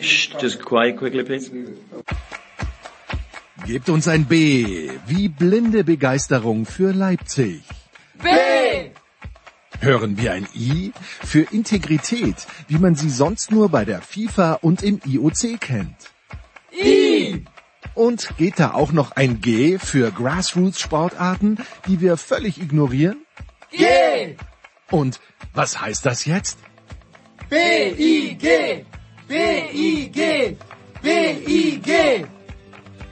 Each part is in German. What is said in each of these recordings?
Shh, just quiet quickly, please. Gebt uns ein B wie blinde Begeisterung für Leipzig. B! Hören wir ein I für Integrität, wie man sie sonst nur bei der FIFA und im IOC kennt. I! Und geht da auch noch ein G für Grassroots-Sportarten, die wir völlig ignorieren? G! Und was heißt das jetzt? B-I-G! B-I-G! B-I-G!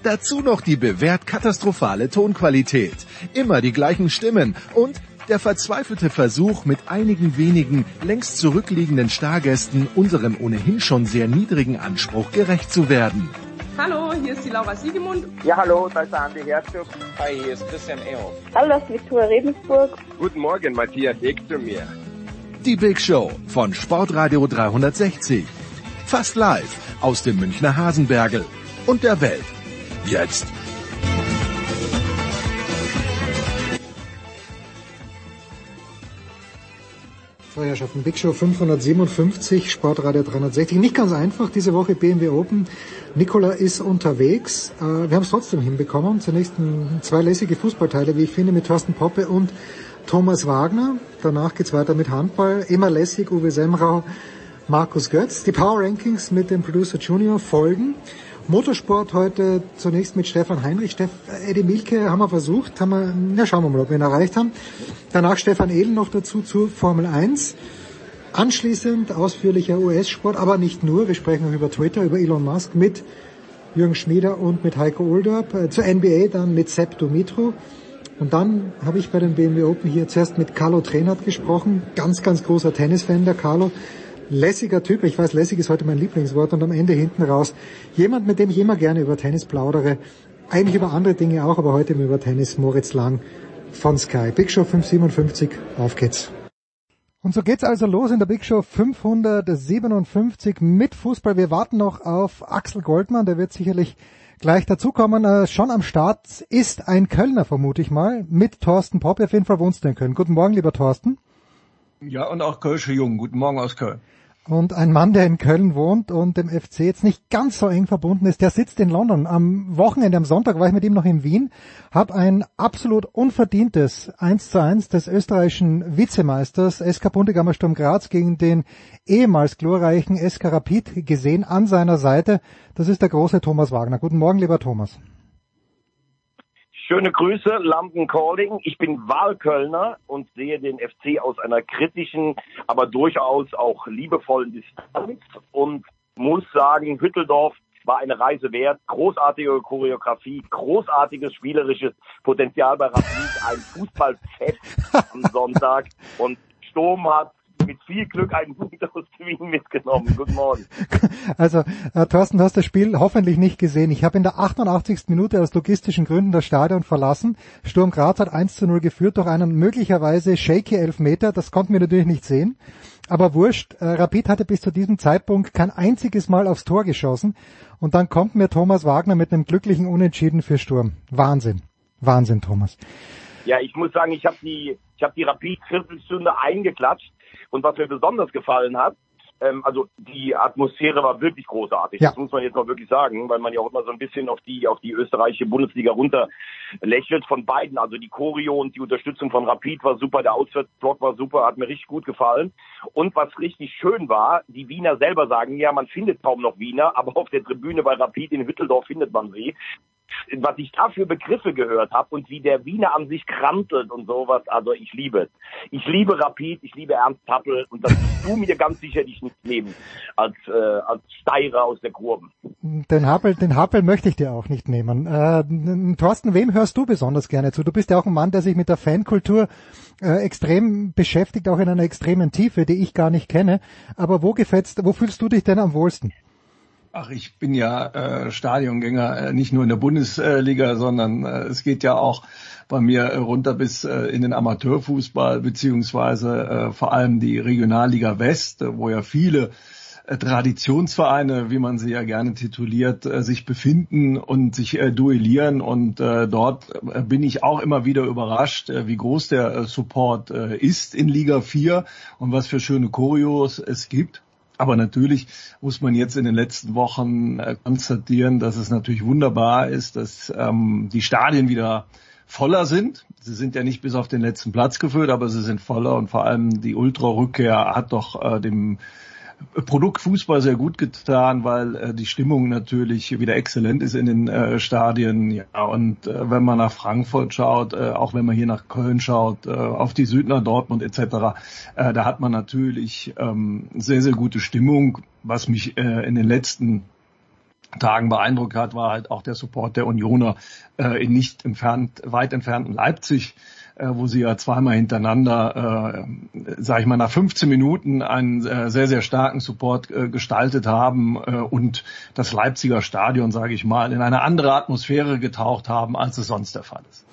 Dazu noch die bewährt katastrophale Tonqualität, immer die gleichen Stimmen und der verzweifelte Versuch, mit einigen wenigen längst zurückliegenden Stargästen unserem ohnehin schon sehr niedrigen Anspruch gerecht zu werden. Hallo, hier ist die Laura Siegemund. Ja, hallo, da ist der Andi Herzog. Hi, hier ist Christian Ehoff. Hallo, das ist Viktoria Rebensburg. Guten Morgen, Matthias Ekströmier. Die Big Show von Sportradio 360. Fast live aus dem Münchner Hasenbergel und der Welt. Jetzt. Feuerschaften Big Show 557, Sportradio 360. Nicht ganz einfach, diese Woche BMW Open. Nikola ist unterwegs. Äh, wir haben es trotzdem hinbekommen. Zunächst zwei lässige Fußballteile, wie ich finde, mit Thorsten Poppe und Thomas Wagner. Danach geht's weiter mit Handball. Immer lässig, Uwe Semrau, Markus Götz. Die Power Rankings mit dem Producer Junior folgen. Motorsport heute zunächst mit Stefan Heinrich. Steff, Eddie Milke haben wir versucht, haben wir, na schauen wir mal, ob wir ihn erreicht haben. Danach Stefan Ehlen noch dazu zur Formel 1. Anschließend ausführlicher US-Sport, aber nicht nur. Wir sprechen auch über Twitter, über Elon Musk mit Jürgen Schmieder und mit Heiko Olderb. Äh, zur NBA dann mit Sepp Dumitro. Und dann habe ich bei den BMW Open hier zuerst mit Carlo Trenert gesprochen. Ganz, ganz großer Tennisfan, der Carlo lässiger Typ. Ich weiß, lässig ist heute mein Lieblingswort. Und am Ende hinten raus jemand, mit dem ich immer gerne über Tennis plaudere. Eigentlich über andere Dinge auch, aber heute über Tennis. Moritz Lang von Sky. Big Show 557. Auf geht's. Und so geht's also los in der Big Show 557 mit Fußball. Wir warten noch auf Axel Goldmann, der wird sicherlich gleich dazukommen. Äh, schon am Start ist ein Kölner, vermute ich mal, mit Thorsten Popp. Auf jeden Fall wohnst du in Köln. Guten Morgen, lieber Thorsten. Ja, und auch Kölsche Jung. Guten Morgen aus Köln. Und ein Mann, der in Köln wohnt und dem FC jetzt nicht ganz so eng verbunden ist, der sitzt in London. Am Wochenende, am Sonntag war ich mit ihm noch in Wien, habe ein absolut unverdientes 1 zu 1 des österreichischen Vizemeisters SK Bundegammer Sturm Graz gegen den ehemals glorreichen SK Rapid gesehen an seiner Seite. Das ist der große Thomas Wagner. Guten Morgen, lieber Thomas. Schöne Grüße, London Calling. Ich bin Wahlkölner und sehe den FC aus einer kritischen, aber durchaus auch liebevollen Distanz und muss sagen, Hütteldorf war eine Reise wert. Großartige Choreografie, großartiges spielerisches Potenzial bei Rapid, ein Fußballfest am Sonntag und Sturm hat mit viel Glück einen Punkt aus Wien mitgenommen. Guten Morgen. Also, äh, Thorsten, du hast das Spiel hoffentlich nicht gesehen. Ich habe in der 88. Minute aus logistischen Gründen das Stadion verlassen. Sturm Graz hat 1 zu 0 geführt durch einen möglicherweise shaky Elfmeter. Das konnten wir natürlich nicht sehen. Aber wurscht, äh, Rapid hatte bis zu diesem Zeitpunkt kein einziges Mal aufs Tor geschossen. Und dann kommt mir Thomas Wagner mit einem glücklichen Unentschieden für Sturm. Wahnsinn. Wahnsinn, Thomas. Ja, ich muss sagen, ich habe die, ich habe die Rapid Viertelstunde eingeklatscht und was mir besonders gefallen hat, ähm, also die Atmosphäre war wirklich großartig. Ja. Das muss man jetzt mal wirklich sagen, weil man ja auch immer so ein bisschen auf die auf die österreichische Bundesliga runterlächelt von beiden. Also die Choreo und die Unterstützung von Rapid war super, der Auswärtsblock war super, hat mir richtig gut gefallen. Und was richtig schön war, die Wiener selber sagen, ja, man findet kaum noch Wiener, aber auf der Tribüne bei Rapid in Hütteldorf findet man sie was ich da für Begriffe gehört habe und wie der Wiener an sich krantelt und sowas, also ich liebe es. Ich liebe Rapid, ich liebe Ernst Happel und das wirst du mir ganz sicherlich nicht nehmen als, äh, als Steirer aus der Kurven. Den Happel, den Happel möchte ich dir auch nicht nehmen. Äh, Thorsten, wem hörst du besonders gerne zu? Du bist ja auch ein Mann, der sich mit der Fankultur äh, extrem beschäftigt, auch in einer extremen Tiefe, die ich gar nicht kenne. Aber wo gefällst, wo fühlst du dich denn am wohlsten? Ach, ich bin ja äh, Stadiongänger, äh, nicht nur in der Bundesliga, sondern äh, es geht ja auch bei mir äh, runter bis äh, in den Amateurfußball, beziehungsweise äh, vor allem die Regionalliga West, äh, wo ja viele Traditionsvereine, wie man sie ja gerne tituliert, sich befinden und sich duellieren. Und dort bin ich auch immer wieder überrascht, wie groß der Support ist in Liga 4 und was für schöne Choreos es gibt. Aber natürlich muss man jetzt in den letzten Wochen äh, konstatieren, dass es natürlich wunderbar ist, dass ähm, die Stadien wieder voller sind. Sie sind ja nicht bis auf den letzten Platz geführt, aber sie sind voller und vor allem die Ultra-Rückkehr hat doch äh, dem Produkt Fußball sehr gut getan, weil äh, die Stimmung natürlich wieder exzellent ist in den äh, Stadien. Ja, und äh, wenn man nach Frankfurt schaut, äh, auch wenn man hier nach Köln schaut, äh, auf die Südner Dortmund etc., äh, da hat man natürlich ähm, sehr, sehr gute Stimmung. Was mich in den letzten Tagen beeindruckt hat, war halt auch der Support der Unioner in nicht entfernt, weit entfernten Leipzig äh, wo sie ja zweimal hintereinander, äh, sage ich mal, nach 15 Minuten einen äh, sehr, sehr starken Support äh, gestaltet haben äh, und das Leipziger Stadion, sage ich mal, in eine andere Atmosphäre getaucht haben, als es sonst der Fall ist.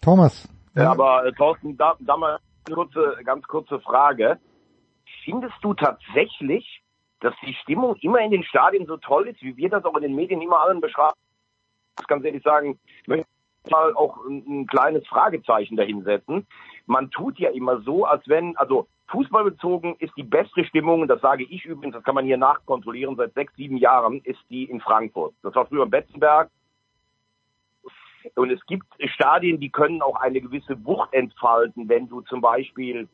Thomas. Ja, aber äh, Thorsten, da, da mal eine kurze, ganz kurze Frage. Findest du tatsächlich, dass die Stimmung immer in den Stadien so toll ist, wie wir das auch in den Medien immer allen beschreiben? Ich muss ganz ehrlich sagen, ich möchte mal auch ein, ein kleines Fragezeichen dahinsetzen. Man tut ja immer so, als wenn, also fußballbezogen ist die beste Stimmung, das sage ich übrigens, das kann man hier nachkontrollieren, seit sechs, sieben Jahren ist die in Frankfurt. Das war früher in Betzenberg. Und es gibt Stadien, die können auch eine gewisse Wucht entfalten, wenn du zum Beispiel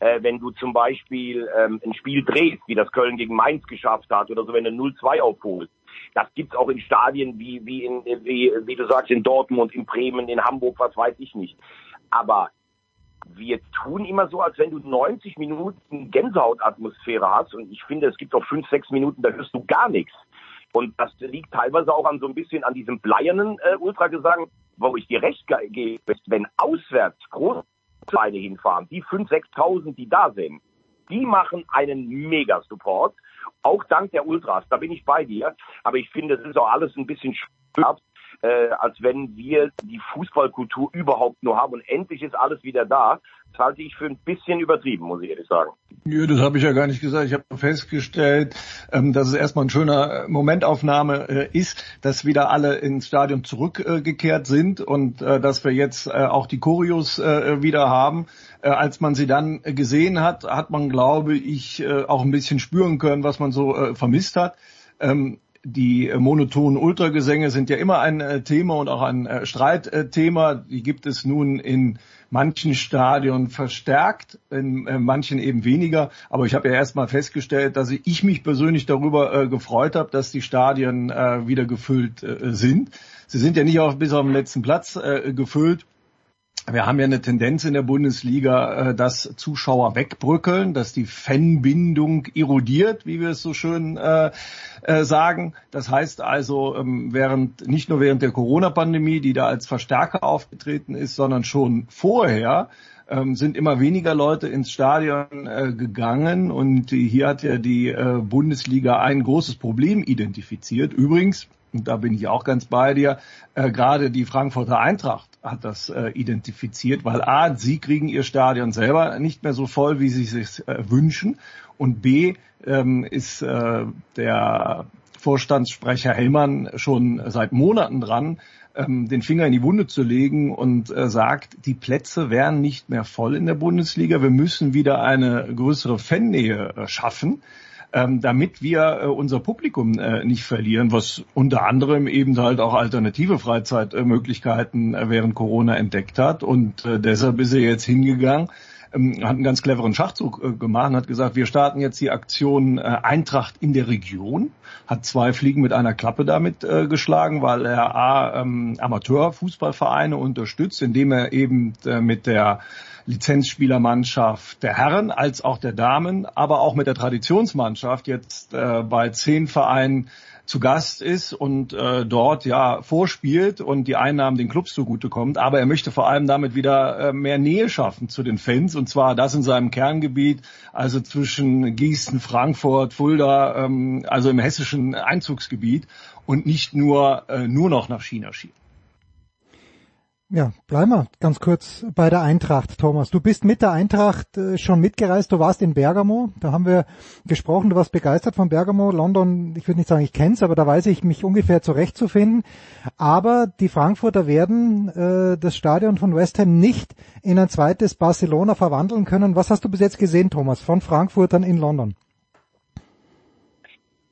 äh, wenn du zum Beispiel ähm, ein Spiel drehst, wie das Köln gegen Mainz geschafft hat, oder so, wenn du 0-2 aufholst. Das gibt's auch in Stadien wie, wie, in, wie, wie du sagst, in Dortmund, in Bremen, in Hamburg, was weiß ich nicht. Aber wir tun immer so, als wenn du 90 Minuten Gänsehautatmosphäre hast. Und ich finde, es gibt auch fünf, sechs Minuten, da hörst du gar nichts. Und das liegt teilweise auch an so ein bisschen an diesem bleiernen äh, Ultragesang, wo ich dir recht gebe, wenn auswärts Großvereine hinfahren, die 5.000, 6.000, die da sind, die machen einen Mega-Support. Auch dank der Ultras, da bin ich bei dir. Aber ich finde, es ist auch alles ein bisschen schwer, äh, als wenn wir die Fußballkultur überhaupt nur haben. Und endlich ist alles wieder da. Das halte ich für ein bisschen übertrieben, muss ich ehrlich sagen. Nö, das habe ich ja gar nicht gesagt. Ich habe festgestellt, ähm, dass es erstmal ein schöner äh, Momentaufnahme äh, ist, dass wieder alle ins Stadion zurückgekehrt sind und äh, dass wir jetzt auch die Choreos wieder haben. Als man sie dann gesehen hat, hat man, glaube ich, auch ein bisschen spüren können, was man so vermisst hat. Ähm, die monotonen Ultragesänge sind ja immer ein Thema und auch ein Streitthema. Die gibt es nun in manchen Stadien verstärkt, in äh, manchen eben weniger. Aber ich habe ja erstmal festgestellt, dass ich mich persönlich darüber äh, gefreut habe, dass die Stadien äh, wieder gefüllt äh, sind. Sie sind ja nicht auch bis auf den letzten Platz äh, gefüllt. Wir haben ja eine Tendenz in der Bundesliga, äh, dass Zuschauer wegbrückeln, dass die Fanbindung erodiert, wie wir es so schön äh, äh, sagen. Das heißt also, ähm, während nicht nur während der Corona-Pandemie, die da als Verstärker aufgetreten ist, sondern schon vorher ähm, sind immer weniger Leute ins Stadion gegangen und hier hat ja die Bundesliga ein großes Problem identifiziert. Übrigens, und da bin ich auch ganz bei dir, äh, gerade die Frankfurter Eintracht hat das äh, identifiziert, weil A, sie kriegen ihr Stadion selber nicht mehr so voll, wie sie sich äh, wünschen und B, ähm, ist äh, der Vorstandssprecher Hellmann schon seit Monaten dran, ähm, den Finger in die Wunde zu legen und äh, sagt, die Plätze wären nicht mehr voll in der Bundesliga. Wir müssen wieder eine größere Fannähe äh, schaffen ähm, damit wir äh, unser Publikum äh, nicht verlieren, was unter anderem eben halt auch alternative Freizeitmöglichkeiten äh, während Corona entdeckt hat. Und äh, deshalb ist er jetzt hingegangen, ähm, hat einen ganz cleveren Schachzug äh, gemacht und hat gesagt, wir starten jetzt die Aktion äh, Eintracht in der Region, hat zwei Fliegen mit einer Klappe damit äh, geschlagen, weil er A, ähm, Amateurfußballvereine unterstützt, indem er eben äh, mit der Lizenzspielermannschaft der Herren als auch der Damen, aber auch mit der Traditionsmannschaft jetzt äh, bei zehn Vereinen zu Gast ist und äh, dort ja vorspielt und die Einnahmen den Clubs zugutekommt. Aber er möchte vor allem damit wieder äh, mehr Nähe schaffen zu den Fans und zwar das in seinem Kerngebiet, also zwischen Gießen, Frankfurt, Fulda, ähm, also im hessischen Einzugsgebiet und nicht nur äh, nur noch nach China schieben. Ja, bleiben wir ganz kurz bei der Eintracht, Thomas. Du bist mit der Eintracht äh, schon mitgereist, du warst in Bergamo, da haben wir gesprochen, du warst begeistert von Bergamo, London, ich würde nicht sagen, ich kenn's, aber da weiß ich mich ungefähr zurechtzufinden. Aber die Frankfurter werden äh, das Stadion von West Ham nicht in ein zweites Barcelona verwandeln können. Was hast du bis jetzt gesehen, Thomas, von Frankfurtern in London?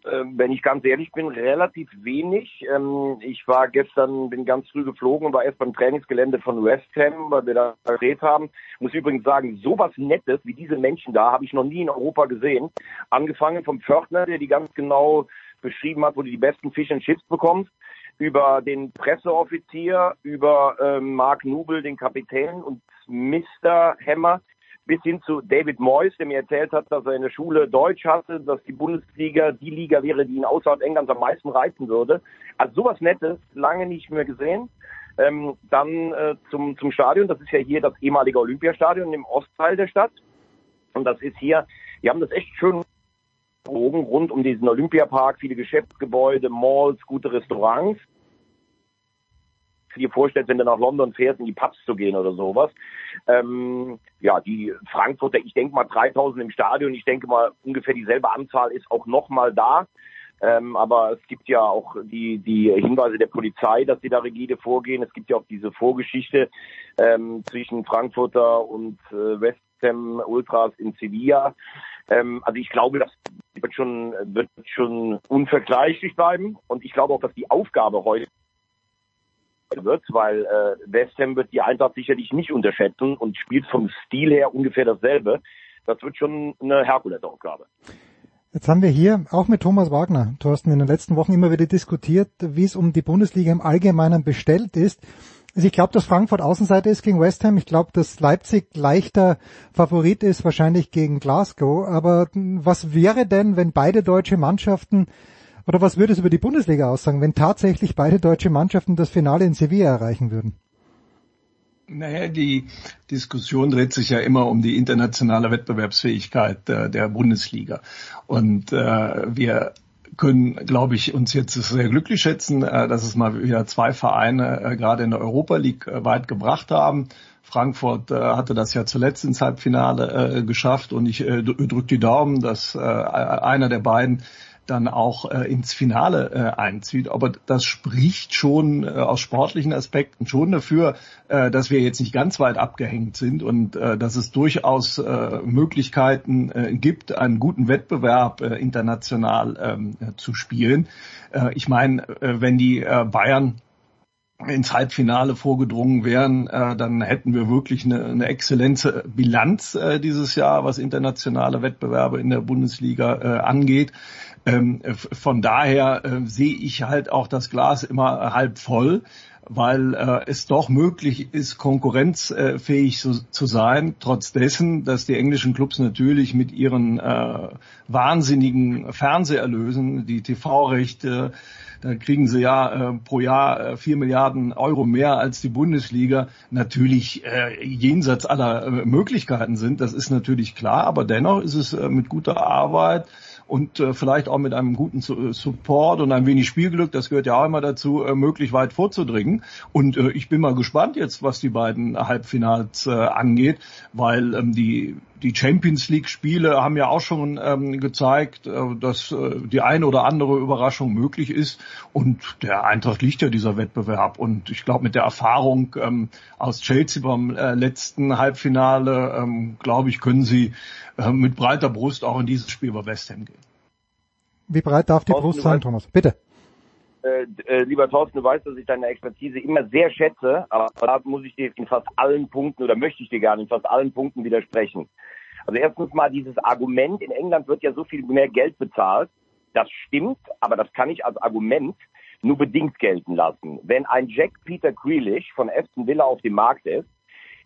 Äh, wenn ich ganz ehrlich bin, relativ wenig. Ähm, ich war gestern, bin ganz früh geflogen und war erst beim Trainingsgelände von West Ham, weil wir da gedreht haben. Muss übrigens sagen, sowas Nettes wie diese Menschen da habe ich noch nie in Europa gesehen. Angefangen vom Pförtner, der die ganz genau beschrieben hat, wo du die besten Fish and Chips bekommst, über den Presseoffizier, über ähm, Mark Nubel, den Kapitän und Mr. Hammer, bis hin zu David Moyes, der mir erzählt hat, dass er in der Schule Deutsch hatte, dass die Bundesliga die Liga wäre, die ihn außerhalb Englands am meisten reizen würde. Also sowas Nettes, lange nicht mehr gesehen. Ähm, dann äh, zum, zum Stadion, das ist ja hier das ehemalige Olympiastadion im Ostteil der Stadt. Und das ist hier, wir haben das echt schön rund um diesen Olympiapark, viele Geschäftsgebäude, Malls, gute Restaurants dir vorstellst, wenn du nach London fährst, in die Pubs zu gehen oder sowas. Ähm, ja, die Frankfurter, ich denke mal 3000 im Stadion, ich denke mal ungefähr dieselbe Anzahl ist auch nochmal da. Ähm, aber es gibt ja auch die, die Hinweise der Polizei, dass sie da rigide vorgehen. Es gibt ja auch diese Vorgeschichte ähm, zwischen Frankfurter und äh, West Ham Ultras in Sevilla. Ähm, also ich glaube, das wird schon, wird schon unvergleichlich bleiben. Und ich glaube auch, dass die Aufgabe heute wird, weil äh, West Ham wird die Eintracht sicherlich nicht unterschätzen und spielt vom Stil her ungefähr dasselbe. Das wird schon eine Herkulesaufgabe. Jetzt haben wir hier auch mit Thomas Wagner, Thorsten, in den letzten Wochen immer wieder diskutiert, wie es um die Bundesliga im Allgemeinen bestellt ist. Also ich glaube, dass Frankfurt Außenseite ist gegen West Ham. Ich glaube, dass Leipzig leichter Favorit ist, wahrscheinlich gegen Glasgow. Aber was wäre denn, wenn beide deutsche Mannschaften oder was würde es über die Bundesliga aussagen, wenn tatsächlich beide deutsche Mannschaften das Finale in Sevilla erreichen würden? Naja, die Diskussion dreht sich ja immer um die internationale Wettbewerbsfähigkeit äh, der Bundesliga. Und äh, wir können, glaube ich, uns jetzt sehr glücklich schätzen, äh, dass es mal wieder zwei Vereine äh, gerade in der Europa League äh, weit gebracht haben. Frankfurt äh, hatte das ja zuletzt ins Halbfinale geschafft und ich drücke die Daumen, dass einer der beiden dann auch äh, ins Finale äh, einzieht. Aber das spricht schon äh, aus sportlichen Aspekten schon dafür, äh, dass wir jetzt nicht ganz weit abgehängt sind und äh, dass es durchaus äh, Möglichkeiten äh, gibt, einen guten Wettbewerb äh, international ähm, äh, zu spielen. Äh, ich meine, äh, wenn die äh, Bayern ins Halbfinale vorgedrungen wären, äh, dann hätten wir wirklich eine, eine exzellente Bilanz äh, dieses Jahr, was internationale Wettbewerbe in der Bundesliga äh, angeht. Ähm, von daher äh, sehe ich halt auch das Glas immer halb voll, weil äh, es doch möglich ist, konkurrenzfähig zu, zu, sein, trotz dessen, dass die englischen Clubs natürlich mit ihren äh, wahnsinnigen Fernseherlösen, die TV-Rechte, da kriegen sie ja äh, pro Jahr äh, vier Milliarden Euro mehr als die Bundesliga, natürlich äh, jenseits aller äh, Möglichkeiten sind. Das ist natürlich klar, aber dennoch ist es äh, mit guter Arbeit und äh, vielleicht auch mit einem guten äh, Support und ein wenig Spielglück, das gehört ja auch immer dazu, äh, möglich weit vorzudringen. Und äh, ich bin mal gespannt jetzt, was die beiden Halbfinals äh, angeht, weil ähm, die die Champions League Spiele haben ja auch schon ähm, gezeigt, äh, dass äh, die eine oder andere Überraschung möglich ist. Und der Eintracht liegt ja dieser Wettbewerb. Und ich glaube, mit der Erfahrung ähm, aus Chelsea beim äh, letzten Halbfinale, ähm, glaube ich, können sie äh, mit breiter Brust auch in dieses Spiel bei West Ham gehen. Wie breit darf die Brust sein, Thomas? Bitte. Äh, äh, lieber Thorsten, du weißt, dass ich deine Expertise immer sehr schätze, aber da muss ich dir in fast allen Punkten oder möchte ich dir gerne in fast allen Punkten widersprechen. Also erstens mal dieses Argument, in England wird ja so viel mehr Geld bezahlt. Das stimmt, aber das kann ich als Argument nur bedingt gelten lassen. Wenn ein Jack Peter Grealish von Aston Villa auf dem Markt ist,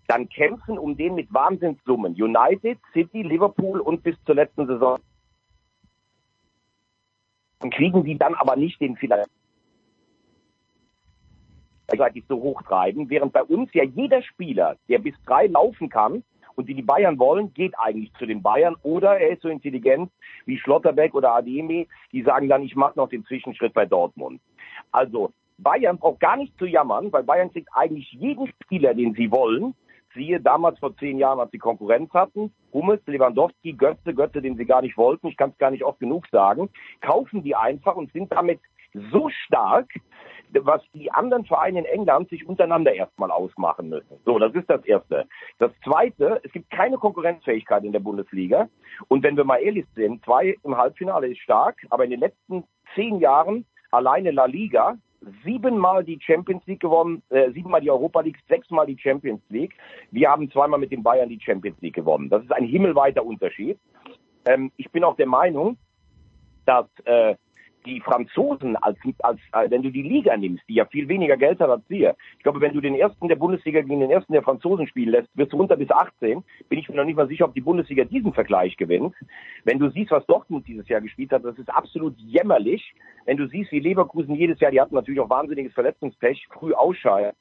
dann kämpfen um den mit Wahnsinnssummen United, City, Liverpool und bis zur letzten Saison. Und kriegen die dann aber nicht den vielleicht so hoch treiben, während bei uns ja jeder Spieler, der bis drei laufen kann, und die die Bayern wollen, geht eigentlich zu den Bayern oder er ist so intelligent wie Schlotterbeck oder Ademi, die sagen dann, ich mache noch den Zwischenschritt bei Dortmund. Also Bayern braucht gar nicht zu jammern, weil Bayern kriegt eigentlich jeden Spieler, den sie wollen. Siehe damals vor zehn Jahren, als sie Konkurrenz hatten, Hummels, Lewandowski, Götze, Götze, den sie gar nicht wollten, ich kann es gar nicht oft genug sagen, kaufen die einfach und sind damit so stark, was die anderen Vereine in England sich untereinander erstmal ausmachen müssen. So, das ist das Erste. Das Zweite, es gibt keine Konkurrenzfähigkeit in der Bundesliga. Und wenn wir mal ehrlich sind, zwei im Halbfinale ist stark, aber in den letzten zehn Jahren alleine La Liga siebenmal die Champions League gewonnen, äh, siebenmal die Europa League, sechsmal die Champions League. Wir haben zweimal mit den Bayern die Champions League gewonnen. Das ist ein himmelweiter Unterschied. Ähm, ich bin auch der Meinung, dass äh, die Franzosen, als, als, als wenn du die Liga nimmst, die ja viel weniger Geld hat als wir. Ich glaube, wenn du den ersten der Bundesliga gegen den ersten der Franzosen spielen lässt, wirst du runter bis 18. Bin ich mir noch nicht mal sicher, ob die Bundesliga diesen Vergleich gewinnt. Wenn du siehst, was Dortmund dieses Jahr gespielt hat, das ist absolut jämmerlich. Wenn du siehst, wie Leverkusen jedes Jahr, die hatten natürlich auch wahnsinniges Verletzungspech, früh ausscheiden.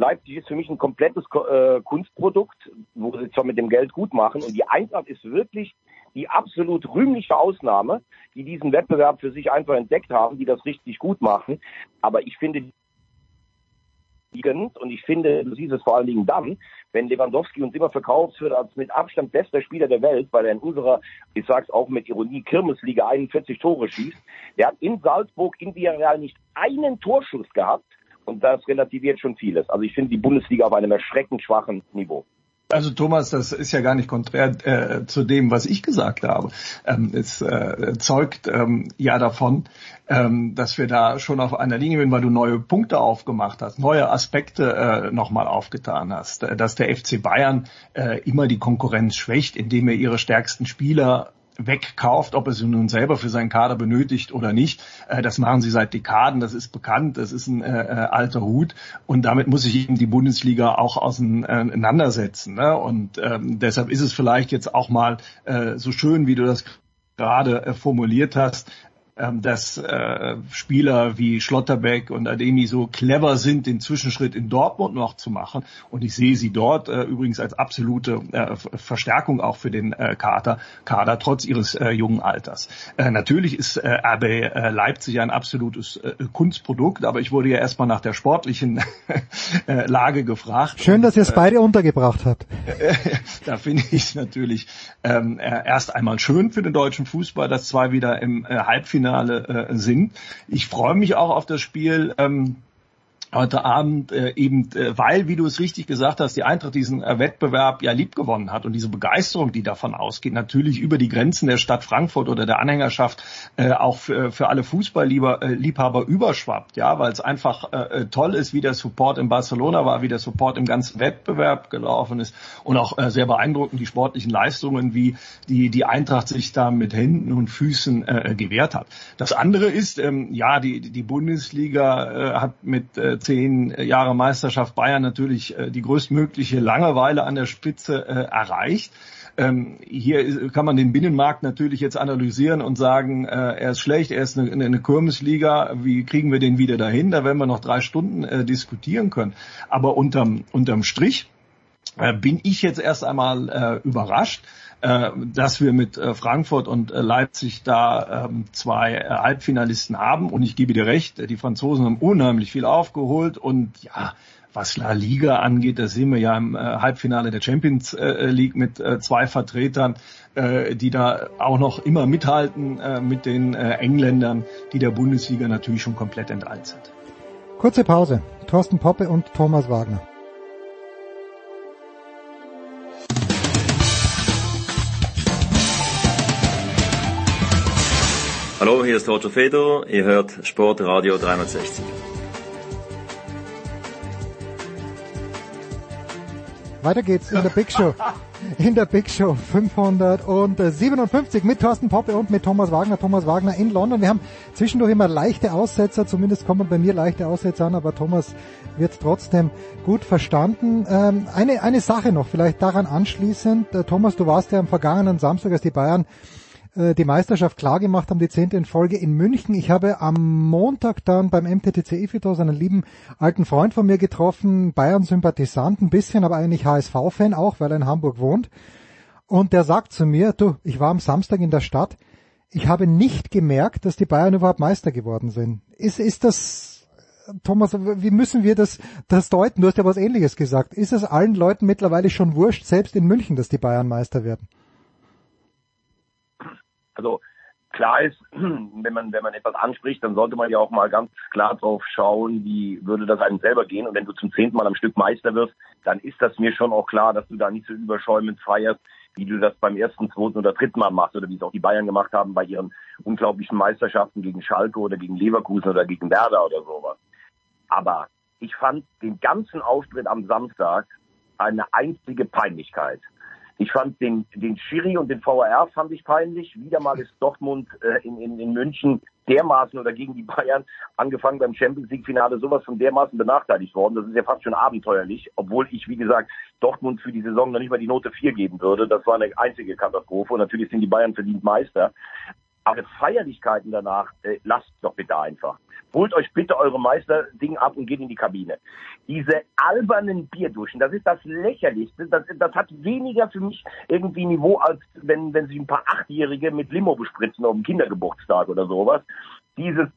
Leipzig ist für mich ein komplettes äh, Kunstprodukt, wo sie zwar mit dem Geld gut machen. Und die Eintracht ist wirklich die absolut rühmliche Ausnahme, die diesen Wettbewerb für sich einfach entdeckt haben, die das richtig gut machen. Aber ich finde, und ich finde, du siehst es vor allen Dingen dann, wenn Lewandowski uns immer verkauft wird als mit Abstand bester Spieler der Welt, weil er in unserer, ich sag's auch mit Ironie, Kirmesliga 41 Tore schießt. Der hat in Salzburg in Villarreal nicht einen Torschuss gehabt und das relativiert schon vieles. Also ich finde die Bundesliga auf einem erschreckend schwachen Niveau. Also Thomas, das ist ja gar nicht konträr äh, zu dem, was ich gesagt habe. Ähm, es äh, zeugt ähm, ja davon, ähm, dass wir da schon auf einer Linie sind, weil du neue Punkte aufgemacht hast, neue Aspekte äh, nochmal aufgetan hast, äh, dass der FC Bayern äh, immer die Konkurrenz schwächt, indem er ihre stärksten Spieler wegkauft, ob er sie nun selber für seinen Kader benötigt oder nicht. Äh, das machen sie seit Dekaden, das ist bekannt, das ist ein äh, äh alter Hut und damit muss sich eben die Bundesliga auch auseinandersetzen. Ne? Und ähm, deshalb ist es vielleicht jetzt auch mal äh, so schön, wie du das gerade äh, formuliert hast, dass äh, Spieler wie Schlotterbeck und Ademi so clever sind, den Zwischenschritt in Dortmund noch zu machen. Und ich sehe sie dort äh, übrigens als absolute äh, Verstärkung auch für den äh, Kader, Kader trotz ihres äh, jungen Alters. Äh, natürlich ist äh, RB äh, Leipzig ein absolutes äh, Kunstprodukt, aber ich wurde ja erstmal nach der sportlichen äh, Lage gefragt. Schön, dass ihr es äh, beide untergebracht habt. da finde ich es natürlich ähm, erst einmal schön für den deutschen Fußball, dass zwei wieder im äh, Halbfinale Finale äh, sind. Ich freue mich auch auf das Spiel. Ähm, heute Abend äh, eben, äh, weil, wie du es richtig gesagt hast, die Eintracht diesen äh, Wettbewerb ja lieb gewonnen hat und diese Begeisterung, die davon ausgeht, natürlich über die Grenzen der Stadt Frankfurt oder der Anhängerschaft äh, auch für, für alle Fußballliebhaber äh, überschwappt, ja, weil es einfach äh, äh, toll ist, wie der Support in Barcelona war, wie der Support im ganzen Wettbewerb gelaufen ist und auch äh, sehr beeindruckend die sportlichen Leistungen, wie die die Eintracht sich da mit Händen und Füßen äh, gewehrt hat. Das andere ist, ähm, ja, die die Bundesliga äh, hat mit äh, zehn Jahre Meisterschaft Bayern natürlich äh, die größtmögliche Langeweile an der Spitze äh, erreicht. Ähm, hier kann man den Binnenmarkt natürlich jetzt analysieren und sagen, äh, er ist schlecht, er ist eine, Kirmesliga, wie kriegen wir den wieder dahin? Da werden wir noch drei Stunden äh, diskutieren können. Aber unterm, unterm Strich äh, bin ich jetzt erst einmal äh, überrascht, äh, dass wir mit äh, Frankfurt und äh, Leipzig da ähm, zwei äh, Halbfinalisten haben. Und ich gebe dir recht, die Franzosen haben unheimlich viel aufgeholt und ja, was La Liga angeht, das sehen wir ja im Halbfinale der Champions League mit zwei Vertretern, die da auch noch immer mithalten mit den Engländern, die der Bundesliga natürlich schon komplett enteilt sind. Kurze Pause. Thorsten Poppe und Thomas Wagner. Hallo, hier ist Roger Fedor. Ihr hört Sportradio 360. Weiter geht's in der Big Show. In der Big Show 557 mit Thorsten Poppe und mit Thomas Wagner. Thomas Wagner in London. Wir haben zwischendurch immer leichte Aussetzer, zumindest kommen bei mir leichte Aussetzer an, aber Thomas wird trotzdem gut verstanden. Ähm, eine, eine Sache noch, vielleicht daran anschließend. Äh, Thomas, du warst ja am vergangenen Samstag, als die Bayern äh, die Meisterschaft klargemacht haben, die zehnte in Folge in München. Ich habe am Montag dann beim MTTC Ifitos einen lieben alten Freund von mir getroffen, Bayern-Sympathisant ein bisschen, aber eigentlich HSV-Fan auch, weil er in Hamburg wohnt. Und der sagt zu mir, du, ich war am Samstag in der Stadt, ich habe nicht gemerkt, dass die Bayern überhaupt Meister geworden sind. Ist, ist das, Thomas, wie müssen wir das, das deuten? Du hast ja was ähnliches gesagt. Ist es allen Leuten mittlerweile schon wurscht, selbst in München, dass die Bayern Meister werden? Also klar ist, wenn man, wenn man etwas anspricht, dann sollte man ja auch mal ganz klar drauf schauen, wie würde das einem selber gehen. Und wenn du zum zehnten Mal am Stück Meister wirst, dann ist das mir schon auch klar, dass du da nicht so überschäumend feierst, wie du das beim ersten, zweiten oder dritten Mal machst oder wie es auch die Bayern gemacht haben bei ihren unglaublichen Meisterschaften gegen Schalke oder gegen Leverkusen oder gegen Werder oder sowas. Aber ich fand den ganzen Auftritt am Samstag eine einzige Peinlichkeit. Ich fand den, den Schiri und den VAR fand ich peinlich. Wieder mal ist Dortmund äh, in, in, in München dermaßen oder gegen die Bayern, angefangen beim Champions League Finale, sowas von dermaßen benachteiligt worden. Das ist ja fast schon abenteuerlich, obwohl ich, wie gesagt, Dortmund für die Saison noch nicht mal die Note 4 geben würde. Das war eine einzige Katastrophe und natürlich sind die Bayern verdient Meister. Aber Feierlichkeiten danach, äh, lasst doch bitte einfach. Holt euch bitte eure Meisterding ab und geht in die Kabine. Diese albernen Bierduschen, das ist das Lächerlichste. Das, das hat weniger für mich irgendwie Niveau, als wenn, wenn sich ein paar Achtjährige mit Limo bespritzen auf dem Kindergeburtstag oder sowas. Dieses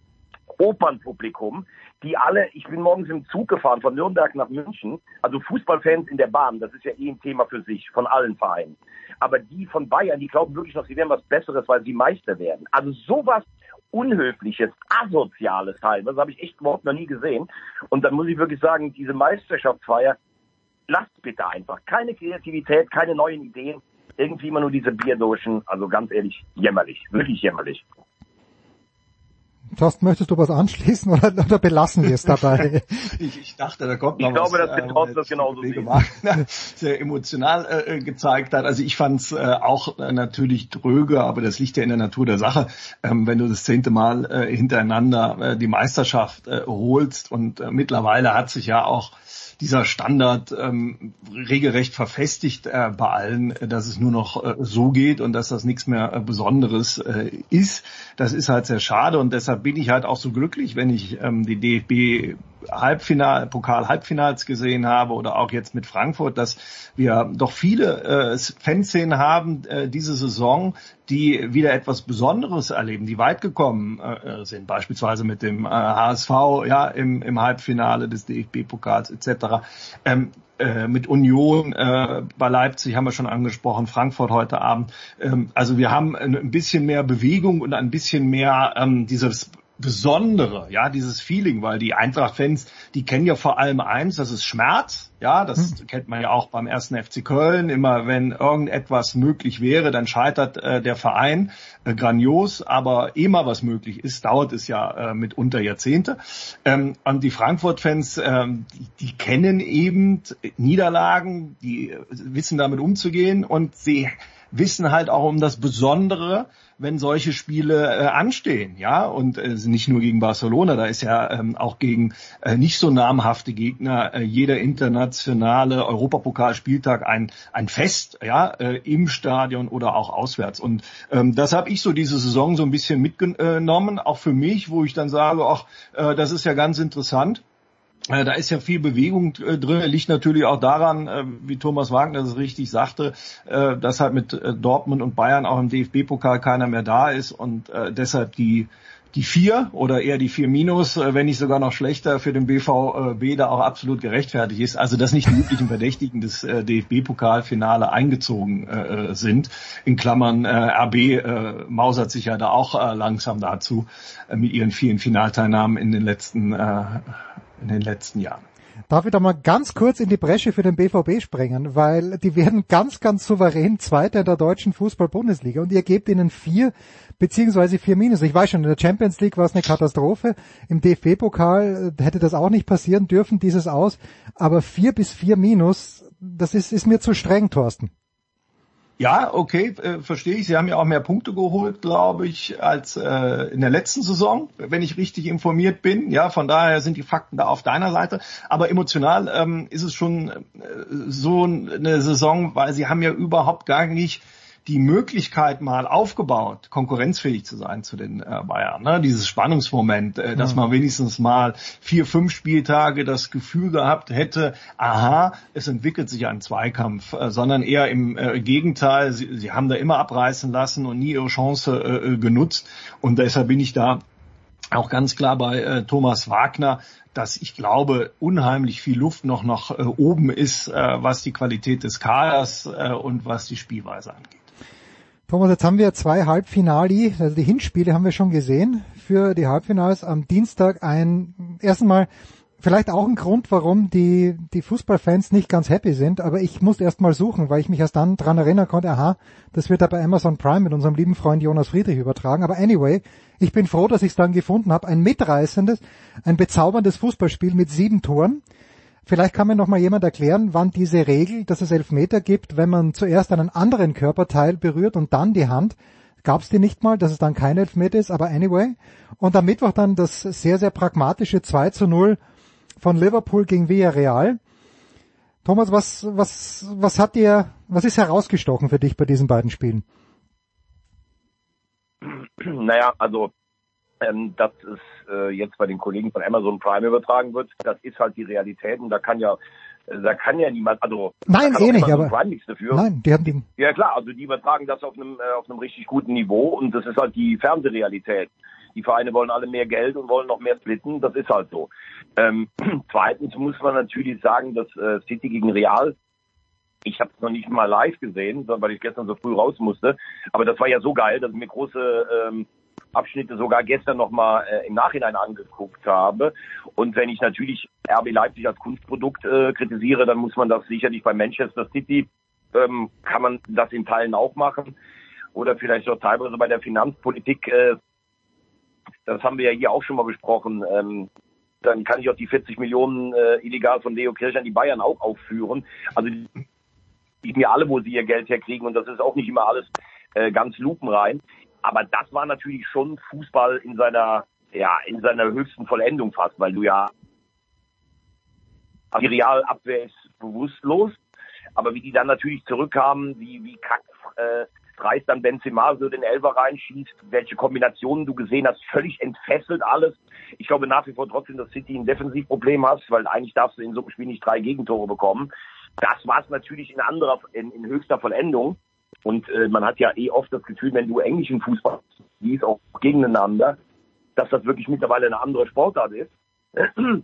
Opernpublikum, die alle, ich bin morgens im Zug gefahren von Nürnberg nach München, also Fußballfans in der Bahn, das ist ja eh ein Thema für sich, von allen Vereinen. Aber die von Bayern, die glauben wirklich noch, sie wären was Besseres, weil sie Meister werden. Also sowas Unhöfliches, Asoziales halt. Das habe ich echt überhaupt noch nie gesehen. Und dann muss ich wirklich sagen, diese Meisterschaftsfeier, lasst bitte einfach. Keine Kreativität, keine neuen Ideen. Irgendwie immer nur diese Bierdoschen. Also ganz ehrlich, jämmerlich. Wirklich jämmerlich. Thorsten, möchtest du was anschließen oder, oder belassen wir es dabei? ich, ich dachte, da kommt noch ich was. Ich glaube, dass der Thorsten das genauso sieht. sehr emotional äh, gezeigt hat. Also ich fand es äh, auch äh, natürlich dröge, aber das liegt ja in der Natur der Sache. Ähm, wenn du das zehnte Mal äh, hintereinander äh, die Meisterschaft äh, holst und äh, mittlerweile hat sich ja auch dieser Standard ähm, regelrecht verfestigt äh, bei allen, äh, dass es nur noch äh, so geht und dass das nichts mehr äh, Besonderes äh, ist. Das ist halt sehr schade und deshalb bin ich halt auch so glücklich, wenn ich ähm, die DFB Halbfinal, Pokal-Halbfinals gesehen habe oder auch jetzt mit Frankfurt, dass wir doch viele äh, Fanszenen haben äh, diese Saison, die wieder etwas Besonderes erleben, die weit gekommen äh, sind, beispielsweise mit dem äh, HSV ja im, im Halbfinale des DFB-Pokals etc. Ähm, äh, mit Union äh, bei Leipzig haben wir schon angesprochen, Frankfurt heute Abend. Ähm, also wir haben ein bisschen mehr Bewegung und ein bisschen mehr ähm, dieses Besondere, ja, dieses Feeling, weil die Eintracht-Fans, die kennen ja vor allem eins, das ist Schmerz, ja, das hm. kennt man ja auch beim ersten FC Köln, immer wenn irgendetwas möglich wäre, dann scheitert äh, der Verein äh, grandios, aber immer was möglich ist, dauert es ja äh, mitunter Jahrzehnte. Ähm, und die Frankfurt-Fans, ähm, die, die kennen eben Niederlagen, die äh, wissen damit umzugehen und sie wissen halt auch um das Besondere, wenn solche Spiele äh, anstehen, ja, und äh, nicht nur gegen Barcelona, da ist ja ähm, auch gegen äh, nicht so namhafte Gegner äh, jeder internationale Europapokalspieltag ein ein Fest, ja, äh, im Stadion oder auch auswärts. Und ähm, das habe ich so diese Saison so ein bisschen mitgenommen, auch für mich, wo ich dann sage, ach, äh, das ist ja ganz interessant da ist ja viel Bewegung äh, drin, liegt natürlich auch daran, äh, wie Thomas Wagner das richtig sagte, dass halt mit Dortmund und Bayern auch im DFB-Pokal keiner mehr da ist und deshalb die die vier oder eher die vier minus, wenn nicht sogar noch schlechter für den BVB da auch absolut gerechtfertigt ist. Also dass nicht die üblichen Verdächtigen des DFB-Pokalfinale eingezogen sind. In Klammern RB mausert sich ja da auch langsam dazu mit ihren vielen Finalteilnahmen in den letzten in den letzten Jahren. Darf ich da mal ganz kurz in die Bresche für den BVB springen, weil die werden ganz, ganz souverän Zweiter in der deutschen Fußball-Bundesliga und ihr gebt ihnen vier beziehungsweise vier Minus. Ich weiß schon, in der Champions League war es eine Katastrophe. Im DFB-Pokal äh, hätte das auch nicht passieren dürfen, dieses Aus. Aber vier bis vier Minus, das ist, ist mir zu streng, Thorsten. Ja, okay, äh, verstehe ich. Sie haben ja auch mehr Punkte geholt, glaube ich, als äh, in der letzten Saison, wenn ich richtig informiert bin. Ja, von daher sind die Fakten da auf deiner Seite. Aber emotional ähm, ist es schon äh, so eine Saison, weil sie haben ja überhaupt gar nicht die Möglichkeit mal aufgebaut, konkurrenzfähig zu sein zu den äh, Bayern. Ne? Dieses Spannungsmoment, äh, dass man wenigstens mal vier, fünf Spieltage das Gefühl gehabt hätte, aha, es entwickelt sich ein Zweikampf, äh, sondern eher im äh, Gegenteil, sie, sie haben da immer abreißen lassen und nie ihre Chance äh, äh genutzt. Und deshalb bin ich da auch ganz klar bei äh, Thomas Wagner, dass ich glaube, unheimlich viel Luft noch nach äh, oben ist, äh, was die Qualität des Kaders äh, und was die Spielweise angeht. Thomas, jetzt haben wir zwei Halbfinali, also die Hinspiele haben wir schon gesehen für die Halbfinals. Am Dienstag ein, erstens mal vielleicht auch ein Grund, warum die, die Fußballfans nicht ganz happy sind, aber ich musste erst mal suchen, weil ich mich erst dann dran erinnern konnte, aha, das wird da bei Amazon Prime mit unserem lieben Freund Jonas Friedrich übertragen. Aber anyway, ich bin froh, dass ich es dann gefunden habe. Ein mitreißendes, ein bezauberndes Fußballspiel mit sieben Toren. Vielleicht kann mir noch mal jemand erklären, wann diese Regel, dass es Elfmeter gibt, wenn man zuerst einen anderen Körperteil berührt und dann die Hand, gab es die nicht mal, dass es dann kein Elfmeter ist, aber anyway. Und am Mittwoch dann das sehr, sehr pragmatische 2 zu 0 von Liverpool gegen Villarreal. Thomas, was, was, was hat dir, was ist herausgestochen für dich bei diesen beiden Spielen? Naja, also ähm, dass es äh, jetzt bei den Kollegen von Amazon Prime übertragen wird, das ist halt die Realität und da kann ja äh, da kann ja niemand, also nein, eh nicht, aber Prime nichts dafür. Nein, die haben die. Ja klar, also die übertragen das auf einem äh, auf einem richtig guten Niveau und das ist halt die Fernsehrealität. Die Vereine wollen alle mehr Geld und wollen noch mehr splitten, das ist halt so. Ähm, zweitens muss man natürlich sagen, dass äh, City gegen Real ich habe es noch nicht mal live gesehen, weil ich gestern so früh raus musste. Aber das war ja so geil, dass mir große ähm, Abschnitte sogar gestern nochmal äh, im Nachhinein angeguckt habe. Und wenn ich natürlich RB Leipzig als Kunstprodukt äh, kritisiere, dann muss man das sicherlich bei Manchester City, ähm, kann man das in Teilen auch machen. Oder vielleicht auch teilweise bei der Finanzpolitik. Äh, das haben wir ja hier auch schon mal besprochen. Ähm, dann kann ich auch die 40 Millionen äh, illegal von Leo Kirch an die Bayern auch aufführen. Also die, mir alle, wo sie ihr Geld herkriegen und das ist auch nicht immer alles äh, ganz lupenrein. Aber das war natürlich schon Fußball in seiner, ja, in seiner höchsten Vollendung fast, weil du ja, die Realabwehr ist bewusstlos, aber wie die dann natürlich zurückkamen, wie, wie kack, äh, dreist dann Benzema so den Elfer reinschießt, welche Kombinationen du gesehen hast, völlig entfesselt alles. Ich glaube nach wie vor trotzdem, dass City ein Defensivproblem hast, weil eigentlich darfst du in so einem Spiel nicht drei Gegentore bekommen. Das war es natürlich in anderer, in, in höchster Vollendung. Und äh, man hat ja eh oft das Gefühl, wenn du englischen Fußball siehst, auch gegeneinander, dass das wirklich mittlerweile eine andere Sportart ist.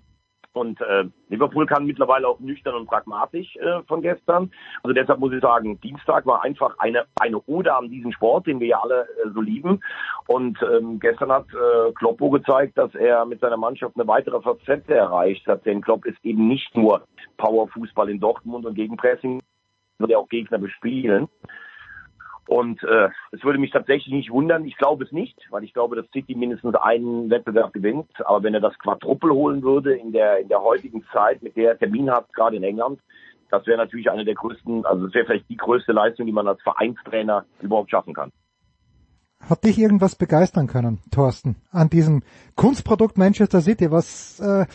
Und äh, Liverpool kann mittlerweile auch nüchtern und pragmatisch äh, von gestern. Also deshalb muss ich sagen, Dienstag war einfach eine eine Ode an diesen Sport, den wir ja alle äh, so lieben. Und ähm, gestern hat äh, Kloppo gezeigt, dass er mit seiner Mannschaft eine weitere Facette erreicht hat. Denn Klopp ist eben nicht nur Powerfußball in Dortmund und Gegenpressing, sondern auch Gegner bespielen. Und äh, es würde mich tatsächlich nicht wundern. Ich glaube es nicht, weil ich glaube, dass City mindestens einen Wettbewerb gewinnt. Aber wenn er das Quadruppel holen würde in der in der heutigen Zeit, mit der er Termin hat, gerade in England, das wäre natürlich eine der größten, also es wäre vielleicht die größte Leistung, die man als Vereinstrainer überhaupt schaffen kann. Hat dich irgendwas begeistern können, Thorsten, an diesem Kunstprodukt Manchester City? Was äh,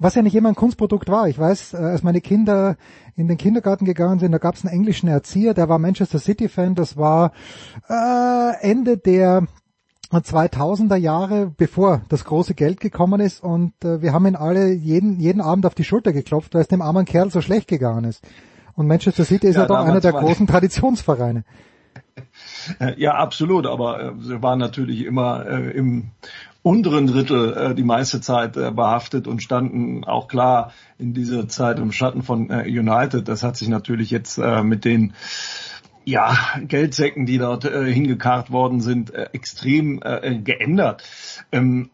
was ja nicht immer ein Kunstprodukt war. Ich weiß, äh, als meine Kinder in den Kindergarten gegangen sind, da gab es einen englischen Erzieher, der war Manchester City-Fan, das war äh, Ende der 2000er Jahre, bevor das große Geld gekommen ist und äh, wir haben ihn alle jeden, jeden Abend auf die Schulter geklopft, weil es dem armen Kerl so schlecht gegangen ist. Und Manchester City ist ja, ja doch einer der großen Traditionsvereine. Ja, absolut, aber äh, sie waren natürlich immer äh, im unteren Drittel äh, die meiste Zeit äh, behaftet und standen auch klar in dieser Zeit im Schatten von äh, United. Das hat sich natürlich jetzt äh, mit den ja, Geldsäcken, die dort äh, hingekarrt worden sind, äh, extrem äh, geändert. Ähm,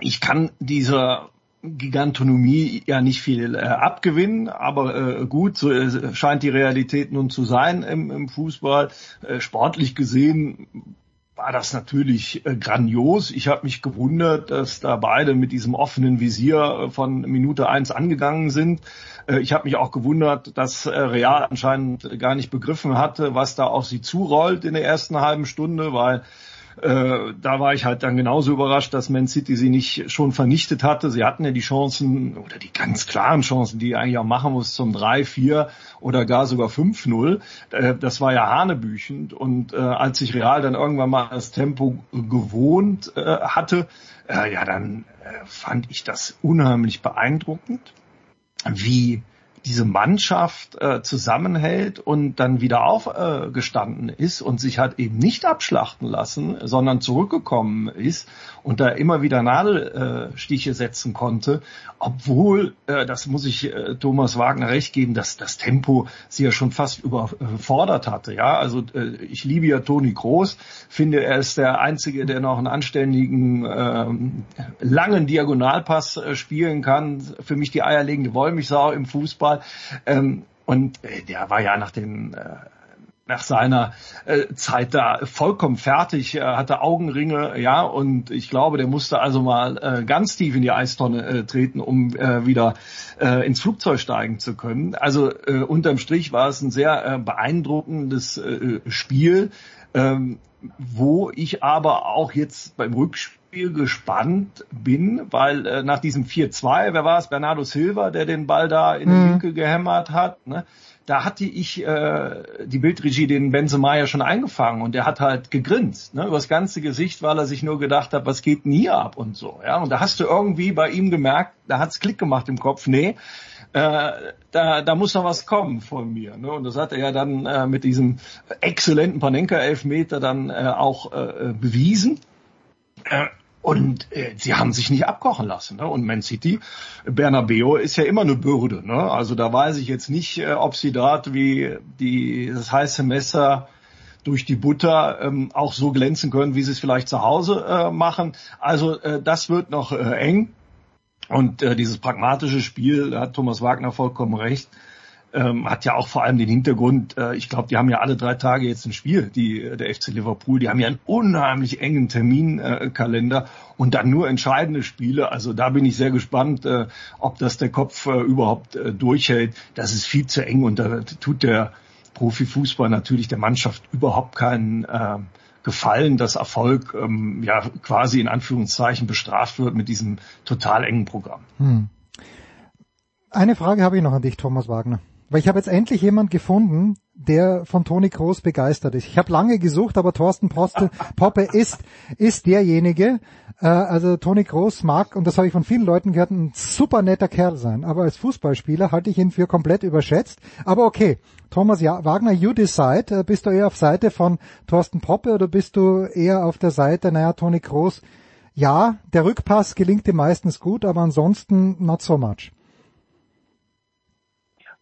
ich kann dieser Gigantonomie ja nicht viel äh, abgewinnen, aber äh, gut, so äh, scheint die Realität nun zu sein im, im Fußball. Äh, sportlich gesehen war das natürlich äh, grandios. Ich habe mich gewundert, dass da beide mit diesem offenen Visier äh, von Minute eins angegangen sind. Äh, ich habe mich auch gewundert, dass äh, Real anscheinend gar nicht begriffen hatte, was da auf sie zurollt in der ersten halben Stunde, weil äh, da war ich halt dann genauso überrascht, dass Man City sie nicht schon vernichtet hatte. Sie hatten ja die Chancen oder die ganz klaren Chancen, die eigentlich auch machen muss zum 3-4 oder gar sogar 5-0. Äh, das war ja hanebüchend. Und äh, als sich Real dann irgendwann mal das Tempo gewohnt äh, hatte, ja, dann fand ich das unheimlich beeindruckend, wie diese Mannschaft äh, zusammenhält und dann wieder aufgestanden äh, ist und sich hat eben nicht abschlachten lassen, sondern zurückgekommen ist und da immer wieder Nadelstiche setzen konnte, obwohl, äh, das muss ich äh, Thomas Wagner recht geben, dass das Tempo sie ja schon fast überfordert hatte. Ja, also äh, ich liebe ja Toni Groß, finde er ist der einzige, der noch einen anständigen ähm, langen Diagonalpass äh, spielen kann. Für mich die eierlegende Wollmilchsau im Fußball. Ähm, und äh, der war ja nach den äh, nach seiner äh, Zeit da vollkommen fertig, er hatte Augenringe, ja, und ich glaube, der musste also mal äh, ganz tief in die Eistonne äh, treten, um äh, wieder äh, ins Flugzeug steigen zu können. Also äh, unterm Strich war es ein sehr äh, beeindruckendes äh, Spiel, ähm, wo ich aber auch jetzt beim Rückspiel gespannt bin, weil äh, nach diesem 4-2, wer war es, Bernardo Silva, der den Ball da in den mhm. Winkel gehämmert hat, ne? da hatte ich äh, die Bildregie den Benzema ja schon eingefangen und der hat halt gegrinst, ne, über das ganze Gesicht, weil er sich nur gedacht hat, was geht denn hier ab und so. Ja, und da hast du irgendwie bei ihm gemerkt, da hat's Klick gemacht im Kopf, nee, äh, da, da muss noch was kommen von mir. Ne? Und das hat er ja dann äh, mit diesem exzellenten Panenka-Elfmeter dann äh, auch äh, bewiesen. Und äh, sie haben sich nicht abkochen lassen. Ne? Und Man City, Bernabeo ist ja immer eine Bürde. Ne? Also da weiß ich jetzt nicht, äh, ob sie dort wie die, das heiße Messer durch die Butter ähm, auch so glänzen können, wie sie es vielleicht zu Hause äh, machen. Also äh, das wird noch äh, eng. Und äh, dieses pragmatische Spiel, da hat Thomas Wagner vollkommen recht, ähm, hat ja auch vor allem den Hintergrund, äh, ich glaube, die haben ja alle drei Tage jetzt ein Spiel, die äh, der FC Liverpool, die haben ja einen unheimlich engen Terminkalender äh, und dann nur entscheidende Spiele. Also da bin ich sehr gespannt, äh, ob das der Kopf äh, überhaupt äh, durchhält. Das ist viel zu eng und da tut der Profifußball natürlich der Mannschaft überhaupt keinen äh, Gefallen, dass Erfolg ähm, ja quasi in Anführungszeichen bestraft wird mit diesem total engen Programm. Hm. Eine Frage habe ich noch an dich, Thomas Wagner. Weil ich habe jetzt endlich jemand gefunden, der von Toni Kroos begeistert ist. Ich habe lange gesucht, aber Thorsten Poste, Poppe ist, ist derjenige. Äh, also Toni Kroos mag, und das habe ich von vielen Leuten gehört, ein super netter Kerl sein. Aber als Fußballspieler halte ich ihn für komplett überschätzt. Aber okay, Thomas Wagner, you decide. Äh, bist du eher auf Seite von Thorsten Poppe oder bist du eher auf der Seite, naja, Toni Kroos, ja, der Rückpass gelingt ihm meistens gut, aber ansonsten not so much.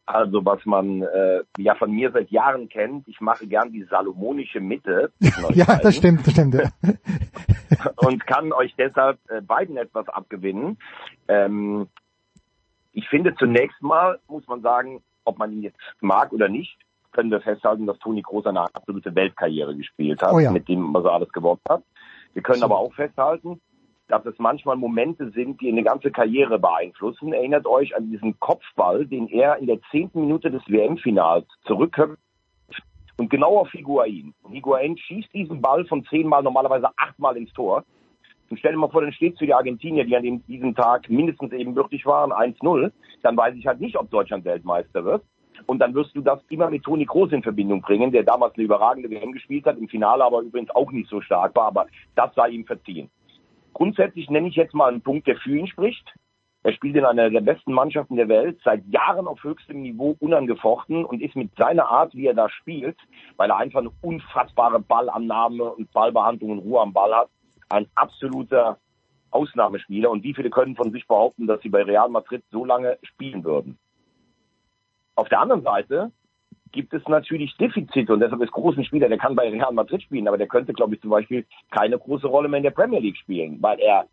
Also was man äh, ja von mir seit Jahren kennt, ich mache gern die salomonische Mitte. ja, das stimmt, das stimmt. Ja. und kann euch deshalb äh, beiden etwas abgewinnen. Ähm, ich finde zunächst mal, muss man sagen, ob man ihn jetzt mag oder nicht, können wir festhalten, dass Toni Kroos eine absolute Weltkarriere gespielt hat, oh ja. mit dem, was er alles gewonnen hat. Wir können so. aber auch festhalten, dass es manchmal Momente sind, die eine ganze Karriere beeinflussen. Erinnert euch an diesen Kopfball, den er in der zehnten Minute des WM-Finals zurückköpft und genau auf Higuain. Und Higuain schießt diesen Ball von zehnmal normalerweise achtmal ins Tor. Und stell dir mal vor, dann steht für die Argentinier, die an dem, diesem Tag mindestens eben würdig waren, 1-0. Dann weiß ich halt nicht, ob Deutschland Weltmeister wird. Und dann wirst du das immer mit Toni Kroos in Verbindung bringen, der damals eine überragende WM gespielt hat, im Finale aber übrigens auch nicht so stark war, aber das sei ihm verziehen. Grundsätzlich nenne ich jetzt mal einen Punkt, der für ihn spricht. Er spielt in einer der besten Mannschaften der Welt, seit Jahren auf höchstem Niveau unangefochten und ist mit seiner Art, wie er da spielt, weil er einfach eine unfassbare Ballannahme und Ballbehandlung und Ruhe am Ball hat, ein absoluter Ausnahmespieler. Und wie viele können von sich behaupten, dass sie bei Real Madrid so lange spielen würden? Auf der anderen Seite gibt es natürlich Defizite und deshalb ist großen Spieler, der kann bei Real Madrid spielen, aber der könnte, glaube ich, zum Beispiel keine große Rolle mehr in der Premier League spielen, weil er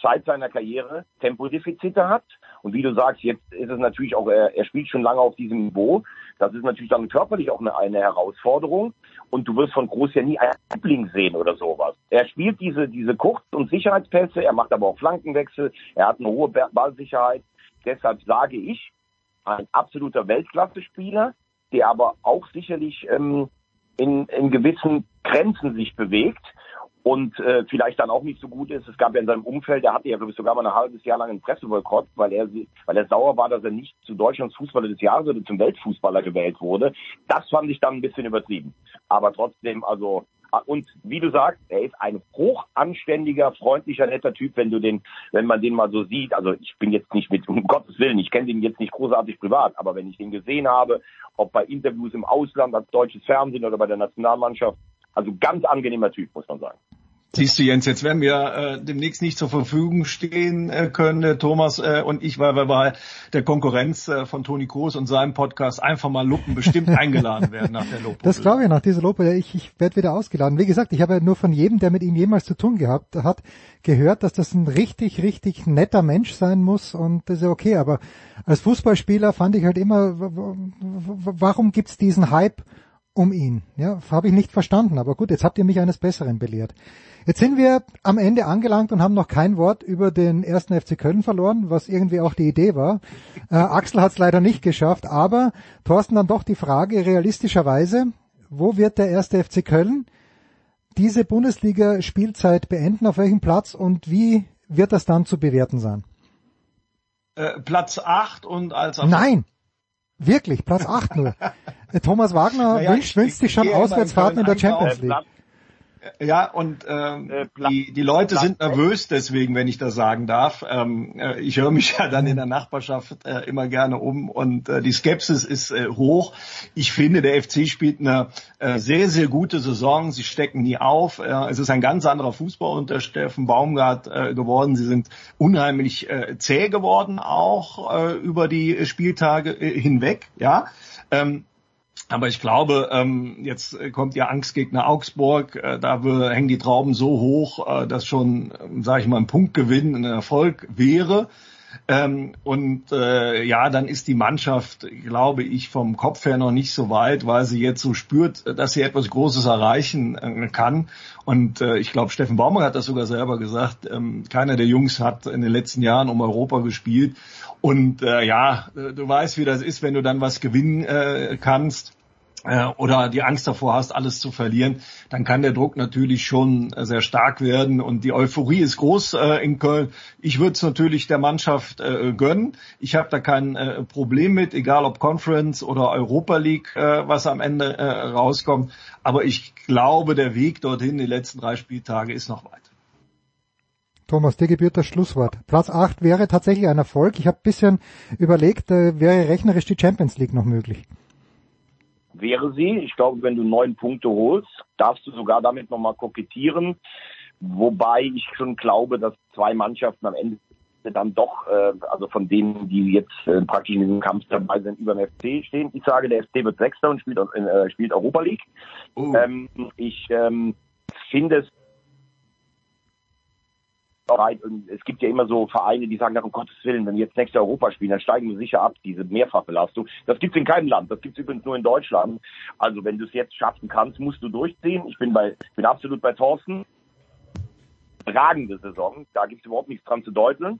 Zeit seiner Karriere Tempodefizite hat. Und wie du sagst, jetzt ist es natürlich auch, er, er spielt schon lange auf diesem Niveau. Das ist natürlich dann körperlich auch eine, eine Herausforderung. Und du wirst von Groß ja nie einen Liebling sehen oder sowas. Er spielt diese, diese Kurz- und Sicherheitspässe, er macht aber auch Flankenwechsel, er hat eine hohe Ballsicherheit. Deshalb sage ich, ein absoluter Weltklasse-Spieler, der aber auch sicherlich ähm, in, in gewissen Grenzen sich bewegt und äh, vielleicht dann auch nicht so gut ist. Es gab ja in seinem Umfeld, der hatte ja glaube ich sogar mal ein halbes Jahr lang einen Presseboykott, weil er weil er sauer war, dass er nicht zu Deutschlands Fußballer des Jahres oder zum Weltfußballer gewählt wurde. Das fand ich dann ein bisschen übertrieben. Aber trotzdem, also Und wie du sagst, er ist ein hochanständiger, freundlicher, netter Typ, wenn du den, wenn man den mal so sieht. Also ich bin jetzt nicht mit, um Gottes Willen, ich kenne den jetzt nicht großartig privat, aber wenn ich den gesehen habe, ob bei Interviews im Ausland als deutsches Fernsehen oder bei der Nationalmannschaft, also ganz angenehmer Typ, muss man sagen. Siehst du Jens, jetzt werden wir äh, demnächst nicht zur Verfügung stehen äh, können, äh, Thomas äh, und ich, weil wir bei der Konkurrenz äh, von Toni Kroos und seinem Podcast einfach mal Luppen bestimmt eingeladen werden nach der Lobhudelei. Das glaube ich nach dieser Lobhudelei. Ich, ich werde wieder ausgeladen. Wie gesagt, ich habe ja nur von jedem, der mit ihm jemals zu tun gehabt hat, gehört, dass das ein richtig, richtig netter Mensch sein muss und das ist ja okay. Aber als Fußballspieler fand ich halt immer, warum gibt's diesen Hype um ihn? Ja, habe ich nicht verstanden. Aber gut, jetzt habt ihr mich eines Besseren belehrt. Jetzt sind wir am Ende angelangt und haben noch kein Wort über den ersten FC Köln verloren, was irgendwie auch die Idee war. Äh, Axel hat es leider nicht geschafft, aber Thorsten dann doch die Frage realistischerweise, wo wird der erste FC Köln diese Bundesliga-Spielzeit beenden, auf welchem Platz und wie wird das dann zu bewerten sein? Äh, Platz 8 und als Nein! Wirklich, Platz 8 nur. Thomas Wagner naja, wünscht, wünscht sich schon Auswärtsfahrten in der Champions League. Ja, und ähm, äh, die, die Leute sind nervös deswegen, wenn ich das sagen darf. Ähm, äh, ich höre mich ja dann in der Nachbarschaft äh, immer gerne um und äh, die Skepsis ist äh, hoch. Ich finde, der FC spielt eine äh, sehr, sehr gute Saison. Sie stecken nie auf. Äh, es ist ein ganz anderer Fußball unter Steffen Baumgart äh, geworden. Sie sind unheimlich äh, zäh geworden auch äh, über die Spieltage äh, hinweg. Ja. Ähm, aber ich glaube, ähm, jetzt kommt ja Angstgegner Augsburg, äh, da hängen die Trauben so hoch, äh, dass schon, äh, sage ich mal, ein Punktgewinn ein Erfolg wäre. Ähm, und äh, ja, dann ist die Mannschaft, glaube ich, vom Kopf her noch nicht so weit, weil sie jetzt so spürt, dass sie etwas Großes erreichen äh, kann. Und äh, ich glaube, Steffen Baumann hat das sogar selber gesagt. Ähm, keiner der Jungs hat in den letzten Jahren um Europa gespielt. Und äh, ja, du weißt, wie das ist, wenn du dann was gewinnen äh, kannst äh, oder die Angst davor hast, alles zu verlieren, dann kann der Druck natürlich schon äh, sehr stark werden und die Euphorie ist groß äh, in Köln. Ich würde es natürlich der Mannschaft äh, gönnen. Ich habe da kein äh, Problem mit, egal ob Conference oder Europa League, äh, was am Ende äh, rauskommt. Aber ich glaube, der Weg dorthin, die letzten drei Spieltage, ist noch weit. Thomas, dir gebührt das Schlusswort. Platz 8 wäre tatsächlich ein Erfolg. Ich habe bisschen überlegt, äh, wäre rechnerisch die Champions League noch möglich wäre sie. Ich glaube, wenn du neun Punkte holst, darfst du sogar damit nochmal kokettieren. Wobei ich schon glaube, dass zwei Mannschaften am Ende dann doch, äh, also von denen, die jetzt äh, praktisch in diesem Kampf dabei sind, über dem FC stehen. Ich sage, der FC wird Sechster und spielt, äh, spielt Europa League. Uh. Ähm, ich ähm, finde es bereit. Und es gibt ja immer so Vereine, die sagen, um Gottes Willen, wenn wir jetzt nächste Europa spielen, dann steigen wir sicher ab, diese Mehrfachbelastung. Das gibt's in keinem Land. Das gibt's übrigens nur in Deutschland. Also wenn du es jetzt schaffen kannst, musst du durchziehen. Ich bin bei, bin absolut bei Thorsten. Tragende Saison. Da gibt's überhaupt nichts dran zu deuteln.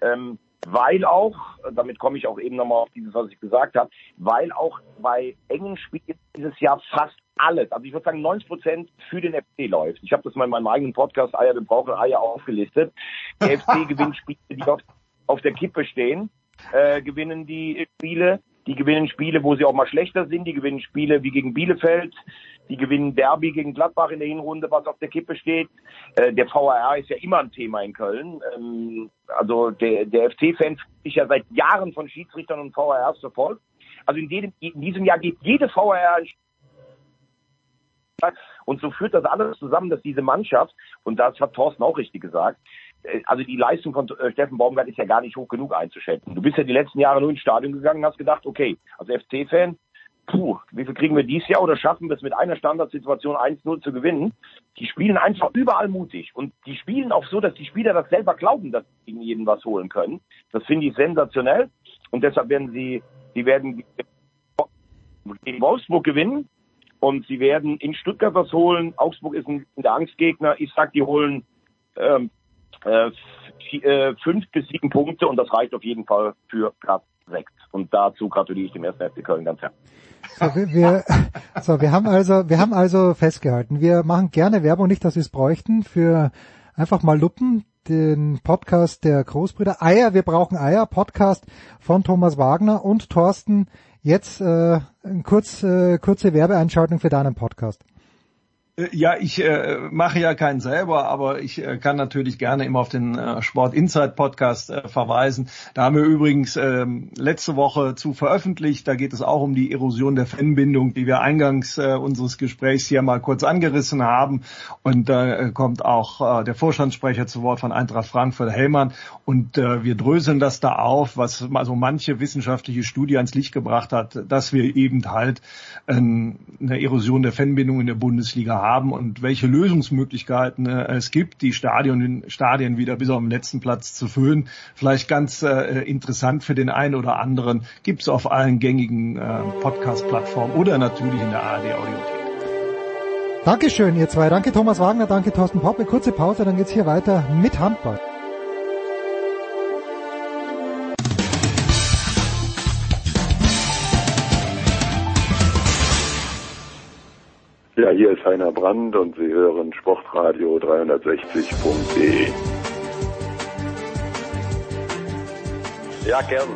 Ähm, weil auch, damit komme ich auch eben nochmal auf dieses, was ich gesagt habe, weil auch bei engen Spielen dieses Jahr fast alles, also ich würde sagen 90 Prozent für den FC läuft. Ich habe das mal in meinem eigenen Podcast Eier, wir brauchen Eier aufgelistet. Der FC gewinnt Spiele, die auf, auf der Kippe stehen, äh, gewinnen die Spiele, die gewinnen Spiele, wo sie auch mal schlechter sind, die gewinnen Spiele wie gegen Bielefeld, die gewinnen Derby gegen Gladbach in der Hinrunde, was auf der Kippe steht. Äh, der VAR ist ja immer ein Thema in Köln. Ähm, also der, der FC-Fan ist ja seit Jahren von Schiedsrichtern und VARs verfolgt. Also in, jedem, in diesem Jahr geht jede VAR und so führt das alles zusammen, dass diese Mannschaft, und das hat Thorsten auch richtig gesagt, äh, also die Leistung von äh, Steffen Baumgart ist ja gar nicht hoch genug einzuschätzen. Du bist ja die letzten Jahre nur ins Stadion gegangen und hast gedacht, okay, als FC-Fan, puh, wie viel kriegen wir dieses Jahr oder schaffen wir es mit einer Standardsituation 1-0 zu gewinnen? Die spielen einfach überall mutig und die spielen auch so, dass die Spieler das selber glauben, dass sie gegen jeden was holen können. Das finde ich sensationell und deshalb werden sie, sie werden gegen Wolfsburg gewinnen und sie werden in Stuttgart was holen. Augsburg ist ein, der Angstgegner. Ich sag, die holen ähm, äh, äh, fünf bis sieben Punkte und das reicht auf jeden Fall für Platz sechs. Und dazu gratuliere ich dem ersten FC Köln ganz herzlich. So, wir, so, wir haben also, wir haben also festgehalten, wir machen gerne Werbung, nicht, dass wir es bräuchten, für einfach mal Luppen, den Podcast der Großbrüder. Eier, wir brauchen Eier, Podcast von Thomas Wagner und Thorsten. Jetzt äh, kurz, äh, kurze Werbeeinschaltung für deinen Podcast. Äh, ja, ich äh, mache ja keinen selber, aber ich äh, kann natürlich gerne immer auf den äh, Sport Insight Podcast äh, verweisen. Da haben wir übrigens äh, letzte Woche zu veröffentlicht. Da geht es auch um die Erosion der Fanbindung, die wir eingangs äh, unseres Gesprächs hier mal kurz angerissen haben. Und da äh, kommt auch äh, der Vorstandssprecher zu Wort von Eintracht Frankfurt, Hellmann. Und äh, wir dröseln das da auf, was also manche wissenschaftliche Studie ans Licht gebracht hat, dass wir eben halt äh, eine Erosion der Fanbindung in der Bundesliga haben und welche Lösungsmöglichkeiten äh, es gibt, die Stadion, Stadien wieder bis auf den letzten Platz zu füllen. Vielleicht ganz äh, interessant für den einen oder anderen, gibt es auf allen gängigen äh, Podcast-Plattformen oder natürlich in der ARD-Audiothek. Dankeschön, ihr zwei. Danke Thomas Wagner, danke Thorsten Poppe. Kurze Pause, dann geht's hier weiter mit Handball. Ja, hier ist Heiner Brand und Sie hören Sportradio 360.de. Ja, gern.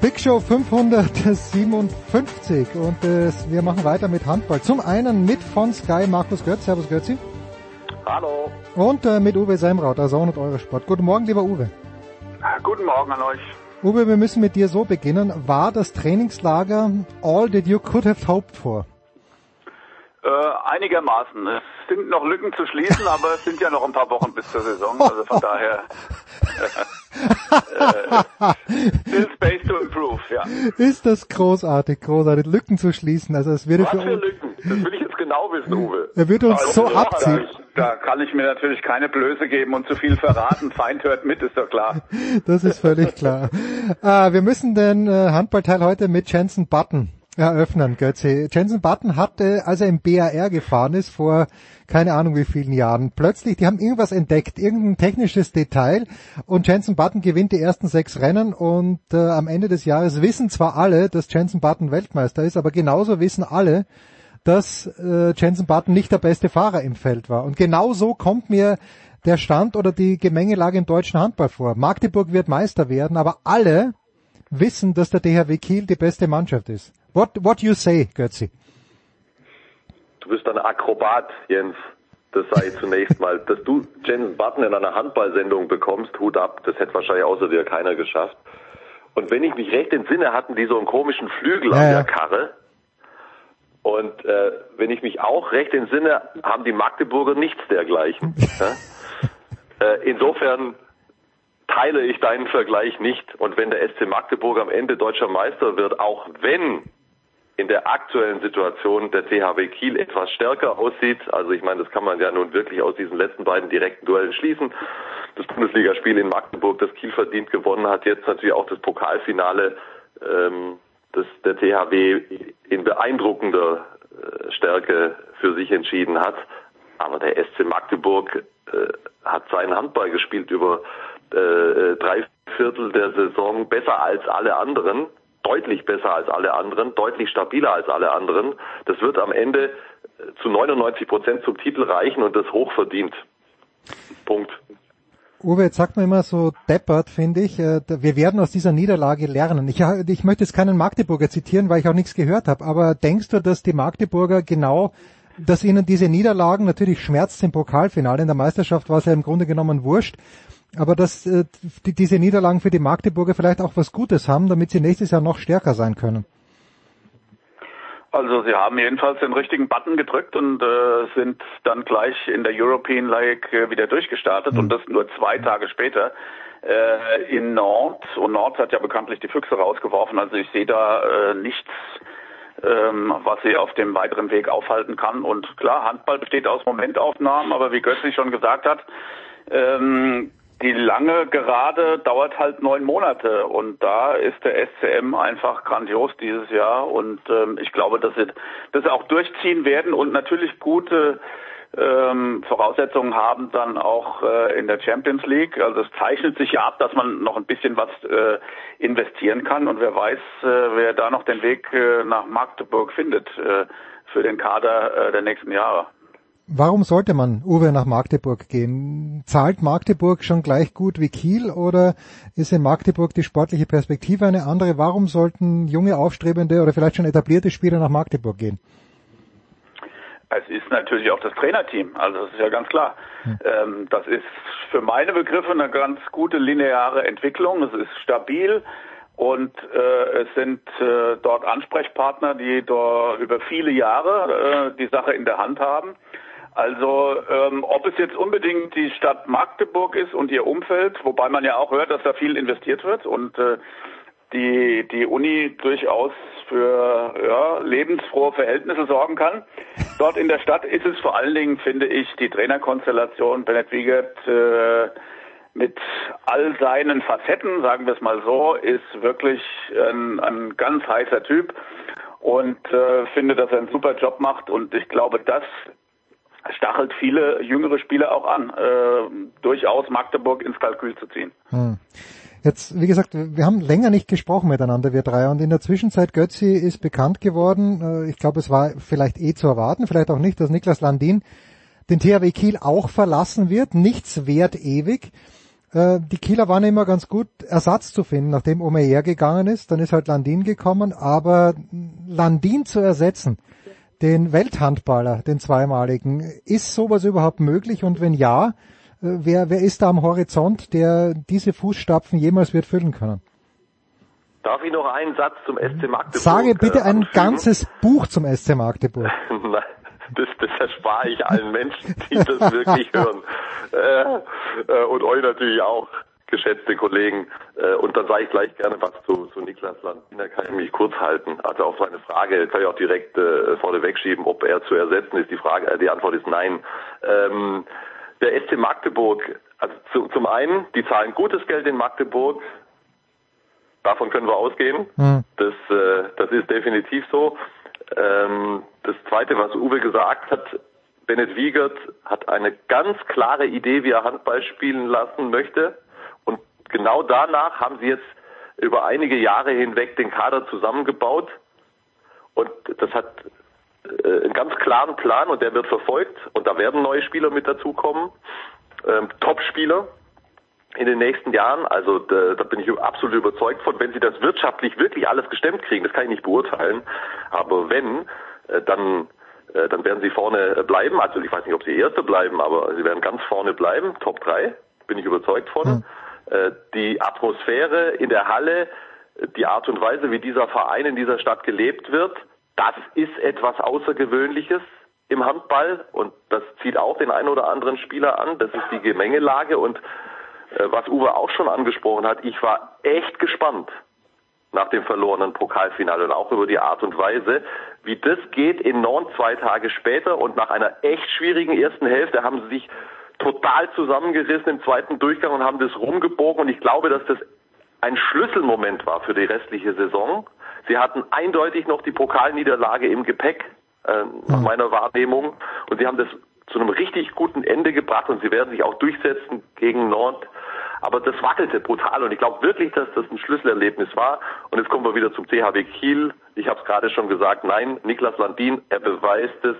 Big Show 557 und äh, wir machen weiter mit Handball. Zum einen mit von Sky Markus Götz. Servus Götzi. Hallo. Und äh, mit Uwe Semraut, also und Eure Sport. Guten Morgen, lieber Uwe. Guten Morgen an euch. Uwe, wir müssen mit dir so beginnen. War das Trainingslager all that you could have hoped for? Äh, einigermaßen. Es sind noch Lücken zu schließen, aber es sind ja noch ein paar Wochen bis zur Saison. Also von daher äh, still space to improve, ja. Ist das großartig, großartig, Lücken zu schließen. Also es würde Was für für Lücken? Das will ich jetzt genau wissen, Uwe. er würde uns Also, so abziehen. Da, da kann ich mir natürlich keine Blöße geben und zu viel verraten. Feind hört mit, ist doch klar. Das ist völlig klar. Ah, wir müssen den äh, Handballteil heute mit Jensen Button eröffnen, Götze. Jensen Button hatte, als er im BAR gefahren ist, vor keine Ahnung wie vielen Jahren, plötzlich, die haben irgendwas entdeckt, irgendein technisches Detail und Jensen Button gewinnt die ersten sechs Rennen und äh, am Ende des Jahres wissen zwar alle, dass Jensen Button Weltmeister ist, aber genauso wissen alle, dass äh, Jensen Button nicht der beste Fahrer im Feld war. Und genau so kommt mir der Stand oder die Gemengelage im deutschen Handball vor. Magdeburg wird Meister werden, aber alle wissen, dass der DHW Kiel die beste Mannschaft ist. What, what you say, Götzi? Du bist ein Akrobat, Jens. Das sei zunächst mal, dass du Jensen Button in einer Handballsendung bekommst, Hut ab, das hätte wahrscheinlich außer dir keiner geschafft. Und wenn ich mich recht entsinne, hatten die so einen komischen Flügel Ja, an ja. der Karre. Und äh, wenn ich mich auch recht entsinne, haben die Magdeburger nichts dergleichen. ja? äh, insofern teile ich deinen Vergleich nicht. Und wenn der SC Magdeburg am Ende deutscher Meister wird, auch wenn in der aktuellen Situation der THW Kiel etwas stärker aussieht, also ich meine, das kann man ja nun wirklich aus diesen letzten beiden direkten Duellen schließen. Das Bundesligaspiel in Magdeburg, das Kiel verdient gewonnen hat, jetzt natürlich auch das Pokalfinale, ähm, das der THW in beeindruckender äh, Stärke für sich entschieden hat. Aber der SC Magdeburg äh, hat seinen Handball gespielt über äh, drei Viertel der Saison besser als alle anderen, deutlich besser als alle anderen, deutlich stabiler als alle anderen. Das wird am Ende äh, zu 99 Prozent zum Titel reichen und das hochverdient. Punkt. Uwe, jetzt sagt man immer so deppert, finde ich. äh, Wir werden aus dieser Niederlage lernen. Ich, ich möchte jetzt keinen Magdeburger zitieren, weil ich auch nichts gehört habe. Aber denkst du, dass die Magdeburger genau, dass ihnen diese Niederlagen natürlich schmerzt im Pokalfinale, in der Meisterschaft war es ja im Grunde genommen wurscht, aber dass äh, die, diese Niederlagen für die Magdeburger vielleicht auch was Gutes haben, damit sie nächstes Jahr noch stärker sein können? Also sie haben jedenfalls den richtigen Button gedrückt und äh, sind dann gleich in der European League äh, wieder durchgestartet und das nur zwei Tage später äh, in Nord. Und Nord hat ja bekanntlich die Füchse rausgeworfen. Also ich sehe da äh, nichts, ähm, was sie auf dem weiteren Weg aufhalten kann. Und klar, Handball besteht aus Momentaufnahmen, aber wie Götzi schon gesagt hat, ähm, die lange Gerade dauert halt neun Monate und da ist der SCM einfach grandios dieses Jahr und ähm, ich glaube, dass sie das auch durchziehen werden und natürlich gute ähm, Voraussetzungen haben dann auch äh, in der Champions League. Also es zeichnet sich ja ab, dass man noch ein bisschen was äh, investieren kann und wer weiß, äh, wer da noch den Weg äh, nach Magdeburg findet äh, für den Kader äh, der nächsten Jahre. Warum sollte man, Uwe, nach Magdeburg gehen? Zahlt Magdeburg schon gleich gut wie Kiel oder ist in Magdeburg die sportliche Perspektive eine andere? Warum sollten junge, aufstrebende oder vielleicht schon etablierte Spieler nach Magdeburg gehen? Es ist natürlich auch das Trainerteam, also das ist ja ganz klar. Hm. Ähm, das ist für meine Begriffe eine ganz gute lineare Entwicklung. Es ist stabil und äh, es sind äh, dort Ansprechpartner, die dort über viele Jahre äh, die Sache in der Hand haben. Also ähm, ob es jetzt unbedingt die Stadt Magdeburg ist und ihr Umfeld, wobei man ja auch hört, dass da viel investiert wird und äh, die die Uni durchaus für ja, lebensfrohe Verhältnisse sorgen kann. Dort in der Stadt ist es vor allen Dingen, finde ich, die Trainerkonstellation Bennett Wiegert äh, mit all seinen Facetten, sagen wir es mal so, ist wirklich ein, ein ganz heißer Typ und äh, finde, dass er einen super Job macht und ich glaube, das stachelt viele jüngere Spieler auch an, äh, durchaus Magdeburg ins Kalkül zu ziehen. Hm. Jetzt, wie gesagt, wir haben länger nicht gesprochen miteinander, wir drei, und in der Zwischenzeit, Götzi ist bekannt geworden, äh, ich glaube, es war vielleicht eh zu erwarten, vielleicht auch nicht, dass Niklas Landin den THW Kiel auch verlassen wird, nichts wert ewig. Äh, die Kieler waren immer ganz gut, Ersatz zu finden, nachdem Omeyer gegangen ist, dann ist halt Landin gekommen, aber Landin zu ersetzen, den Welthandballer, den zweimaligen. Ist sowas überhaupt möglich? Und wenn ja, äh, wer, wer ist da am Horizont, der diese Fußstapfen jemals wird füllen können? Darf ich noch einen Satz zum SC Magdeburg? Sage bitte äh, ein ganzes Buch zum SC Magdeburg. Nein, das, das erspare ich allen Menschen, die das wirklich hören. Äh, äh, und euch natürlich auch geschätzte Kollegen. Äh, und dann sage ich gleich gerne was zu, zu Niklas Landiner, kann ich mich kurz halten. Also auf seine Frage kann ich auch direkt äh, vorne wegschieben, ob er zu ersetzen ist. Die Frage, äh, die Antwort ist nein. Ähm, der SC Magdeburg, also zu, zum einen, die zahlen gutes Geld in Magdeburg. Davon können wir ausgehen. Mhm. Das, äh, das ist definitiv so. Ähm, das zweite, was Uwe gesagt hat, Bennett Wiegert hat eine ganz klare Idee, wie er Handball spielen lassen möchte genau danach haben sie jetzt über einige Jahre hinweg den Kader zusammengebaut und das hat äh, einen ganz klaren Plan und der wird verfolgt und da werden neue Spieler mit dazukommen, ähm, Top-Spieler in den nächsten Jahren. Also da, da bin ich absolut überzeugt von, wenn sie das wirtschaftlich wirklich alles gestemmt kriegen, das kann ich nicht beurteilen, aber wenn, äh, dann äh, dann werden sie vorne bleiben. Also ich weiß nicht, ob sie Erste bleiben, aber sie werden ganz vorne bleiben, Top 3, bin ich überzeugt von. Mhm. Äh, die Atmosphäre in der Halle, die Art und Weise, wie dieser Verein in dieser Stadt gelebt wird, das ist etwas Außergewöhnliches im Handball und das zieht auch den einen oder anderen Spieler an. Das ist die Gemengelage und äh, was Uwe auch schon angesprochen hat, ich war echt gespannt nach dem verlorenen Pokalfinale und auch über die Art und Weise, wie das geht in Nantes zwei Tage später und nach einer echt schwierigen ersten Hälfte haben sie sich total zusammengerissen im zweiten Durchgang und haben das rumgebogen und ich glaube, dass das ein Schlüsselmoment war für die restliche Saison. Sie hatten eindeutig noch die Pokalniederlage im Gepäck, äh, nach mhm. meiner Wahrnehmung, und sie haben das zu einem richtig guten Ende gebracht und sie werden sich auch durchsetzen gegen Nord. Aber das wackelte brutal und ich glaube wirklich, dass das ein Schlüsselerlebnis war. Und jetzt kommen wir wieder zum THW Kiel. Ich habe es gerade schon gesagt, nein, Niklas Landin, er beweist es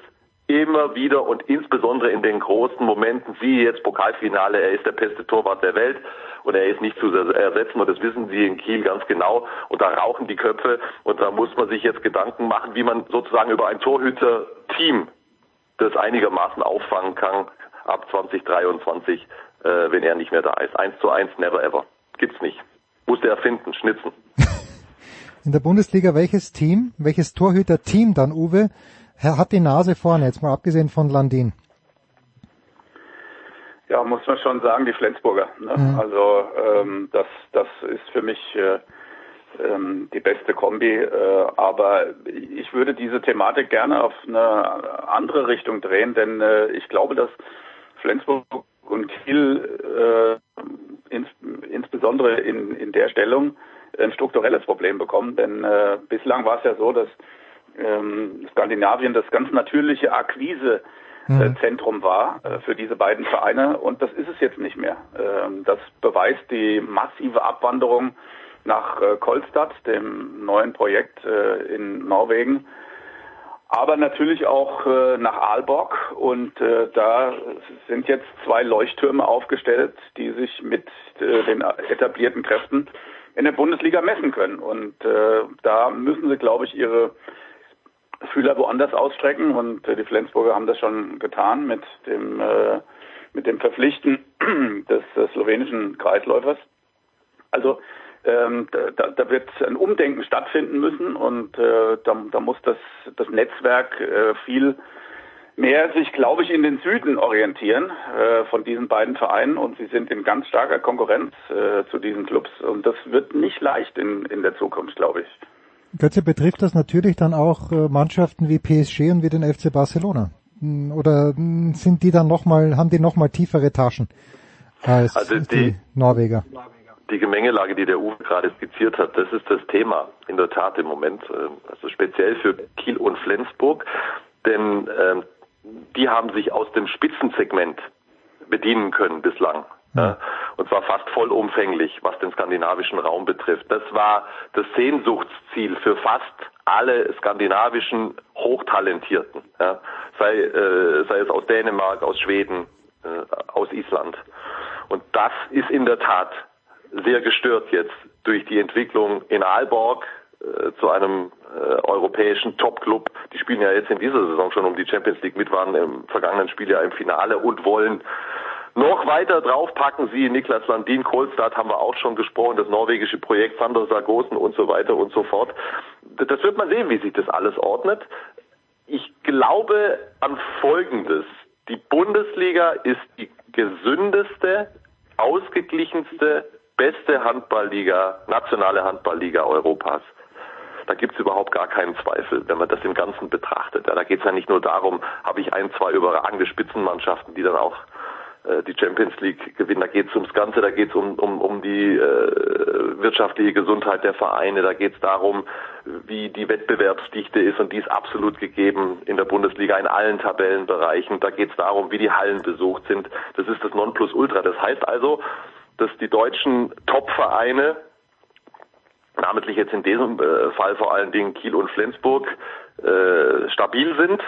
immer wieder und insbesondere in den großen Momenten, wie jetzt Pokalfinale, er ist der beste Torwart der Welt und er ist nicht zu ersetzen und das wissen sie in Kiel ganz genau und da rauchen die Köpfe und da muss man sich jetzt Gedanken machen, wie man sozusagen über ein Torhüter-Team das einigermaßen auffangen kann ab 2023, äh, wenn er nicht mehr da ist. Eins zu eins, never ever. Gibt's nicht. Musste er finden, schnitzen. In der Bundesliga welches Team, welches Torhüter-Team dann, Uwe, hat die Nase vorne, jetzt mal abgesehen von Landin. Ja, muss man schon sagen, die Flensburger. Ne? Mhm. Also ähm, das, das ist für mich äh, ähm, die beste Kombi. Äh, aber ich würde diese Thematik gerne auf eine andere Richtung drehen, denn äh, ich glaube, dass Flensburg und Kiel äh, ins, insbesondere in, in der Stellung ein strukturelles Problem bekommen. Denn äh, bislang war es ja so, dass ähm, Skandinavien das ganz natürliche Akquisezentrum mhm. war äh, für diese beiden Vereine und das ist es jetzt nicht mehr. Ähm, das beweist die massive Abwanderung nach äh, Kolstad, dem neuen Projekt äh, in Norwegen, aber natürlich auch äh, nach Aalborg und äh, da sind jetzt zwei Leuchttürme aufgestellt, die sich mit äh, den etablierten Kräften in der Bundesliga messen können und äh, da müssen sie, glaube ich, ihre Fühler woanders ausstrecken und äh, die Flensburger haben das schon getan mit dem äh, mit dem Verpflichten des, des slowenischen Kreisläufers. Also ähm, da, da wird ein Umdenken stattfinden müssen und äh, da, da muss das, das Netzwerk äh, viel mehr sich, glaube ich, in den Süden orientieren äh, von diesen beiden Vereinen und sie sind in ganz starker Konkurrenz äh, zu diesen Clubs und das wird nicht leicht in, in der Zukunft, glaube ich. Götze, betrifft das natürlich dann auch äh, Mannschaften wie PSG und wie den FC Barcelona? Hm, oder hm, sind die dann nochmal, haben die nochmal tiefere Taschen als also die, die Norweger? Die Gemengelage, die der Uwe gerade skizziert hat, das ist das Thema in der Tat im Moment. Äh, also speziell für Kiel und Flensburg, denn ähm, die haben sich aus dem Spitzensegment bedienen können bislang. Und zwar fast vollumfänglich, was den skandinavischen Raum betrifft. Das war das Sehnsuchtsziel für fast alle skandinavischen Hochtalentierten, ja. sei, äh, sei es aus Dänemark, aus Schweden, äh, aus Island. Und das ist in der Tat sehr gestört jetzt durch die Entwicklung in Aalborg, äh, zu einem äh, europäischen Top-Club. Die spielen ja jetzt in dieser Saison schon um die Champions League mit, waren im vergangenen Spiel ja im Finale und wollen noch weiter draufpacken. Sie, Niklas Landin, Kohlstadt haben wir auch schon gesprochen, das norwegische Projekt Sander Sargosen und so weiter und so fort. Das wird man sehen, wie sich das alles ordnet. Ich glaube an Folgendes. Die Bundesliga ist die gesündeste, ausgeglichenste, beste Handballliga, nationale Handballliga Europas. Da gibt es überhaupt gar keinen Zweifel, wenn man das im Ganzen betrachtet. Ja, da geht es ja nicht nur darum, habe ich ein, zwei überragende Spitzenmannschaften, die dann auch die Champions League gewinnen. Da geht es ums Ganze, da geht es um, um, um die äh, wirtschaftliche Gesundheit der Vereine, da geht es darum, wie die Wettbewerbsdichte ist und die ist absolut gegeben in der Bundesliga in allen Tabellenbereichen. Da geht es darum, wie die Hallen besucht sind. Das ist das Nonplusultra. Das heißt also, dass die deutschen Top-Vereine namentlich jetzt in diesem äh, Fall vor allen Dingen Kiel und Flensburg, äh, stabil sind.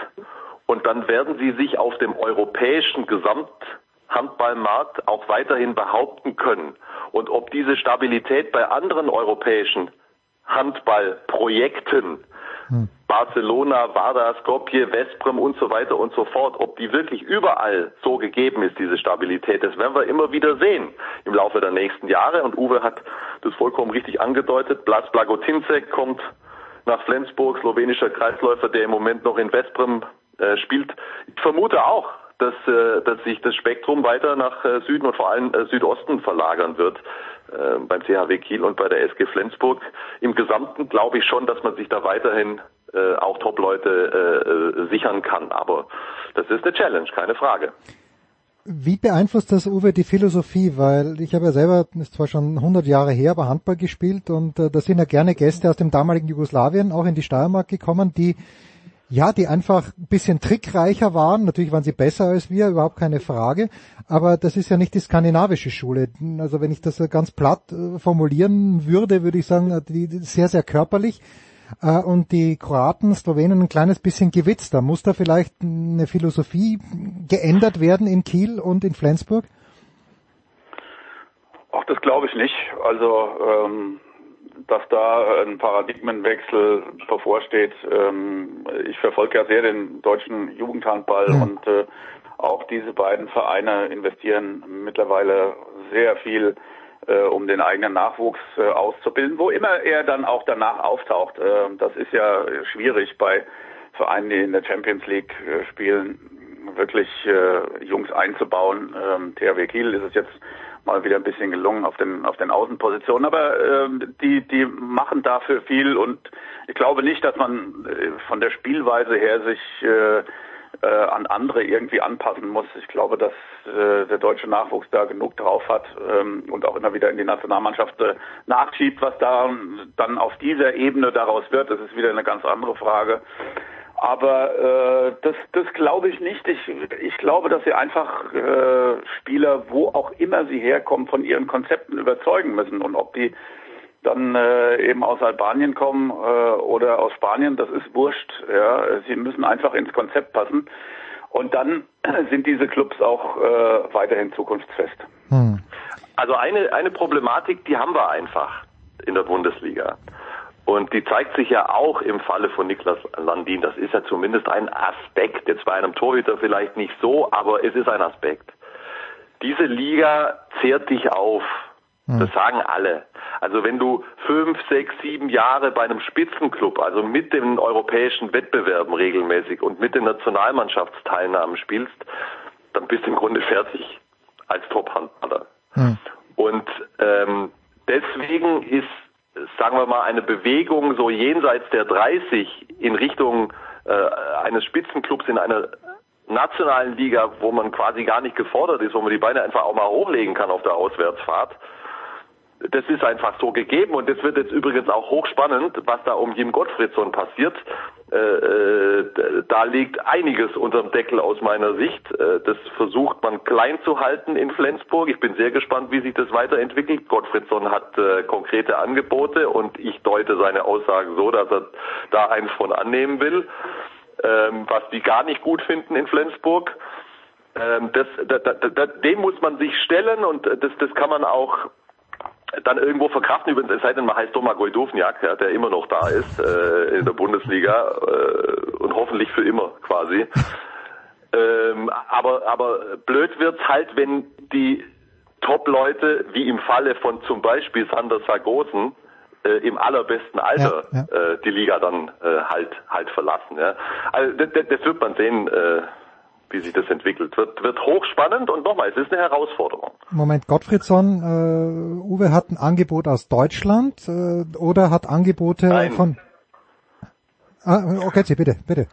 Und dann werden sie sich auf dem europäischen Gesamthandballmarkt auch weiterhin behaupten können. Und ob diese Stabilität bei anderen europäischen Handballprojekten hm. Barcelona, Vardar, Skopje, Vesprem und so weiter und so fort, ob die wirklich überall so gegeben ist, diese Stabilität, das werden wir immer wieder sehen im Laufe der nächsten Jahre. Und Uwe hat das vollkommen richtig angedeutet. Blas Blagotinzek kommt nach Flensburg, slowenischer Kreisläufer, der im Moment noch in Vesprem äh, spielt. Ich vermute auch, dass, äh, dass sich das Spektrum weiter nach äh, Süden und vor allem äh, Südosten verlagern wird äh, beim CHW Kiel und bei der SG Flensburg. Im Gesamten glaube ich schon, dass man sich da weiterhin auch Top-Leute sichern kann. Aber das ist eine Challenge, keine Frage. Wie beeinflusst das, Uwe, die Philosophie? Weil ich habe ja selber, ist zwar schon 100 Jahre her, aber Handball gespielt und äh, da sind ja gerne Gäste aus dem damaligen Jugoslawien auch in die Steiermark gekommen, die ja, die einfach ein bisschen trickreicher waren. Natürlich waren sie besser als wir, überhaupt keine Frage. Aber das ist ja nicht die skandinavische Schule. Also wenn ich das ganz platt äh, formulieren würde, würde ich sagen, die, die sehr, sehr körperlich. Äh, und die Kroaten, Slowenen ein kleines bisschen gewitzter. Muss da vielleicht eine Philosophie geändert werden in Kiel und in Flensburg? Ach, das glaube ich nicht. Also ähm, dass da ein Paradigmenwechsel bevorsteht. Ähm, ich verfolge ja sehr den deutschen Jugendhandball mhm. und äh, auch diese beiden Vereine investieren mittlerweile sehr viel, äh, um den eigenen Nachwuchs äh, auszubilden, wo immer er dann auch danach auftaucht. Äh, das ist ja schwierig bei Vereinen, die in der Champions League spielen, wirklich Jungs einzubauen. Ähm, THW Kiel ist es jetzt mal wieder ein bisschen gelungen auf den auf den Außenpositionen. Aber äh, die die machen dafür viel und ich glaube nicht, dass man äh, von der Spielweise her sich äh, äh, an andere irgendwie anpassen muss. Ich glaube, dass äh, der deutsche Nachwuchs da genug drauf hat ähm, und auch immer wieder in die Nationalmannschaft äh, nachschiebt, was da dann auf dieser Ebene daraus wird. Das ist wieder eine ganz andere Frage. Aber äh, das, das glaube ich nicht. Ich, ich glaube, dass sie einfach äh, Spieler, wo auch immer sie herkommen, von ihren Konzepten überzeugen müssen. Und ob die dann äh, eben aus Albanien kommen äh, oder aus Spanien, das ist wurscht. Ja, sie müssen einfach ins Konzept passen. Und dann sind diese Clubs auch äh, weiterhin zukunftsfest. Hm. Also eine eine Problematik, die haben wir einfach in der Bundesliga. Und die zeigt sich ja auch im Falle von Niklas Landin. Das ist ja zumindest ein Aspekt. Jetzt bei einem Torhüter vielleicht nicht so, aber es ist ein Aspekt. Diese Liga zehrt dich auf. Hm. Das sagen alle. Also wenn du fünf, sechs, sieben Jahre bei einem Spitzenclub, also mit den europäischen Wettbewerben regelmäßig und mit den Nationalmannschaftsteilnahmen spielst, dann bist du im Grunde fertig als Top-Handballer. Hm. Und ähm, deswegen ist, sagen wir mal, eine Bewegung so jenseits der 30 in Richtung äh, eines Spitzenclubs in einer nationalen Liga, wo man quasi gar nicht gefordert ist, wo man die Beine einfach auch mal hochlegen kann auf der Auswärtsfahrt, das ist einfach so gegeben und das wird jetzt übrigens auch hochspannend, was da um Jim Gottfriedson passiert. Äh, äh, da liegt einiges unterm Deckel aus meiner Sicht. Äh, das versucht man klein zu halten in Flensburg. Ich bin sehr gespannt, wie sich das weiterentwickelt. Gottfriedson hat konkrete Angebote und ich deute seine Aussagen so, dass er da eins von annehmen will, ähm, was die gar nicht gut finden in Flensburg. Ähm, das, da, da, da, dem muss man sich stellen und das, das kann man auch dann irgendwo verkraften, übrigens, es sei denn, man heißt Thomas Gojdovniak, ja, der immer noch da ist äh, in der Bundesliga äh, und hoffentlich für immer quasi. Ähm, aber, aber blöd wird's halt, wenn die Top-Leute, wie im Falle von zum Beispiel Sander Sargosen, äh, im allerbesten Alter ja, ja. Äh, die Liga dann äh, halt halt verlassen. Ja. Also das, das wird man sehen. Äh, wie sich das entwickelt. Wird, wird hochspannend und nochmal, es ist eine Herausforderung. Moment, Gottfriedsson, äh, Uwe hat ein Angebot aus Deutschland äh, oder hat Angebote nein. von... Ah, okay, bitte, bitte.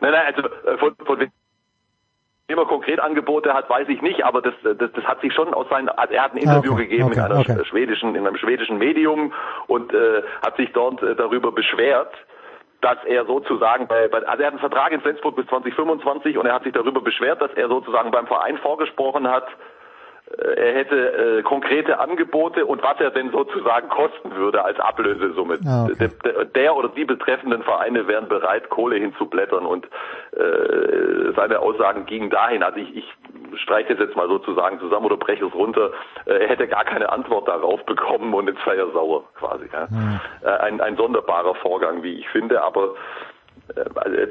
Nein, nein, also äh, von, von wem er konkret Angebote hat, weiß ich nicht, aber das, das, das hat sich schon aus seinem, also er hat ein Interview okay, gegeben okay, in einer okay. schwedischen, in einem schwedischen Medium und äh, hat sich dort äh, darüber beschwert, dass er sozusagen bei, bei, also er hat einen Vertrag in Flensburg bis 2025 und er hat sich darüber beschwert, dass er sozusagen beim Verein vorgesprochen hat, er hätte äh, konkrete Angebote und was er denn sozusagen kosten würde als Ablösesumme. Ah, okay. der, der, oder die betreffenden Vereine wären bereit, Kohle hinzublättern und äh, seine Aussagen gingen dahin. Also ich, ich streiche das jetzt mal sozusagen zusammen oder breche es runter. Äh, er hätte gar keine Antwort darauf bekommen und jetzt sei er sauer quasi. Ja. Mhm. Äh, ein, ein sonderbarer Vorgang, wie ich finde, aber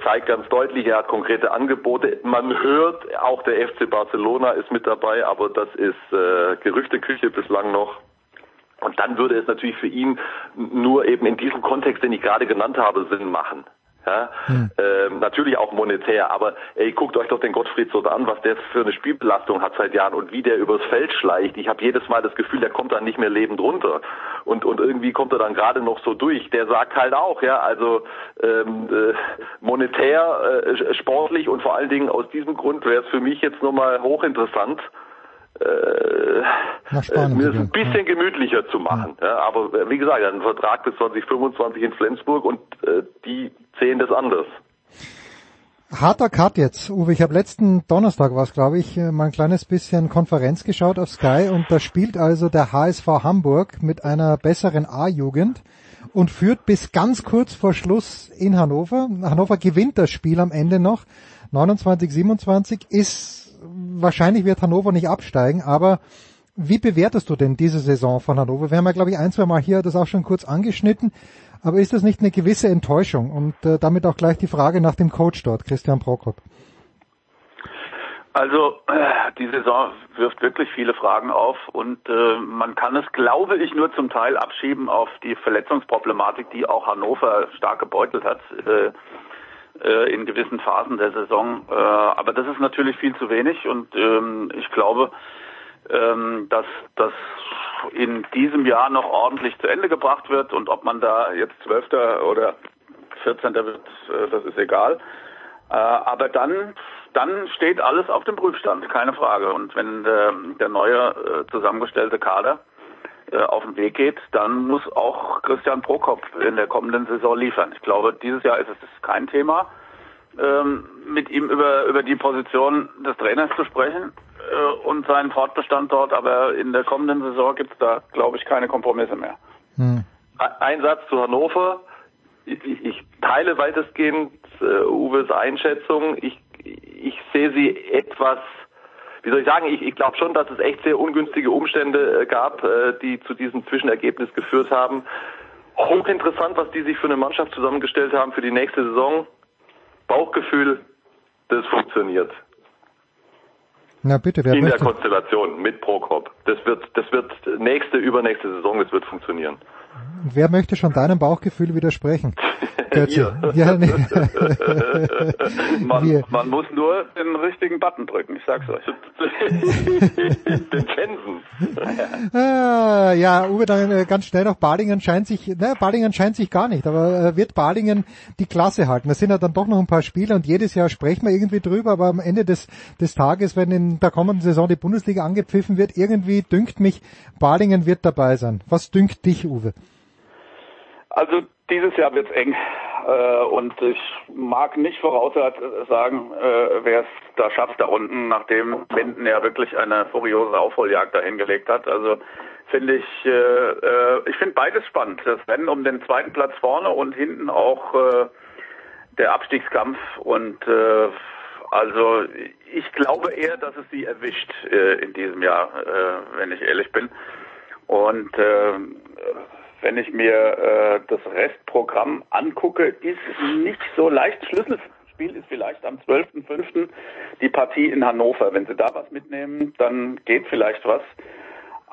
zeigt ganz deutlich, er hat konkrete Angebote. Man hört, auch der FC Barcelona ist mit dabei, aber das ist äh, Gerüchteküche bislang noch. Und dann würde es natürlich für ihn nur eben in diesem Kontext, den ich gerade genannt habe, Sinn machen. Ja, hm. ähm, natürlich auch monetär, aber ey, guckt euch doch den Gottfried so an, was der für eine Spielbelastung hat seit Jahren und wie der übers Feld schleicht. Ich habe jedes Mal das Gefühl, der kommt dann nicht mehr lebend runter und und irgendwie kommt er dann gerade noch so durch. Der sagt halt auch, ja, also ähm, äh, monetär, äh, sportlich und vor allen Dingen aus diesem Grund wäre es für mich jetzt nochmal hochinteressant, äh, mir es ein bisschen gemütlicher zu machen. Ja, aber äh, wie gesagt, er hat einen Vertrag bis 2025 in Flensburg und äh, die sehen das anders. Harter Cut jetzt, Uwe. Ich habe letzten Donnerstag was, glaube ich, äh, mal ein kleines bisschen Konferenz geschaut auf Sky und da spielt also der HSV Hamburg mit einer besseren A-Jugend und führt bis ganz kurz vor Schluss in Hannover. Hannover gewinnt das Spiel am Ende noch. 29-27 ist wahrscheinlich wird Hannover nicht absteigen, aber wie bewertest du denn diese Saison von Hannover? Wir haben ja, glaube ich, ein, zwei Mal hier das auch schon kurz angeschnitten, aber ist das nicht eine gewisse Enttäuschung? Und äh, damit auch gleich die Frage nach dem Coach dort, Christian Prokop. Also äh, die Saison wirft wirklich viele Fragen auf und äh, man kann es, glaube ich, nur zum Teil abschieben auf die Verletzungsproblematik, die auch Hannover stark gebeutelt hat. Äh, äh, in gewissen Phasen der Saison. Äh, aber das ist natürlich viel zu wenig und ähm, ich glaube, ähm, dass das in diesem Jahr noch ordentlich zu Ende gebracht wird und ob man da jetzt Zwölfter oder Vierzehnter wird, äh, das ist egal. Äh, aber dann, dann steht alles auf dem Prüfstand, keine Frage. Und wenn der, der neue äh, zusammengestellte Kader auf den Weg geht, dann muss auch Christian Prokop in der kommenden Saison liefern. Ich glaube, dieses Jahr ist es kein Thema, ähm, mit ihm über, über die Position des Trainers zu sprechen äh, und seinen Fortbestand dort, aber in der kommenden Saison gibt es da, glaube ich, keine Kompromisse mehr. Hm. Ein Satz zu Hannover. Ich, ich teile weitestgehend äh, Uwes Einschätzung. Ich, ich sehe sie etwas wie soll ich sagen, ich, ich glaube schon, dass es echt sehr ungünstige Umstände äh, gab, äh, die zu diesem Zwischenergebnis geführt haben. Hochinteressant, was die sich für eine Mannschaft zusammengestellt haben für die nächste Saison. Bauchgefühl, das funktioniert. Na bitte, wer In möchte? der Konstellation mit Prokop. Das wird, das wird nächste, übernächste Saison, das wird funktionieren. Wer möchte schon deinem Bauchgefühl widersprechen? Götze. Ja, nee. Man, man muss nur den richtigen Button drücken, ich sag's euch. Den Jensen. Ah, ja, Uwe, dann äh, ganz schnell noch, Balingen scheint sich, ne, Balingen scheint sich gar nicht, aber äh, wird Balingen die Klasse halten? Das sind ja dann doch noch ein paar Spiele und jedes Jahr sprechen wir irgendwie drüber, aber am Ende des, des Tages, wenn in der kommenden Saison die Bundesliga angepfiffen wird, irgendwie dünkt mich, Balingen wird dabei sein. Was dünkt dich, Uwe? Also dieses Jahr wird's eng äh, und ich mag nicht voraussagen, äh, wer es da schafft da unten, nachdem Minden ja wirklich eine furiose Aufholjagd dahingelegt hat. Also finde ich, äh, äh, ich finde beides spannend. Das Rennen um den zweiten Platz vorne und hinten auch äh, der Abstiegskampf und äh, also ich glaube eher, dass es sie erwischt in diesem Jahr, wenn ich ehrlich bin. Und wenn ich mir äh, das Restprogramm angucke, ist nicht so leicht. Schlüsselspiel ist vielleicht am 12.05. die Partie in Hannover. Wenn Sie da was mitnehmen, dann geht vielleicht was.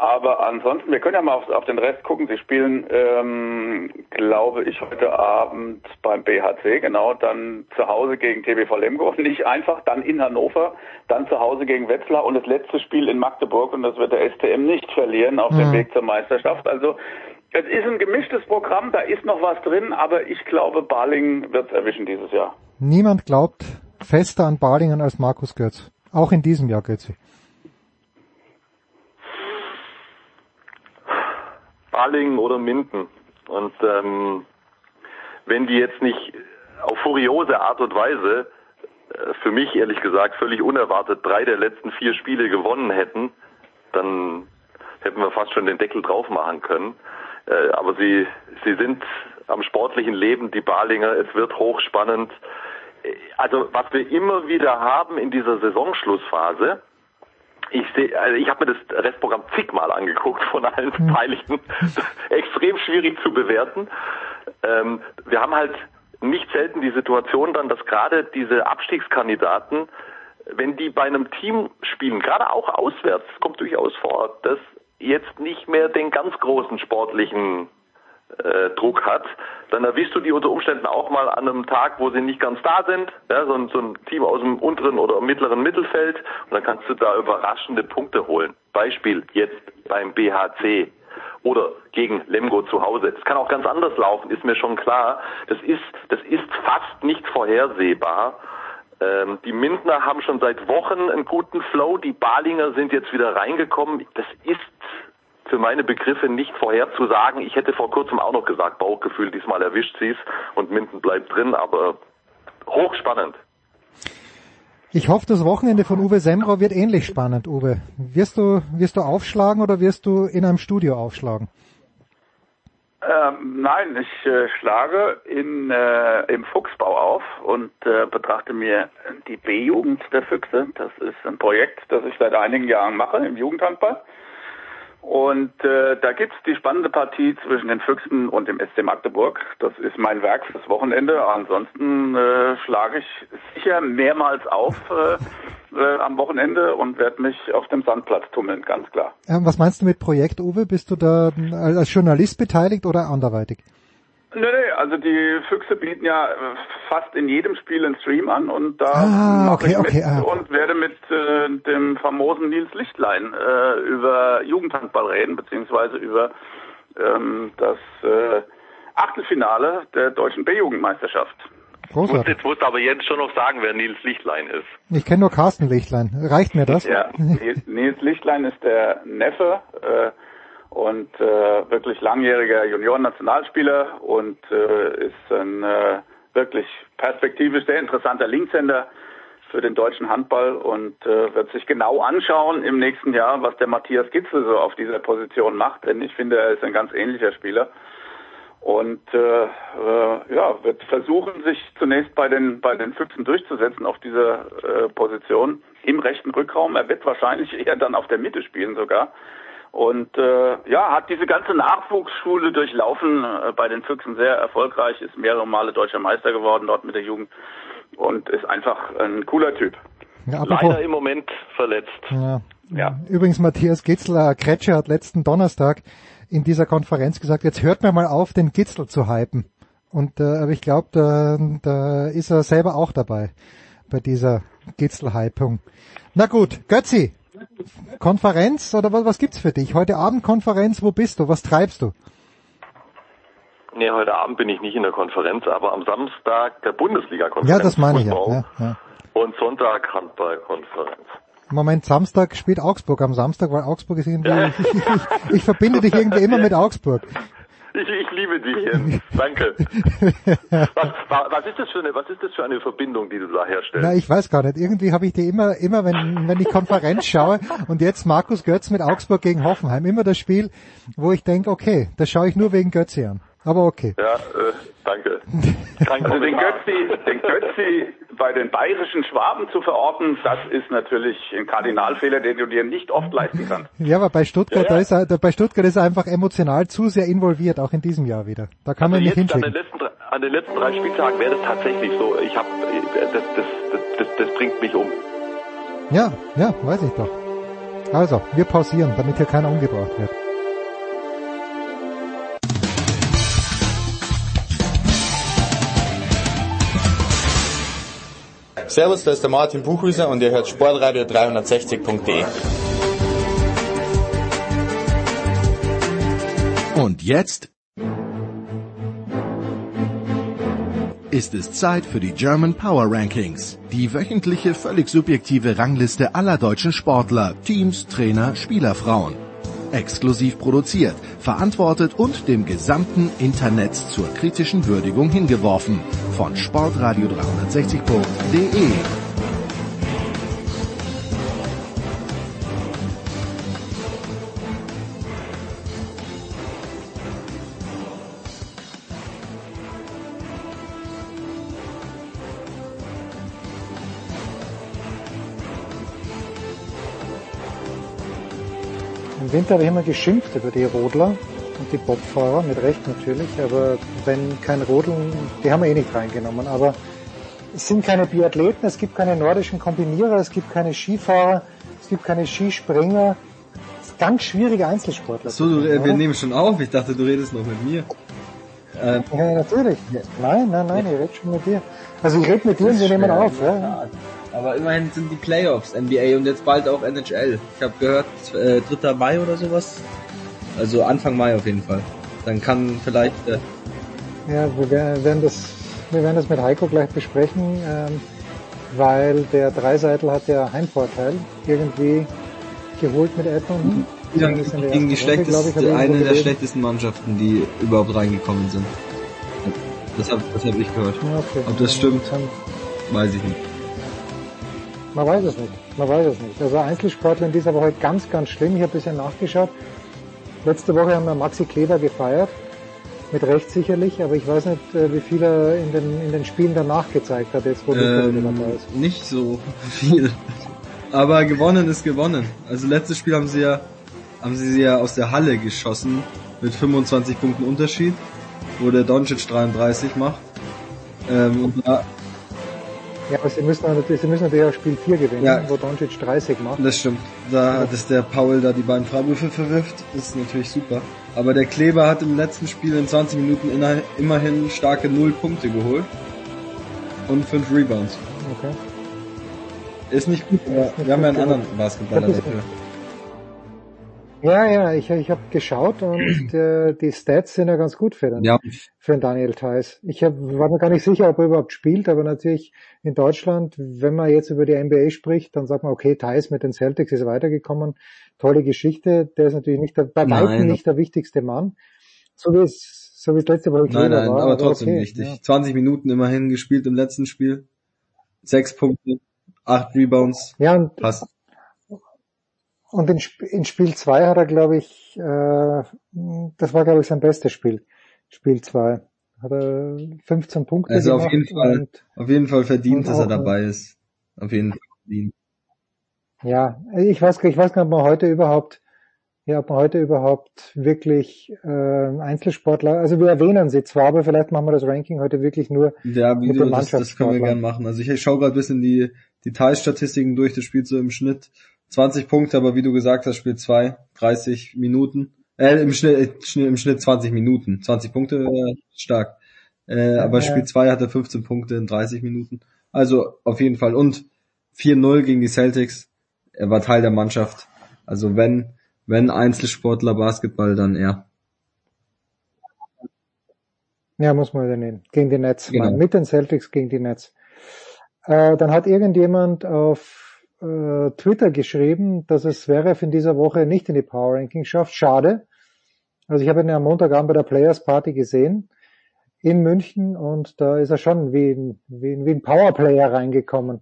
Aber ansonsten, wir können ja mal auf, auf den Rest gucken. Sie spielen, ähm, glaube ich, heute Abend beim BHC, genau, dann zu Hause gegen TBV Lemgo. Nicht einfach, dann in Hannover, dann zu Hause gegen Wetzlar und das letzte Spiel in Magdeburg und das wird der STM nicht verlieren auf dem Mhm. Weg zur Meisterschaft. Also es ist ein gemischtes Programm, da ist noch was drin, aber ich glaube, Balingen wird es erwischen dieses Jahr. Niemand glaubt fester an Balingen als Markus Götz. Auch in diesem Jahr, Götze. Balingen oder Minden. Und ähm, wenn die jetzt nicht auf furiose Art und Weise, äh, für mich ehrlich gesagt völlig unerwartet, drei der letzten vier Spiele gewonnen hätten, dann hätten wir fast schon den Deckel drauf machen können. Äh, aber sie, sie sind am sportlichen Leben, die Balinger, es wird hochspannend. Äh, Also was wir immer wieder haben in dieser Saisonschlussphase, ich sehe, also ich habe mir das Restprogramm zigmal angeguckt von allen Beteiligten. Extrem schwierig zu bewerten. Ähm, wir haben halt nicht selten die Situation dann, dass gerade diese Abstiegskandidaten, wenn die bei einem Team spielen, gerade auch auswärts, kommt durchaus vor, dass jetzt nicht mehr den ganz großen sportlichen äh, Druck hat, dann erwischst du die unter Umständen auch mal an einem Tag, wo sie nicht ganz da sind, ja, so, ein, so ein Team aus dem unteren oder mittleren Mittelfeld und dann kannst du da überraschende Punkte holen. Beispiel jetzt beim BHC oder gegen Lemgo zu Hause. Das kann auch ganz anders laufen, ist mir schon klar. Das ist, das ist fast nicht vorhersehbar. Ähm, die Mindner haben schon seit Wochen einen guten Flow, die Balinger sind jetzt wieder reingekommen. Das ist für meine Begriffe nicht vorherzusagen. Ich hätte vor kurzem auch noch gesagt, Bauchgefühl, diesmal erwischt sie's und Minden bleibt drin, aber hochspannend. Ich hoffe, das Wochenende von Uwe Semrau wird ähnlich spannend, Uwe. Wirst du, wirst du aufschlagen oder wirst du in einem Studio aufschlagen? Ähm, nein, ich äh, schlage in, äh, im Fuchsbau auf und äh, betrachte mir die B-Jugend der Füchse. Das ist ein Projekt, das ich seit einigen Jahren mache im Jugendhandball. Und äh, da gibt's die spannende Partie zwischen den Füchsen und dem SC Magdeburg. Das ist mein Werk fürs Wochenende. Ansonsten äh, schlage ich sicher mehrmals auf äh, äh, am Wochenende und werde mich auf dem Sandplatz tummeln, ganz klar. Ähm, was meinst du mit Projekt, Uwe? Bist du da als Journalist beteiligt oder anderweitig? Nee, nee, also die Füchse bieten ja äh, fast in jedem Spiel einen Stream an und da Ah, mache okay, ich mit okay, ah. und werde mit äh, dem famosen Nils Lichtlein äh, über Jugendhandball reden, beziehungsweise über ähm, das äh, Achtelfinale der deutschen B-Jugendmeisterschaft. Großartig. Jetzt musst du aber jetzt schon noch sagen, wer Nils Lichtlein ist. Ich kenne nur Carsten Lichtlein. Reicht mir das? Ja, Nils- Nils Lichtlein ist der Neffe äh, und äh, wirklich langjähriger Junioren-Nationalspieler und äh, ist ein äh, wirklich perspektivisch sehr interessanter Linkshänder für den deutschen Handball und äh, wird sich genau anschauen im nächsten Jahr, was der Matthias Gitzel so auf dieser Position macht, denn ich finde, er ist ein ganz ähnlicher Spieler und äh, äh, ja, wird versuchen, sich zunächst bei den bei den Füchsen durchzusetzen auf dieser äh, Position im rechten Rückraum. Er wird wahrscheinlich eher dann auf der Mitte spielen sogar Und äh, ja, hat diese ganze Nachwuchsschule durchlaufen, äh, bei den Füchsen sehr erfolgreich, ist mehrere Male deutscher Meister geworden dort mit der Jugend und ist einfach ein cooler Typ. Ja, Leider im Moment verletzt. Ja. ja. Übrigens, Matthias Gitzler, Kretscher hat letzten Donnerstag in dieser Konferenz gesagt, jetzt hört mir mal auf, den Gitzel zu hypen. Und äh, aber ich glaube, da, da ist er selber auch dabei bei dieser Gitzel-Hypung. Na gut, Götzi, Konferenz oder was, was gibt's für dich? Heute Abend Konferenz, wo bist du? Was treibst du? Nee, heute Abend bin ich nicht in der Konferenz, aber am Samstag der Bundesliga-Konferenz. Ja, das meine ich ja. ja, ja. Und Sonntag Handball-Konferenz. Moment, Samstag spielt Augsburg am Samstag, weil Augsburg ist irgendwie, ich, ich, ich, ich verbinde dich irgendwie immer mit Augsburg. Ich, ich liebe dich, Jens. Danke. Was, was, ist das für eine, was ist das für eine Verbindung, die du da herstellst? Na, ich weiß gar nicht. Irgendwie habe ich die immer, immer, wenn, wenn ich Konferenz schaue und jetzt Markus Götz mit Augsburg gegen Hoffenheim, immer das Spiel, wo ich denke, okay, das schaue ich nur wegen Götze an. Aber okay. Ja, äh, danke. also den Götzi, den Götzi bei den bayerischen Schwaben zu verorten, das ist natürlich ein Kardinalfehler, den du dir nicht oft leisten kannst. Ja, aber bei Stuttgart, ja, ja. Da ist er, bei Stuttgart ist er einfach emotional zu sehr involviert, auch in diesem Jahr wieder. Da kann also man nicht hinschicken. An den, letzten, an den letzten drei Spieltagen wäre das tatsächlich so. Ich habe, das, das, das, das bringt mich um. Ja, ja, weiß ich doch. Also, wir pausieren, damit hier keiner umgebracht wird. Servus, da ist der Martin Buchhüser und ihr hört Sportradio 360.de. Und jetzt ist es Zeit für die German Power Rankings, die wöchentliche völlig subjektive Rangliste aller deutschen Sportler, Teams, Trainer, Spielerfrauen. Exklusiv produziert, verantwortet und dem gesamten Internet zur kritischen Würdigung hingeworfen. Von sportradio360.de. Im Winter habe ich immer geschimpft über die Rodler und die Bobfahrer, mit Recht natürlich, aber wenn kein Rodeln, die haben wir eh nicht reingenommen, aber es sind keine Biathleten, es gibt keine nordischen Kombinierer, es gibt keine Skifahrer, es gibt keine Skispringer. Es ist ganz schwierige Einzelsportler. So, du, äh, wir nehmen schon auf, ich dachte, du redest noch mit mir. Ähm, ja, natürlich. Nein, nein, nein, ich rede schon mit dir. Also ich rede mit dir und wir nehmen auf. Ja. Aber immerhin sind die Playoffs NBA und jetzt bald auch NHL. Ich habe gehört, äh, 3. Mai oder sowas. Also Anfang Mai auf jeden Fall. Dann kann vielleicht. Äh ja, wir werden das, wir werden das mit Heiko gleich besprechen, ähm, weil der Dreiseitel hat ja Heimvorteil irgendwie geholt mit Edmonton. Ja, gegen die schlechteste, ich, eine der schlechtesten Mannschaften, die überhaupt reingekommen sind. Das habe das hab ich gehört. Ja, okay. Ob das stimmt, weiß ich nicht. Man weiß es nicht. Man weiß es nicht. Also Einzelsportler in dieser Woche ganz, ganz schlimm. Ich habe ein bisschen nachgeschaut. Letzte Woche haben wir Maxi Kleber gefeiert. Mit Recht sicherlich, aber ich weiß nicht, äh, wie viel er in den, in den Spielen danach gezeigt hat, jetzt wo ähm, dabei ist. Nicht so viel. Aber gewonnen ist gewonnen. Also letztes Spiel haben sie ja, haben sie sie ja aus der Halle geschossen mit 25 Punkten Unterschied, wo der Doncic 33 macht. Ähm, und da ja, aber sie müssen natürlich, sie müssen natürlich auch Spiel 4 gewinnen, ja. wo Doncic 30 macht. Das stimmt. Da, dass der Paul da die beiden Freiwürfe verwirft, ist natürlich super. Aber der Kleber hat im letzten Spiel in 20 Minuten immerhin starke 0 Punkte geholt. Und 5 Rebounds. Okay. Ist nicht gut, aber wir haben ja einen anderen Basketballer dafür. Ja, ja, ich, ich habe geschaut und äh, die Stats sind ja ganz gut für den, ja. für den Daniel Theiss. Ich hab, war mir gar nicht sicher, ob er überhaupt spielt, aber natürlich in Deutschland, wenn man jetzt über die NBA spricht, dann sagt man, okay, Theiss mit den Celtics ist weitergekommen, tolle Geschichte, der ist natürlich nicht der, bei weitem nicht der wichtigste Mann, so wie es, so wie es letzte Woche nein, nein, war. aber trotzdem okay, wichtig. Ja. 20 Minuten immerhin gespielt im letzten Spiel, sechs Punkte, acht Rebounds, ja, und, passt. Und in, in Spiel 2 hat er, glaube ich, äh, das war, glaube ich, sein bestes Spiel. Spiel 2. Hat er 15 Punkte Also auf jeden Fall, auf jeden Fall verdient, dass er dabei ist. Auf jeden Fall verdient. Ja, ich weiß, ich weiß gar nicht, ob man heute überhaupt ja, ob man heute überhaupt wirklich äh, Einzelsportler, also wir erwähnen sie zwar, aber vielleicht machen wir das Ranking heute wirklich nur ja, wie mit du, den das, das können wir gerne machen. Also ich, schaue gerade ein bisschen die Detailstatistiken durch, das spielt so im Schnitt 20 Punkte, aber wie du gesagt hast, spielt zwei, 30 Minuten. Äh, im Schnitt, im Schnitt 20 Minuten. 20 Punkte, äh, stark. Äh, aber ja. Spiel 2 hatte 15 Punkte in 30 Minuten. Also auf jeden Fall. Und 4-0 gegen die Celtics. Er war Teil der Mannschaft. Also wenn, wenn Einzelsportler Basketball, dann er. Ja, muss man übernehmen. Gegen die Nets. Genau. Mit den Celtics gegen die Nets. Äh, dann hat irgendjemand auf äh, Twitter geschrieben, dass es Zverev in dieser Woche nicht in die Power Ranking schafft. Schade. Also ich habe ihn ja am Montagabend bei der Players Party gesehen in München und da ist er schon wie ein, wie ein, wie ein Powerplayer reingekommen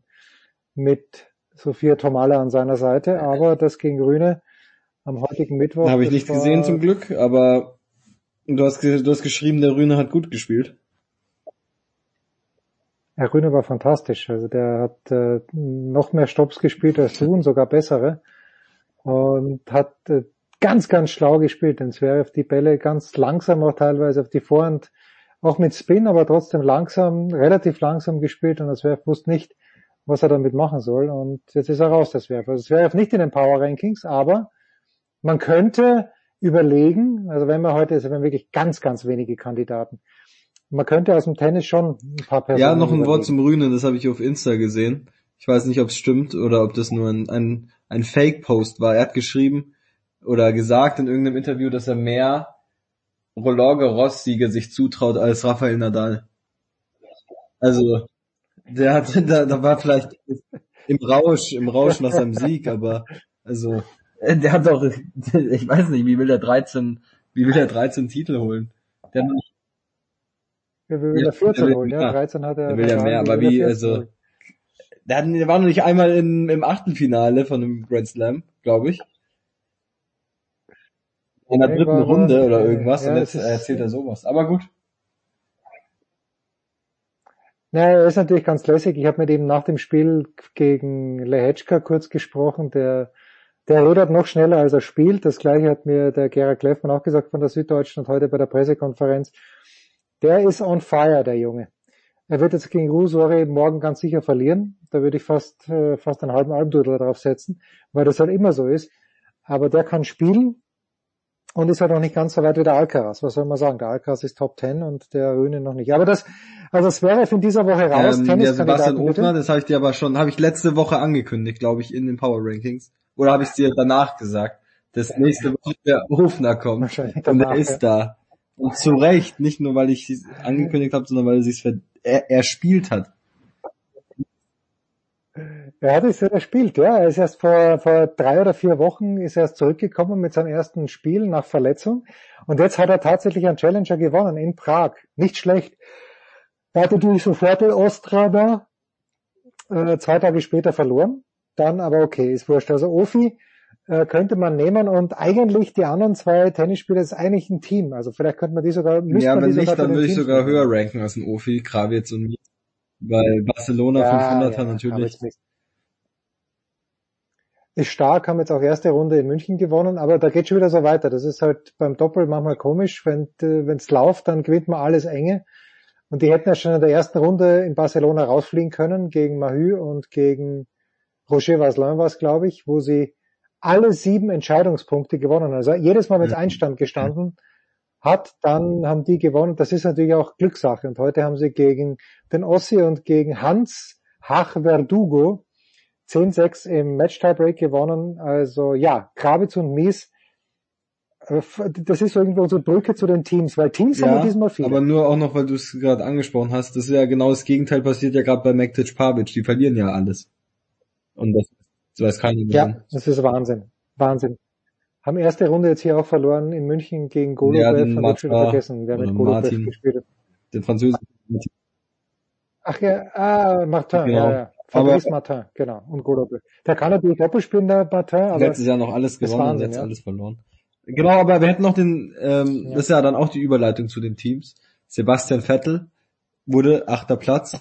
mit Sophia Tomala an seiner Seite, aber das gegen Grüne am heutigen Mittwoch. Habe ich nicht gesehen zum Glück, aber du hast, du hast geschrieben, der Rühne hat gut gespielt. Herr Rühne war fantastisch. Also der hat äh, noch mehr Stops gespielt als du und sogar bessere. Und hat äh, ganz, ganz schlau gespielt. Denn Zverev die Bälle ganz langsam auch teilweise auf die Vorhand auch mit Spin, aber trotzdem langsam, relativ langsam gespielt und Zverev wusste nicht, was er damit machen soll und jetzt ist er raus, das Zverev. Also Zverev nicht in den Power Rankings, aber man könnte überlegen, also wenn wir heute, also wir haben wirklich ganz, ganz wenige Kandidaten, man könnte aus dem Tennis schon ein paar Personen Ja, noch ein. Wort zum Rühnen, das habe ich auf Insta gesehen. Ich weiß nicht, ob es stimmt oder ob das nur ein, ein, ein Fake-Post war. Er hat geschrieben oder gesagt in irgendeinem Interview, dass er mehr Roland Garros Siege sich zutraut als Rafael Nadal. Also, der hat, da, da war vielleicht im Rausch, im Rausch nach seinem Sieg, aber, also, der hat doch, ich weiß nicht, wie will er 13, wie will er 13 Titel holen? Der hat ja, will er 14 holen, ja, 13 hat er. Der will ja mehr, aber wie, also, der, hat, der war noch nicht einmal in, im Achtelfinale von einem Grand Slam, glaube ich in der dritten Runde oder irgendwas ja, und jetzt erzählt er sowas. Aber gut. Naja, er ist natürlich ganz lässig. Ich habe mit ihm nach dem Spiel gegen Lehečka kurz gesprochen. Der, der redet noch schneller, als er spielt. Das gleiche hat mir der Gerhard Kleffmann auch gesagt von der Süddeutschen und heute bei der Pressekonferenz. Der ist on fire, der Junge. Er wird jetzt gegen Rusore morgen ganz sicher verlieren. Da würde ich fast, äh, fast einen halben Albdudler drauf setzen, weil das halt immer so ist. Aber der kann spielen und ist halt noch nicht ganz so weit wie der Alcaraz. Was soll man sagen? Der Alcaraz ist Top 10 und der Rühne noch nicht. Aber das, also das wäre in dieser Woche raus. Ähm, der Sebastian Ofner, das habe ich dir aber schon, habe ich letzte Woche angekündigt, glaube ich, in den Power Rankings. Oder habe ich dir danach gesagt, dass nächste Woche der Ofner kommt. und er ist ja. da. Und zu Recht, nicht nur weil ich es angekündigt habe, sondern weil er sich er, er spielt hat. Er hat es ja spielt, ja. Er ist erst vor, vor drei oder vier Wochen ist er erst zurückgekommen mit seinem ersten Spiel nach Verletzung. Und jetzt hat er tatsächlich einen Challenger gewonnen in Prag. Nicht schlecht. Er hatte natürlich sofort Ostrava äh, zwei Tage später verloren. Dann aber okay, ist wurscht. Also Ofi äh, könnte man nehmen und eigentlich die anderen zwei Tennisspieler ist eigentlich ein Team. Also vielleicht könnte man die sogar, Ja, wenn nicht, dann würde ich sogar höher ranken als ein Ofi, Kravitz und mir. Weil Barcelona ja, 500er ja, natürlich ist stark, haben jetzt auch erste Runde in München gewonnen, aber da geht schon wieder so weiter. Das ist halt beim Doppel manchmal komisch, wenn es läuft, dann gewinnt man alles enge. Und die hätten ja schon in der ersten Runde in Barcelona rausfliegen können gegen Mahü und gegen Roger Vaslin war es, glaube ich, wo sie alle sieben Entscheidungspunkte gewonnen. Also jedes Mal, wenn es Einstand gestanden hat, dann haben die gewonnen. Das ist natürlich auch Glückssache. Und heute haben sie gegen den Ossi und gegen Hans Hach Verdugo 10-6 im Match-Tiebreak gewonnen. Also ja, Kravitz und Mies, äh, das ist irgendwo unsere Brücke zu den Teams, weil Teams ja, haben wir diesmal viele. Aber nur auch noch, weil du es gerade angesprochen hast, das ist ja genau das Gegenteil passiert ja gerade bei Mektic Pavic, die verlieren ja alles. Und das, das weiß keiner mehr. Ja, das ist Wahnsinn. Wahnsinn. Haben erste Runde jetzt hier auch verloren in München gegen Golobev, ja, den Martin, vergessen, wer mit Golobev gespielt hat. Den Französischen. Ach ja, ah, Martin, genau. ja, ja. Fabrice Martin, genau. Und Golobe. Der kann natürlich Doppel spielen, der Martin, aber. Letztes Jahr noch alles gewonnen Wahnsinn, und jetzt ja. alles verloren. Genau, aber wir hätten noch den, ähm, ja. das ist ja dann auch die Überleitung zu den Teams. Sebastian Vettel wurde achter Platz.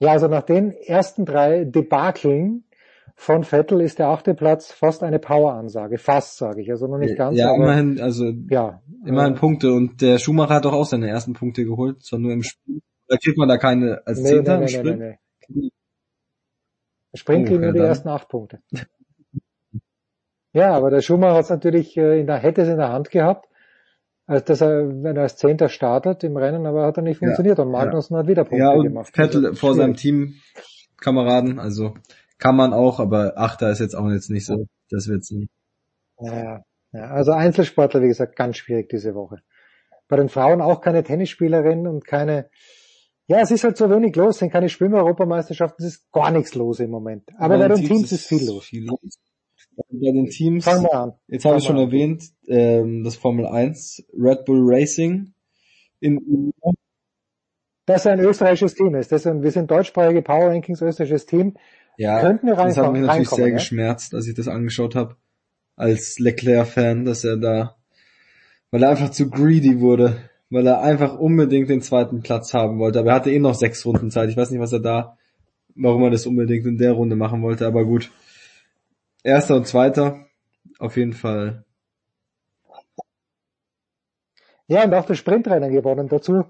Ja, also nach den ersten drei Debakeln von Vettel ist der achte Platz fast eine Power-Ansage. Fast, sage ich. Also noch nicht ganz. Ja, aber, immerhin, also ja, immerhin äh, Punkte. Und der Schumacher hat doch auch seine ersten Punkte geholt, zwar nur im Spiel. Da kriegt man da keine als nee, Zehnter nee, im nee, nee, Sprint. nee. Sprint Oh, kriegen nur die dann. ersten acht Punkte. Ja, aber der Schumacher hat es natürlich äh, in der, hätte es in der Hand gehabt, als dass er, wenn er als Zehnter startet im Rennen, aber hat er nicht Ja, funktioniert und Magnussen hat wieder Punkte Ja, und gemacht. Vettel Also, vor seinem schwierig. Teamkameraden, also kann man auch, aber Achter ist jetzt auch jetzt nicht so, das wird's nicht. Ja, ja, also Einzelsportler, wie gesagt, ganz schwierig diese Woche. Bei den Frauen auch keine Tennisspielerin und keine, ja, es ist halt so wenig los, sind keine Schwimmer-Europameisterschaften, es ist gar nichts los im Moment. Aber bei, den Teams ist viel los. Viel los. Bei den Teams, Fangen wir an. jetzt habe ich schon an. erwähnt, ähm, das Formel 1, Red Bull Racing in Dass er ein österreichisches Team ist. Das sind, wir sind deutschsprachige Power Rankings österreichisches Team. Ja, Könnten wir das hat mich natürlich sehr ja? geschmerzt, als ich das angeschaut habe, als Leclerc-Fan, dass er da, weil er einfach zu greedy wurde, weil er einfach unbedingt den zweiten Platz haben wollte. Aber er hatte eh noch sechs Runden Zeit. Ich weiß nicht, was er da, warum er das unbedingt in der Runde machen wollte, aber gut. Erster und zweiter, auf jeden Fall. Ja, und auch das Sprintrennen gewonnen. Dazu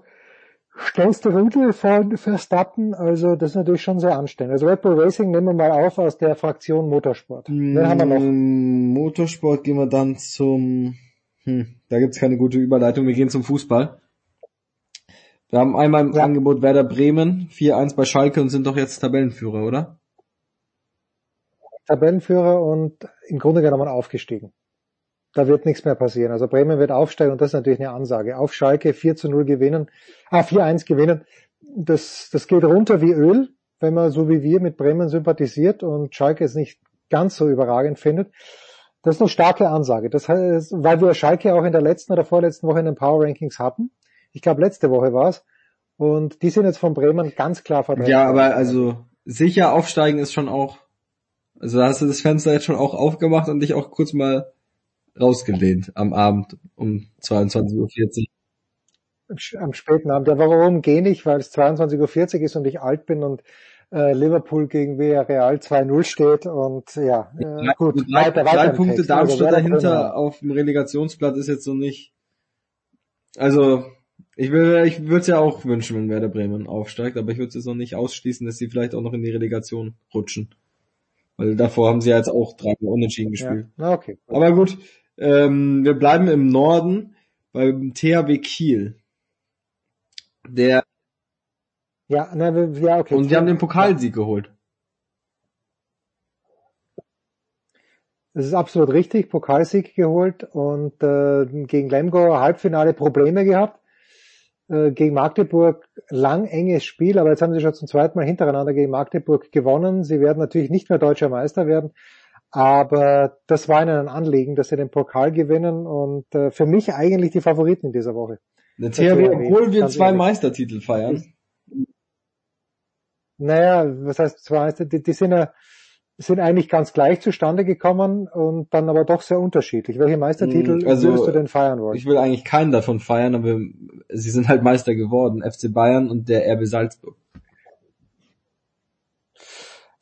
stellst du Rüdel von Verstappen, also das ist natürlich schon sehr anständig. Also Red Bull Racing nehmen wir mal auf aus der Fraktion Motorsport. Wen haben wir noch? Mm, Motorsport gehen wir dann zum, hm, da gibt's keine gute Überleitung, wir gehen zum Fußball. Wir haben einmal im Angebot Werder Bremen, 4-1 bei Schalke und sind doch jetzt Tabellenführer, oder? Tabellenführer und im Grunde genommen aufgestiegen. Da wird nichts mehr passieren. Also Bremen wird aufsteigen und das ist natürlich eine Ansage. Auf Schalke 4 zu 0 gewinnen, ah, 4-1 gewinnen. Das, das geht runter wie Öl, wenn man so wie wir mit Bremen sympathisiert und Schalke es nicht ganz so überragend findet. Das ist eine starke Ansage. Das heißt, weil wir Schalke auch in der letzten oder vorletzten Woche in den Power Rankings hatten. Ich glaube, letzte Woche war's. Und die sind jetzt von Bremen ganz klar verdrängt. Ja, aber also sicher aufsteigen ist schon auch, also da hast du das Fenster jetzt schon auch aufgemacht und dich auch kurz mal rausgelehnt am Abend um 22.40 Uhr. am späten Abend. Ja, warum gehe ich? Weil es 22.40 Uhr ist und ich alt bin und äh, Liverpool gegen Villarreal 2-0 steht und ja, äh, Drei, gut, drei, weiter, drei weiter im Punkte Text. Also Darmstadt Werder dahinter auf dem Relegationsplatz ist jetzt so nicht. Also ich will, ich würde es ja auch wünschen, wenn Werder Bremen aufsteigt, aber ich würde es jetzt noch nicht ausschließen, dass sie vielleicht auch noch in die Relegation rutschen. Weil davor haben sie ja jetzt auch drei Unentschieden gespielt. Ja, na okay. Aber gut, ähm, wir bleiben im Norden beim THW Kiel. Der Ja, na, wir- ja, okay. und die haben den Pokalsieg geholt. Das ist absolut richtig, Pokalsieg geholt und äh, gegen Lemgo Halbfinale Probleme gehabt. Äh, gegen Magdeburg lang enges Spiel, aber jetzt haben sie schon zum zweiten Mal hintereinander gegen Magdeburg gewonnen. Sie werden natürlich nicht mehr deutscher Meister werden, aber das war ihnen ein Anliegen, dass sie den Pokal gewinnen und äh, für mich eigentlich die Favoriten in dieser Woche. Der THW, obwohl wir zwei. Meistertitel feiern. Naja, was heißt zwei, die, die sind ja sind eigentlich ganz gleich zustande gekommen und dann aber doch sehr unterschiedlich. Welche Meistertitel Mm, also, würdest du denn feiern wollen? Ich will eigentlich keinen davon feiern, aber sie sind halt Meister geworden. FC Bayern und der RB Salzburg.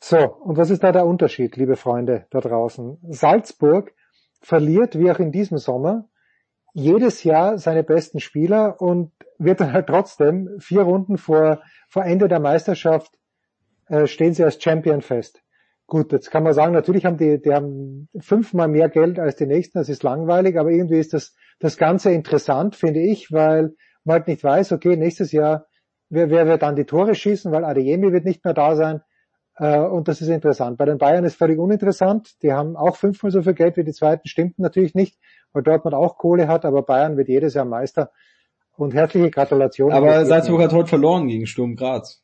So, und was ist da der Unterschied, liebe Freunde da draußen? Salzburg verliert, wie auch in diesem Sommer, jedes Jahr seine besten Spieler und wird dann halt trotzdem vier Runden vor, vor Ende der Meisterschaft äh, stehen sie als Champion fest. Gut, jetzt kann man sagen, natürlich haben die, die haben fünfmal mehr Geld als die nächsten, das ist langweilig, aber irgendwie ist das, das Ganze interessant, finde ich, weil man halt nicht weiß, okay, nächstes Jahr, wer, wer wird dann die Tore schießen, weil Adeyemi wird nicht mehr da sein, äh, und das ist interessant. Bei den Bayern ist völlig uninteressant, die haben auch fünfmal so viel Geld wie die zweiten, stimmt natürlich nicht, weil Dortmund auch Kohle hat, aber Bayern wird jedes Jahr Meister. Und herzliche Gratulation. Aber Salzburg hat heute verloren gegen Sturm Graz.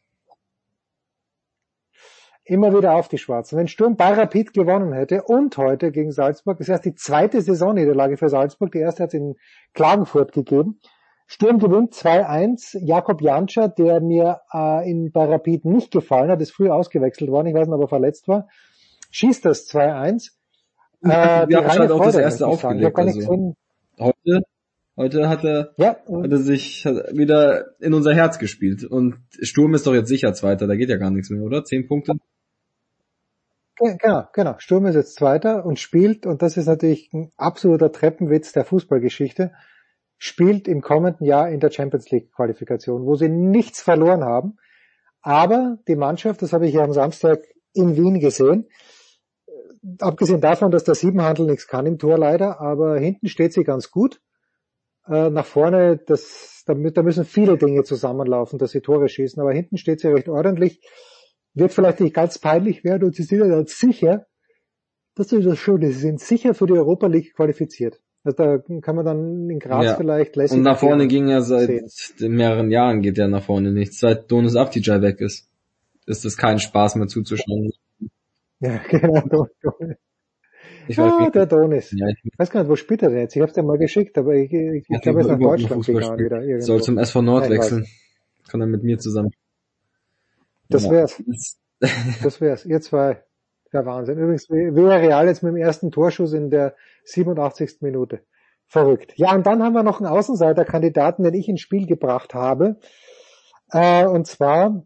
Immer wieder auf die Schwarzen. Wenn Sturm bei Rapid gewonnen hätte und heute gegen Salzburg, das ist erst die zweite Saisonniederlage für Salzburg, die erste hat es in Klagenfurt gegeben. Sturm gewinnt 2-1. Jakob Janscher, der mir äh, in, bei Rapid nicht gefallen hat, ist früh ausgewechselt worden, ich weiß nicht, ob er verletzt war, schießt das 2-1. Äh, die Janscher hat reine auch das erste aufgelegt. Also. Heute, heute hat er, Ja, hat er sich wieder in unser Herz gespielt. Und Sturm ist doch jetzt sicher Zweiter, da geht ja gar nichts mehr, oder? Zehn Punkte? Genau, genau. Sturm ist jetzt Zweiter und spielt, und das ist natürlich ein absoluter Treppenwitz der Fußballgeschichte, spielt im kommenden Jahr in der Champions League Qualifikation, wo sie nichts verloren haben. Aber die Mannschaft, das habe ich ja am Samstag in Wien gesehen, abgesehen davon, dass der Siebenhandel nichts kann im Tor leider, aber hinten steht sie ganz gut. Äh, nach vorne, das, da müssen viele Dinge zusammenlaufen, dass sie Tore schießen, aber hinten steht sie recht ordentlich. Wird vielleicht nicht ganz peinlich werden und sie sind ja dann sicher, das ist das Schöne, sie sind sicher für die Europa League qualifiziert. Also da kann man dann in Graz ja. vielleicht lässig. Und nach vorne ging ja seit sehen. mehreren Jahren geht ja nach vorne nichts. Seit Donis Avdija weg ist, ist es kein Spaß mehr zuzuschauen. Ja, genau. Ich weiß, ah, der Donis. Ja, ich weiß gar nicht, wo spielt er denn jetzt? Ich habe es dir mal geschickt, aber ich, ich, ich glaube, er ist nach Deutschland gegangen wieder. Irgendwo. Soll zum SV Nord wechseln. Kann er mit mir zusammen. Das wär's. Das wär's. Ihr zwei. Der Wahnsinn. Übrigens, wäre Real jetzt mit dem ersten Torschuss in der 87. Minute. Verrückt. Ja, und dann haben wir noch einen Außenseiterkandidaten, den ich ins Spiel gebracht habe. Äh, und zwar,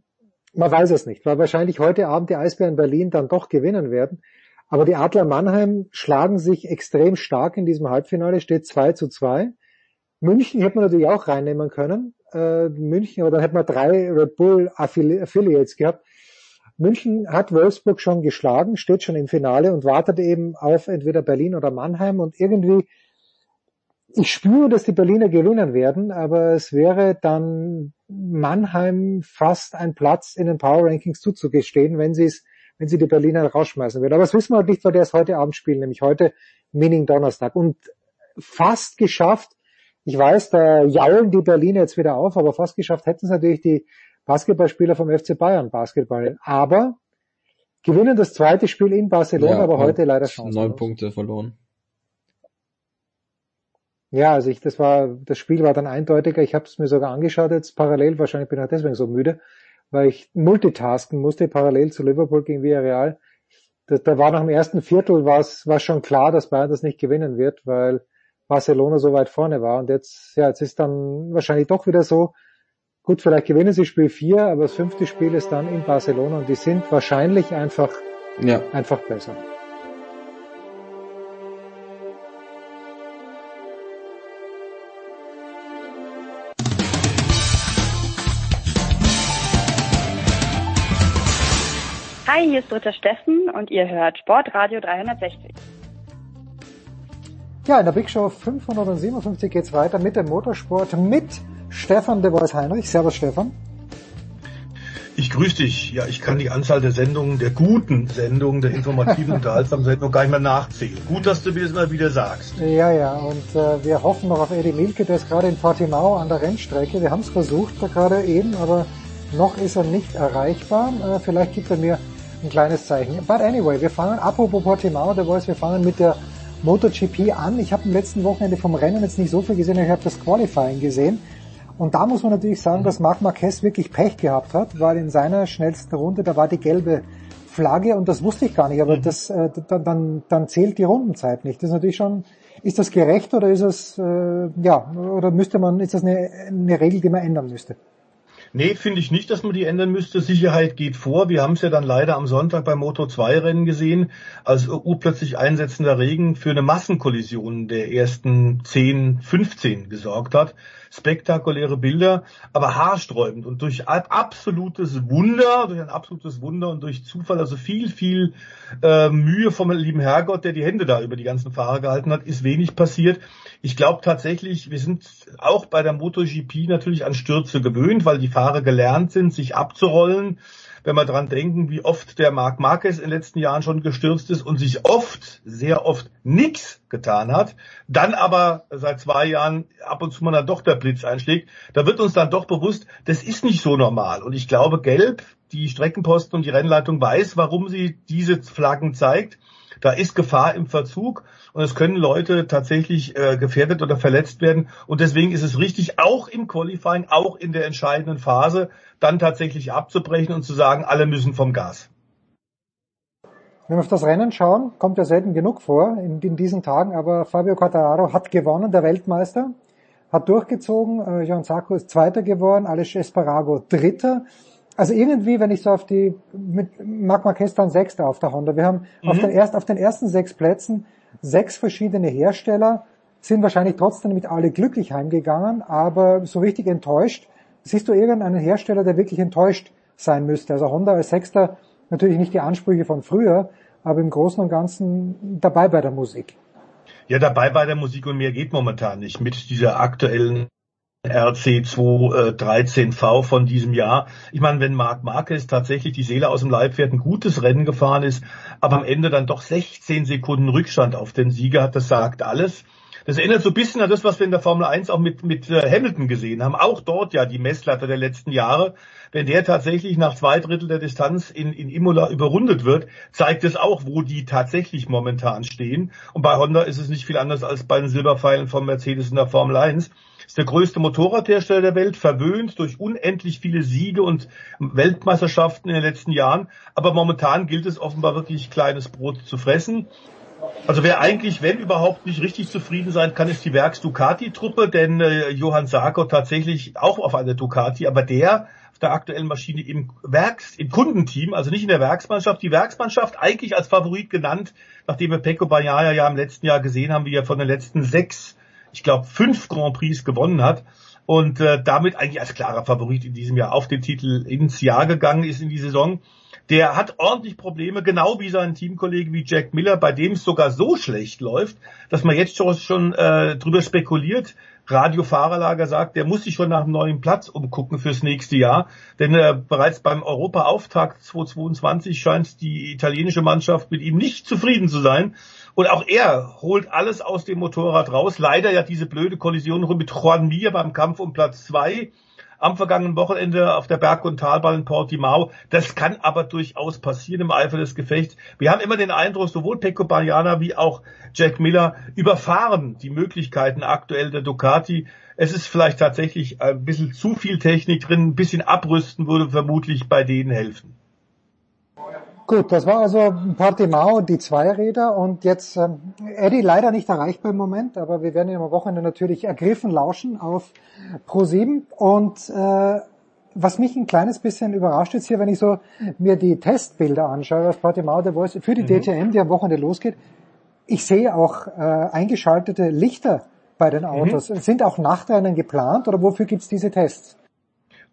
man weiß es nicht, weil wahrscheinlich heute Abend die Eisbären Berlin dann doch gewinnen werden. Aber die Adler Mannheim schlagen sich extrem stark in diesem Halbfinale, steht 2 zu 2. München hätte man natürlich auch reinnehmen können. Äh, München, aber dann hätte man drei Red Bull Affiliates gehabt. München hat Wolfsburg schon geschlagen, steht schon im Finale und wartet eben auf entweder Berlin oder Mannheim und irgendwie, ich spüre, dass die Berliner gewinnen werden, aber es wäre dann Mannheim fast ein Platz in den Power Rankings zuzugestehen, wenn sie es wenn sie die Berliner rausschmeißen würden. Aber das wissen wir halt nicht, weil der es heute Abend spielen, nämlich heute Meaning Donnerstag. Und fast geschafft, ich weiß, da jaulen die Berliner jetzt wieder auf, aber fast geschafft hätten es natürlich die Basketballspieler vom FC Bayern Basketball. Aber gewinnen das zweite Spiel in Barcelona, ja, aber heute leider schon. Neun Punkte verloren. Ja, also ich, das war, das Spiel war dann eindeutiger. Ich habe es mir sogar angeschaut jetzt parallel. Wahrscheinlich bin ich auch deswegen so müde weil ich multitasken musste, parallel zu Liverpool gegen Villarreal. Da, da war nach dem ersten Viertel war es war schon klar, dass Bayern das nicht gewinnen wird, weil Barcelona so weit vorne war. Und jetzt, ja, jetzt ist dann wahrscheinlich doch wieder so, gut, vielleicht gewinnen sie Spiel 4, aber das fünfte Spiel ist dann in Barcelona und die sind wahrscheinlich einfach, ja. einfach besser. Hi, hier ist Britta Steffen und ihr hört Sportradio 360. Ja, in der Big Show 557 geht's weiter mit dem Motorsport mit Stefan de Vois Heinrich. Servus Stefan. Ich grüße dich. Ja, ich kann die Anzahl der Sendungen, der guten Sendungen, der informativen, unterhaltsamen Sendungen gar nicht mehr nachzählen. Gut, dass du mir das mal wieder sagst. Ja, ja, und äh, wir hoffen noch auf Eddie Milke, der ist gerade in Portimao an der Rennstrecke. Wir haben es versucht, da gerade eben, aber noch ist er nicht erreichbar. Äh, vielleicht gibt er mir ein kleines Zeichen. But anyway, wir fangen, apropos Portimao, der Voice, wir fangen mit der MotoGP an. Ich habe am letzten Wochenende vom Rennen jetzt nicht so viel gesehen, ich habe das Qualifying gesehen. Und da muss man natürlich sagen, dass Marc Marquez wirklich Pech gehabt hat, weil in seiner schnellsten Runde, da war die gelbe Flagge und das wusste ich gar nicht, aber mhm. das, äh, dann, dann zählt die Rundenzeit nicht. Das ist natürlich schon, ist das gerecht oder ist es, äh, ja, oder müsste man, ist das eine, eine Regel, die man ändern müsste? Nee, finde ich nicht, dass man die ändern müsste. Sicherheit geht vor. Wir haben es ja dann leider am Sonntag beim Moto 2 Rennen gesehen, als urplötzlich einsetzender Regen für eine Massenkollision der ersten 10, 15 gesorgt hat. Spektakuläre Bilder, aber haarsträubend und durch absolutes Wunder, durch ein absolutes Wunder und durch Zufall, also viel, viel äh, Mühe vom lieben Herrgott, der die Hände da über die ganzen Fahrer gehalten hat, ist wenig passiert. Ich glaube tatsächlich, wir sind auch bei der MotoGP natürlich an Stürze gewöhnt, weil die Fahrer gelernt sind, sich abzurollen. Wenn wir dran denken, wie oft der Marc Marquez in den letzten Jahren schon gestürzt ist und sich oft, sehr oft nichts getan hat, dann aber seit zwei Jahren ab und zu mal dann doch der Blitz einschlägt, da wird uns dann doch bewusst, das ist nicht so normal. Und ich glaube, Gelb, die Streckenposten und die Rennleitung weiß, warum sie diese Flaggen zeigt. Da ist Gefahr im Verzug und es können Leute tatsächlich äh, gefährdet oder verletzt werden. Und deswegen ist es richtig, auch im Qualifying, auch in der entscheidenden Phase, dann tatsächlich abzubrechen und zu sagen, alle müssen vom Gas. Wenn wir auf das Rennen schauen, kommt ja selten genug vor in, in diesen Tagen, aber Fabio Quartararo hat gewonnen, der Weltmeister, hat durchgezogen, äh, Jean Sarko ist Zweiter geworden, Alex Esparago Dritter. Also irgendwie, wenn ich so auf die, mit Marc Marquez dann Sechster auf der Honda. Wir haben mhm. auf, den erst, auf den ersten sechs Plätzen sechs verschiedene Hersteller, sind wahrscheinlich trotzdem mit alle glücklich heimgegangen, aber so richtig enttäuscht. Siehst du irgendeinen Hersteller, der wirklich enttäuscht sein müsste? Also Honda als Sechster natürlich nicht die Ansprüche von früher, aber im Großen und Ganzen dabei bei der Musik. Ja, dabei bei der Musik und mehr geht momentan nicht mit dieser aktuellen RC213V von diesem Jahr. Ich meine, wenn Marc Marquez tatsächlich die Seele aus dem Leib fährt, ein gutes Rennen gefahren ist, aber am Ende dann doch 16 Sekunden Rückstand auf den Sieger hat, das sagt alles. Das erinnert so ein bisschen an das, was wir in der Formel 1 auch mit, mit äh, Hamilton gesehen haben. Auch dort ja die Messlatte der letzten Jahre. Wenn der tatsächlich nach zwei Drittel der Distanz in, in Imola überrundet wird, zeigt es auch, wo die tatsächlich momentan stehen. Und bei Honda ist es nicht viel anders als bei den Silberpfeilen von Mercedes in der Formel 1 ist der größte Motorradhersteller der Welt, verwöhnt durch unendlich viele Siege und Weltmeisterschaften in den letzten Jahren. Aber momentan gilt es offenbar wirklich kleines Brot zu fressen. Also wer eigentlich, wenn überhaupt, nicht richtig zufrieden sein kann, ist die Werks Ducati-Truppe, denn äh, Johann Sarko tatsächlich auch auf einer Ducati, aber der auf der aktuellen Maschine im Werks, im Kundenteam, also nicht in der Werksmannschaft. Die Werksmannschaft eigentlich als Favorit genannt, nachdem wir Pecco Bagnaia ja im letzten Jahr gesehen haben, wie er von den letzten sechs ich glaube, fünf Grand Prix gewonnen hat und äh, damit eigentlich als klarer Favorit in diesem Jahr auf den Titel ins Jahr gegangen ist in die Saison. Der hat ordentlich Probleme, genau wie sein Teamkollege wie Jack Miller, bei dem es sogar so schlecht läuft, dass man jetzt schon, äh, drüber spekuliert. Radiofahrerlager sagt, der muss sich schon nach einem neuen Platz umgucken fürs nächste Jahr. Denn äh, bereits beim Europaauftakt 2022 scheint die italienische Mannschaft mit ihm nicht zufrieden zu sein. Und auch er holt alles aus dem Motorrad raus. Leider ja diese blöde Kollision mit Juan Mir beim Kampf um Platz zwei am vergangenen Wochenende auf der Berg- und Talbahn in Portimao. Das kann aber durchaus passieren im Eifer des Gefechts. Wir haben immer den Eindruck, sowohl Pecco Bagnaia wie auch Jack Miller überfahren die Möglichkeiten aktuell der Ducati. Es ist vielleicht tatsächlich ein bisschen zu viel Technik drin, ein bisschen abrüsten würde vermutlich bei denen helfen. Gut, das war also Portimao, die Zweiräder und jetzt ähm, Eddie leider nicht erreichbar im Moment, aber wir werden ihn am Wochenende natürlich ergriffen lauschen auf Pro7 und äh, was mich ein kleines bisschen überrascht jetzt hier, wenn ich so mir die Testbilder anschaue aus Portimao der Voice für die mhm. DTM, die am Wochenende losgeht, ich sehe auch äh, eingeschaltete Lichter bei den Autos. Mhm. Sind auch Nachtrennen geplant oder wofür gibt's diese Tests?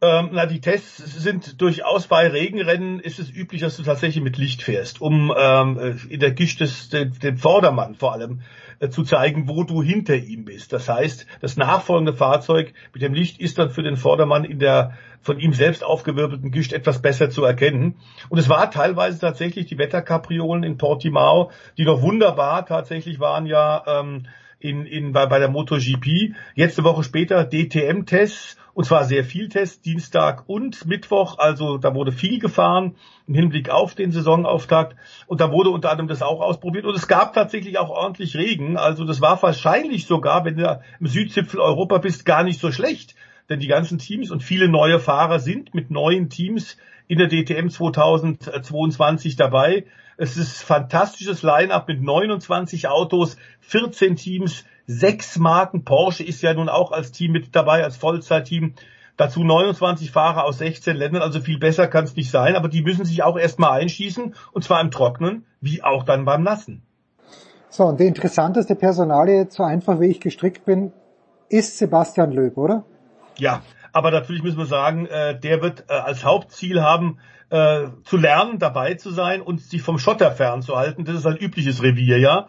Ähm, na, die Tests sind durchaus bei Regenrennen ist es üblich, dass du tatsächlich mit Licht fährst, um ähm, äh, in der Gischt des, den, den Vordermann vor allem äh, zu zeigen, wo du hinter ihm bist. Das heißt, das nachfolgende Fahrzeug mit dem Licht ist dann für den Vordermann in der von ihm selbst aufgewirbelten Gischt etwas besser zu erkennen. Und es war teilweise tatsächlich die Wetterkapriolen in Portimao, die doch wunderbar tatsächlich waren ja ähm, in, in, bei, bei der MotoGP. Jetzt eine Woche später DTM-Tests und zwar sehr viel Tests, Dienstag und Mittwoch. Also da wurde viel gefahren im Hinblick auf den Saisonauftakt. Und da wurde unter anderem das auch ausprobiert. Und es gab tatsächlich auch ordentlich Regen. Also das war wahrscheinlich sogar, wenn du im Südzipfel Europa bist, gar nicht so schlecht. Denn die ganzen Teams und viele neue Fahrer sind mit neuen Teams in der DTM 2022 dabei. Es ist fantastisches Line-up mit 29 Autos, 14 Teams, sechs Marken. Porsche ist ja nun auch als Team mit dabei, als Vollzeitteam. Dazu 29 Fahrer aus 16 Ländern, also viel besser kann es nicht sein, aber die müssen sich auch erstmal einschießen, und zwar im Trocknen, wie auch dann beim Nassen. So, und die interessanteste Personalie, so einfach wie ich gestrickt bin, ist Sebastian Löb, oder? Ja, aber natürlich müssen wir sagen, äh, der wird äh, als Hauptziel haben, äh, zu lernen, dabei zu sein und sich vom Schotter fernzuhalten. Das ist ein übliches Revier, ja.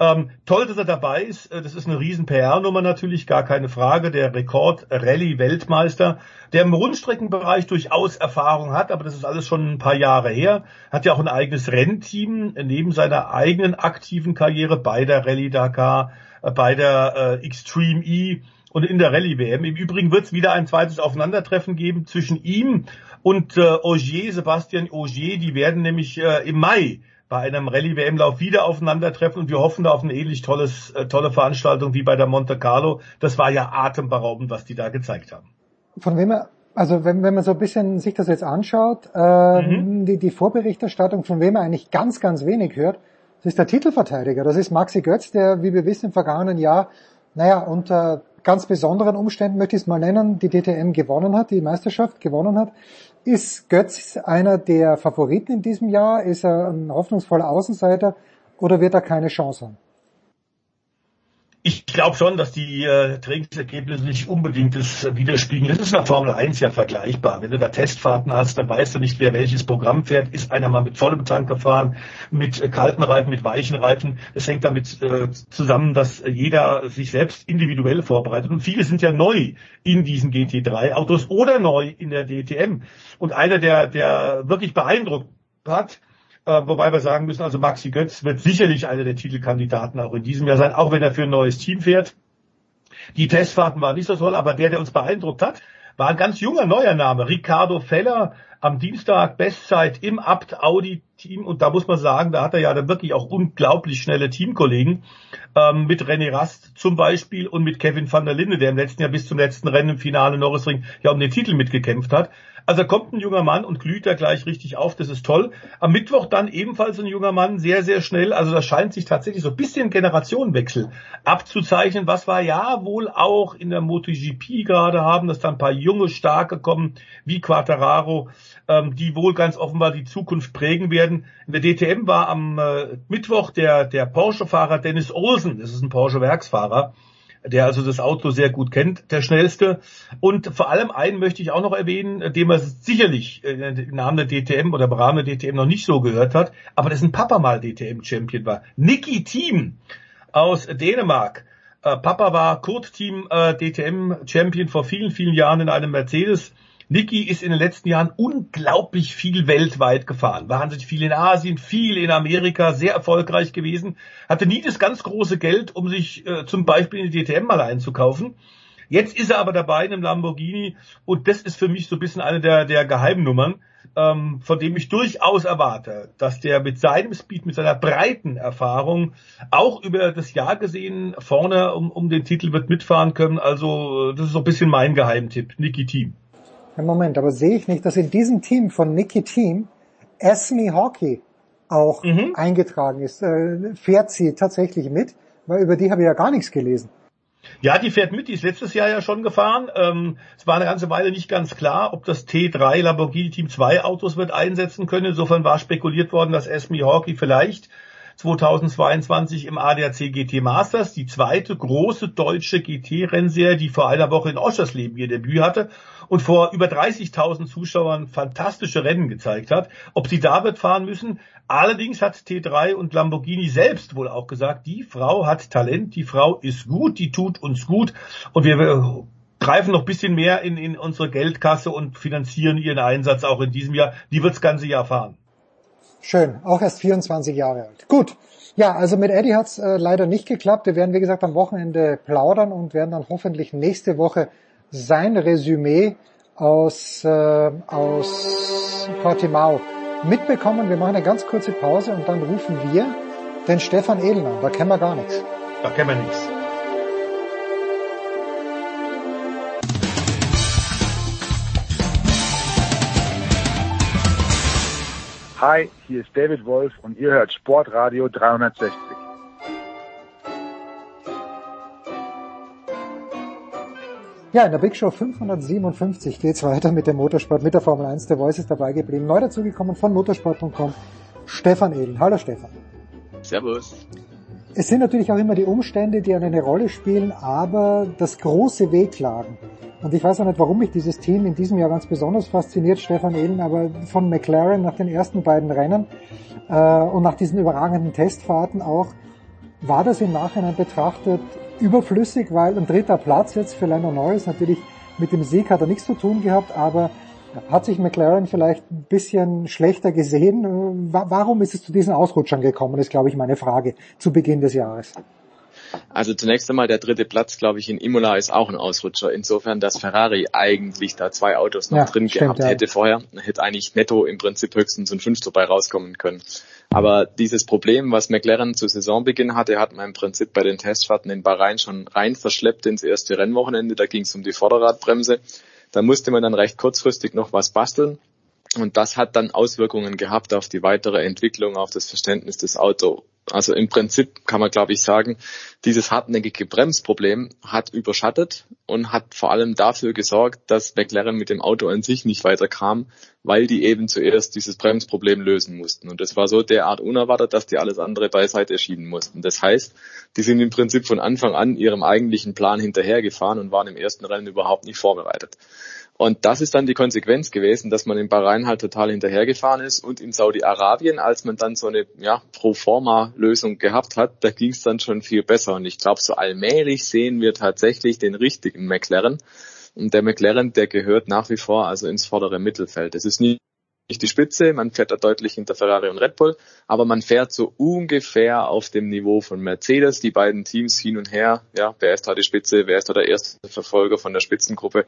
Ähm, toll, dass er dabei ist. Äh, das ist eine riesen PR-Nummer natürlich, gar keine Frage. Der Rekord-Rallye-Weltmeister, der im Rundstreckenbereich durchaus Erfahrung hat, aber das ist alles schon ein paar Jahre her. Hat ja auch ein eigenes Rennteam neben seiner eigenen aktiven Karriere bei der Rallye Dakar, äh, bei der äh, Extreme E und in der Rallye WM. Im Übrigen wird es wieder ein zweites Aufeinandertreffen geben zwischen ihm und äh, Ogier, Sebastian Ogier. Die werden nämlich äh, im Mai bei einem Rallye-WM-Lauf wieder aufeinandertreffen und wir hoffen da auf eine ähnlich tolles, äh, tolle Veranstaltung wie bei der Monte Carlo. Das war ja atemberaubend, was die da gezeigt haben. Von wem er, also wenn, wenn man so ein bisschen sich das jetzt anschaut, äh, mhm. die, die Vorberichterstattung, von wem er eigentlich ganz, ganz wenig hört, das ist der Titelverteidiger. Das ist Maxi Götz, der, wie wir wissen, im vergangenen Jahr, naja, unter ganz besonderen Umständen, möchte ich es mal nennen, die DTM gewonnen hat, die Meisterschaft gewonnen hat. Ist Götz einer der Favoriten in diesem Jahr? Ist er ein hoffnungsvoller Außenseiter oder wird er keine Chance haben? Ich glaube schon, dass die äh, Trainingsergebnisse nicht unbedingt das widerspiegeln. Das ist der Formel 1 ja vergleichbar. Wenn du da Testfahrten hast, dann weißt du nicht, wer welches Programm fährt. Ist einer mal mit vollem Tank gefahren, mit äh, kalten Reifen, mit weichen Reifen. Das hängt damit äh, zusammen, dass jeder sich selbst individuell vorbereitet. Und viele sind ja neu in diesen GT3-Autos oder neu in der DTM. Und einer, der, der wirklich beeindruckt hat, äh, wobei wir sagen müssen, also Maxi Götz wird sicherlich einer der Titelkandidaten auch in diesem Jahr sein, auch wenn er für ein neues Team fährt. Die Testfahrten waren nicht so toll, aber der, der uns beeindruckt hat, war ein ganz junger neuer Name, Ricardo Feller, am Dienstag Bestzeit im Abt Audi Team und da muss man sagen, da hat er ja dann wirklich auch unglaublich schnelle Teamkollegen ähm, mit René Rast zum Beispiel und mit Kevin van der Linde, der im letzten Jahr bis zum letzten Rennen im Finale Norrisring ja um den Titel mitgekämpft hat. Also kommt ein junger Mann und glüht da gleich richtig auf, das ist toll. Am Mittwoch dann ebenfalls ein junger Mann, sehr, sehr schnell. Also das scheint sich tatsächlich so ein bisschen Generationenwechsel abzuzeichnen. Was wir ja wohl auch in der MotoGP gerade haben, dass da ein paar junge, starke kommen, wie Quattararo, ähm, die wohl ganz offenbar die Zukunft prägen werden. In der DTM war am äh, Mittwoch der, der Porsche-Fahrer Dennis Olsen, das ist ein Porsche-Werksfahrer, der also das Auto sehr gut kennt, der schnellste. Und vor allem einen möchte ich auch noch erwähnen, dem er sicherlich im Namen der DTM oder im Rahmen der DTM noch nicht so gehört hat, aber das ein Papa mal DTM-Champion war. Nicky Thiem aus Dänemark. Äh, Papa war Kurt Team äh, DTM-Champion vor vielen, vielen Jahren in einem Mercedes Niki ist in den letzten Jahren unglaublich viel weltweit gefahren. Wahnsinnig viel in Asien, viel in Amerika, sehr erfolgreich gewesen. Hatte nie das ganz große Geld, um sich äh, zum Beispiel in die DTM mal einzukaufen. Jetzt ist er aber dabei in einem Lamborghini und das ist für mich so ein bisschen eine der, der Geheimnummern, ähm, von dem ich durchaus erwarte, dass der mit seinem Speed, mit seiner breiten Erfahrung auch über das Jahr gesehen vorne um, um den Titel wird mitfahren können. Also das ist so ein bisschen mein Geheimtipp, Niki Team. Moment, aber sehe ich nicht, dass in diesem Team von Nicky Team Esme Hockey auch mhm. eingetragen ist. Äh, fährt sie tatsächlich mit? Weil über die habe ich ja gar nichts gelesen. Ja, die fährt mit, die ist letztes Jahr ja schon gefahren. Ähm, es war eine ganze Weile nicht ganz klar, ob das T3 Lamborghini Team 2 Autos wird einsetzen können. Insofern war spekuliert worden, dass Esme Hockey vielleicht 2022 im ADAC GT Masters, die zweite große deutsche GT-Rennserie, die vor einer Woche in Oschersleben ihr Debüt hatte und vor über 30.000 Zuschauern fantastische Rennen gezeigt hat. Ob sie da wird fahren müssen, allerdings hat T3 und Lamborghini selbst wohl auch gesagt, die Frau hat Talent, die Frau ist gut, die tut uns gut und wir greifen noch bisschen mehr in, in unsere Geldkasse und finanzieren ihren Einsatz auch in diesem Jahr. Die wird das ganze Jahr fahren. Schön, auch erst 24 Jahre alt. Gut. Ja, also mit Eddie hat's äh, leider nicht geklappt. Wir werden, wie gesagt, am Wochenende plaudern und werden dann hoffentlich nächste Woche sein Resümee aus, äh, aus Portimao mitbekommen. Wir machen eine ganz kurze Pause und dann rufen wir den Stefan an. Da kennen wir gar nichts. Da kennen wir nichts. Hi, hier ist David Wolf und ihr hört Sportradio 360. Ja, in der Big Show 557 geht's weiter mit dem Motorsport, mit der Formel 1. Der Voice ist dabei geblieben. Neu dazugekommen von motorsport.com, Stefan Edel. Hallo Stefan. Servus. Es sind natürlich auch immer die Umstände, die eine Rolle spielen, aber das große Wehklagen und ich weiß auch nicht, warum mich dieses Team in diesem Jahr ganz besonders fasziniert, Stefan Ehlen, aber von McLaren nach den ersten beiden Rennen äh, und nach diesen überragenden Testfahrten auch, war das im Nachhinein betrachtet überflüssig, weil ein dritter Platz jetzt für Lando Norris natürlich mit dem Sieg hat er nichts zu tun gehabt, aber hat sich McLaren vielleicht ein bisschen schlechter gesehen? Warum ist es zu diesen Ausrutschern gekommen, ist glaube ich meine Frage zu Beginn des Jahres. Also zunächst einmal der dritte Platz, glaube ich, in Imola ist auch ein Ausrutscher. Insofern, dass Ferrari eigentlich da zwei Autos noch ja, drin stimmt, gehabt ja. hätte vorher, hätte eigentlich netto im Prinzip höchstens ein Fünfter dabei rauskommen können. Aber dieses Problem, was McLaren zu Saisonbeginn hatte, hat man im Prinzip bei den Testfahrten in Bahrain schon rein verschleppt ins erste Rennwochenende. Da ging es um die Vorderradbremse. Da musste man dann recht kurzfristig noch was basteln. Und das hat dann Auswirkungen gehabt auf die weitere Entwicklung, auf das Verständnis des Auto Also im Prinzip kann man, glaube ich, sagen, dieses hartnäckige Bremsproblem hat überschattet und hat vor allem dafür gesorgt, dass McLaren mit dem Auto an sich nicht weiterkam, weil die eben zuerst dieses Bremsproblem lösen mussten. Und das war so derart unerwartet, dass die alles andere beiseite erschienen mussten. Das heißt, die sind im Prinzip von Anfang an ihrem eigentlichen Plan hinterhergefahren und waren im ersten Rennen überhaupt nicht vorbereitet. Und das ist dann die Konsequenz gewesen, dass man in Bahrain halt total hinterhergefahren ist und in Saudi-Arabien, als man dann so eine ja, Pro-Forma-Lösung gehabt hat, da ging es dann schon viel besser. Und ich glaube, so allmählich sehen wir tatsächlich den richtigen McLaren. Und der McLaren, der gehört nach wie vor also ins vordere Mittelfeld. Es ist nie nicht die Spitze, man fährt da deutlich hinter Ferrari und Red Bull, aber man fährt so ungefähr auf dem Niveau von Mercedes, die beiden Teams hin und her, ja, wer ist da die Spitze, wer ist da der erste Verfolger von der Spitzengruppe,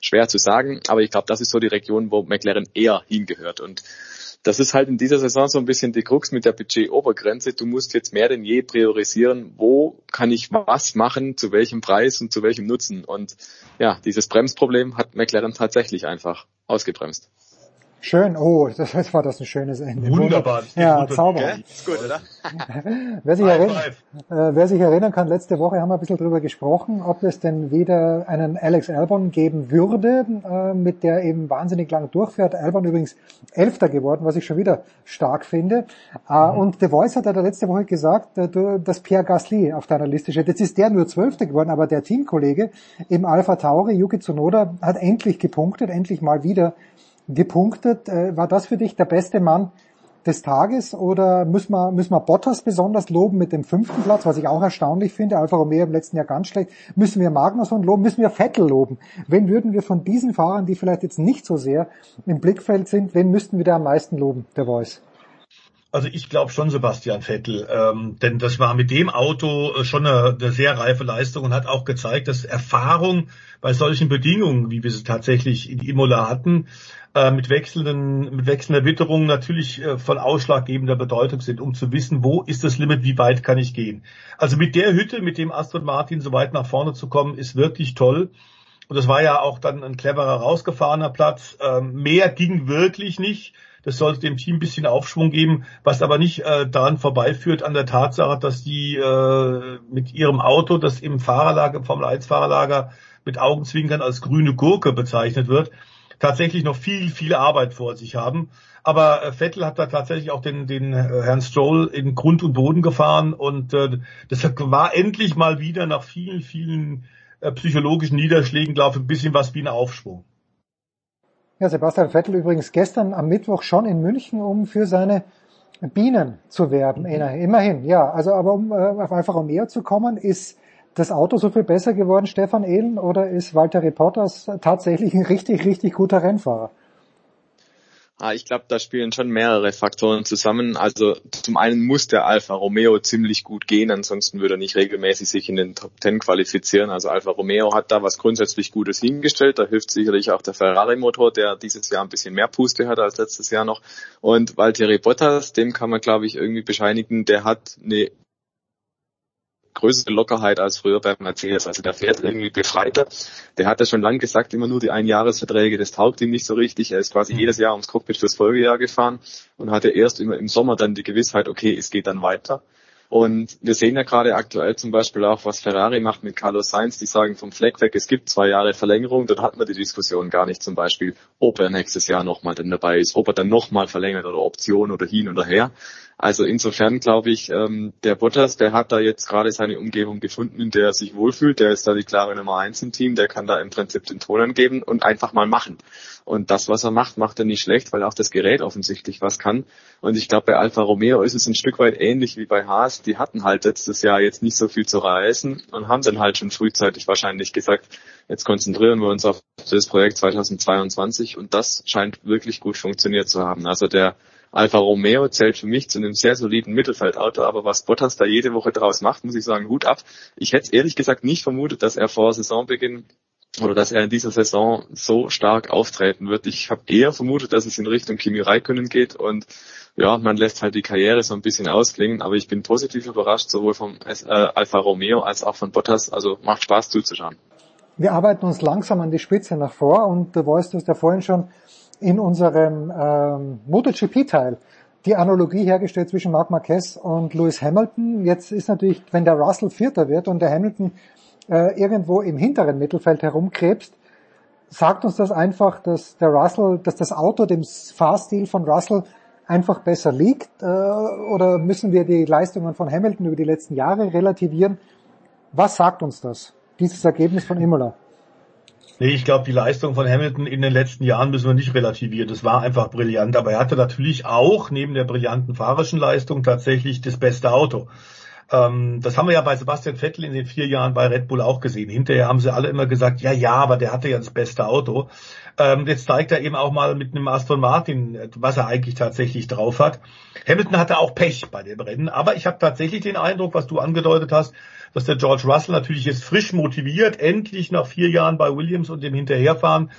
schwer zu sagen, aber ich glaube, das ist so die Region, wo McLaren eher hingehört und das ist halt in dieser Saison so ein bisschen die Krux mit der Budget-Obergrenze. Du musst jetzt mehr denn je priorisieren, wo kann ich was machen, zu welchem Preis und zu welchem Nutzen. Und ja, dieses Bremsproblem hat McLaren tatsächlich einfach ausgebremst. Schön, oh, das, das war das ein schönes Ende. Wunderbar. Ja, zauberhaft. Ist gut, oder? wer, sich erinnern, äh, wer sich erinnern kann, letzte Woche haben wir ein bisschen drüber gesprochen, ob es denn wieder einen Alex Albon geben würde, äh, mit der eben wahnsinnig lang durchfährt. Albon übrigens Elfter geworden, was ich schon wieder stark finde. Äh, mhm. Und The Voice hat ja letzte Woche gesagt, äh, dass Pierre Gasly auf deiner Liste steht. Jetzt ist der nur Zwölfter geworden, aber der Teamkollege im Alpha Tauri, Yuki Tsunoda, hat endlich gepunktet, endlich mal wieder gepunktet. Äh, war das für dich der beste Mann des Tages oder müssen wir, müssen wir Bottas besonders loben mit dem fünften Platz, was ich auch erstaunlich finde, Alfa Romeo im letzten Jahr ganz schlecht, müssen wir Magnusson loben, müssen wir Vettel loben. Wen würden wir von diesen Fahrern, die vielleicht jetzt nicht so sehr im Blickfeld sind, wen müssten wir da am meisten loben, der Voice? Also ich glaube schon Sebastian Vettel, ähm, denn das war mit dem Auto äh, schon eine, eine, sehr reife Leistung und hat auch gezeigt, dass Erfahrung bei solchen Bedingungen, wie wir sie tatsächlich in Imola hatten, äh, mit wechselnden, mit wechselnder Witterung natürlich äh, von ausschlaggebender Bedeutung sind, um zu wissen, wo ist das Limit, wie weit kann ich gehen. Also mit der Hütte, mit dem Aston Martin so weit nach vorne zu kommen, ist wirklich toll. Und das war ja auch dann ein cleverer rausgefahrener Platz. Ähm, mehr ging wirklich nicht. Das sollte dem Team ein bisschen Aufschwung geben, was aber nicht äh, daran vorbeiführt an der Tatsache, dass die äh, mit ihrem Auto, das im Fahrerlager, im Formel 1 Fahrerlager mit Augenzwinkern als grüne Gurke bezeichnet wird, tatsächlich noch viel, viel Arbeit vor sich haben. Aber äh, Vettel hat da tatsächlich auch den, den äh, Herrn Stroll in Grund und Boden gefahren und äh, das war endlich mal wieder nach vielen, vielen äh, psychologischen Niederschlägen, glaube ich, ein bisschen was wie ein Aufschwung. Ja, Sebastian Vettel übrigens gestern am Mittwoch schon in München, um für seine Bienen zu werben. Mhm. Immerhin, ja. Also, aber um auf Alfa Romeo zu kommen, ist das Auto so viel besser geworden, Stefan Ehlen, oder ist Walter Reporters tatsächlich ein richtig, richtig guter Rennfahrer? Ah, ich glaube, da spielen schon mehrere Faktoren zusammen. Also zum einen muss der Alfa Romeo ziemlich gut gehen, ansonsten würde er nicht regelmäßig sich in den Top Ten qualifizieren. Also Alfa Romeo hat da was grundsätzlich Gutes hingestellt. Da hilft sicherlich auch der Ferrari-Motor, der dieses Jahr ein bisschen mehr Puste hat als letztes Jahr noch. Und Valtteri Bottas, dem kann man, glaube ich, irgendwie bescheinigen, der hat eine größere Lockerheit als früher bei Mercedes. Also der fährt irgendwie befreiter. Der hat ja schon lange gesagt, immer nur die Einjahresverträge, das taugt ihm nicht so richtig. Er ist quasi mhm. jedes Jahr ums Cockpit fürs Folgejahr gefahren und hatte erst immer im Sommer dann die Gewissheit, okay, es geht dann weiter. Und wir sehen ja gerade aktuell zum Beispiel auch, was Ferrari macht mit Carlos Sainz. Die sagen vom Fleck weg, es gibt zwei Jahre Verlängerung. Dann hat man die Diskussion gar nicht zum Beispiel, ob er nächstes Jahr nochmal dann dabei ist, ob er dann nochmal verlängert oder Option oder hin oder her. Also insofern glaube ich, ähm, der Bottas, der hat da jetzt gerade seine Umgebung gefunden, in der er sich wohlfühlt. Der ist da die klare Nummer eins im Team. Der kann da im Prinzip den Ton angeben und einfach mal machen. Und das, was er macht, macht er nicht schlecht, weil auch das Gerät offensichtlich was kann. Und ich glaube, bei Alfa Romeo ist es ein Stück weit ähnlich wie bei Haas. Die hatten halt letztes Jahr jetzt nicht so viel zu reißen und haben dann halt schon frühzeitig wahrscheinlich gesagt, jetzt konzentrieren wir uns auf das Projekt 2022 und das scheint wirklich gut funktioniert zu haben. Also der Alfa Romeo zählt für mich zu einem sehr soliden Mittelfeldauto, aber was Bottas da jede Woche draus macht, muss ich sagen, Hut ab. Ich hätte ehrlich gesagt nicht vermutet, dass er vor Saisonbeginn oder dass er in dieser Saison so stark auftreten wird. Ich habe eher vermutet, dass es in Richtung Kimi Räikkönen geht und ja, man lässt halt die Karriere so ein bisschen ausklingen, aber ich bin positiv überrascht, sowohl vom äh, Alfa Romeo als auch von Bottas. Also macht Spaß zuzuschauen. Wir arbeiten uns langsam an die Spitze nach vor und du weißt, du hast ja vorhin schon in unserem ähm, MotoGP-Teil die Analogie hergestellt zwischen Marc Marquez und Lewis Hamilton. Jetzt ist natürlich, wenn der Russell Vierter wird und der Hamilton äh, irgendwo im hinteren Mittelfeld herumkrebst, sagt uns das einfach, dass der Russell, dass das Auto dem Fahrstil von Russell einfach besser liegt? Äh, oder müssen wir die Leistungen von Hamilton über die letzten Jahre relativieren? Was sagt uns das, dieses Ergebnis von Imola? Nee, ich glaube, die Leistung von Hamilton in den letzten Jahren müssen wir nicht relativieren. Das war einfach brillant. Aber er hatte natürlich auch neben der brillanten fahrerischen Leistung tatsächlich das beste Auto. Ähm, das haben wir ja bei Sebastian Vettel in den vier Jahren bei Red Bull auch gesehen. Hinterher haben sie alle immer gesagt, ja, ja, aber der hatte ja das beste Auto. Ähm, jetzt zeigt er eben auch mal mit einem Aston Martin, was er eigentlich tatsächlich drauf hat. Hamilton hatte auch Pech bei dem Rennen, aber ich habe tatsächlich den Eindruck, was du angedeutet hast, dass der George Russell natürlich jetzt frisch motiviert, endlich nach vier Jahren bei Williams und dem Hinterherfahren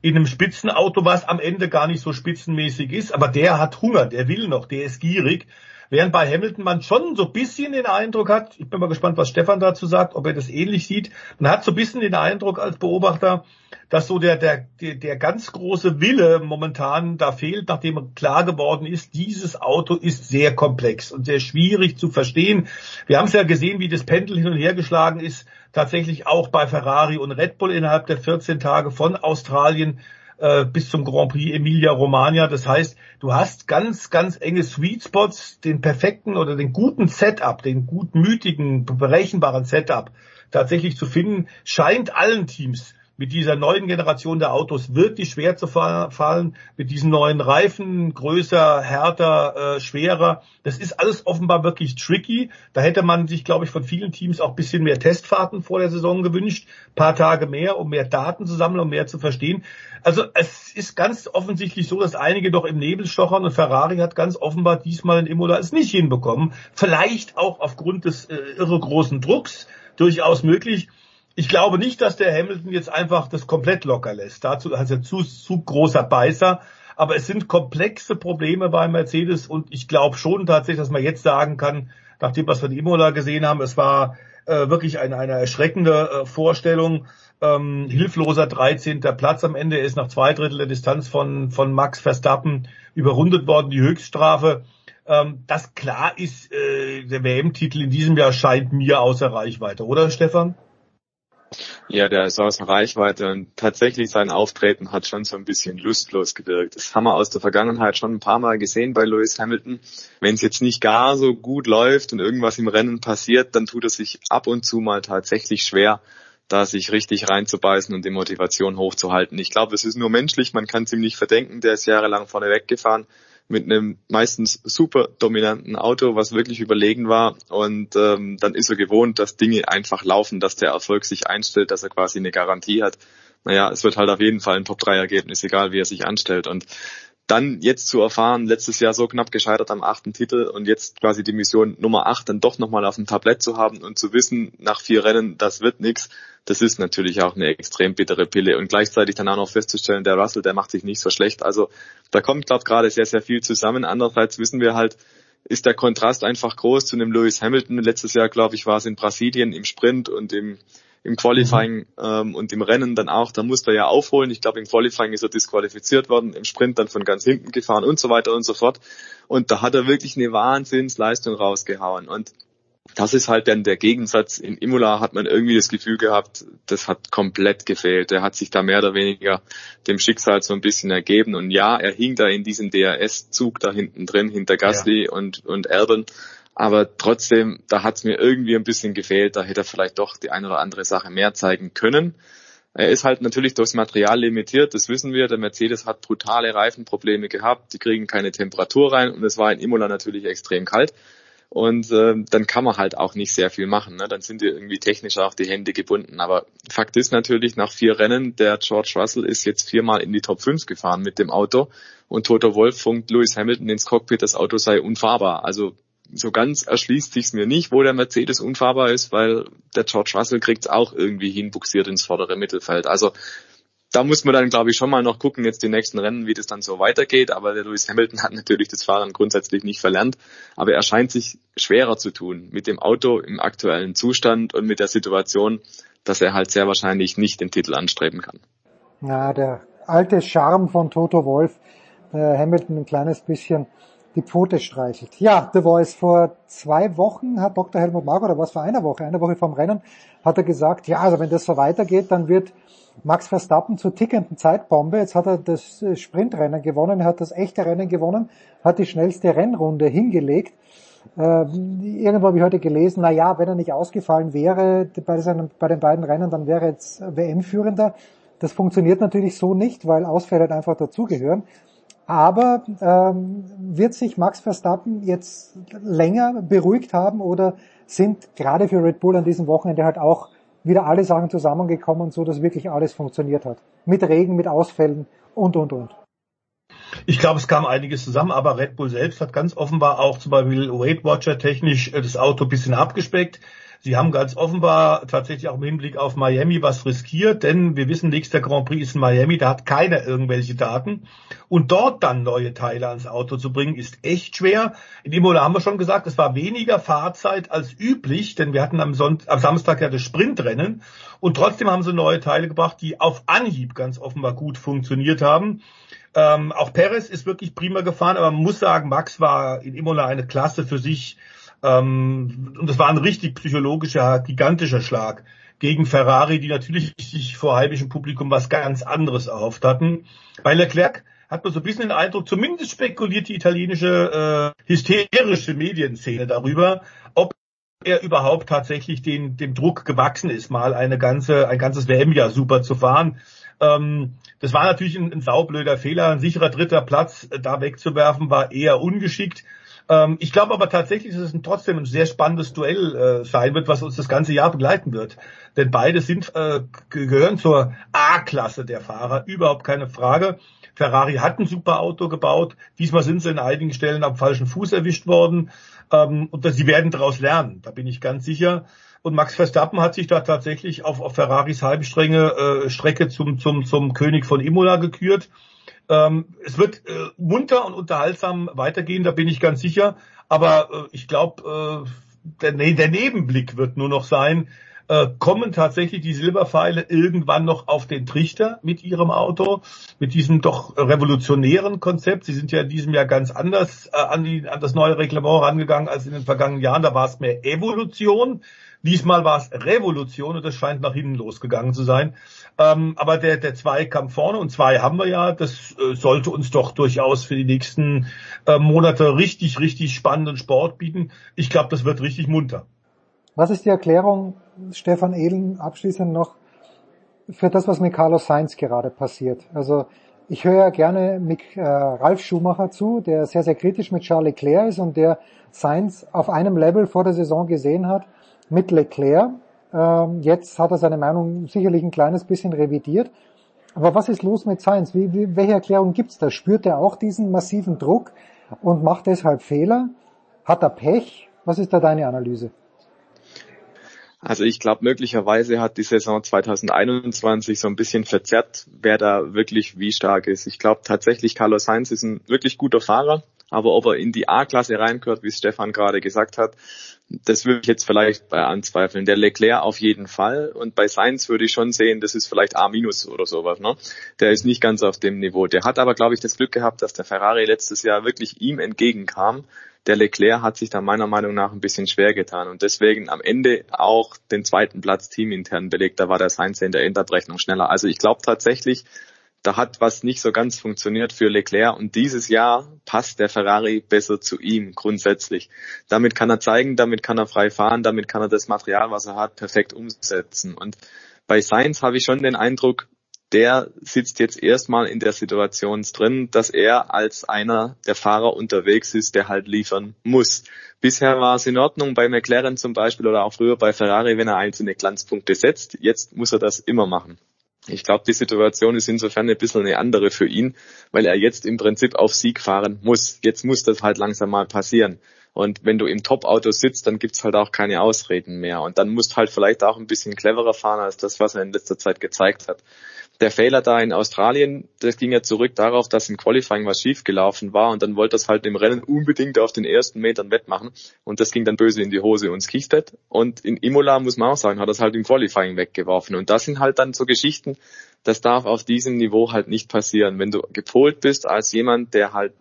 in einem Spitzenauto, was am Ende gar nicht so spitzenmäßig ist, aber der hat Hunger, der will noch, der ist gierig Während bei Hamilton man schon so ein bisschen den Eindruck hat, ich bin mal gespannt, was Stefan dazu sagt, ob er das ähnlich sieht. Man hat so ein bisschen den Eindruck als Beobachter, dass so der, der, der, ganz große Wille momentan da fehlt, nachdem klar geworden ist, dieses Auto ist sehr komplex und sehr schwierig zu verstehen. Wir haben es ja gesehen, wie das Pendel hin und her geschlagen ist, tatsächlich auch bei Ferrari und Red Bull innerhalb der 14 Tage von Australien äh, bis zum Grand Prix Emilia Romagna. Das heißt, du hast ganz, ganz enge Sweet Spots, den perfekten oder den guten Setup, den gutmütigen, berechenbaren Setup tatsächlich zu finden, scheint allen Teams mit dieser neuen Generation der Autos wirklich schwer zu fallen, mit diesen neuen Reifen, größer, härter, äh, schwerer. Das ist alles offenbar wirklich tricky. Da hätte man sich, glaube ich, von vielen Teams auch bisschen mehr Testfahrten vor der Saison gewünscht, paar Tage mehr, um mehr Daten zu sammeln, um mehr zu verstehen. Also es ist ganz offensichtlich so, dass einige doch im Nebel stochern und Ferrari hat ganz offenbar diesmal in Imola es nicht hinbekommen. Vielleicht auch aufgrund des äh, irre großen Drucks durchaus möglich ich glaube nicht, dass der Hamilton jetzt einfach das komplett locker lässt. Dazu ist er zu, zu großer Beißer. Aber es sind komplexe Probleme bei Mercedes und ich glaube schon tatsächlich, dass man jetzt sagen kann, nachdem was wir in Imola gesehen haben, es war äh, wirklich eine, eine erschreckende äh, Vorstellung. Ähm, hilfloser 13. Platz am Ende ist nach zwei Drittel der Distanz von, von Max Verstappen überrundet worden, die Höchststrafe. Ähm, das klar ist, äh, der WM-Titel in diesem Jahr scheint mir außer Reichweite, oder Stefan? Ja, der ist außer Reichweite und tatsächlich sein Auftreten hat schon so ein bisschen lustlos gewirkt. Das haben wir aus der Vergangenheit schon ein paar Mal gesehen bei Lewis Hamilton. Wenn es jetzt nicht gar so gut läuft und irgendwas im Rennen passiert, dann tut es sich ab und zu mal tatsächlich schwer, da sich richtig reinzubeißen und die Motivation hochzuhalten. Ich glaube, es ist nur menschlich, man kann es ihm nicht verdenken, der ist jahrelang vorne weggefahren mit einem meistens super dominanten Auto, was wirklich überlegen war. Und ähm, dann ist er gewohnt, dass Dinge einfach laufen, dass der Erfolg sich einstellt, dass er quasi eine Garantie hat. Naja, es wird halt auf jeden Fall ein Top-3-Ergebnis, egal wie er sich anstellt. Und dann jetzt zu erfahren, letztes Jahr so knapp gescheitert am achten Titel und jetzt quasi die Mission Nummer acht dann doch nochmal auf dem Tablett zu haben und zu wissen, nach vier Rennen, das wird nix, das ist natürlich auch eine extrem bittere Pille. Und gleichzeitig dann auch noch festzustellen, der Russell, der macht sich nicht so schlecht. Also da kommt, glaube gerade sehr, sehr viel zusammen. Andererseits wissen wir halt, ist der Kontrast einfach groß zu einem Lewis Hamilton. Letztes Jahr, glaube ich, war es in Brasilien im Sprint und im im Qualifying mhm. ähm, und im Rennen dann auch, da musste er ja aufholen. Ich glaube, im Qualifying ist er disqualifiziert worden, im Sprint dann von ganz hinten gefahren und so weiter und so fort. Und da hat er wirklich eine Wahnsinnsleistung rausgehauen. Und das ist halt dann der Gegensatz. In Imola hat man irgendwie das Gefühl gehabt, das hat komplett gefehlt. Er hat sich da mehr oder weniger dem Schicksal so ein bisschen ergeben. Und ja, er hing da in diesem DRS-Zug da hinten drin, hinter Gasly ja. und, und Erben. Aber trotzdem, da hat es mir irgendwie ein bisschen gefehlt. Da hätte er vielleicht doch die eine oder andere Sache mehr zeigen können. Er ist halt natürlich durchs Material limitiert, das wissen wir. Der Mercedes hat brutale Reifenprobleme gehabt, die kriegen keine Temperatur rein und es war in Imola natürlich extrem kalt. Und äh, dann kann man halt auch nicht sehr viel machen. Ne? Dann sind dir irgendwie technisch auch die Hände gebunden. Aber Fakt ist natürlich, nach vier Rennen, der George Russell ist jetzt viermal in die Top 5 gefahren mit dem Auto und Toto Wolf funkt Lewis Hamilton ins Cockpit, das Auto sei unfahrbar. Also so ganz erschließt sich's mir nicht, wo der Mercedes unfahrbar ist, weil der George Russell kriegt's auch irgendwie hinbuxiert ins vordere Mittelfeld. Also da muss man dann, glaube ich, schon mal noch gucken, jetzt die nächsten Rennen, wie das dann so weitergeht. Aber der Lewis Hamilton hat natürlich das Fahren grundsätzlich nicht verlernt. Aber er scheint sich schwerer zu tun mit dem Auto im aktuellen Zustand und mit der Situation, dass er halt sehr wahrscheinlich nicht den Titel anstreben kann. Ja, der alte Charme von Toto Wolf, der Hamilton ein kleines bisschen die Pfote streichelt. Ja, The Voice, vor zwei Wochen hat Dr. Helmut Mark, oder was vor einer Woche, eine Woche vom Rennen, hat er gesagt, ja, also wenn das so weitergeht, dann wird Max Verstappen zur tickenden Zeitbombe. Jetzt hat er das äh, Sprintrennen gewonnen, hat das echte Rennen gewonnen, hat die schnellste Rennrunde hingelegt. Äh, irgendwo habe ich heute gelesen, na ja, wenn er nicht ausgefallen wäre bei, seinen, bei den beiden Rennen, dann wäre er jetzt WM-Führender. Das funktioniert natürlich so nicht, weil Ausfälle halt einfach dazugehören. Aber ähm, wird sich Max Verstappen jetzt länger beruhigt haben oder sind gerade für Red Bull an diesem Wochenende halt auch wieder alle Sachen zusammengekommen, so dass wirklich alles funktioniert hat? Mit Regen, mit Ausfällen und, und, und. Ich glaube, es kam einiges zusammen, aber Red Bull selbst hat ganz offenbar auch zum Beispiel Weight Watcher technisch äh, das Auto bisschen abgespeckt. Sie haben ganz offenbar tatsächlich auch im Hinblick auf Miami was riskiert, denn wir wissen, nächster Grand Prix ist in Miami, da hat keiner irgendwelche Daten. Und dort dann neue Teile ans Auto zu bringen, ist echt schwer. In Imola haben wir schon gesagt, es war weniger Fahrzeit als üblich, denn wir hatten am, Sonnt am Samstag ja das Sprintrennen. Und trotzdem haben sie neue Teile gebracht, die auf Anhieb ganz offenbar gut funktioniert haben. Ähm, auch Perez ist wirklich prima gefahren, aber man muss sagen, Max war in Imola eine Klasse für sich. Ähm, und es war ein richtig psychologischer, gigantischer Schlag gegen Ferrari, die natürlich sich vor heimischem Publikum was ganz anderes erhofft hatten. Bei Leclerc hat man so ein bisschen den Eindruck, zumindest spekuliert die italienische äh, hysterische Medienszene darüber, ob er überhaupt tatsächlich den, dem Druck gewachsen ist, mal eine ganze, ein ganzes WM-Jahr super zu fahren. Ähm, das war natürlich ein, ein saublöder Fehler. Ein sicherer dritter Platz äh, da wegzuwerfen war eher ungeschickt. Ähm, ich glaube aber tatsächlich, dass es trotzdem ein sehr spannendes Duell äh, sein wird, was uns das ganze Jahr begleiten wird. Denn beide sind äh, gehören zur A-Klasse der Fahrer, überhaupt keine Frage. Ferrari hat ein super Auto gebaut. Diesmal sind sie in einigen Stellen am falschen Fuß erwischt worden. Ähm, und sie werden daraus lernen, da bin ich ganz sicher. Und Max Verstappen hat sich da tatsächlich auf, auf Ferraris Halbstränge äh, Strecke zum, zum, zum König von Imola gekürt. Ähm, es wird äh, munter und unterhaltsam weitergehen, da bin ich ganz sicher. Aber äh, ich glaube, äh, der, der Nebenblick wird nur noch sein, äh, kommen tatsächlich die Silberpfeile irgendwann noch auf den Trichter mit ihrem Auto, mit diesem doch revolutionären Konzept. Sie sind ja in diesem Jahr ganz anders äh, an, die, an das neue Reglement rangegangen als in den vergangenen Jahren. Da war es mehr Evolution. Diesmal war es Revolution und das scheint nach hinten losgegangen zu sein. Ähm, aber der, der Zweikampf vorne und zwei haben wir ja, das äh, sollte uns doch durchaus für die nächsten äh, Monate richtig, richtig spannenden Sport bieten. Ich glaube, das wird richtig munter. Was ist die Erklärung, Stefan Ehlen, abschließend noch, für das, was mit Carlos Sainz gerade passiert? Also ich höre ja gerne mit äh, Ralf Schumacher zu, der sehr, sehr kritisch mit Charles Leclerc ist und der Sainz auf einem Level vor der Saison gesehen hat, mit Leclerc. Ähm, jetzt hat er seine Meinung sicherlich ein kleines bisschen revidiert. Aber was ist los mit Sainz? Wie, wie, welche Erklärung gibt's da? Spürt er auch diesen massiven Druck und macht deshalb Fehler? Hat er Pech? Was ist da deine Analyse? Also ich glaube, möglicherweise hat die Saison 2021 so ein bisschen verzerrt, wer da wirklich wie stark ist. Ich glaube tatsächlich, Carlos Sainz ist ein wirklich guter Fahrer, aber ob er in die A-Klasse reingehört, wie Stefan gerade gesagt hat, das würde ich jetzt vielleicht bei anzweifeln. Der Leclerc auf jeden Fall. Und bei Sainz würde ich schon sehen, das ist vielleicht A- oder sowas. Ne? Der ist nicht ganz auf dem Niveau. Der hat aber, glaube ich, das Glück gehabt, dass der Ferrari letztes Jahr wirklich ihm entgegenkam. Der Leclerc hat sich da meiner Meinung nach ein bisschen schwer getan und deswegen am Ende auch den zweiten Platz teamintern belegt. Da war der Sainz in der Endabrechnung schneller. Also ich glaube tatsächlich, da hat was nicht so ganz funktioniert für Leclerc und dieses Jahr passt der Ferrari besser zu ihm grundsätzlich. Damit kann er zeigen, damit kann er frei fahren, damit kann er das Material, was er hat, perfekt umsetzen. Und bei Sainz habe ich schon den Eindruck, der sitzt jetzt erstmal in der Situation drin, dass er als einer der Fahrer unterwegs ist, der halt liefern muss. Bisher war es in Ordnung bei McLaren zum Beispiel oder auch früher bei Ferrari, wenn er einzelne Glanzpunkte setzt. Jetzt muss er das immer machen. Ich glaube, die Situation ist insofern ein bisschen eine andere für ihn, weil er jetzt im Prinzip auf Sieg fahren muss. Jetzt muss das halt langsam mal passieren. Und wenn du im Top-Auto sitzt, dann gibt's halt auch keine Ausreden mehr. Und dann musst halt vielleicht auch ein bisschen cleverer fahren als das, was er in letzter Zeit gezeigt hat der Fehler da in Australien, das ging ja zurück darauf, dass im Qualifying was schiefgelaufen war und dann wollte das halt im Rennen unbedingt auf den ersten Metern wettmachen und das ging dann böse in die Hose und Skistet und in Imola muss man auch sagen, hat das halt im Qualifying weggeworfen und das sind halt dann so Geschichten, das darf auf diesem Niveau halt nicht passieren. Wenn du gepolt bist als jemand, der halt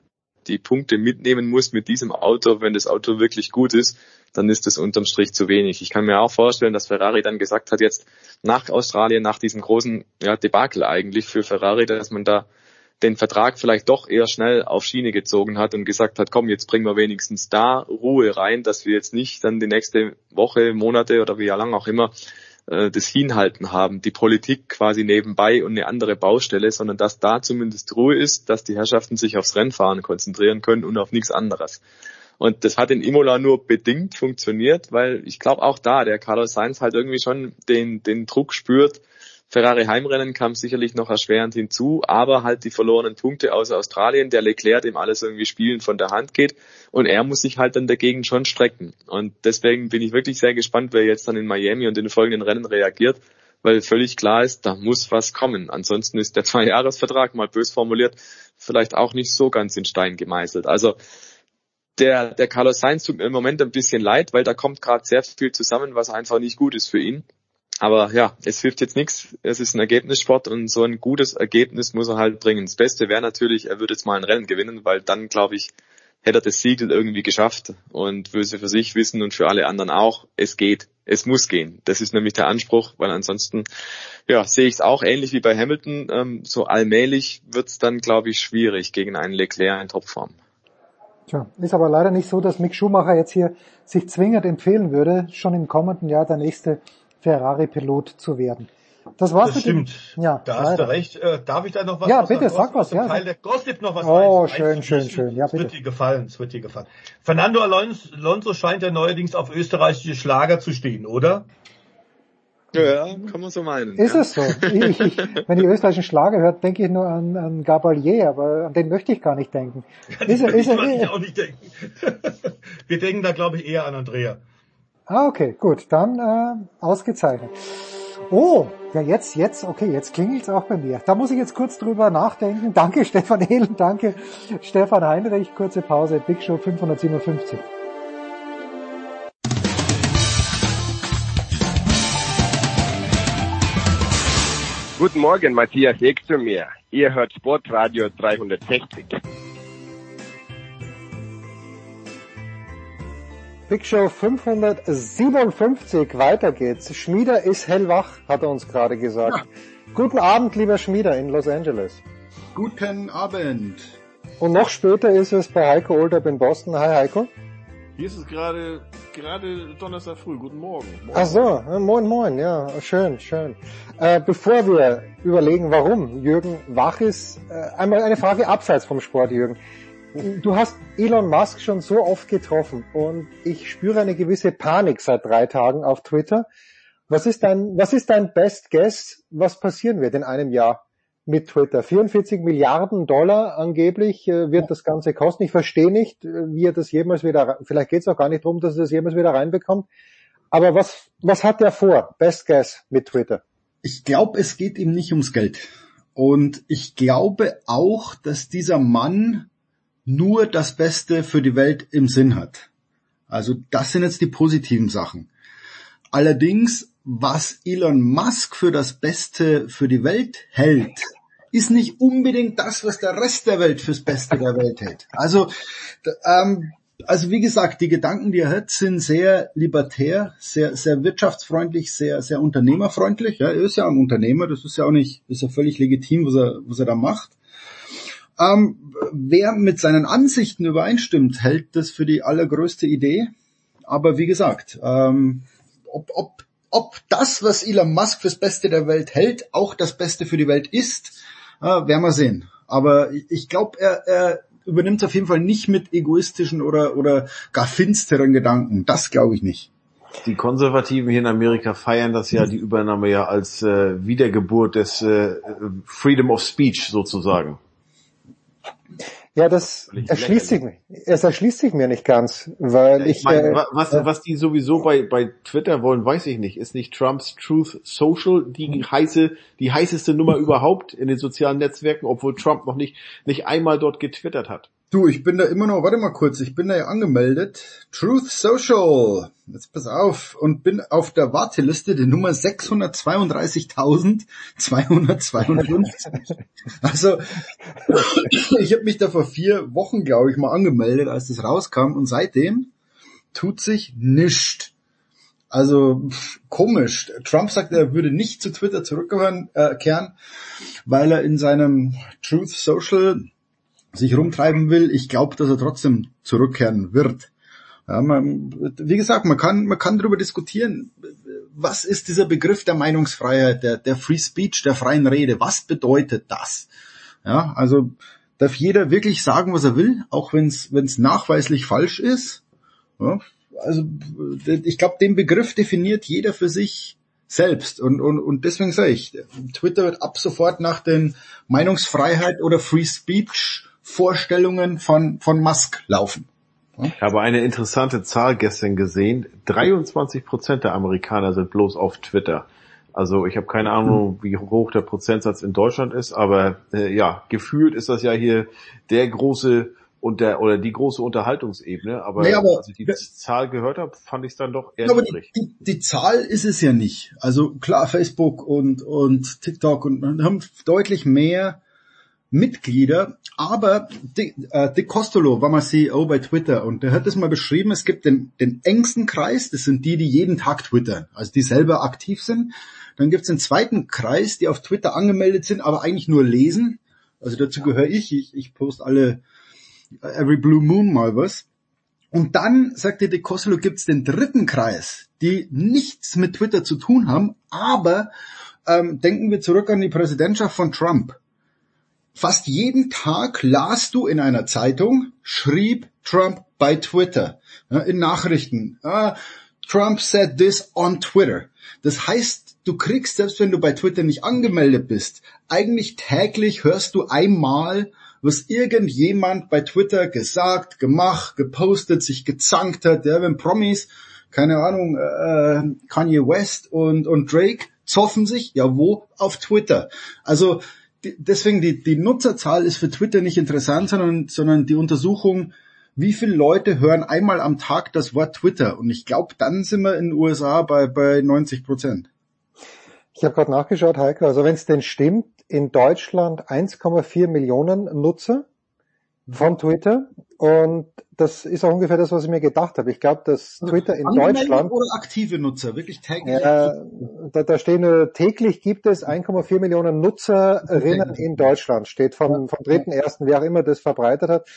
die Punkte mitnehmen muss mit diesem Auto, wenn das Auto wirklich gut ist, dann ist das unterm Strich zu wenig. Ich kann mir auch vorstellen, dass Ferrari dann gesagt hat, jetzt nach Australien, nach diesem großen ja, Debakel eigentlich für Ferrari, dass man da den Vertrag vielleicht doch eher schnell auf Schiene gezogen hat und gesagt hat, komm, jetzt bringen wir wenigstens da Ruhe rein, dass wir jetzt nicht dann die nächste Woche, Monate oder wie lang auch immer äh, das Hinhalten haben, die Politik quasi nebenbei und eine andere Baustelle, sondern dass da zumindest Ruhe ist, dass die Herrschaften sich aufs Rennfahren konzentrieren können und auf nichts anderes. Und das hat in Imola nur bedingt funktioniert, weil ich glaube auch da, der Carlos Sainz halt irgendwie schon den, den Druck spürt, Ferrari Heimrennen kam sicherlich noch erschwerend hinzu, aber halt die verlorenen Punkte aus Australien, der Leclerc dem alles irgendwie spielen von der Hand geht und er muss sich halt dann dagegen schon strecken. Und deswegen bin ich wirklich sehr gespannt, wer jetzt dann in Miami und in den folgenden Rennen reagiert, weil völlig klar ist, da muss was kommen. Ansonsten ist der Zweijahresvertrag mal bös formuliert vielleicht auch nicht so ganz in Stein gemeißelt. Also der, der Carlos Sainz tut mir im Moment ein bisschen leid, weil da kommt gerade sehr viel zusammen, was einfach nicht gut ist für ihn. Aber ja, es hilft jetzt nichts. Es ist ein Ergebnissport und so ein gutes Ergebnis muss er halt bringen. Das Beste wäre natürlich, er würde jetzt mal ein Rennen gewinnen, weil dann, glaube ich, hätte er das Siegel irgendwie geschafft und würde für sich wissen und für alle anderen auch, es geht, es muss gehen. Das ist nämlich der Anspruch, weil ansonsten, ja, sehe ich es auch ähnlich wie bei Hamilton. Ähm, so allmählich wird es dann, glaube ich, schwierig gegen einen Leclerc in Topform. Tja, ist aber leider nicht so, dass Mick Schumacher jetzt hier sich zwingend empfehlen würde, schon im kommenden Jahr der nächste Ferrari-Pilot zu werden. Das war's das stimmt. Dem, ja, da hast leider. du recht. Äh, darf ich da noch was? Ja, bitte, sag was. Ja. Teil der Gossip noch was Oh, schön, schön, schön. Ja, bitte. Es wird dir gefallen, es wird dir gefallen. Fernando Alonso scheint ja neuerdings auf österreichische Schlager zu stehen, oder? Ja, kann man so meinen. Ist ja. es so? Ich, ich, wenn ich österreichischen Schlager hört, denke ich nur an, an Gabalier, aber an den möchte ich gar nicht denken. An ist er, ist er, ich auch nicht denken. Wir denken da, glaube ich, eher an Andrea. Ah, okay, gut, dann äh, ausgezeichnet. Oh, ja jetzt, jetzt, okay, jetzt klingelt's auch bei mir. Da muss ich jetzt kurz drüber nachdenken. Danke Stefan Ehlen, danke Stefan Heinrich. Kurze Pause, Big Show 557. Guten Morgen, Matthias Eck zu mir. Ihr hört Sportradio 360. Big Show 557, weiter geht's. Schmieder ist hellwach, hat er uns gerade gesagt. Ja. Guten Abend, lieber Schmieder in Los Angeles. Guten Abend. Und noch später ist es bei Heiko Olderb in Boston. Hi Heiko. Hier ist es gerade gerade Donnerstag früh. Guten Morgen. Morgen. Ach so, moin moin, ja, schön, schön. Äh, bevor wir überlegen, warum Jürgen wach ist, äh, einmal eine Frage abseits vom Sport, Jürgen. Du hast Elon Musk schon so oft getroffen und ich spüre eine gewisse Panik seit drei Tagen auf Twitter. Was ist dein, was ist dein Best Guess, was passieren wird in einem Jahr mit Twitter? 44 Milliarden Dollar angeblich äh, wird das Ganze kosten. Ich verstehe nicht, äh, wie er das jemals wieder, vielleicht geht es auch gar nicht darum, dass er das jemals wieder reinbekommt. Aber was, was hat er vor? Best Guess mit Twitter? Ich glaube, es geht ihm nicht ums Geld. Und ich glaube auch, dass dieser Mann nur das Beste für die Welt im Sinn hat. Also das sind jetzt die positiven Sachen. Allerdings, was Elon Musk für das Beste für die Welt hält, ist nicht unbedingt das, was der Rest der Welt fürs Beste der Welt hält. Also, ähm, also wie gesagt, die Gedanken, die er hat, sind sehr libertär, sehr, sehr wirtschaftsfreundlich, sehr, sehr unternehmerfreundlich. Ja, er ist ja ein Unternehmer, das ist ja auch nicht, ist ja völlig legitim, was er, was er da macht. Ähm, wer mit seinen Ansichten übereinstimmt, hält das für die allergrößte Idee. Aber wie gesagt, ähm, ob, ob, ob das, was Elon Musk fürs Beste der Welt hält, auch das Beste für die Welt ist, äh, werden wir sehen. Aber ich glaube, er, er übernimmt es auf jeden Fall nicht mit egoistischen oder, oder gar finsteren Gedanken. Das glaube ich nicht. Die Konservativen hier in Amerika feiern das ja, die Übernahme ja als äh, Wiedergeburt des äh, Freedom of Speech sozusagen. Ja, das erschließt sich, es erschließt sich mir nicht ganz, weil ich, ich meine, äh, was, was die sowieso bei, bei Twitter wollen, weiß ich nicht. Ist nicht Trumps Truth Social die heiße, die heißeste Nummer überhaupt in den sozialen Netzwerken, obwohl Trump noch nicht, nicht einmal dort getwittert hat? Du, ich bin da immer noch, warte mal kurz, ich bin da ja angemeldet. Truth Social. Jetzt pass auf. Und bin auf der Warteliste die Nummer 632.252. also, ich habe mich da vor vier Wochen, glaube ich, mal angemeldet, als das rauskam. Und seitdem tut sich nichts. Also komisch. Trump sagt, er würde nicht zu Twitter zurückkehren, äh, weil er in seinem Truth Social sich rumtreiben will, ich glaube, dass er trotzdem zurückkehren wird. Ja, man, wie gesagt, man kann, man kann darüber diskutieren, was ist dieser Begriff der Meinungsfreiheit, der, der Free Speech, der freien Rede, was bedeutet das? Ja, also darf jeder wirklich sagen, was er will, auch wenn es nachweislich falsch ist. Ja, also ich glaube, den Begriff definiert jeder für sich selbst. Und, und, und deswegen sage ich, Twitter wird ab sofort nach den Meinungsfreiheit oder Free Speech Vorstellungen von, von Musk laufen. Ich habe eine interessante Zahl gestern gesehen. 23 Prozent der Amerikaner sind bloß auf Twitter. Also ich habe keine Ahnung, wie hoch der Prozentsatz in Deutschland ist, aber äh, ja, gefühlt ist das ja hier der große und der oder die große Unterhaltungsebene. Aber, nee, aber als ich die Zahl gehört habe, fand ich es dann doch eher aber niedrig. Die, die, die, Zahl ist es ja nicht. Also klar, Facebook und und TikTok und haben deutlich mehr Mitglieder, aber Dick, äh, Dick Costolo war mal CEO bei Twitter und der hat das mal beschrieben, es gibt den, den engsten Kreis, das sind die, die jeden Tag twittern, also die selber aktiv sind. Dann gibt es den zweiten Kreis, die auf Twitter angemeldet sind, aber eigentlich nur lesen. Also dazu gehöre ich, ich, ich post alle every blue moon mal was. Und dann, sagte De Costolo, gibt's den dritten Kreis, die nichts mit Twitter zu tun haben, aber ähm, denken wir zurück an die Präsidentschaft von Trump. Fast jeden Tag las du in einer Zeitung, schrieb Trump bei Twitter, in Nachrichten. Uh, Trump said this on Twitter. Das heißt, du kriegst, selbst wenn du bei Twitter nicht angemeldet bist, eigentlich täglich hörst du einmal, was irgendjemand bei Twitter gesagt, gemacht, gepostet, sich gezankt hat, ja, wenn Promis, keine Ahnung, äh, Kanye West und, und Drake zoffen sich, ja wo? Auf Twitter. Also deswegen die, die Nutzerzahl ist für Twitter nicht interessant, sondern, sondern die Untersuchung, wie viele Leute hören einmal am Tag das Wort Twitter? Und ich glaube, dann sind wir in den USA bei, bei 90 Prozent. Ich habe gerade nachgeschaut, Heiko, also wenn es denn stimmt, in Deutschland 1,4 Millionen Nutzer von Twitter und das ist auch ungefähr das, was ich mir gedacht habe. Ich glaube, dass Twitter in Deutschland oder aktive Nutzer wirklich täglich. Äh, da, da stehen nur täglich gibt es 1,4 Millionen Nutzerinnen in Deutschland. Steht vom vom dritten ersten, wer auch immer das verbreitet hat.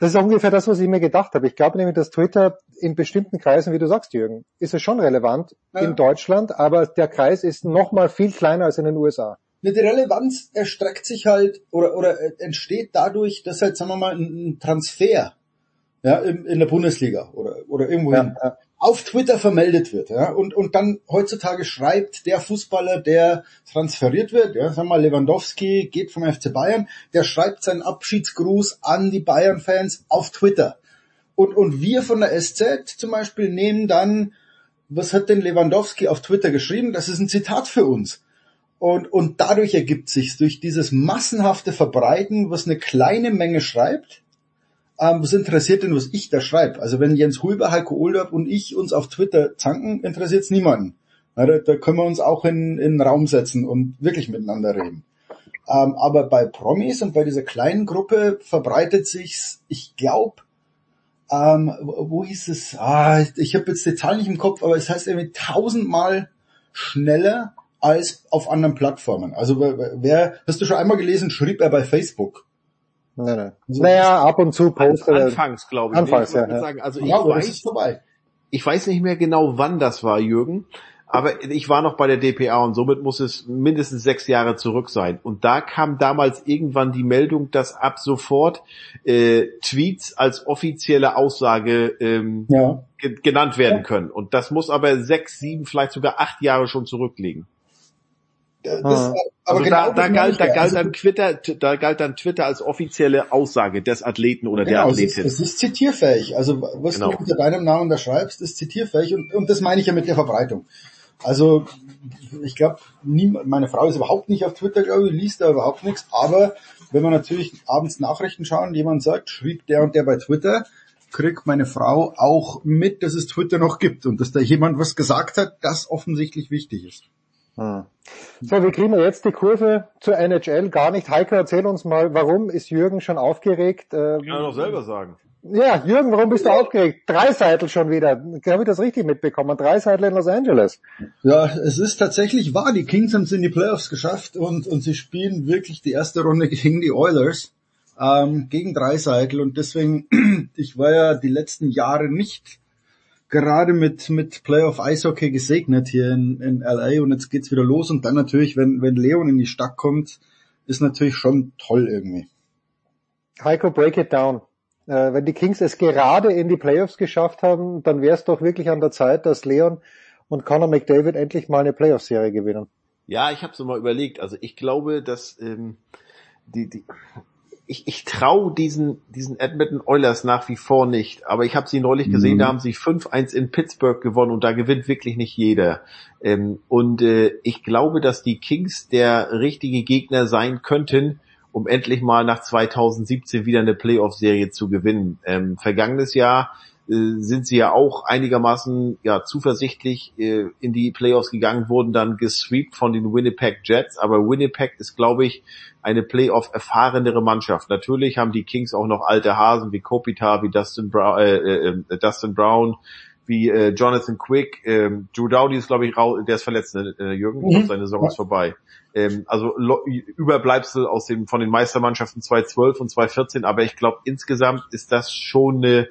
Das ist ungefähr das, was ich mir gedacht habe. Ich glaube nämlich, dass Twitter in bestimmten Kreisen, wie du sagst, Jürgen, ist es schon relevant ja. in Deutschland, aber der Kreis ist noch mal viel kleiner als in den USA. Die Relevanz erstreckt sich halt oder, oder entsteht dadurch, dass halt, sagen wir mal, ein Transfer ja, in, in der Bundesliga oder, oder irgendwo ja, ja. auf Twitter vermeldet wird. Ja, und, und dann heutzutage schreibt der Fußballer, der transferiert wird, ja, sagen wir mal Lewandowski geht vom FC Bayern, der schreibt seinen Abschiedsgruß an die Bayern-Fans auf Twitter. Und, und wir von der SZ zum Beispiel nehmen dann, was hat denn Lewandowski auf Twitter geschrieben? Das ist ein Zitat für uns. Und, und dadurch ergibt sich durch dieses massenhafte Verbreiten, was eine kleine Menge schreibt, ähm, was interessiert denn, was ich da schreibe? Also wenn Jens Huber, Heiko Olderb und ich uns auf Twitter zanken, interessiert es niemanden. Da, da, können wir uns auch in, in den Raum setzen und wirklich miteinander reden. Ähm, aber bei Promis und bei dieser kleinen Gruppe verbreitet sich's, ich glaube, ähm, wo, wo hieß es? Ah, ich habe jetzt die Zahl nicht im Kopf, aber es heißt irgendwie tausendmal schneller als auf anderen Plattformen. Also wer, hast du schon einmal gelesen, schrieb er bei Facebook. Nein, nein. So naja, ab und zu postet er. Anfangs, glaube ich. Anfangs, nee, ich ja. Sagen, also ich, ja, weiß, ich weiß nicht mehr genau, wann das war, Jürgen. Aber ich war noch bei der DPA und somit muss es mindestens sechs Jahre zurück sein. Und da kam damals irgendwann die Meldung, dass ab sofort äh, Tweets als offizielle Aussage ähm, ja. genannt werden können. Und das muss aber sechs, sieben, vielleicht sogar acht Jahre schon zurückliegen. Das, ah. aber also genau da, da, galt, da, galt also, dann Twitter, da galt dann Twitter als offizielle Aussage des Athleten oder genau, der Athletin. Es ist, es ist zitierfähig. Also was genau. du unter deinem Namen da schreibst, ist zitierfähig und, und das meine ich ja mit der Verbreitung. Also ich glaube, meine Frau ist überhaupt nicht auf Twitter, glaube ich, liest da überhaupt nichts. Aber wenn man natürlich abends Nachrichten schauen, jemand sagt, schrieb der und der bei Twitter, kriegt meine Frau auch mit, dass es Twitter noch gibt und dass da jemand was gesagt hat, das offensichtlich wichtig ist. Hm. So, wie kriegen wir jetzt die Kurve zur NHL? Gar nicht. Heiko, erzähl uns mal, warum ist Jürgen schon aufgeregt? Ähm, Kann er doch selber sagen. Ja, Jürgen, warum bist du aufgeregt? Drei Seitel schon wieder. Habe ich das richtig mitbekommen? Drei Seitel in Los Angeles. Ja, es ist tatsächlich wahr. Die Kings haben es in die Playoffs geschafft und, und sie spielen wirklich die erste Runde gegen die Oilers, ähm, gegen Dreiseitel und deswegen, ich war ja die letzten Jahre nicht gerade mit, mit Playoff Eishockey gesegnet hier in, in LA und jetzt geht's wieder los und dann natürlich, wenn, wenn Leon in die Stadt kommt, ist natürlich schon toll irgendwie. Heiko, break it down. Äh, wenn die Kings es gerade in die Playoffs geschafft haben, dann wäre es doch wirklich an der Zeit, dass Leon und Conor McDavid endlich mal eine Playoff-Serie gewinnen. Ja, ich habe so mal überlegt. Also ich glaube, dass ähm, die, die, ich, ich traue diesen, diesen Edmonton Oilers nach wie vor nicht. Aber ich habe sie neulich gesehen, mhm. da haben sie 5-1 in Pittsburgh gewonnen und da gewinnt wirklich nicht jeder. Ähm, und äh, ich glaube, dass die Kings der richtige Gegner sein könnten, um endlich mal nach 2017 wieder eine Playoff-Serie zu gewinnen. Ähm, vergangenes Jahr sind sie ja auch einigermaßen ja zuversichtlich äh, in die Playoffs gegangen, wurden dann gesweept von den Winnipeg Jets, aber Winnipeg ist, glaube ich, eine Playoff erfahrenere Mannschaft. Natürlich haben die Kings auch noch alte Hasen wie Kopitar, wie Dustin Brown, äh, äh, äh, Dustin Brown wie äh, Jonathan Quick, ähm, Drew Dowdy ist glaube ich raus, der ist verletzt, ne, äh, Jürgen, mhm. seine Saison ist vorbei. Ähm, also Überbleibsel aus dem von den Meistermannschaften 2012 und 2014, aber ich glaube insgesamt ist das schon eine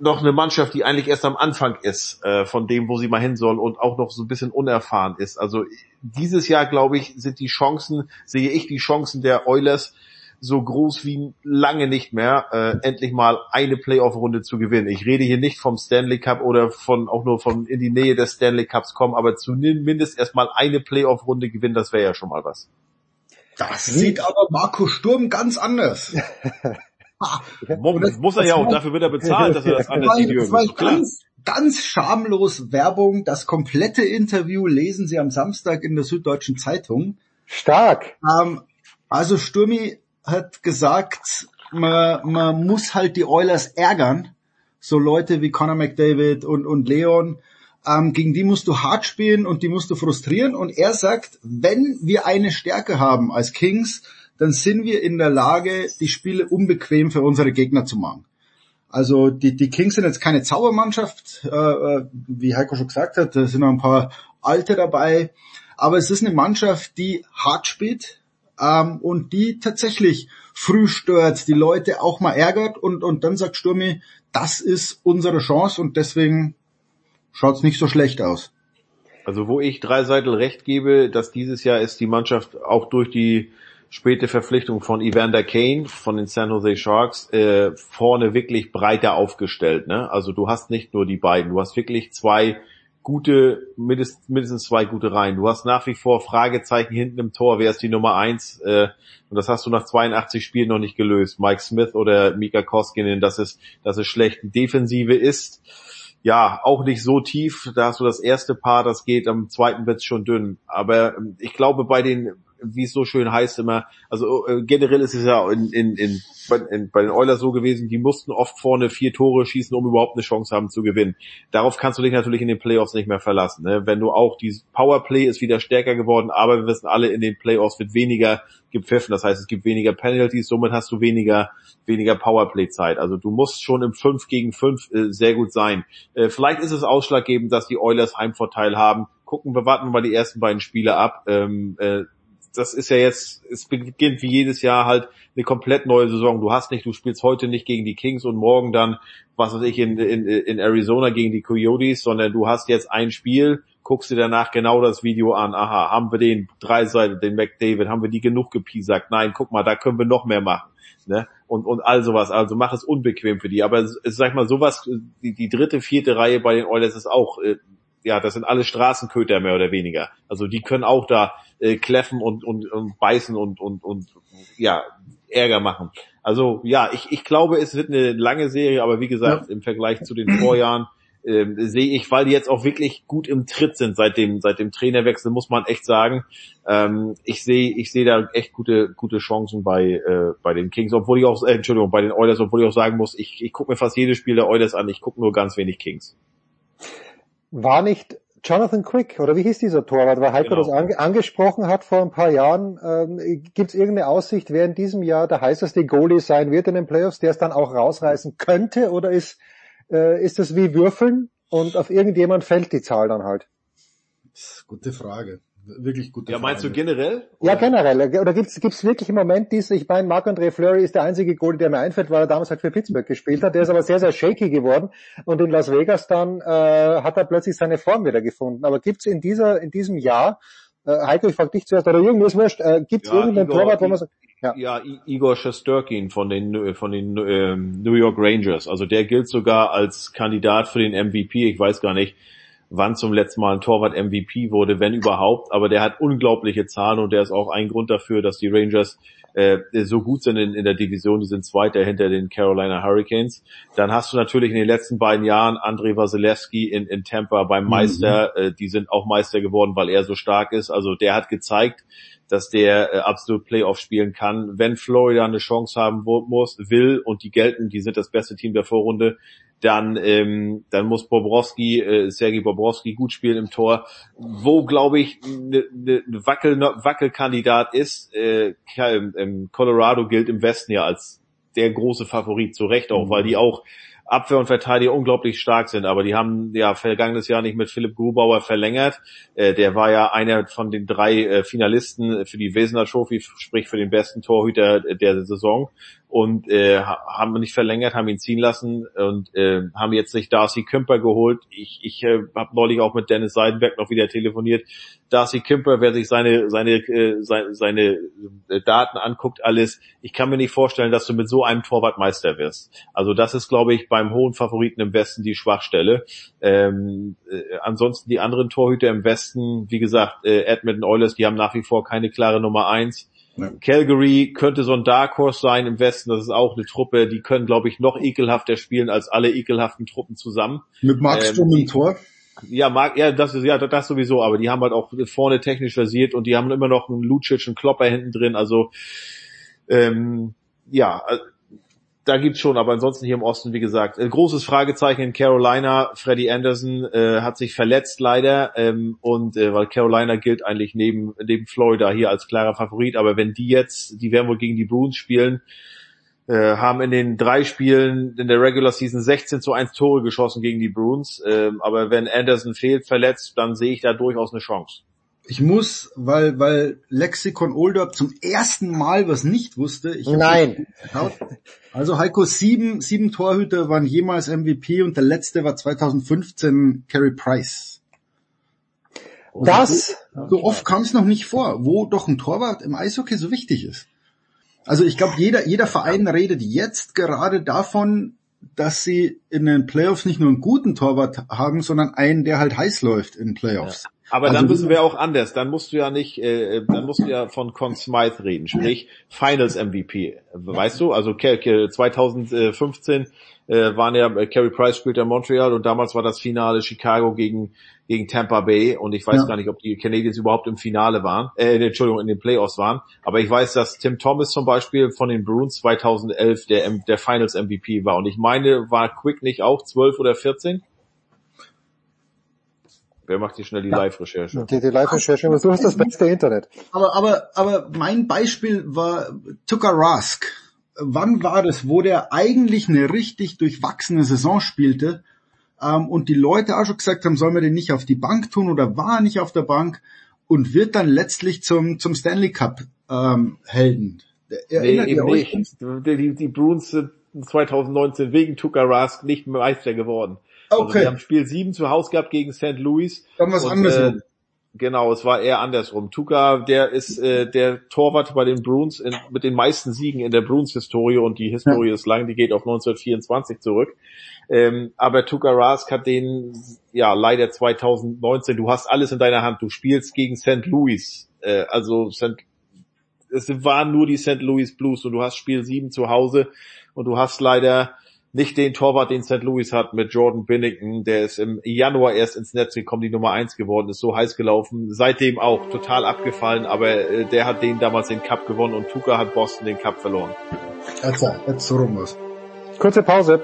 noch eine Mannschaft, die eigentlich erst am Anfang ist äh, von dem, wo sie mal hin soll und auch noch so ein bisschen unerfahren ist. Also dieses Jahr, glaube ich, sind die Chancen, sehe ich die Chancen der Oilers so groß wie lange nicht mehr, äh, endlich mal eine Playoff-Runde zu gewinnen. Ich rede hier nicht vom Stanley Cup oder von auch nur von in die Nähe des Stanley Cups kommen, aber zumindest erstmal eine Playoff-Runde gewinnen, das wäre ja schon mal was. Das sieht aber Marco Sturm ganz anders. das muss er ja auch, dafür wird er bezahlt, dass er das anders sieht. Das war ganz, ganz schamlos Werbung. Das komplette Interview lesen Sie am Samstag in der Süddeutschen Zeitung. Stark. Ähm, also Sturmi hat gesagt, man, man muss halt die Oilers ärgern. So Leute wie Conor McDavid und, und Leon, ähm, gegen die musst du hart spielen und die musst du frustrieren. Und er sagt, wenn wir eine Stärke haben als Kings, dann sind wir in der Lage, die Spiele unbequem für unsere Gegner zu machen. Also die, die Kings sind jetzt keine Zaubermannschaft, äh, äh wie Heiko schon gesagt hat, da sind noch ein paar Alte dabei. Aber es ist eine Mannschaft, die hart spielt, ähm, und die tatsächlich früh stört, die Leute auch mal ärgert und, und dann sagt Sturmi, das ist unsere Chance und deswegen schaut's nicht so schlecht aus. Also wo ich drei Seiten recht gebe, dass dieses Jahr ist die Mannschaft auch durch die späte Verpflichtung von Evander Kane von den San Jose Sharks äh, vorne wirklich breiter aufgestellt. Ne? Also du hast nicht nur die beiden, du hast wirklich zwei gute, mindestens, zwei gute Reihen. Du hast nach wie vor Fragezeichen hinten im Tor. Wer ist die Nummer eins? Äh, und das hast du nach 82 Spielen noch nicht gelöst. Mike Smith oder Mika Koskinen, das ist, das ist schlecht. Die Defensive ist, ja, auch nicht so tief. Da hast du das erste Paar, das geht, am zweiten wird's schon dünn. Aber ähm, ich glaube, bei den wie es so schön heißt immer, also äh, generell ist es ja in, in, in, bei, in, bei den Oilers so gewesen, die mussten oft vorne vier Tore schießen, um überhaupt eine Chance haben zu gewinnen. Darauf kannst du dich natürlich in den Playoffs nicht mehr verlassen. Ne? Wenn du auch, die Powerplay ist wieder stärker geworden, aber wir wissen alle, in den Playoffs wird weniger gepfiffen. Das heißt, es gibt weniger Penalties, somit hast du weniger, weniger Powerplay-Zeit. Also du musst schon im 5 gegen 5 äh, sehr gut sein. Äh, vielleicht ist es ausschlaggebend, dass die Oilers Heimvorteil haben. Gucken wir, warten mal die ersten beiden Spiele ab. Ähm, äh, das ist ja jetzt, es beginnt wie jedes Jahr halt eine komplett neue Saison. Du hast nicht, du spielst heute nicht gegen die Kings und morgen dann, was weiß ich, in, in, in Arizona gegen die Coyotes, sondern du hast jetzt ein Spiel, guckst dir danach genau das Video an. Aha, haben wir den drei Seiten, den McDavid, haben wir die genug gepiesackt? Nein, guck mal, da können wir noch mehr machen. Ne? Und, und all sowas. Also mach es unbequem für die. Aber sag mal, sowas, die, die dritte, vierte Reihe bei den Oilers ist auch, äh, ja, das sind alle Straßenköter mehr oder weniger. Also die können auch da äh, kläffen und, und, und beißen und, und, und ja, Ärger machen. Also ja, ich, ich glaube, es wird eine lange Serie, aber wie gesagt, ja. im Vergleich zu den Vorjahren ähm, sehe ich, weil die jetzt auch wirklich gut im Tritt sind seit dem, seit dem Trainerwechsel, muss man echt sagen. Ähm, ich sehe, ich sehe da echt gute, gute Chancen bei, äh, bei den Kings, obwohl ich auch, äh, Entschuldigung, bei den Oilers, obwohl ich auch sagen muss, ich, ich gucke mir fast jedes Spiel der Oilers an, ich gucke nur ganz wenig Kings. War nicht Jonathan Quick, oder wie hieß dieser Torwart, weil Heiko genau. das ange angesprochen hat vor ein paar Jahren. Ähm, Gibt es irgendeine Aussicht, wer in diesem Jahr der heißeste Goalie sein wird in den Playoffs, der es dann auch rausreißen könnte, oder ist, äh, ist das wie Würfeln und auf irgendjemand fällt die Zahl dann halt? Gute Frage wirklich gute Ja, meinst Frage. du generell? Oder? Ja, generell. Oder gibt's gibt's wirklich im Moment diese, ich meine, Marc-André Fleury ist der einzige Goal, der mir einfällt, weil er damals halt für Pittsburgh gespielt hat. Der ist aber sehr, sehr shaky geworden. Und in Las Vegas dann äh, hat er plötzlich seine Form wieder gefunden. Aber gibt's in dieser, in diesem Jahr, äh, Heiko, ich frage dich zuerst, oder irgendwas wurscht, äh, gibt's ja, irgendeinen Igor, Torwart, wo man sagt, ja. ja, Igor Shesterkin von den von den ähm, New York Rangers. Also der gilt sogar als Kandidat für den MVP. Ich weiß gar nicht, wann zum letzten Mal ein Torwart MVP wurde, wenn überhaupt. Aber der hat unglaubliche Zahlen und der ist auch ein Grund dafür, dass die Rangers äh, so gut sind in, in der Division. Die sind Zweiter hinter den Carolina Hurricanes. Dann hast du natürlich in den letzten beiden Jahren Andrei Wasilewski in, in Tampa beim mhm. Meister. Mhm. Äh, die sind auch Meister geworden, weil er so stark ist. Also der hat gezeigt, dass der äh, absolut Playoff spielen kann. Wenn Florida eine Chance haben muss, will und die gelten, die sind das beste Team der Vorrunde, dann, ähm, dann muss Bobrowski, äh, Sergei Bobrowski gut spielen im Tor. Wo, glaube ich, eine ne, ne Wackel, Wackelkandidat ist, äh, ähm, Colorado gilt im Westen ja als der große Favorit, zu Recht auch, mhm. weil die auch Abwehr und Verteidiger unglaublich stark sind, aber die haben ja vergangenes Jahr nicht mit Philipp Grubauer verlängert. Äh, der war ja einer von den drei äh, Finalisten für die Wesener Trophy, sprich für den besten Torhüter der Saison und äh, haben nicht verlängert, haben ihn ziehen lassen und äh, haben jetzt sich Darcy Kümper geholt. Ich, ich äh, habe neulich auch mit Dennis Seidenberg noch wieder telefoniert. Darcy Kümper, wer sich seine seine äh, seine, seine äh, Daten anguckt, alles. Ich kann mir nicht vorstellen, dass du mit so einem Torwart Meister wirst. Also das ist, glaube ich, beim hohen Favoriten im Westen die Schwachstelle. Ähm, äh, ansonsten die anderen Torhüter im Westen, wie gesagt, äh, Edmonton Oilers, die haben nach wie vor keine klare Nummer eins. Ja. Calgary könnte so ein Dark Horse sein im Westen. Das ist auch eine Truppe, die können, glaube ich, noch ekelhafter spielen als alle ekelhaften Truppen zusammen. Mit Markstrom ähm, im Tor? Ja, Mark, ja, das ist ja das sowieso, aber die haben halt auch vorne technisch versiert und die haben immer noch einen Lucic, einen Klopper hinten drin. Also ähm, ja, da gibt's schon, aber ansonsten hier im Osten, wie gesagt, äh, großes Fragezeichen in Carolina. Freddie Anderson äh, hat sich verletzt leider ähm, und äh, weil Carolina gilt eigentlich neben neben Florida hier als klarer Favorit, aber wenn die jetzt, die werden wohl gegen die Bruins spielen, äh, haben in den drei Spielen in der Regular Season 16 zu 1 Tore geschossen gegen die Bruins, ähm, aber wenn Anderson fehlt, verletzt, dann sehe ich da durchaus eine Chance. Ich muss, weil, weil Lexikon Oldorp zum ersten Mal was nicht wusste. Ich Nein. Also Heiko, sieben, sieben Torhüter waren jemals MVP und der letzte war 2015 Carey Price. Und das? So, oft kam es noch nicht vor, wo doch ein Torwart im Eishockey so wichtig ist. Also ich glaube, jeder, jeder Verein redet jetzt gerade davon, dass sie in den Playoffs nicht nur einen guten Torwart haben, sondern einen, der halt heiß läuft in Playoffs. Ja. Aber also dann müssen wir auch anders. Dann musst du ja nicht, äh, dann musst du ja von Con Smythe reden, sprich Finals MVP. Weißt du? Also 2015 äh, waren ja, äh, Carey Price spielt ja Montreal und damals war das Finale Chicago gegen gegen Tampa Bay und ich weiß ja. gar nicht, ob die Canadiens überhaupt im Finale waren, äh, Entschuldigung, in den Playoffs waren, aber ich weiß, dass Tim Thomas zum Beispiel von den Bruins 2011 der, der Finals MVP war und ich meine, war Quick nicht auch 12 oder 14? Wer macht hier schnell die ja. Live-Recherche? Die, die Live-Recherche, du hast das beste Internet. Aber, aber, aber mein Beispiel war Tucker Rask. Wann war das, wo der eigentlich eine richtig durchwachsene Saison spielte ähm, und die Leute auch schon gesagt haben, sollen wir den nicht auf die Bank tun oder war er nicht auf der Bank und wird dann letztlich zum, zum Stanley Cup ähm, Helden. Erinnert nee, ihr euch? Nicht. Die, die Bruins sind 2019 wegen Tucker Rask nicht Meister geworden. Also okay. Also wir haben Spiel 7 zu Hause gehabt gegen St. Louis. Dann was anderes. Äh, genau, es war eher andersrum. Tuka, der ist äh, der Torwart bei den Bruins in, mit den meisten Siegen in der Bruins-Historie und die Historie ja. ist lang, die geht auf 1924 zurück. Ähm, aber Tuka Rask hat den, ja, leider 2019, du hast alles in deiner Hand, du spielst gegen St. Louis. Äh, also St. es waren nur die St. Louis Blues und du hast Spiel 7 zu Hause und du hast leider nicht den Torwart, den St. Louis hat mit Jordan Binnington, der ist im Januar erst ins Netz gekommen, die Nummer eins geworden, ist so heiß gelaufen, seitdem auch total abgefallen, aber äh, der hat den damals den Cup gewonnen und Tuka hat Boston den Cup verloren. Jetzt, jetzt so rum was. Kurze Pause.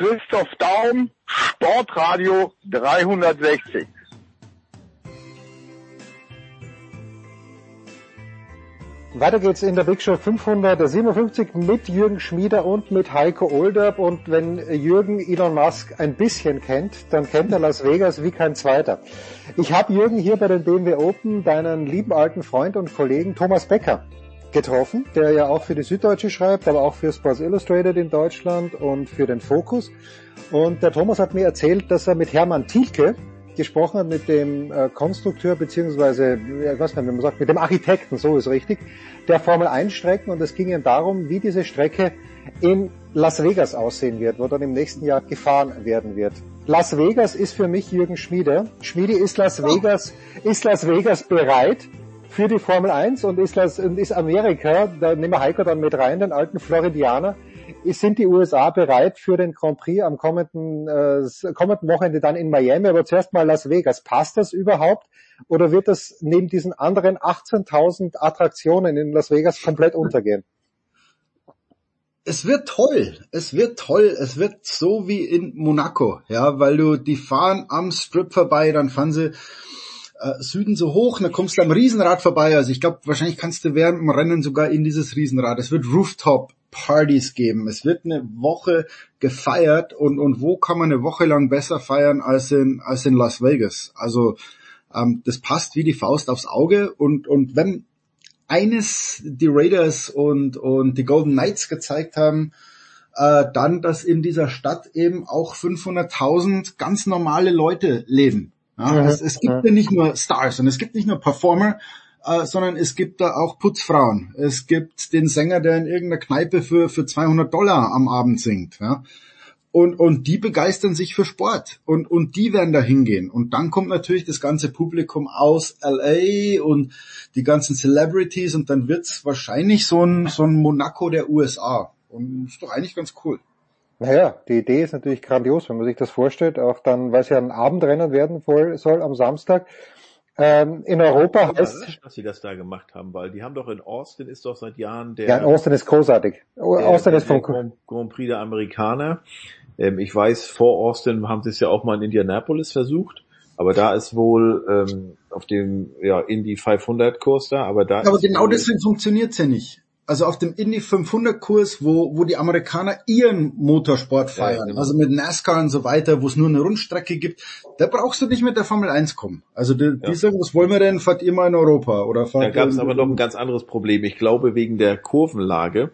Christoph Daum, Sportradio 360. Weiter geht's in der Big Show 557 mit Jürgen Schmieder und mit Heiko Olderb. Und wenn Jürgen Elon Musk ein bisschen kennt, dann kennt er Las Vegas wie kein zweiter. Ich habe Jürgen hier bei den BMW Open, deinen lieben alten Freund und Kollegen Thomas Becker getroffen, der ja auch für die Süddeutsche schreibt, aber auch für Sports Illustrated in Deutschland und für den Focus. Und der Thomas hat mir erzählt, dass er mit Hermann Thielke gesprochen hat, mit dem äh, Konstrukteur beziehungsweise, ich weiß nicht, wie man sagt, mit dem Architekten, so ist richtig, der Formel 1 Strecken und es ging ihm darum, wie diese Strecke in Las Vegas aussehen wird, wo dann im nächsten Jahr gefahren werden wird. Las Vegas ist für mich Jürgen Schmiede. Schmiede ist Las Vegas, ist Las Vegas bereit für die Formel 1 und ist, Las, ist Amerika, da nehmen wir Heiko dann mit rein, den alten Floridianer, sind die USA bereit für den Grand Prix am kommenden, äh, kommenden Wochenende dann in Miami, aber zuerst mal Las Vegas. Passt das überhaupt? Oder wird das neben diesen anderen 18.000 Attraktionen in Las Vegas komplett untergehen? Es wird toll, es wird toll, es wird so wie in Monaco, ja, weil du die fahren am Strip vorbei, dann fahren sie äh, Süden so hoch, dann kommst du am Riesenrad vorbei. Also ich glaube, wahrscheinlich kannst du während dem Rennen sogar in dieses Riesenrad. Es wird Rooftop Partys geben. Es wird eine Woche gefeiert und, und wo kann man eine Woche lang besser feiern als in, als in Las Vegas? Also ähm, das passt wie die Faust aufs Auge und, und wenn eines die Raiders und, und die Golden Knights gezeigt haben, äh, dann, dass in dieser Stadt eben auch 500.000 ganz normale Leute leben. Ja, mhm. es, es gibt ja nicht nur Stars und es gibt nicht nur Performer, äh, sondern es gibt da auch Putzfrauen. Es gibt den Sänger, der in irgendeiner Kneipe für, für 200 Dollar am Abend singt. Ja. Und, und die begeistern sich für Sport und, und die werden da hingehen. Und dann kommt natürlich das ganze Publikum aus LA und die ganzen Celebrities und dann wird's wahrscheinlich so ein, so ein Monaco der USA. Und ist doch eigentlich ganz cool. Naja, die Idee ist natürlich grandios, wenn man sich das vorstellt, auch dann, weil es ja ein Abendrennen werden soll am Samstag. Ähm, in Europa ja, heißt dass sie das da gemacht haben, weil die haben doch in Austin ist doch seit Jahren der Ja, in Austin ist großartig. Der, Austin ist vom Grand, Grand Prix der Amerikaner. Ähm, ich weiß, vor Austin haben sie es ja auch mal in Indianapolis versucht, aber da ist wohl ähm, auf dem ja Indy 500 Kurs da, aber da Aber genau deswegen funktioniert's ja nicht also auf dem Indy 500 Kurs, wo, wo die Amerikaner ihren Motorsport feiern, ja, genau. also mit NASCAR und so weiter, wo es nur eine Rundstrecke gibt, da brauchst du nicht mit der Formel 1 kommen. Also die, ja. die sagen, was wollen wir denn, fahrt ihr mal in Europa oder fahrt Da gab es aber noch ein ganz anderes Problem. Ich glaube, wegen der Kurvenlage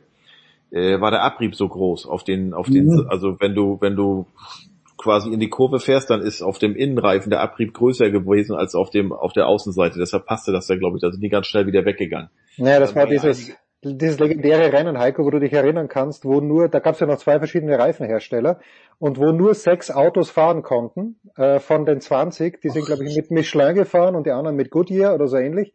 äh, war der Abrieb so groß auf den, auf den, mhm. also wenn du, wenn du quasi in die Kurve fährst, dann ist auf dem Innenreifen der Abrieb größer gewesen als auf dem auf der Außenseite. Deshalb passte das da, glaube ich. Da sind die ganz schnell wieder weggegangen. Naja, das war dieses dieses legendäre Rennen, Heiko, wo du dich erinnern kannst, wo nur, da gab es ja noch zwei verschiedene Reifenhersteller und wo nur sechs Autos fahren konnten äh, von den 20, die sind, glaube ich, mit Michelin gefahren und die anderen mit Goodyear oder so ähnlich.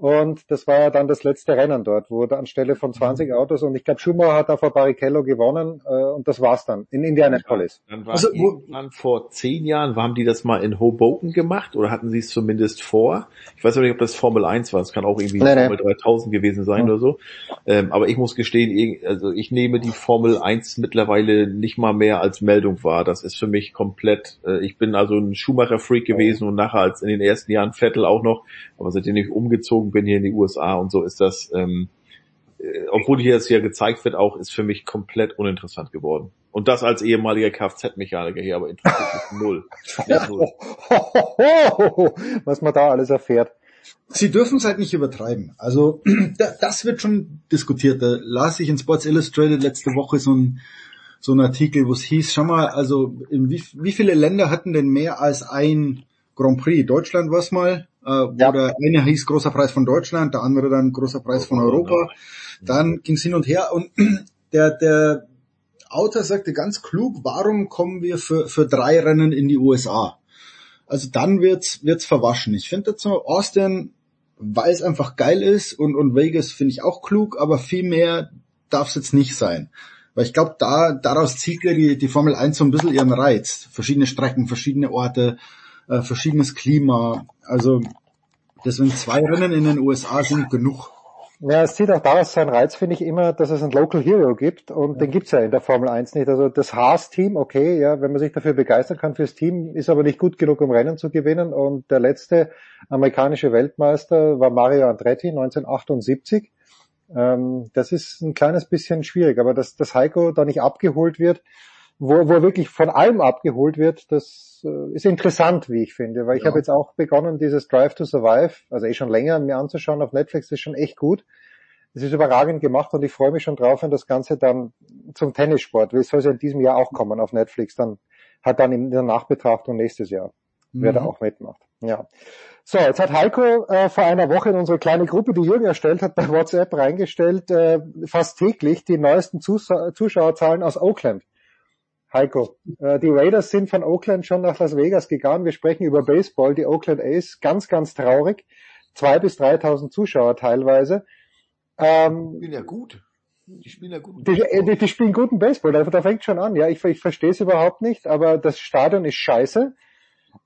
Und das war ja dann das letzte Rennen dort, wo da anstelle von 20 mhm. Autos und ich glaube Schumacher hat da vor Barrichello gewonnen äh, und das war's dann in Indianapolis. Ja, dann war also, irgendwann vor zehn Jahren, haben die das mal in Hoboken gemacht oder hatten sie es zumindest vor? Ich weiß nicht, ob das Formel 1 war, es kann auch irgendwie nee, Formel nee. 3000 gewesen sein ja. oder so. Ähm, aber ich muss gestehen, also ich nehme die Formel 1 mittlerweile nicht mal mehr als Meldung wahr. Das ist für mich komplett, äh, ich bin also ein Schumacher-Freak gewesen und nachher als in den ersten Jahren Vettel auch noch, aber seitdem ich umgezogen bin hier in die USA und so ist das, ähm, äh, obwohl hier es ja gezeigt wird, auch ist für mich komplett uninteressant geworden. Und das als ehemaliger Kfz-Mechaniker hier, aber interessiert mich null. null. Was man da alles erfährt. Sie dürfen es halt nicht übertreiben. Also das wird schon diskutiert. Da las ich in Sports Illustrated letzte Woche so ein, so ein Artikel, wo es hieß, schau mal, also wie, wie viele Länder hatten denn mehr als ein Grand Prix? Deutschland war es mal, äh, wo ja. der eine hieß großer Preis von Deutschland, der andere dann großer Preis von Europa. Dann ging es hin und her und der, der Autor sagte ganz klug, warum kommen wir für, für drei Rennen in die USA? Also dann wird's wird's verwaschen. Ich finde jetzt so Austin, weil es einfach geil ist und und Vegas finde ich auch klug, aber viel mehr darf es jetzt nicht sein. Weil ich glaube, da, daraus zieht ja die, die Formel 1 so ein bisschen ihren Reiz. Verschiedene Strecken, verschiedene Orte, äh, verschiedenes Klima. Also deswegen zwei Rennen in den USA sind genug. Ja, es zieht auch daraus seinen Reiz, finde ich immer, dass es einen Local Hero gibt und ja. den gibt's ja in der Formel 1 nicht. Also das Haas-Team, okay, ja, wenn man sich dafür begeistern kann fürs Team, ist aber nicht gut genug, um Rennen zu gewinnen. Und der letzte amerikanische Weltmeister war Mario Andretti 1978. Ähm, das ist ein kleines bisschen schwierig, aber dass, dass Heiko da nicht abgeholt wird, wo, wo er wirklich von allem abgeholt wird, das äh, ist interessant, wie ich finde, weil ich ja. habe jetzt auch begonnen, dieses Drive to Survive, also eh schon länger mir anzuschauen auf Netflix, das ist schon echt gut. Es ist überragend gemacht und ich freue mich schon drauf, wenn das Ganze dann zum Tennissport, wie soll es ja in diesem Jahr auch kommen auf Netflix, dann hat dann in der Nachbetrachtung nächstes Jahr, mhm. wer da auch mitmacht. Ja. So, jetzt hat Heiko äh, vor einer Woche in unsere kleine Gruppe, die Jürgen erstellt hat, bei WhatsApp reingestellt, äh, fast täglich die neuesten Zus Zuschauerzahlen aus Oakland. Heiko, äh, die Raiders sind von Oakland schon nach Las Vegas gegangen. Wir sprechen über Baseball, die Oakland A's, ganz, ganz traurig. Zwei bis 3.000 Zuschauer teilweise. Ähm, die spielen ja gut. Die spielen ja gut. Die, die, die, spielen guten Baseball, da, da fängt schon an. Ja, ich, ich verstehe es überhaupt nicht, aber das Stadion ist scheiße.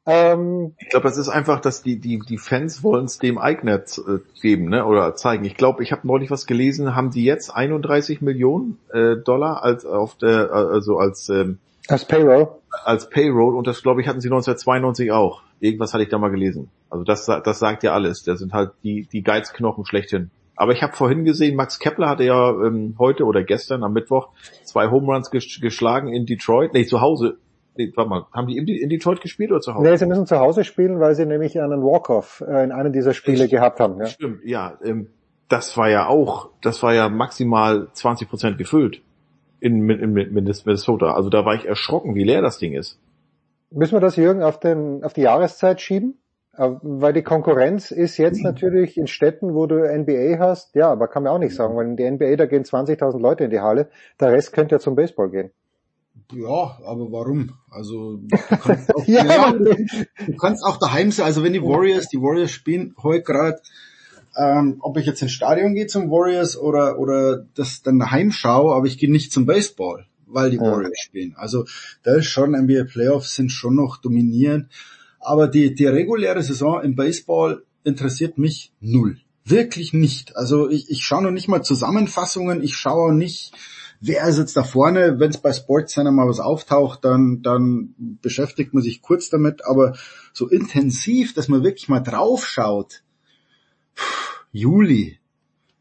Ähm, ich glaube, das ist einfach, dass die, die, die Fans wollen es dem Eigner äh, geben, ne? Oder zeigen. Ich glaube, ich habe neulich was gelesen, haben die jetzt 31 Millionen äh, Dollar als auf der, also als ähm, als Payroll. Als Payroll und das glaube ich hatten sie 1992 auch. Irgendwas hatte ich da mal gelesen. Also das, das sagt ja alles. Das sind halt die, die Geizknochen schlechthin. Aber ich habe vorhin gesehen, Max Kepler hatte ja ähm, heute oder gestern am Mittwoch zwei Home Runs geschlagen in Detroit, nee, zu Hause Nee, warte mal, haben die in Detroit gespielt oder zu Hause? Nee, sie müssen zu Hause spielen, weil sie nämlich einen Walk-Off äh, in einem dieser Spiele ich, gehabt haben. Ja. Stimmt, ja. Ähm, das war ja auch, das war ja maximal 20 Prozent gefüllt in, in, in Minnesota. Also da war ich erschrocken, wie leer das Ding ist. Müssen wir das, Jürgen, auf, den, auf die Jahreszeit schieben? Äh, weil die Konkurrenz ist jetzt mhm. natürlich in Städten, wo du NBA hast, ja, aber kann man auch nicht sagen, weil in die NBA, da gehen 20.000 Leute in die Halle, der Rest könnte ja zum Baseball gehen. Ja, aber warum? Also du kannst, auch, ja, ja, du kannst auch daheim sein. Also wenn die Warriors, die Warriors spielen heute gerade, ähm, ob ich jetzt ins Stadion gehe zum Warriors oder oder das dann daheim schaue, aber ich gehe nicht zum Baseball, weil die ja. Warriors spielen. Also da ist schon NBA Playoffs sind schon noch dominierend, aber die die reguläre Saison im Baseball interessiert mich null. Wirklich nicht. Also ich, ich schaue noch nicht mal Zusammenfassungen, ich schaue nicht wer ist jetzt da vorne? Wenn es bei Sportscenter mal was auftaucht, dann, dann beschäftigt man sich kurz damit, aber so intensiv, dass man wirklich mal drauf schaut. Juli.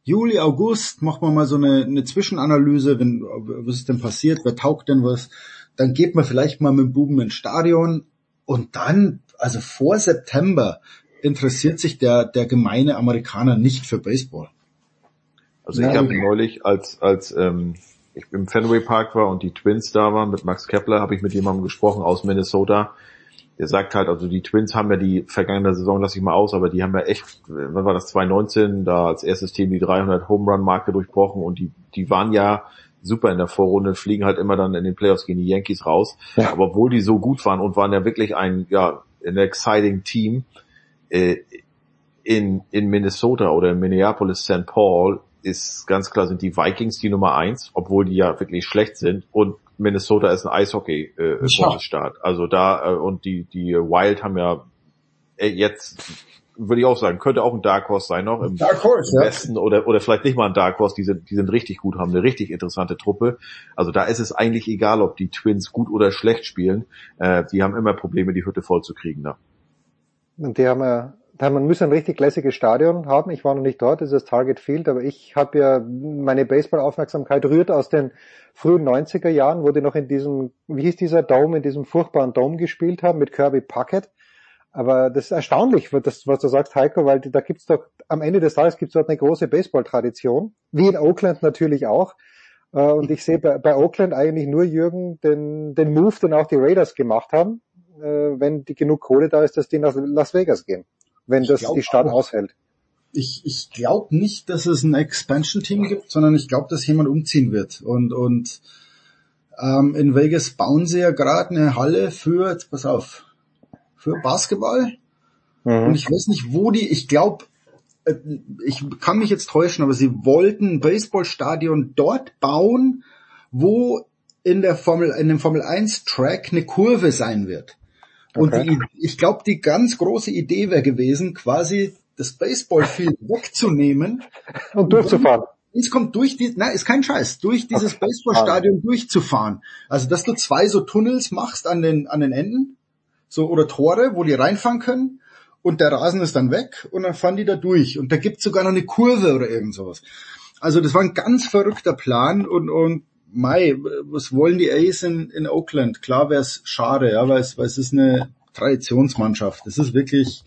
Juli, August macht man mal so eine, eine Zwischenanalyse, wenn, was ist denn passiert, wer taugt denn was, dann geht man vielleicht mal mit dem Buben ins Stadion und dann, also vor September, interessiert sich der, der gemeine Amerikaner nicht für Baseball. Also ich habe neulich als als ähm, ich im Fenway Park war und die Twins da waren mit Max Kepler, habe ich mit jemandem gesprochen aus Minnesota. Der sagt halt, also die Twins haben ja die vergangene Saison, lasse ich mal aus, aber die haben ja echt, wann war das, 2019, da als erstes Team die 300 Home Run Marke durchbrochen und die, die waren ja super in der Vorrunde, fliegen halt immer dann in den Playoffs gegen die Yankees raus. Ja. Aber obwohl die so gut waren und waren ja wirklich ein, ja, ein exciting Team, äh, in, in Minnesota oder in Minneapolis, St. Paul ist ganz klar sind die Vikings die Nummer eins, obwohl die ja wirklich schlecht sind und Minnesota ist ein Eishockey äh, Bundesstaat. Also da äh, und die die Wild haben ja äh, jetzt würde ich auch sagen, könnte auch ein Dark Horse sein noch im, Dark Horse, im Westen ja. oder oder vielleicht nicht mal ein Dark Horse, die sind die sind richtig gut, haben eine richtig interessante Truppe. Also da ist es eigentlich egal, ob die Twins gut oder schlecht spielen, äh, die haben immer Probleme die Hütte voll zu kriegen da. Und die haben ja man muss ein richtig lässiges Stadion haben. Ich war noch nicht dort, das ist das Target Field, aber ich habe ja meine Baseball-Aufmerksamkeit rührt aus den frühen 90er Jahren, wo die noch in diesem, wie hieß dieser Dome, in diesem furchtbaren Dome gespielt haben mit Kirby Puckett. Aber das ist erstaunlich, was du sagst, Heiko, weil da gibt's doch, am Ende des Tages gibt's dort eine große Baseball-Tradition, wie in Oakland natürlich auch. Äh, und ich sehe bei, bei Oakland eigentlich nur Jürgen den, den Move, den auch die Raiders gemacht haben, äh, wenn die genug Kohle da ist, dass die nach Las Vegas gehen wenn das die Stadt auch, aushält. Ich, ich glaube nicht, dass es ein Expansion-Team gibt, sondern ich glaube, dass jemand umziehen wird. Und, und ähm, in Vegas bauen sie ja gerade eine Halle für, jetzt pass auf, für Basketball. Mhm. Und ich weiß nicht, wo die, ich glaube, äh, ich kann mich jetzt täuschen, aber sie wollten ein Baseballstadion dort bauen, wo in der Formel, in dem Formel 1 Track eine Kurve sein wird. Und okay. die, ich glaube, die ganz große Idee wäre gewesen, quasi das Baseballfield wegzunehmen und durchzufahren. Es kommt durch die, nein, ist kein Scheiß, durch dieses okay. Baseballstadion durchzufahren. Also, dass du zwei so Tunnels machst an den, an den Enden, so, oder Tore, wo die reinfahren können, und der Rasen ist dann weg, und dann fahren die da durch. Und da gibt's sogar noch eine Kurve oder irgend sowas. Also, das war ein ganz verrückter Plan, und, und, Mai, was wollen die Ace in, in Oakland? Klar wäre es schade, ja, weil es, weil es ist eine Traditionsmannschaft. Es ist wirklich,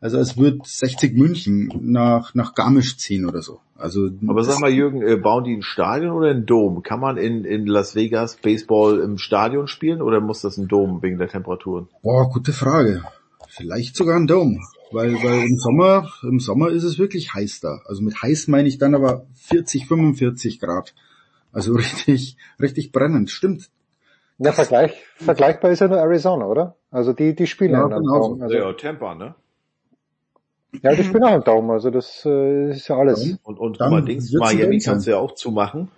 also es wird 60 München nach, nach Garmisch ziehen oder so. Also, Aber sag mal, Jürgen, äh, bauen die ein Stadion oder ein Dom? Kann man in, in Las Vegas Baseball im Stadion spielen oder muss das ein Dom wegen der Temperaturen? Boah, gute Frage. Vielleicht sogar ein Dom. Weil, weil im Sommer, im Sommer ist es wirklich heiß da. Also mit heiß meine ich dann aber 40, 45 Grad. Also richtig, richtig brennend. Stimmt. Ja, Vergleich, vergleichbar ist ja nur Arizona, oder? Also die, die spielen ja, ja genau. Also, ja, Tampa, ne? Ja, die spielen auch einen Daumen, also das äh, ist ja alles. Und, und guck mal, Dings, Miami kannst du ja auch zumachen.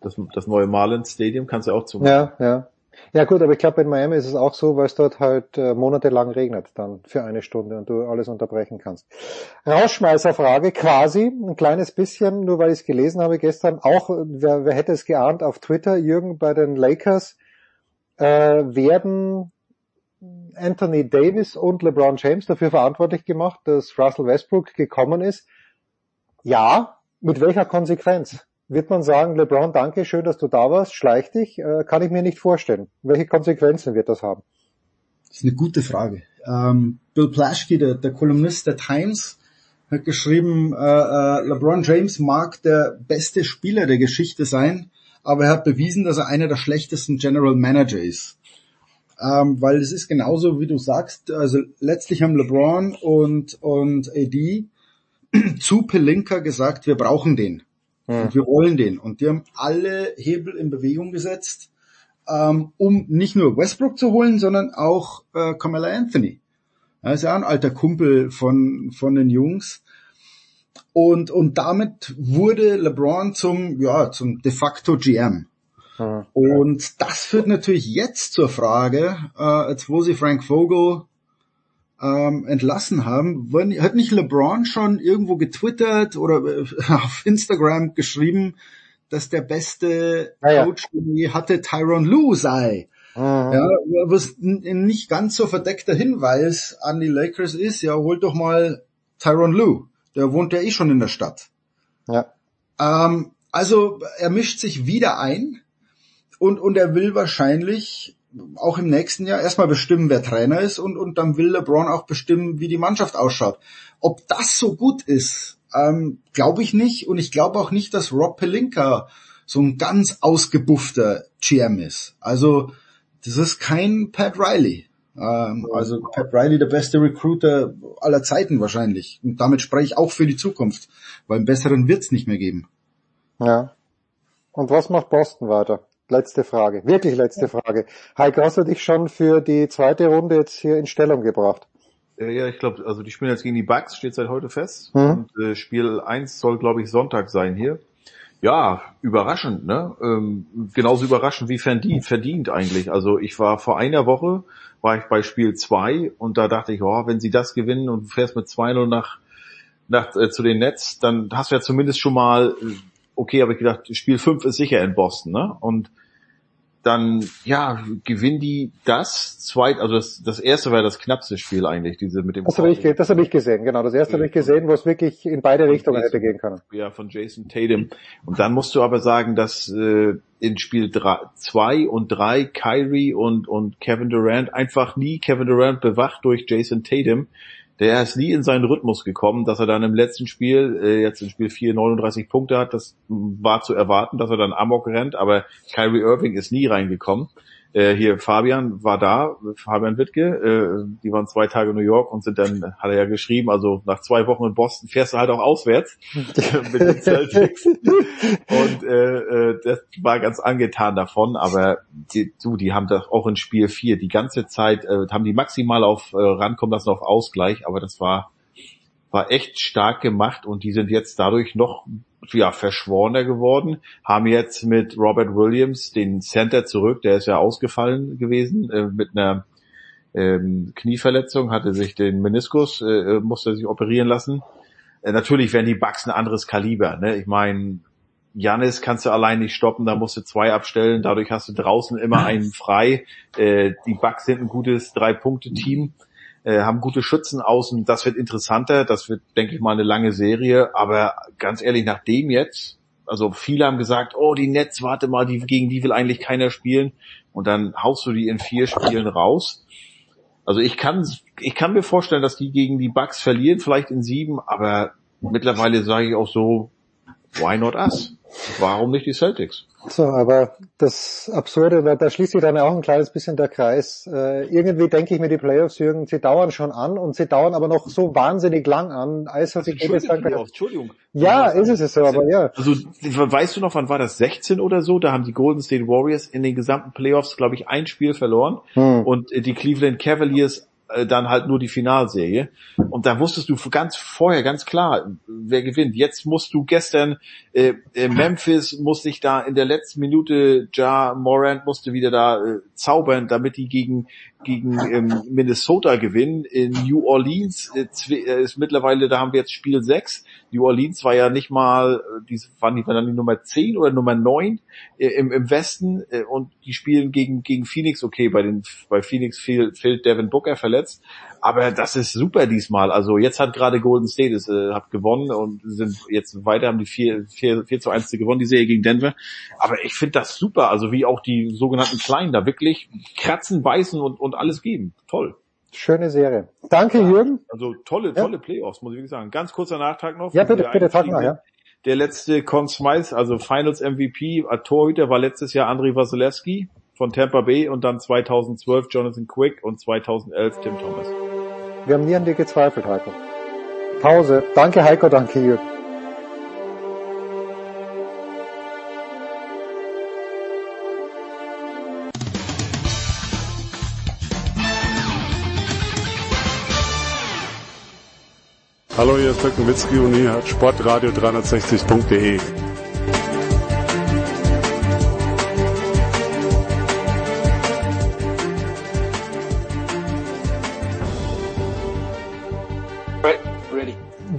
Das, das neue Marlins Stadium kannst du auch zumachen. Ja, ja. Ja gut, aber ich glaube in Miami ist es auch so, weil es dort halt äh, monatelang regnet dann für eine Stunde und du alles unterbrechen kannst. Rausschmeißerfrage quasi, ein kleines bisschen, nur weil ich es gelesen habe gestern, auch, wer, wer hätte es geahnt, auf Twitter, Jürgen, bei den Lakers äh, werden Anthony Davis und LeBron James dafür verantwortlich gemacht, dass Russell Westbrook gekommen ist. Ja, mit welcher Konsequenz? Wird man sagen, LeBron, danke, schön, dass du da warst, schleich dich? Äh, kann ich mir nicht vorstellen. Welche Konsequenzen wird das haben? Das ist eine gute Frage. Ähm, Bill Plaschke, der, der Kolumnist der Times, hat geschrieben, äh, äh, LeBron James mag der beste Spieler der Geschichte sein, aber er hat bewiesen, dass er einer der schlechtesten General Manager ist ähm, weil es ist genauso, wie du sagst, also letztlich haben LeBron und, und AD zu Pelinka gesagt, wir brauchen den. Mhm. wir wollen den. Und die haben alle Hebel in Bewegung gesetzt, ähm, um nicht nur Westbrook zu holen, sondern auch äh, Carmelo Anthony. Er ist ja ein alter Kumpel von, von den Jungs. Und, und damit wurde LeBron zum, ja, zum de facto GM. Und das führt natürlich jetzt zur Frage, äh, jetzt wo sie Frank Vogel ähm, entlassen haben, wenn, hat nicht LeBron schon irgendwo getwittert oder äh, auf Instagram geschrieben, dass der beste ja, ja. Coach, den je hatte, Tyron Lue sei. Mhm. Ja, was ein nicht ganz so verdeckter Hinweis an die Lakers ist, ja, holt doch mal Tyron Lue. Der wohnt ja eh schon in der Stadt. Ja. Ähm, also er mischt sich wieder ein und, und er will wahrscheinlich auch im nächsten Jahr erstmal bestimmen, wer Trainer ist und, und dann will LeBron auch bestimmen, wie die Mannschaft ausschaut. Ob das so gut ist, ähm, glaube ich nicht. Und ich glaube auch nicht, dass Rob Pelinka so ein ganz ausgebuffter GM ist. Also das ist kein Pat Riley. Ähm, also Pat Riley der beste Recruiter aller Zeiten wahrscheinlich. Und damit spreche ich auch für die Zukunft, weil einen besseren wird's nicht mehr geben. Ja. Und was macht Boston weiter? Letzte Frage, wirklich letzte Frage. Heiko, hast du dich schon für die zweite Runde jetzt hier in Stellung gebracht? Ja, ich glaube, also die spielen jetzt gegen die Bucks, steht seit heute fest. Mhm. Und äh, Spiel 1 soll, glaube ich, Sonntag sein hier. Ja, überraschend, ne? Ähm, genauso überraschend wie verdient, verdient eigentlich. Also ich war vor einer Woche, war ich bei Spiel 2 und da dachte ich, oh, wenn sie das gewinnen und du fährst mit 2-0 nach, nach äh, zu den Nets, dann hast du ja zumindest schon mal äh, okay, habe ich gedacht, Spiel 5 ist sicher in Boston, ne? Und dann, ja, gewinnen die das zweit, also das, das erste war das knappste Spiel eigentlich, diese mit dem. Das habe ich, das hab ich gesehen, genau. Das erste habe ich gesehen, wo es wirklich in beide Richtungen hätte gehen können. Ja, von Jason Tatum. Und dann musst du aber sagen, dass äh, in Spiel 2 und 3 Kyrie und, und Kevin Durant einfach nie Kevin Durant bewacht durch Jason Tatum der ist nie in seinen Rhythmus gekommen, dass er dann im letzten Spiel, äh, jetzt in Spiel 4, 39 Punkte hat. Das war zu erwarten, dass er dann Amok rennt, aber Kyrie Irving ist nie reingekommen. Äh, hier Fabian war da, Fabian Wittke, äh, die waren zwei Tage in New York und sind dann, hat er ja geschrieben, also nach zwei Wochen in Boston fährst du halt auch auswärts mit den Celtics. und äh, äh, das war ganz angetan davon, aber die, du, die haben das auch in Spiel 4 die ganze Zeit, äh, haben die maximal auf äh, rankommen lassen auf Ausgleich, aber das war war echt stark gemacht und die sind jetzt dadurch noch ja, verschworener geworden, haben jetzt mit Robert Williams den Center zurück, der ist ja ausgefallen gewesen äh, mit einer ähm, Knieverletzung, hatte sich den Meniskus, äh, musste sich operieren lassen. Äh, natürlich werden die Bucks ein anderes Kaliber. Ne? Ich meine, Janis kannst du allein nicht stoppen, da musst du zwei abstellen, dadurch hast du draußen immer einen frei. Äh, die Bucks sind ein gutes Drei-Punkte-Team, äh, haben gute Schützen außen, das wird interessanter, das wird, denke ich mal, eine lange Serie, aber ganz ehrlich, nach dem jetzt, also viele haben gesagt, oh, die Nets, warte mal, die, gegen die will eigentlich keiner spielen. Und dann haust du die in vier Spielen raus. Also ich kann, ich kann mir vorstellen, dass die gegen die Bucks verlieren, vielleicht in sieben, aber mittlerweile sage ich auch so, why not us? Warum nicht die Celtics? So, aber das Absurde, da, da schließt sich dann auch ein kleines bisschen der Kreis. Äh, irgendwie denke ich mir, die Playoffs, Jürgen, sie dauern schon an und sie dauern aber noch so wahnsinnig lang an. Also, also Playoffs, Entschuldigung. Ja, ist es so, aber ja. Also, weißt du noch, wann war das? 16 oder so? Da haben die Golden State Warriors in den gesamten Playoffs, glaube ich, ein Spiel verloren hm. und die Cleveland Cavaliers äh, dann halt nur die Finalserie. Und da wusstest du ganz vorher ganz klar, wer gewinnt. Jetzt musst du gestern, äh, äh, Memphis musste ich da in der letzten Minute, Ja Morant musste wieder da äh, zaubern, damit die gegen gegen ähm, Minnesota gewinnen. In New Orleans äh, äh ist mittlerweile, da haben wir jetzt Spiel 6. New Orleans war ja nicht mal, äh, die waren die, waren dann die Nummer 10 oder Nummer 9 äh, im, im Westen äh, und die spielen gegen, gegen Phoenix, okay, bei den, bei Phoenix fehlt, fehlt Devin Booker verletzt, aber das ist super diesmal. Also jetzt hat gerade Golden State es, äh, hat gewonnen und sind jetzt weiter, haben die 4, 4, 4 zu 1 gewonnen, die Serie gegen Denver. Aber ich finde das super, also wie auch die sogenannten Kleinen da wirklich kratzen, beißen und, und alles geben. Toll. Schöne Serie. Danke, ja, Jürgen. Also tolle, tolle ja. Playoffs, muss ich wirklich sagen. Ganz kurzer Nachtrag noch. Ja, bitte, bitte, trag mal, ja. Der letzte Conn Smythe, also Finals MVP, Torhüter war letztes Jahr Andrei Wasilewski von Tampa Bay und dann 2012 Jonathan Quick und 2011 Tim Thomas. Wir haben nie an dir gezweifelt, Heiko. Pause. Danke, Heiko, danke, Jürgen. Hallo, hier ist Dirk Nowitzki und hier hat sportradio360.de.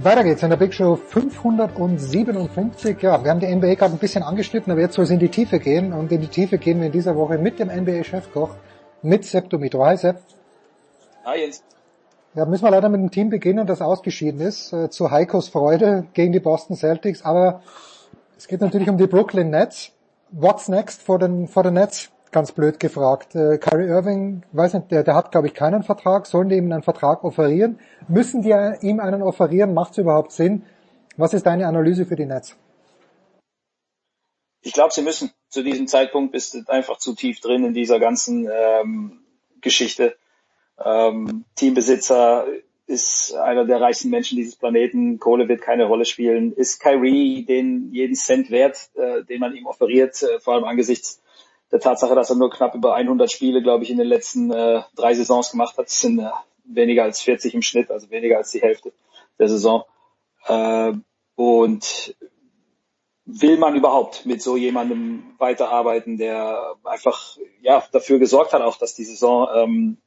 Weiter geht's in der Big Show 557. Ja, wir haben die NBA gerade ein bisschen angeschnitten, aber jetzt soll es in die Tiefe gehen. Und in die Tiefe gehen wir in dieser Woche mit dem NBA-Chefkoch, mit Sepp Dumitro. Hi Sepp. Hi Jens. Ja, müssen wir leider mit dem Team beginnen, das ausgeschieden ist, äh, zu Heikos Freude gegen die Boston Celtics. Aber es geht natürlich um die Brooklyn Nets. What's next for den, for the Nets? Ganz blöd gefragt. Äh, Kyrie Irving, weiß nicht, der, der hat glaube ich keinen Vertrag. Sollen die ihm einen Vertrag offerieren? Müssen die ihm einen offerieren? Macht es überhaupt Sinn? Was ist deine Analyse für die Nets? Ich glaube, sie müssen. Zu diesem Zeitpunkt bist du einfach zu tief drin in dieser ganzen ähm, Geschichte ähm, Teambesitzer ist einer der reichsten Menschen dieses Planeten. Kohle wird keine Rolle spielen. Ist Kyrie den jeden Cent wert, äh, den man ihm offeriert, äh, vor allem angesichts der Tatsache, dass er nur knapp über 100 Spiele, glaube ich, in den letzten äh, drei Saisons gemacht hat. Sind äh, weniger als 40 im Schnitt, also weniger als die Hälfte der Saison. Äh, und will man überhaupt mit so jemandem weiterarbeiten, der einfach ja dafür gesorgt hat, auch dass die Saison ähm,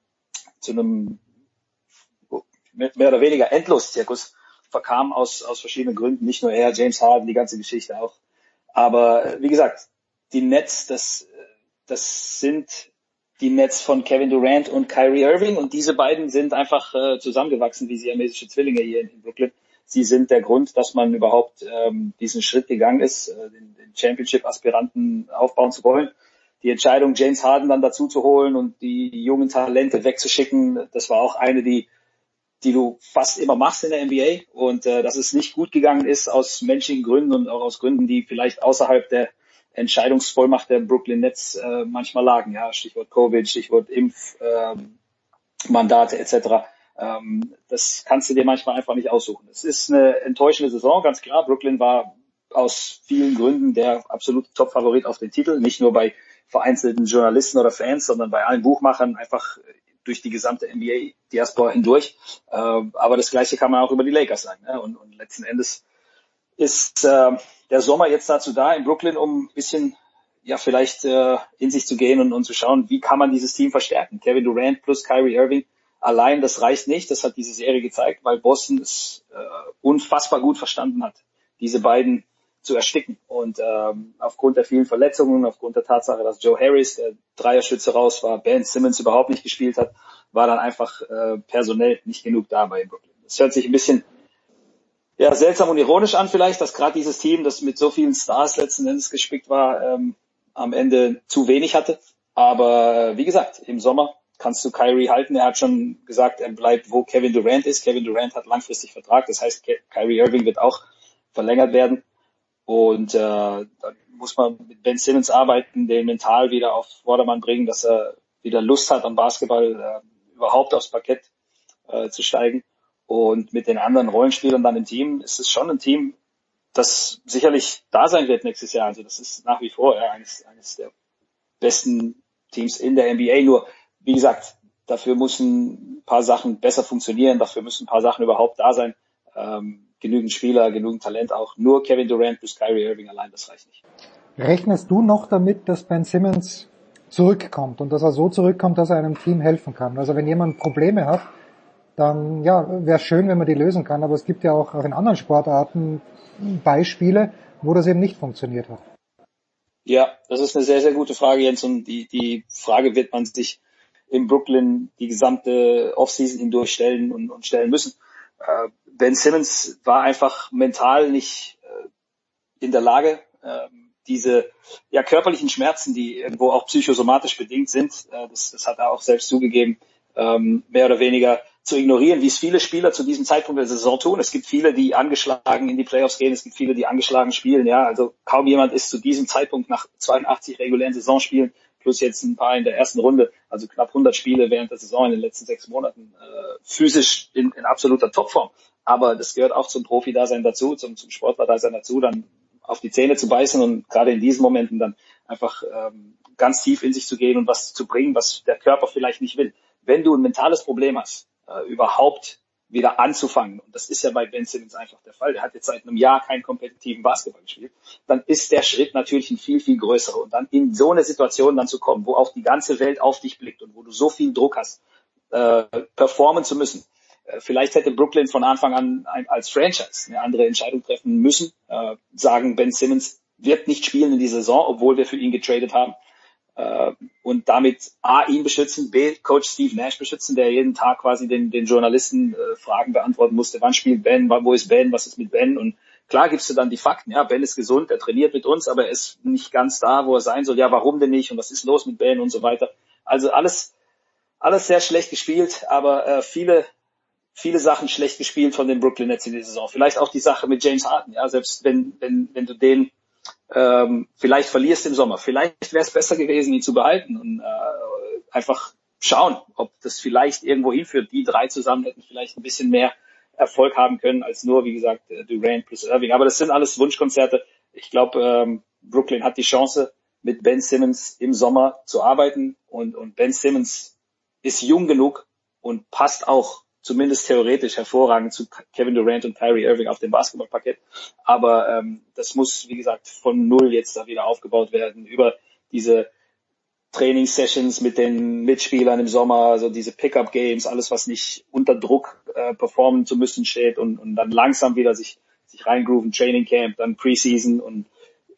zu einem mehr oder weniger Endlos-Zirkus verkam aus, aus verschiedenen Gründen. Nicht nur er, James Harden, die ganze Geschichte auch. Aber äh, wie gesagt, die Nets, das, das sind die Nets von Kevin Durant und Kyrie Irving. Und diese beiden sind einfach äh, zusammengewachsen wie siamesische Zwillinge hier in, Brooklyn. Sie sind der Grund, dass man überhaupt ähm, diesen Schritt gegangen ist, äh, den, den Championship-Aspiranten aufbauen zu wollen. Die Entscheidung, James Harden dann dazu zu holen und die jungen Talente wegzuschicken, das war auch eine, die, die du fast immer machst in der NBA und äh, dass es nicht gut gegangen ist aus menschlichen Gründen und auch aus Gründen, die vielleicht außerhalb der Entscheidungsvollmacht der Brooklyn Nets äh, manchmal lagen. Ja, Stichwort Covid, Stichwort Impfmandate ähm, etc. Ähm, das kannst du dir manchmal einfach nicht aussuchen. Es ist eine enttäuschende Saison, ganz klar. Brooklyn war aus vielen Gründen der absolute Top-Favorit auf den Titel, nicht nur bei vereinzelten Journalisten oder Fans, sondern bei allen Buchmachern einfach durch die gesamte NBA-Diaspora hindurch. Äh, aber das Gleiche kann man auch über die Lakers sagen. Ne? Und letzten Endes ist äh, der Sommer jetzt dazu da in Brooklyn, um ein bisschen ja vielleicht äh, in sich zu gehen und, und zu schauen, wie kann man dieses Team verstärken. Kevin Durant plus Kyrie Irving allein, das reicht nicht. Das hat diese Serie gezeigt, weil Boston es äh, unfassbar gut verstanden hat, diese beiden zu ersticken. Und ähm, aufgrund der vielen Verletzungen, aufgrund der Tatsache, dass Joe Harris, der Dreierschütze raus war, Ben Simmons überhaupt nicht gespielt hat, war dann einfach äh, personell nicht genug da bei Brooklyn. Es hört sich ein bisschen ja, seltsam und ironisch an vielleicht, dass gerade dieses Team, das mit so vielen Stars letzten Endes gespickt war, ähm, am Ende zu wenig hatte. Aber wie gesagt, im Sommer kannst du Kyrie halten. Er hat schon gesagt, er bleibt, wo Kevin Durant ist. Kevin Durant hat langfristig Vertrag. Das heißt, Kyrie Irving wird auch verlängert werden. Und äh, da muss man mit Ben Simmons arbeiten, den mental wieder auf Vordermann bringen, dass er wieder Lust hat, am Basketball äh, überhaupt aufs Parkett äh, zu steigen. Und mit den anderen Rollenspielern dann im Team ist es schon ein Team, das sicherlich da sein wird nächstes Jahr. Also das ist nach wie vor ja, eines, eines der besten Teams in der NBA. Nur, wie gesagt, dafür müssen ein paar Sachen besser funktionieren, dafür müssen ein paar Sachen überhaupt da sein. Ähm, genügend Spieler, genügend Talent auch. Nur Kevin Durant bis Kyrie Irving allein, das reicht nicht. Rechnest du noch damit, dass Ben Simmons zurückkommt und dass er so zurückkommt, dass er einem Team helfen kann? Also wenn jemand Probleme hat, dann ja, wäre schön, wenn man die lösen kann, aber es gibt ja auch, in anderen Sportarten Beispiele, wo das eben nicht funktioniert hat. Ja, das ist eine sehr, sehr gute Frage, Jens, und die, die Frage wird man sich in Brooklyn die gesamte Offseason hindurch stellen und, und stellen müssen. Äh, ben Simmons war einfach mental nicht äh, in der Lage, äh, diese ja, körperlichen Schmerzen, die irgendwo auch psychosomatisch bedingt sind, äh, das, das hat er auch selbst zugegeben, ähm, mehr oder weniger zu ignorieren, wie es viele Spieler zu diesem Zeitpunkt der Saison tun. Es gibt viele, die angeschlagen in die Playoffs gehen, es gibt viele, die angeschlagen spielen. Ja, also kaum jemand ist zu diesem Zeitpunkt nach 82 regulären Saisonspielen plus jetzt ein paar in der ersten Runde, also knapp 100 Spiele während der Saison in den letzten sechs Monaten, äh, physisch in, in absoluter Topform. Aber das gehört auch zum Profi-Dasein dazu, zum, zum Sportler-Dasein dazu, dann auf die Zähne zu beißen und gerade in diesen Momenten dann einfach ähm, ganz tief in sich zu gehen und was zu bringen, was der Körper vielleicht nicht will. Wenn du ein mentales Problem hast, äh, überhaupt wieder anzufangen, und das ist ja bei Ben Simmons einfach der Fall, der hat jetzt seit einem Jahr keinen kompetitiven Basketball gespielt, dann ist der Schritt natürlich ein viel, viel größerer. Und dann in so eine Situation dann zu kommen, wo auch die ganze Welt auf dich blickt und wo du so viel Druck hast, äh, performen zu müssen. Äh, vielleicht hätte Brooklyn von Anfang an ein, als Franchise eine andere Entscheidung treffen müssen, äh, sagen, Ben Simmons wird nicht spielen in die Saison, obwohl wir für ihn getradet haben äh, und damit A, ihn beschützen, B, Coach Steve Nash beschützen, der jeden Tag quasi den, den Journalisten äh, Fragen beantworten musste, wann spielt Ben, wo ist Ben, was ist mit Ben? Und klar gibst du dann die Fakten, ja, Ben ist gesund, er trainiert mit uns, aber er ist nicht ganz da, wo er sein soll, ja, warum denn nicht? Und was ist los mit Ben? Und so weiter. Also alles, alles sehr schlecht gespielt, aber äh, viele, viele Sachen schlecht gespielt von den Brooklyn Nets in der Saison. Vielleicht auch die Sache mit James Harden, ja, selbst wenn, wenn, wenn du den ähm, vielleicht verlierst im Sommer. Vielleicht wäre es besser gewesen, ihn zu behalten und äh, einfach schauen, ob das vielleicht irgendwo hinführt. Die drei zusammen hätten vielleicht ein bisschen mehr Erfolg haben können als nur, wie gesagt, äh, Durant plus Irving. Aber das sind alles Wunschkonzerte. Ich glaube, ähm, Brooklyn hat die Chance, mit Ben Simmons im Sommer zu arbeiten und, und Ben Simmons ist jung genug und passt auch zumindest theoretisch hervorragend zu Kevin Durant und Kyrie Irving auf dem Basketballparkett. Aber ähm, das muss, wie gesagt, von null jetzt da wieder aufgebaut werden über diese Trainingssessions mit den Mitspielern im Sommer, also diese Pickup-Games, alles, was nicht unter Druck äh, performen zu müssen steht und, und dann langsam wieder sich, sich reingrooven, Training Camp, dann Preseason und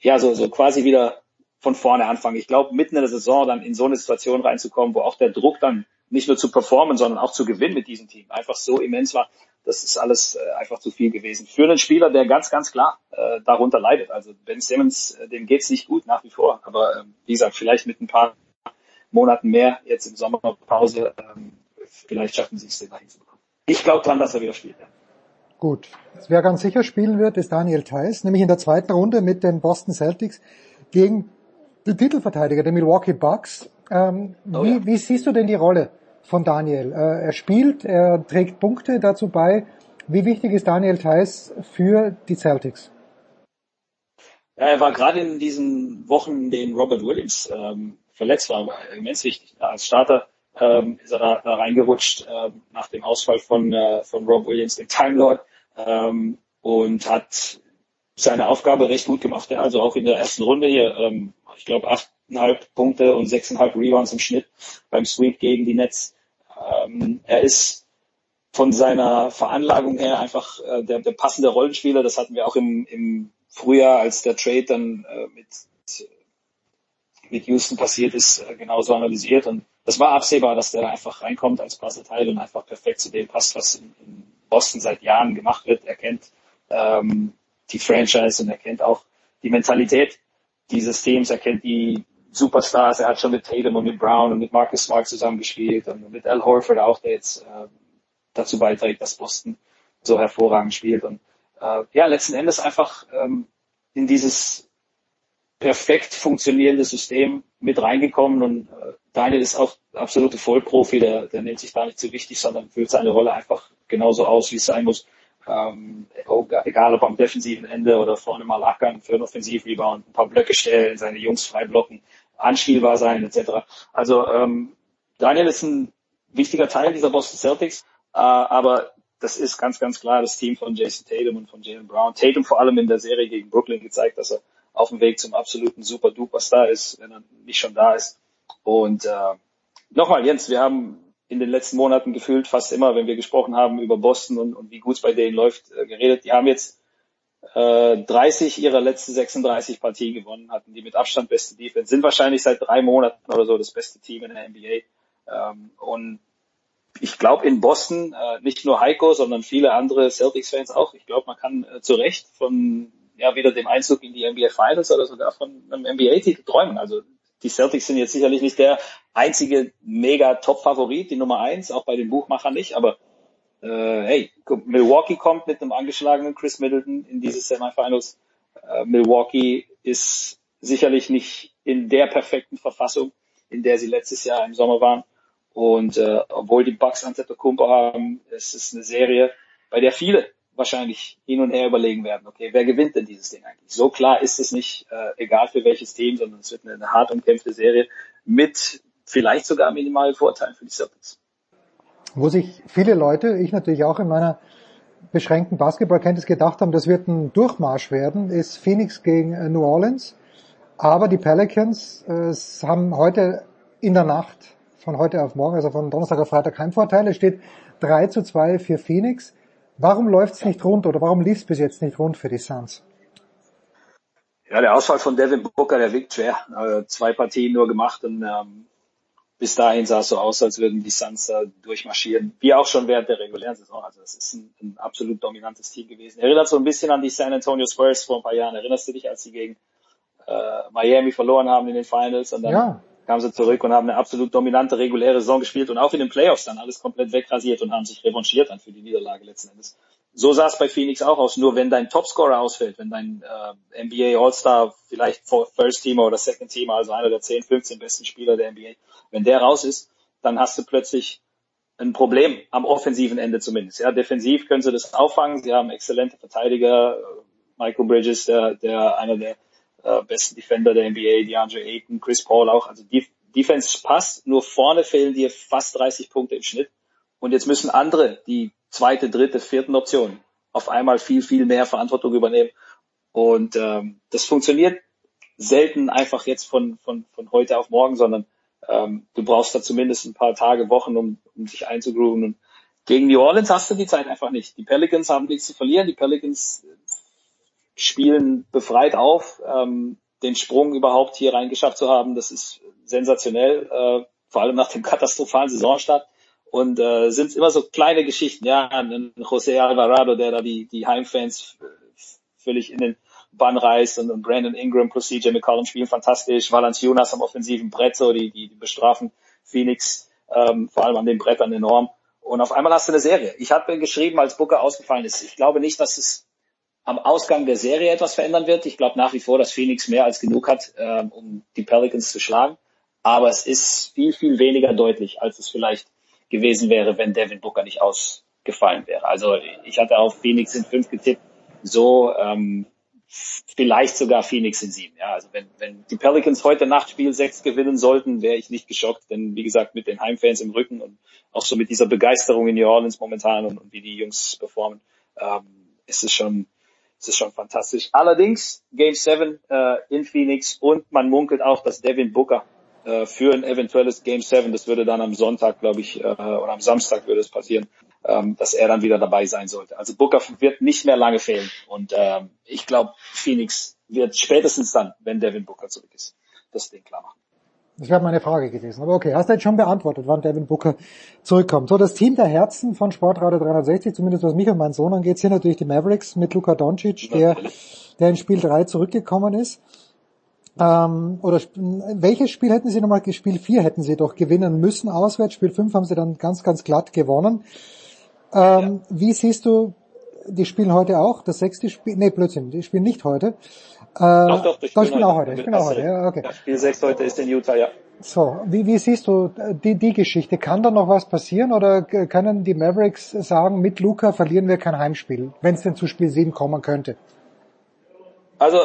ja, so, so quasi wieder von vorne anfangen. Ich glaube, mitten in der Saison dann in so eine Situation reinzukommen, wo auch der Druck dann nicht nur zu performen, sondern auch zu gewinnen mit diesem Team einfach so immens war. Das ist alles äh, einfach zu viel gewesen. Für einen Spieler, der ganz, ganz klar äh, darunter leidet. Also Ben Simmons, äh, dem geht's nicht gut nach wie vor. Aber äh, wie gesagt, vielleicht mit ein paar Monaten mehr jetzt im Sommerpause, ähm, vielleicht schaffen sie es, den dahin zu bekommen. Ich glaube dran, dass er wieder spielt. Ja. Gut. Wer ganz sicher spielen wird, ist Daniel Theiss, nämlich in der zweiten Runde mit den Boston Celtics gegen den Titelverteidiger der Milwaukee Bucks. Ähm, oh, wie, ja. wie siehst du denn die Rolle von Daniel. Äh, er spielt, er trägt Punkte dazu bei. Wie wichtig ist Daniel Theiss für die Celtics? Ja, er war gerade in diesen Wochen, in denen Robert Williams ähm, verletzt war, immens wichtig. Als Starter ähm, ist er da, da reingerutscht äh, nach dem Ausfall von, äh, von Rob Williams, dem Time Lord, ähm, und hat seine Aufgabe recht gut gemacht. Ja. Also auch in der ersten Runde hier, ähm, ich glaube, achteinhalb Punkte und sechseinhalb Rebounds im Schnitt beim Sweep gegen die Nets. Ähm, er ist von seiner Veranlagung her einfach äh, der, der passende Rollenspieler. Das hatten wir auch im, im Frühjahr, als der Trade dann äh, mit, mit Houston passiert ist, äh, genauso analysiert. Und das war absehbar, dass der einfach reinkommt als Passeteil und einfach perfekt zu dem passt, was in, in Boston seit Jahren gemacht wird. Er kennt ähm, die Franchise und er kennt auch die Mentalität dieses Teams, er kennt die Superstars, er hat schon mit Tatum und mit Brown und mit Marcus Smart zusammengespielt und mit Al Horford auch, der jetzt äh, dazu beiträgt, dass Boston so hervorragend spielt. Und äh, ja, letzten Endes einfach ähm, in dieses perfekt funktionierende System mit reingekommen und äh, Daniel ist auch absolute Vollprofi, der, der nimmt sich da nicht zu wichtig, sondern führt seine Rolle einfach genauso aus, wie es sein muss. Ähm, egal ob am defensiven Ende oder vorne mal ackern für einen Offensivrebound, ein paar Blöcke stellen, seine Jungs frei blocken, anspielbar sein etc. Also ähm, Daniel ist ein wichtiger Teil dieser Boston Celtics, äh, aber das ist ganz, ganz klar das Team von Jason Tatum und von Jalen Brown. Tatum vor allem in der Serie gegen Brooklyn gezeigt, dass er auf dem Weg zum absoluten Super-Duper-Star ist, wenn er nicht schon da ist. Und äh, nochmal, Jens, wir haben in den letzten Monaten gefühlt fast immer, wenn wir gesprochen haben über Boston und, und wie gut es bei denen läuft, äh, geredet. Die haben jetzt äh, 30 ihrer letzten 36 Partien gewonnen, hatten die mit Abstand beste Defense, sind wahrscheinlich seit drei Monaten oder so das beste Team in der NBA. Ähm, und ich glaube in Boston, äh, nicht nur Heiko, sondern viele andere Celtics-Fans auch, ich glaube, man kann äh, zu Recht von ja wieder dem Einzug in die NBA Finals oder sogar von einem NBA-Titel träumen. Also die Celtics sind jetzt sicherlich nicht der einzige mega Top-Favorit, die Nummer eins, auch bei den Buchmachern nicht, aber äh, hey, Milwaukee kommt mit einem angeschlagenen Chris Middleton in diese Semifinals. Äh, Milwaukee ist sicherlich nicht in der perfekten Verfassung, in der sie letztes Jahr im Sommer waren. Und äh, obwohl die Bucks Antetokounmpo haben, es ist eine Serie, bei der viele wahrscheinlich hin und her überlegen werden, okay, wer gewinnt denn dieses Ding eigentlich? So klar ist es nicht, äh, egal für welches Team, sondern es wird eine, eine hart umkämpfte Serie mit vielleicht sogar minimalen Vorteilen für die Celtics. Wo sich viele Leute, ich natürlich auch in meiner beschränkten Basketballkenntnis gedacht haben, das wird ein Durchmarsch werden, ist Phoenix gegen äh, New Orleans. Aber die Pelicans äh, haben heute in der Nacht, von heute auf morgen, also von Donnerstag auf Freitag Heimvorteil. Es steht 3 zu 2 für Phoenix. Warum läuft es nicht rund oder warum lief es bis jetzt nicht rund für die Suns? Ja, der Ausfall von Devin Booker, der wiegt schwer. Äh, zwei Partien nur gemacht und ähm, bis dahin sah es so aus, als würden die Suns da durchmarschieren, wie auch schon während der regulären Saison. Also das ist ein, ein absolut dominantes Team gewesen. Erinnert so ein bisschen an die San Antonio Spurs vor ein paar Jahren. Erinnerst du dich, als sie gegen äh, Miami verloren haben in den Finals und dann ja. kamen sie zurück und haben eine absolut dominante reguläre Saison gespielt und auch in den Playoffs dann alles komplett wegrasiert und haben sich revanchiert dann für die Niederlage letzten Endes so sah es bei Phoenix auch aus. Nur wenn dein Topscorer ausfällt, wenn dein äh, NBA All-Star, vielleicht First Teamer oder Second Teamer, also einer der 10, 15 besten Spieler der NBA, wenn der raus ist, dann hast du plötzlich ein Problem am offensiven Ende zumindest. Ja, defensiv können sie das auffangen. Sie haben exzellente Verteidiger. Michael Bridges, der, der einer der äh, besten Defender der NBA, DeAndre Ayton, Chris Paul auch. Also die Defense passt, nur vorne fehlen dir fast 30 Punkte im Schnitt. Und jetzt müssen andere, die zweite, dritte, vierten Option auf einmal viel, viel mehr Verantwortung übernehmen. Und ähm, das funktioniert selten einfach jetzt von, von, von heute auf morgen, sondern ähm, du brauchst da zumindest ein paar Tage, Wochen, um, um sich einzugrooven. Und gegen New Orleans hast du die Zeit einfach nicht. Die Pelicans haben nichts zu verlieren. Die Pelicans spielen befreit auf. Ähm, den Sprung überhaupt hier reingeschafft zu haben, das ist sensationell, äh, vor allem nach dem katastrophalen Saisonstart. Und äh, sind immer so kleine Geschichten, ja, ein José Alvarado, der da die, die Heimfans völlig in den Bann reißt und, und Brandon Ingram, Procedure McCollum spielen fantastisch, Valanciunas am offensiven Brett, so die, die, die bestrafen Phoenix, ähm, vor allem an den Brettern enorm. Und auf einmal hast du eine Serie. Ich habe geschrieben, als Booker ausgefallen ist. Ich glaube nicht, dass es am Ausgang der Serie etwas verändern wird. Ich glaube nach wie vor, dass Phoenix mehr als genug hat, ähm, um die Pelicans zu schlagen. Aber es ist viel, viel weniger deutlich, als es vielleicht gewesen wäre, wenn Devin Booker nicht ausgefallen wäre. Also ich hatte auf Phoenix in fünf getippt. So ähm, vielleicht sogar Phoenix in sieben. Ja, also wenn, wenn die Pelicans heute Nacht Spiel 6 gewinnen sollten, wäre ich nicht geschockt, denn wie gesagt, mit den Heimfans im Rücken und auch so mit dieser Begeisterung in New Orleans momentan und, und wie die Jungs performen, ähm, ist es schon, ist es schon fantastisch. Allerdings Game 7 äh, in Phoenix und man munkelt auch, dass Devin Booker äh, für ein eventuelles Game 7, das würde dann am Sonntag, glaube ich, äh, oder am Samstag würde es passieren, ähm, dass er dann wieder dabei sein sollte. Also Booker wird nicht mehr lange fehlen. Und ähm, ich glaube, Phoenix wird spätestens dann, wenn Devin Booker zurück ist, das Ding klar machen. Das wäre meine Frage gewesen. Aber okay, hast du jetzt schon beantwortet, wann Devin Booker zurückkommt. So, das Team der Herzen von Sportradio 360, zumindest was mich und meinen Sohn angeht, sind natürlich die Mavericks mit Luka Doncic, der, der in Spiel 3 zurückgekommen ist. Ähm, oder welches Spiel hätten sie nochmal gespielt? Vier hätten sie doch gewinnen müssen auswärts. Spiel 5 haben sie dann ganz, ganz glatt gewonnen. Ähm, ja. Wie siehst du, die spielen heute auch, das sechste Spiel, nee, Blödsinn, die spielen nicht heute. Äh, doch, doch, ich, doch, ich bin auch heute. Ich bin auch heute. Ja, okay. Spiel 6 heute ist in Utah, ja. So, wie, wie siehst du die, die Geschichte? Kann da noch was passieren oder können die Mavericks sagen, mit Luca verlieren wir kein Heimspiel, wenn es denn zu Spiel 7 kommen könnte? Also,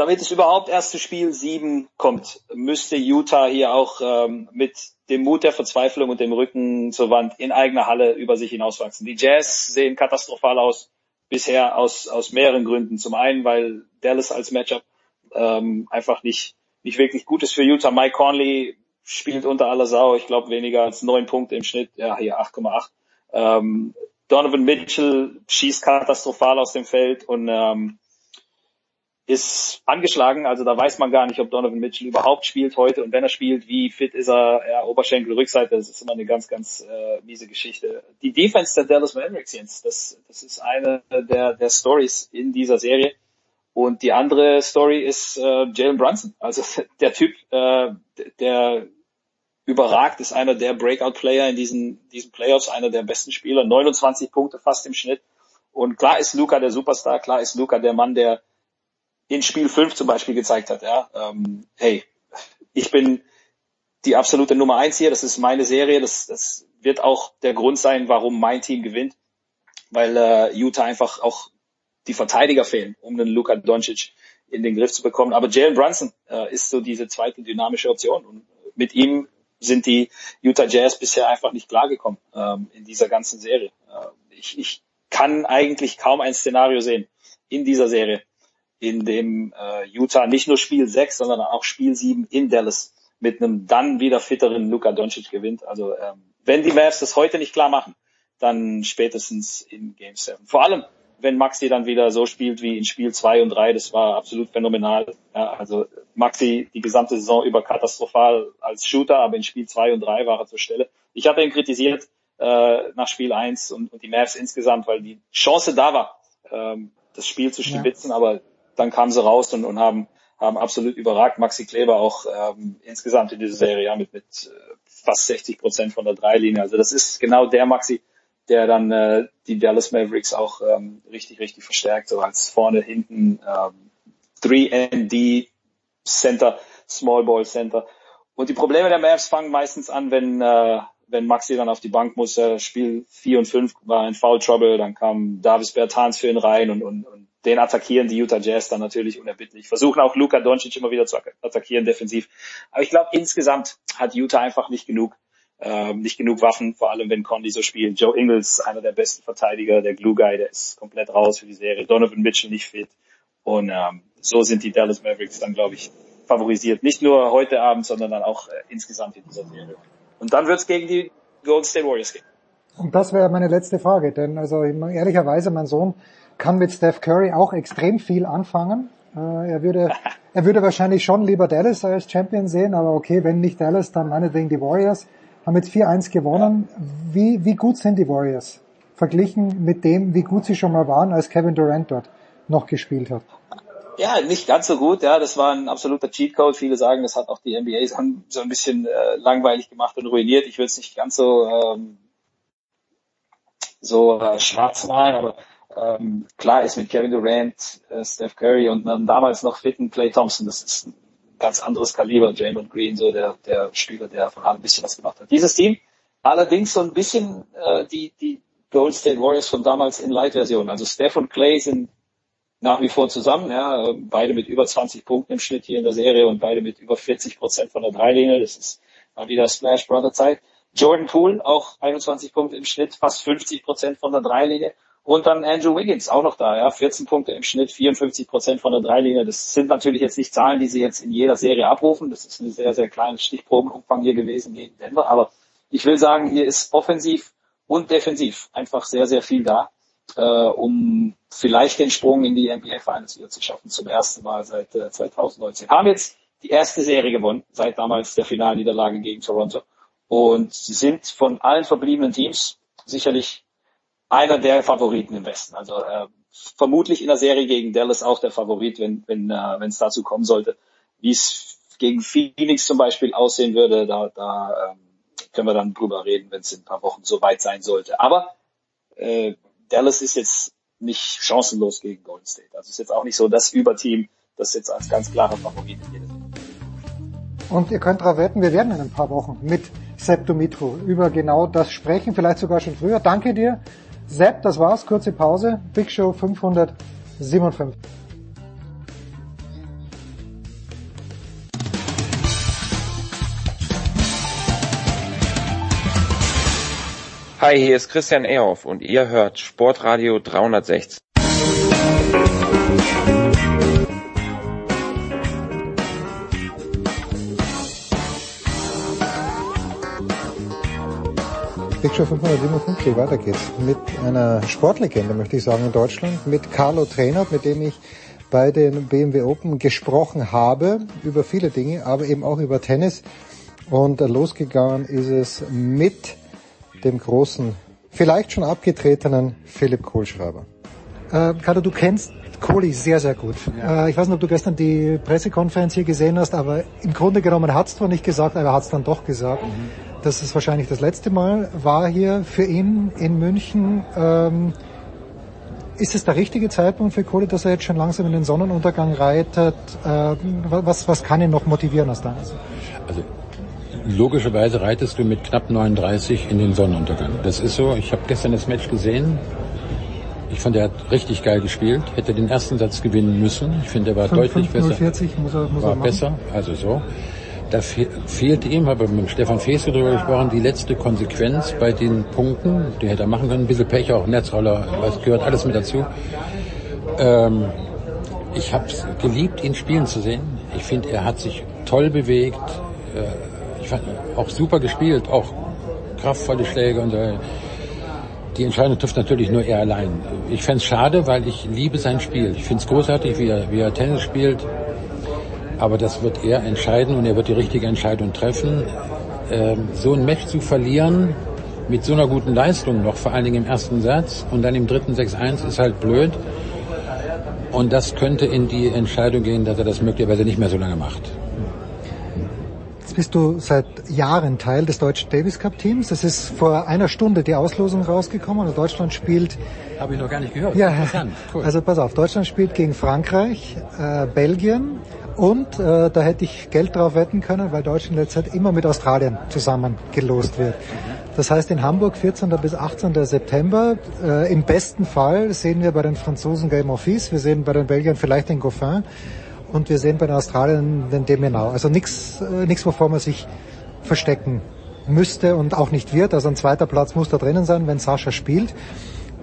damit es überhaupt erst zu Spiel 7 kommt, müsste Utah hier auch ähm, mit dem Mut der Verzweiflung und dem Rücken zur Wand in eigener Halle über sich hinauswachsen. Die Jazz sehen katastrophal aus, bisher aus, aus mehreren Gründen. Zum einen, weil Dallas als Matchup ähm, einfach nicht, nicht wirklich gut ist für Utah. Mike Conley spielt unter aller Sau, ich glaube weniger als neun Punkte im Schnitt, ja hier 8,8. Ähm, Donovan Mitchell schießt katastrophal aus dem Feld und ähm, ist angeschlagen, also da weiß man gar nicht, ob Donovan Mitchell überhaupt spielt heute und wenn er spielt, wie fit ist er, ja, Oberschenkel, Rückseite, das ist immer eine ganz, ganz äh, miese Geschichte. Die Defense der Dallas Mavericks jetzt, das, das ist eine der, der Stories in dieser Serie. Und die andere Story ist äh, Jalen Brunson. Also der Typ, äh, der überragt, ist einer der Breakout-Player in diesen, diesen Playoffs, einer der besten Spieler, 29 Punkte fast im Schnitt. Und klar ist Luca der Superstar, klar ist Luca der Mann, der in Spiel 5 zum Beispiel gezeigt hat, ja, ähm, hey, ich bin die absolute Nummer eins hier, das ist meine Serie, das, das wird auch der Grund sein, warum mein Team gewinnt, weil äh, Utah einfach auch die Verteidiger fehlen, um den Luka Doncic in den Griff zu bekommen. Aber Jalen Brunson äh, ist so diese zweite dynamische Option und mit ihm sind die Utah Jazz bisher einfach nicht klargekommen ähm, in dieser ganzen Serie. Äh, ich, ich kann eigentlich kaum ein Szenario sehen in dieser Serie, in dem äh, Utah nicht nur Spiel 6, sondern auch Spiel 7 in Dallas mit einem dann wieder fitteren Luka Doncic gewinnt. Also ähm, wenn die Mavs das heute nicht klar machen, dann spätestens in Game 7. Vor allem, wenn Maxi dann wieder so spielt wie in Spiel 2 und 3, das war absolut phänomenal. Ja, also Maxi die gesamte Saison über katastrophal als Shooter, aber in Spiel 2 und 3 war er zur Stelle. Ich hatte ihn kritisiert äh, nach Spiel 1 und, und die Mavs insgesamt, weil die Chance da war, ähm, das Spiel zu stibitzen, ja. aber dann kamen sie raus und, und haben, haben absolut überragt. Maxi Kleber auch ähm, insgesamt in dieser Serie ja, mit, mit äh, fast 60 Prozent von der Dreilinie. Also das ist genau der Maxi, der dann äh, die Dallas Mavericks auch ähm, richtig, richtig verstärkt, so als vorne, hinten ähm, 3ND Center, Small Ball Center. Und die Probleme der Mavs fangen meistens an, wenn, äh, wenn Maxi dann auf die Bank muss. Äh, Spiel 4 und 5 war ein Foul Trouble, dann kam Davis Bertans für ihn rein und, und, und den attackieren die Utah Jazz dann natürlich unerbittlich. Versuchen auch Luka Doncic immer wieder zu attackieren defensiv. Aber ich glaube, insgesamt hat Utah einfach nicht genug, ähm, nicht genug Waffen, vor allem wenn Conley so spielt. Joe Ingles, einer der besten Verteidiger, der Glue Guy, der ist komplett raus für die Serie. Donovan Mitchell nicht fit. Und ähm, so sind die Dallas Mavericks dann, glaube ich, favorisiert. Nicht nur heute Abend, sondern dann auch äh, insgesamt in dieser Serie. Und dann wird es gegen die Golden State Warriors gehen. Und das wäre meine letzte Frage, denn also ehrlicherweise, mein Sohn kann mit Steph Curry auch extrem viel anfangen. Äh, er würde, er würde wahrscheinlich schon lieber Dallas als Champion sehen, aber okay, wenn nicht Dallas, dann meinetwegen die Warriors. Haben jetzt 4-1 gewonnen. Wie, wie gut sind die Warriors? Verglichen mit dem, wie gut sie schon mal waren, als Kevin Durant dort noch gespielt hat. Ja, nicht ganz so gut. Ja, das war ein absoluter Cheatcode. Viele sagen, das hat auch die NBA so ein bisschen äh, langweilig gemacht und ruiniert. Ich will es nicht ganz so ähm, so äh, schwarz malen, aber ähm, klar ist mit Kevin Durant, äh, Steph Curry und dann damals noch fitten Clay Thompson, das ist ein ganz anderes Kaliber, Draymond Green, so der, der Spieler, der von allem ein bisschen was gemacht hat. Dieses Team, allerdings so ein bisschen äh, die, die Gold State Warriors von damals in Light-Version. Also Steph und Clay sind nach wie vor zusammen. Ja, beide mit über 20 Punkten im Schnitt hier in der Serie und beide mit über 40 Prozent von der Dreilinie. Das ist mal wieder Splash Brother Zeit. Jordan Poole auch 21 Punkte im Schnitt, fast 50 Prozent von der Dreilinie. Und dann Andrew Wiggins auch noch da, ja, 14 Punkte im Schnitt, 54 Prozent von der Dreilinie. Das sind natürlich jetzt nicht Zahlen, die sie jetzt in jeder Serie abrufen. Das ist eine sehr, sehr kleine Stichprobenumfang hier gewesen gegen Denver. Aber ich will sagen, hier ist offensiv und defensiv einfach sehr, sehr viel da, äh, um vielleicht den Sprung in die NBA Finals wieder zu schaffen. Zum ersten Mal seit äh, 2019. Haben jetzt die erste Serie gewonnen, seit damals der Finalniederlage gegen Toronto. Und sie sind von allen verbliebenen Teams sicherlich einer der Favoriten im Westen. Also äh, vermutlich in der Serie gegen Dallas auch der Favorit, wenn wenn äh, es dazu kommen sollte. Wie es gegen Phoenix zum Beispiel aussehen würde, da, da ähm, können wir dann drüber reden, wenn es in ein paar Wochen so weit sein sollte. Aber äh, Dallas ist jetzt nicht chancenlos gegen Golden State. Also ist jetzt auch nicht so das Überteam, das jetzt als ganz klarer Favorit in Und ihr könnt darauf wetten, wir werden in ein paar Wochen mit Sepp über genau das sprechen, vielleicht sogar schon früher. Danke dir Sepp, das war's, kurze Pause. Big Show 557. Hi, hier ist Christian Ehoff und ihr hört Sportradio 360. Big Show 557, weiter geht's. Mit einer Sportlegende, möchte ich sagen, in Deutschland, mit Carlo Trainert, mit dem ich bei den BMW Open gesprochen habe, über viele Dinge, aber eben auch über Tennis. Und losgegangen ist es mit dem großen, vielleicht schon abgetretenen Philipp Kohlschreiber. Äh, Carlo, du kennst Kohli sehr, sehr gut. Ja. Äh, ich weiß nicht, ob du gestern die Pressekonferenz hier gesehen hast, aber im Grunde genommen hat es zwar nicht gesagt, aber er hat es dann doch gesagt. Mhm dass es wahrscheinlich das letzte Mal war hier für ihn in München. Ähm, ist es der richtige Zeitpunkt für Kohle, dass er jetzt schon langsam in den Sonnenuntergang reitet? Äh, was, was kann ihn noch motivieren aus deiner Sicht? Also logischerweise reitest du mit knapp 39 in den Sonnenuntergang. Das ist so. Ich habe gestern das Match gesehen. Ich fand, er hat richtig geil gespielt. Hätte den ersten Satz gewinnen müssen. Ich finde, er war 5, deutlich 5, besser. 40 muss er, muss war er machen. besser, also so. Da fehlte ihm, habe mit Stefan Feske darüber gesprochen, die letzte Konsequenz bei den Punkten. Die hätte er machen können. Ein bisschen Pech, auch Netzroller, was gehört alles mit dazu. Ähm, ich habe es geliebt, ihn spielen zu sehen. Ich finde, er hat sich toll bewegt. Äh, ich fand auch super gespielt, auch kraftvolle Schläge und so. Die Entscheidung trifft natürlich nur er allein. Ich fände es schade, weil ich liebe sein Spiel. Ich finde es großartig, wie er, wie er Tennis spielt. Aber das wird er entscheiden und er wird die richtige Entscheidung treffen. Ähm, so ein Match zu verlieren mit so einer guten Leistung noch, vor allen Dingen im ersten Satz und dann im dritten 6-1 ist halt blöd. Und das könnte in die Entscheidung gehen, dass er das möglicherweise nicht mehr so lange macht. Jetzt bist du seit Jahren Teil des deutschen Davis Cup Teams. Es ist vor einer Stunde die Auslosung rausgekommen und Deutschland spielt. Habe ich noch gar nicht gehört. Ja, cool. also pass auf, Deutschland spielt gegen Frankreich, äh, Belgien, und äh, da hätte ich Geld drauf wetten können, weil Deutschland letzte Zeit immer mit Australien zusammen gelost wird. Das heißt in Hamburg 14. bis 18. September. Äh, Im besten Fall sehen wir bei den Franzosen Game of Peace, wir sehen bei den Belgiern vielleicht den Goffin und wir sehen bei den Australiern den Demenau. Also nichts, äh, nix, wovor man sich verstecken müsste und auch nicht wird. Also ein zweiter Platz muss da drinnen sein, wenn Sascha spielt.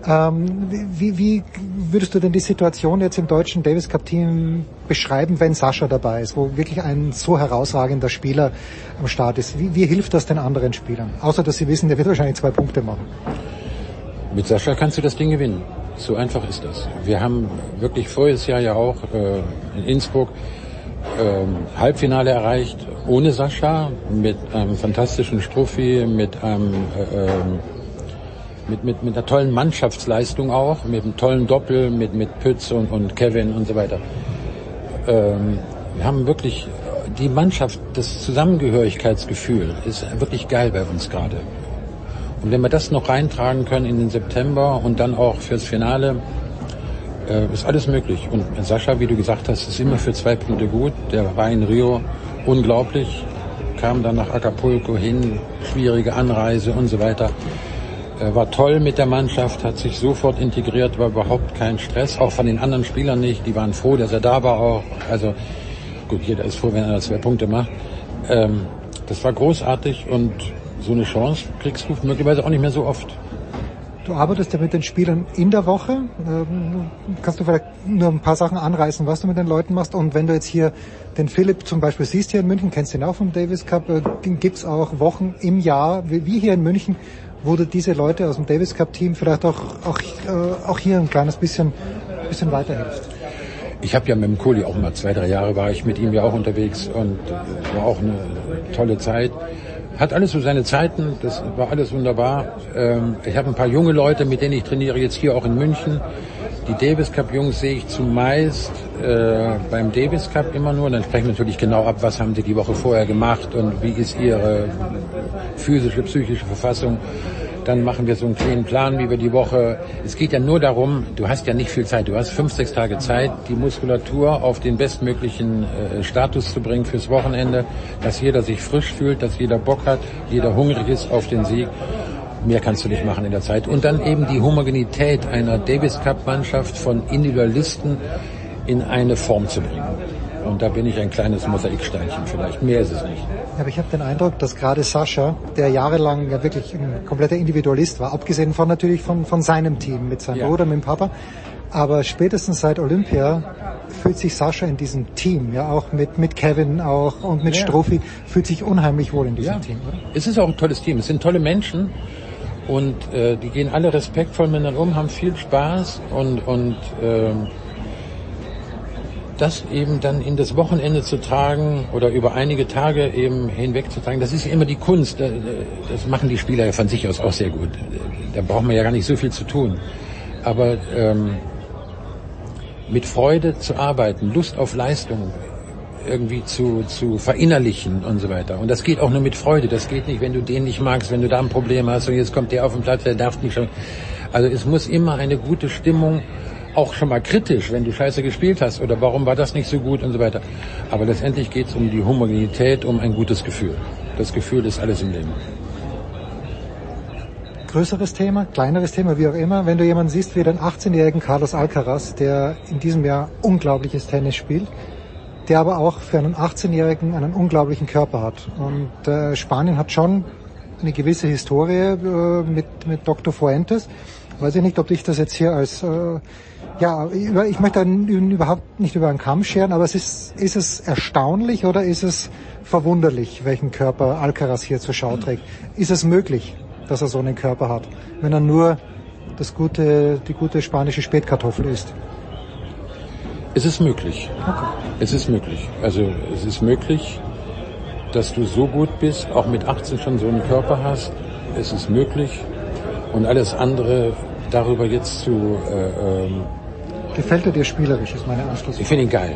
Ähm, wie, wie würdest du denn die Situation jetzt im deutschen Davis Cup Team beschreiben, wenn Sascha dabei ist, wo wirklich ein so herausragender Spieler am Start ist? Wie, wie hilft das den anderen Spielern? Außer dass sie wissen, der wird wahrscheinlich zwei Punkte machen. Mit Sascha kannst du das Ding gewinnen. So einfach ist das. Wir haben wirklich voriges Jahr ja auch äh, in Innsbruck ähm, Halbfinale erreicht ohne Sascha, mit einem fantastischen Strophi, mit einem äh, ähm, mit, mit, mit einer tollen Mannschaftsleistung auch, mit einem tollen Doppel, mit, mit Pütz und, und Kevin und so weiter. Ähm, wir haben wirklich die Mannschaft, das Zusammengehörigkeitsgefühl ist wirklich geil bei uns gerade. Und wenn wir das noch reintragen können in den September und dann auch fürs Finale, äh, ist alles möglich. Und Sascha, wie du gesagt hast, ist immer für zwei Punkte gut. Der war in Rio unglaublich, kam dann nach Acapulco hin, schwierige Anreise und so weiter. Er war toll mit der Mannschaft, hat sich sofort integriert, war überhaupt kein Stress, auch von den anderen Spielern nicht. Die waren froh, dass er da war auch. Also gut, jeder ist froh, wenn er zwei Punkte macht. Ähm, das war großartig und so eine Chance kriegst du möglicherweise auch nicht mehr so oft. Du arbeitest ja mit den Spielern in der Woche. Ähm, kannst du vielleicht nur ein paar Sachen anreißen, was du mit den Leuten machst? Und wenn du jetzt hier den Philipp zum Beispiel siehst hier in München, kennst du ihn auch vom Davis Cup, äh, gibt's auch Wochen im Jahr, wie hier in München, du diese Leute aus dem Davis Cup Team vielleicht auch, auch, äh, auch hier ein kleines bisschen, bisschen weiterhilfst? Ich habe ja mit dem Kohli auch mal zwei, drei Jahre war ich mit ihm ja auch unterwegs und war auch eine tolle Zeit. Hat alles so seine Zeiten, das war alles wunderbar. Ähm, ich habe ein paar junge Leute, mit denen ich trainiere, jetzt hier auch in München. Die Davis Cup Jungs sehe ich zumeist äh, beim Davis Cup immer nur. Dann sprechen wir natürlich genau ab, was haben sie die Woche vorher gemacht und wie ist ihre physische, psychische Verfassung dann machen wir so einen kleinen Plan, wie wir die Woche. Es geht ja nur darum, du hast ja nicht viel Zeit. Du hast fünf, sechs Tage Zeit, die Muskulatur auf den bestmöglichen äh, Status zu bringen fürs Wochenende, dass jeder sich frisch fühlt, dass jeder Bock hat, jeder hungrig ist auf den Sieg. Mehr kannst du nicht machen in der Zeit. Und dann eben die Homogenität einer Davis Cup Mannschaft von Individualisten in eine Form zu bringen. Und da bin ich ein kleines Mosaiksteinchen vielleicht. Mehr ist es nicht. Aber ich habe den Eindruck, dass gerade Sascha, der jahrelang ja wirklich ein kompletter Individualist war, abgesehen von natürlich von, von seinem Team, mit seinem ja. Bruder, mit dem Papa, aber spätestens seit Olympia fühlt sich Sascha in diesem Team, ja auch mit, mit Kevin auch und mit ja. Strophi, fühlt sich unheimlich wohl in diesem ja. Team, oder? Es ist auch ein tolles Team. Es sind tolle Menschen und äh, die gehen alle respektvoll miteinander um, haben viel Spaß und, und äh, das eben dann in das Wochenende zu tragen oder über einige Tage eben hinweg zu tragen, das ist ja immer die Kunst. Das machen die Spieler ja von sich aus auch sehr gut. Da braucht man ja gar nicht so viel zu tun. Aber ähm, mit Freude zu arbeiten, Lust auf Leistung irgendwie zu, zu verinnerlichen und so weiter. Und das geht auch nur mit Freude. Das geht nicht, wenn du den nicht magst, wenn du da ein Problem hast und jetzt kommt der auf den Platz, der darf nicht schon. Also es muss immer eine gute Stimmung auch schon mal kritisch, wenn du scheiße gespielt hast oder warum war das nicht so gut und so weiter. Aber letztendlich geht es um die Homogenität, um ein gutes Gefühl. Das Gefühl ist alles im Leben. Größeres Thema, kleineres Thema, wie auch immer. Wenn du jemanden siehst wie den 18-jährigen Carlos Alcaraz, der in diesem Jahr unglaubliches Tennis spielt, der aber auch für einen 18-Jährigen einen unglaublichen Körper hat. Und äh, Spanien hat schon eine gewisse Historie äh, mit, mit Dr. Fuentes. Weiß ich nicht, ob ich das jetzt hier als äh, ja, ich möchte überhaupt nicht über einen Kamm scheren, aber es ist, ist es erstaunlich oder ist es verwunderlich, welchen Körper Alcaraz hier zur Schau trägt? Ist es möglich, dass er so einen Körper hat, wenn er nur das gute, die gute spanische Spätkartoffel isst? Es ist möglich. Okay. Es ist möglich. Also es ist möglich, dass du so gut bist, auch mit 18 schon so einen Körper hast. Es ist möglich. Und alles andere darüber jetzt zu äh, ähm, Gefällt er dir spielerisch, ist meine Anschluss. Ich finde ihn geil.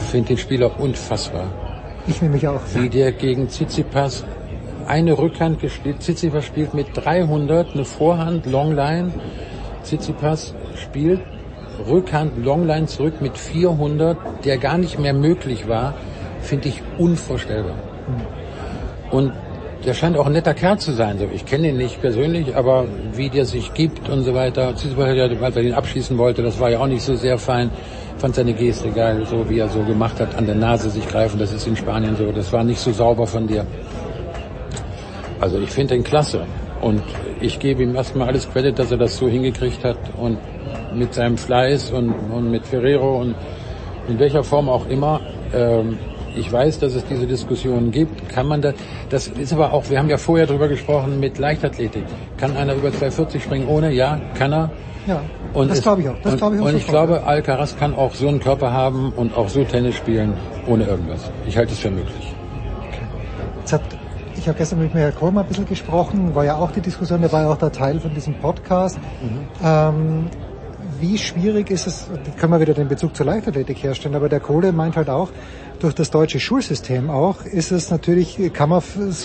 Ich finde den Spieler unfassbar. Ich nehme mich auch. Wie der gegen Tsitsipas eine Rückhand gespielt. Tsitsipas spielt mit 300 eine Vorhand, Longline. Tsitsipas spielt Rückhand, Longline zurück mit 400, der gar nicht mehr möglich war, finde ich unvorstellbar. Hm. Und der scheint auch ein netter Kerl zu sein. So, ich kenne ihn nicht persönlich, aber wie der sich gibt und so weiter. Als er ihn abschießen wollte, das war ja auch nicht so sehr fein. Fand seine Geste geil, so wie er so gemacht hat, an der Nase sich greifen. Das ist in Spanien so. Das war nicht so sauber von dir. Also ich finde ihn klasse. Und ich gebe ihm erstmal alles Credit, dass er das so hingekriegt hat und mit seinem Fleiß und, und mit Ferrero und in welcher Form auch immer. Ähm, ich weiß, dass es diese Diskussionen gibt. Kann man da, das ist aber auch, wir haben ja vorher drüber gesprochen mit Leichtathletik. Kann einer über 240 springen ohne? Ja, kann er. Ja, und das glaube ich auch. Das glaube ich auch. Und ich glaube, Alcaraz kann auch so einen Körper haben und auch so Tennis spielen ohne irgendwas. Ich halte es für möglich. Okay. Hat, ich habe gestern mit Michael Kohlmann ein bisschen gesprochen, war ja auch die Diskussion, der war ja auch der Teil von diesem Podcast. Mhm. Ähm, wie schwierig ist es, können wir wieder den Bezug zur Leichtathletik herstellen, aber der Kohle meint halt auch, durch das deutsche Schulsystem auch, ist es natürlich, kann man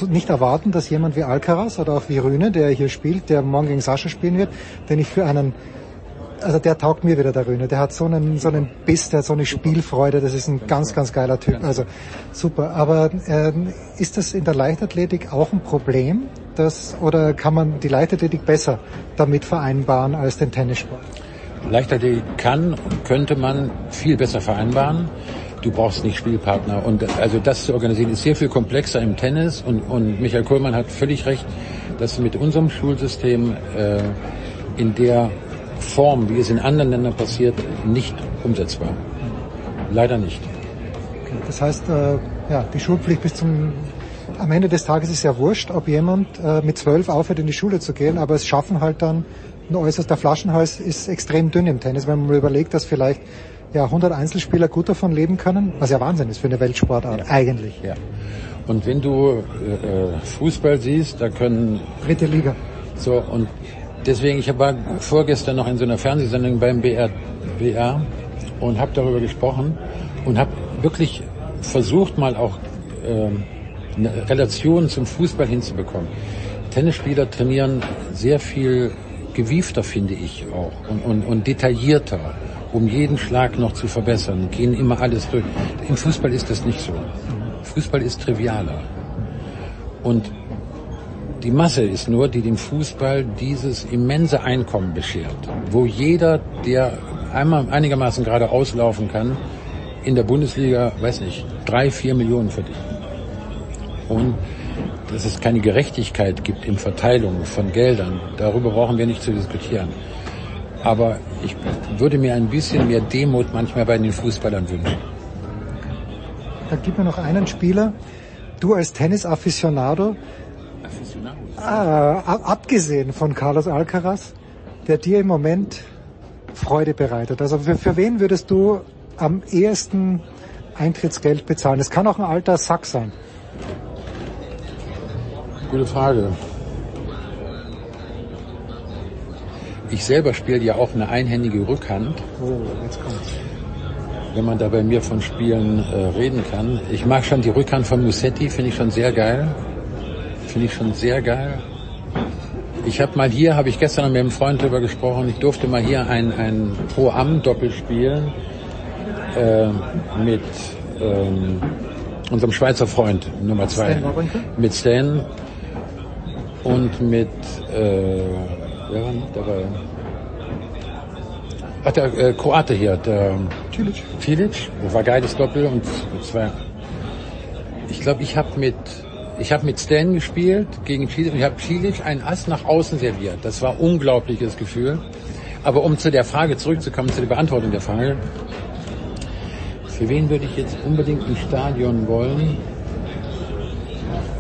nicht erwarten, dass jemand wie Alcaraz oder auch wie Rühne, der hier spielt, der morgen gegen Sascha spielen wird, den ich für einen also der taugt mir wieder der Rühne. Der hat so einen so einen Biss, der hat so eine Spielfreude. Das ist ein ganz ganz geiler Typ. Also super. Aber äh, ist das in der Leichtathletik auch ein Problem, das oder kann man die Leichtathletik besser damit vereinbaren als den Tennissport? Leichtathletik kann und könnte man viel besser vereinbaren. Du brauchst nicht Spielpartner. Und also das zu organisieren ist sehr viel komplexer im Tennis. Und, und Michael Kohlmann hat völlig recht, dass mit unserem Schulsystem äh, in der Form, wie es in anderen Ländern passiert, nicht umsetzbar. Leider nicht. Okay, das heißt, äh, ja, die Schulpflicht bis zum am Ende des Tages ist ja wurscht, ob jemand äh, mit zwölf aufhört, in die Schule zu gehen, aber es schaffen halt dann ein äußerster Flaschenhals ist extrem dünn im Tennis, wenn man mal überlegt, dass vielleicht ja 100 Einzelspieler gut davon leben können, was ja Wahnsinn ist für eine Weltsportart ja. eigentlich. Ja. Und wenn du äh, äh, Fußball siehst, da können dritte Liga. So und deswegen, ich war vorgestern noch in so einer Fernsehsendung beim BR, BR und habe darüber gesprochen und habe wirklich versucht mal auch äh, eine Relation zum Fußball hinzubekommen. Tennisspieler trainieren sehr viel gewiefter, finde ich auch, und, und, und detaillierter, um jeden Schlag noch zu verbessern, gehen immer alles durch. Im Fußball ist das nicht so. Fußball ist trivialer. Und die Masse ist nur, die dem Fußball dieses immense Einkommen beschert, wo jeder, der einmal einigermaßen gerade auslaufen kann, in der Bundesliga, weiß nicht, drei, vier Millionen verdient. Und dass es keine Gerechtigkeit gibt in Verteilung von Geldern, darüber brauchen wir nicht zu diskutieren. Aber ich würde mir ein bisschen mehr Demut manchmal bei den Fußballern wünschen. Dann gib mir noch einen Spieler. Du als Tennis-Afficionado, ah, abgesehen von Carlos Alcaraz, der dir im Moment Freude bereitet. Also für, für wen würdest du am ehesten Eintrittsgeld bezahlen? Es kann auch ein alter Sack sein. Gute Frage. Ich selber spiele ja auch eine einhändige Rückhand. Oh, jetzt kommt's. Wenn man da bei mir von Spielen äh, reden kann. Ich mag schon die Rückhand von Musetti, finde ich schon sehr geil. Finde ich schon sehr geil. Ich habe mal hier, habe ich gestern mit einem Freund darüber gesprochen, ich durfte mal hier ein, ein Pro-Am-Doppel spielen äh, mit ähm, unserem Schweizer Freund Nummer zwei. Stan mit Stan und mit, äh, wer war noch dabei? Ach, der äh, Kroate hier, der Cilic. Cilic, war geiles Doppel und zwei. Ich glaube, ich habe mit ich habe mit Stan gespielt gegen Cilic und ich habe Cilic ein Ass nach außen serviert. Das war unglaubliches Gefühl. Aber um zu der Frage zurückzukommen, zu der Beantwortung der Frage, für wen würde ich jetzt unbedingt ein Stadion wollen?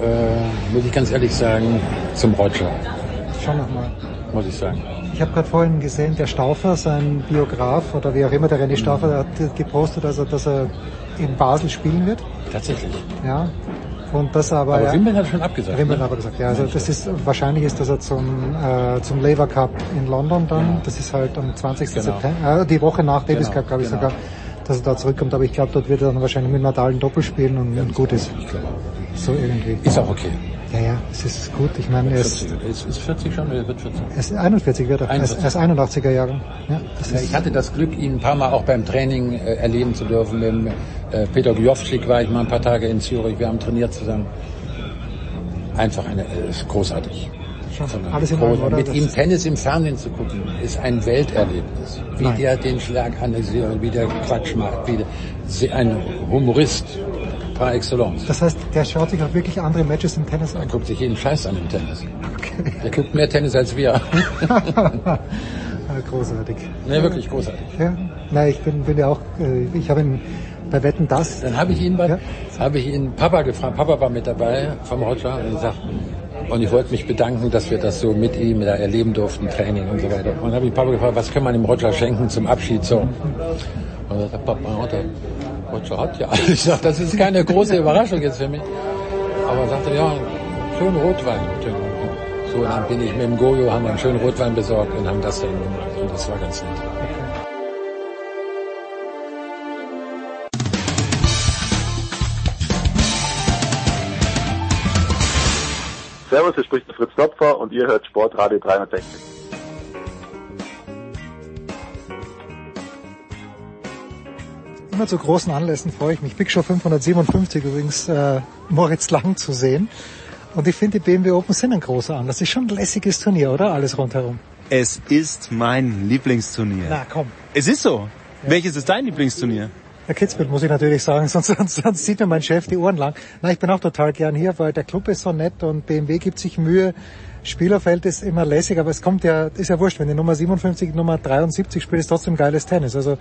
äh, muss ich ganz ehrlich sagen, zum Roger. Schau nochmal. Muss ich sagen. Ich habe gerade vorhin gesehen, der Stauffer, sein Biograf oder wie auch immer, der René Stauffer, der hat gepostet, also, dass er in Basel spielen wird. Tatsächlich. Ja. Und das aber. Aber ja, Wimbledon hat schon abgesagt. Wimbledon ne? hat gesagt, ja. Also das ist wahrscheinlich ist, dass er zum äh, zum Labour Cup in London dann. Ja. Das ist halt am 20. Genau. September, äh, die Woche nach Davis genau. Cup, glaube ich genau. sogar, dass er da zurückkommt. Aber ich glaube, dort wird er dann wahrscheinlich mit Nadal ein Doppel spielen und, ja, und gut ist. Ich glaube. So irgendwie. Ist auch okay. Ja, ja, es ist gut. Ich meine, er ist, ist, ist 40 schon oder wird 40? Er ist 41 wird er. Er ist, er ist 81er Jahre. Ja, ja, ich hatte das Glück, ihn ein paar Mal auch beim Training äh, erleben zu dürfen. Mit äh, Peter Gjovcik war ich mal ein paar Tage in Zürich. Wir haben trainiert zusammen. Einfach eine, äh, ist großartig. Alles in Ordnung, oder? Mit ihm Tennis im Fernsehen zu gucken, ist ein Welterlebnis. Wie Nein. der den Schlag analysiert, wie der Quatsch macht, wie der, ein Humorist par excellence. Das heißt, der schaut sich auch wirklich andere Matches im Tennis an? Er guckt sich jeden Scheiß an im Tennis. Okay. Der guckt mehr Tennis als wir. großartig. Nee, wirklich großartig. Ja, na, ich bin, bin ja auch, äh, ich habe ihn bei Wetten das. Dann habe ich ihn bei, ja. habe ich ihn Papa gefragt. Papa war mit dabei vom Roger und gesagt, und ich wollte mich bedanken, dass wir das so mit ihm da erleben durften, Training und so weiter. Und habe ich Papa gefragt, was kann man dem Roger schenken zum Abschied so? Und er sagt, Papa, Roger, Roger hat ja. Ich sage, das ist keine große Überraschung jetzt für mich. Aber er sagte, ja, schön Rotwein. So, dann bin ich mit dem Gojo, haben einen schönen Rotwein besorgt und haben das dann gemacht. Und das war ganz nett. Servus, hier spricht der Fritz Topfer und ihr hört Sportradio 360. Immer zu großen Anlässen freue ich mich. Big Show 557 übrigens äh, Moritz Lang zu sehen. Und ich finde, die BMW Open sind ein großer Anlass. Das ist schon ein lässiges Turnier, oder? Alles rundherum. Es ist mein Lieblingsturnier. Na komm. Es ist so. Ja. Welches ist dein Lieblingsturnier? Der Kitzbühel muss ich natürlich sagen, sonst, sonst, sonst sieht mir mein Chef die Ohren lang. Na, ich bin auch total gern hier, weil der Club ist so nett und BMW gibt sich Mühe. Spielerfeld ist immer lässig, aber es kommt ja, ist ja wurscht, wenn die Nummer 57, Nummer 73 spielt, ist trotzdem geiles Tennis. Also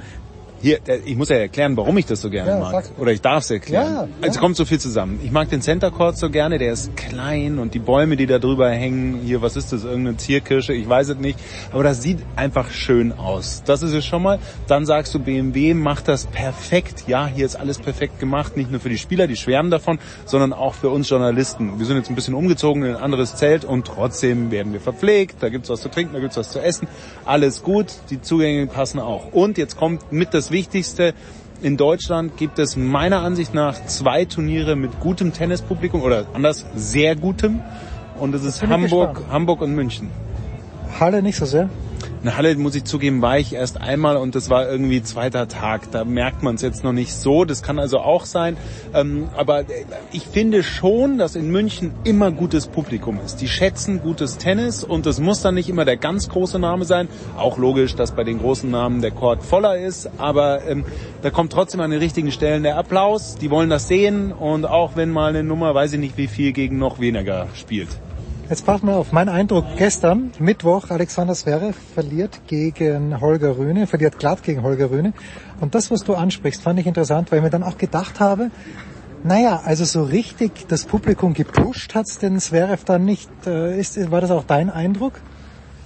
hier, ich muss ja erklären, warum ich das so gerne ja, mag. Oder ich darf es erklären. Ja, also ja. kommt so viel zusammen. Ich mag den Center Court so gerne, der ist klein und die Bäume, die da drüber hängen, hier, was ist das, irgendeine Zierkirsche, ich weiß es nicht. Aber das sieht einfach schön aus. Das ist es schon mal. Dann sagst du, BMW macht das perfekt. Ja, hier ist alles perfekt gemacht. Nicht nur für die Spieler, die schwärmen davon, sondern auch für uns Journalisten. Wir sind jetzt ein bisschen umgezogen in ein anderes Zelt und trotzdem werden wir verpflegt. Da gibt's was zu trinken, da gibt's was zu essen. Alles gut. Die Zugänge passen auch. Und jetzt kommt mit das Wichtigste. In Deutschland gibt es meiner Ansicht nach zwei Turniere mit gutem Tennispublikum oder anders sehr gutem. Und es ist Hamburg, Hamburg und München. Halle nicht so sehr? In Halle, muss ich zugeben, war ich erst einmal und das war irgendwie zweiter Tag. Da merkt man es jetzt noch nicht so. Das kann also auch sein. Ähm, aber ich finde schon, dass in München immer gutes Publikum ist. Die schätzen gutes Tennis und es muss dann nicht immer der ganz große Name sein. Auch logisch, dass bei den großen Namen der Court voller ist. Aber ähm, da kommt trotzdem an den richtigen Stellen der Applaus. Die wollen das sehen und auch wenn mal eine Nummer, weiß ich nicht wie viel, gegen noch weniger spielt. Jetzt passen wir auf. Mein Eindruck gestern, Mittwoch, Alexander Zverev verliert gegen Holger Rühne, verliert glatt gegen Holger Rühne. Und das, was du ansprichst, fand ich interessant, weil ich mir dann auch gedacht habe, naja, also so richtig das Publikum gepusht hat's den Zverev dann nicht. Äh, ist, war das auch dein Eindruck?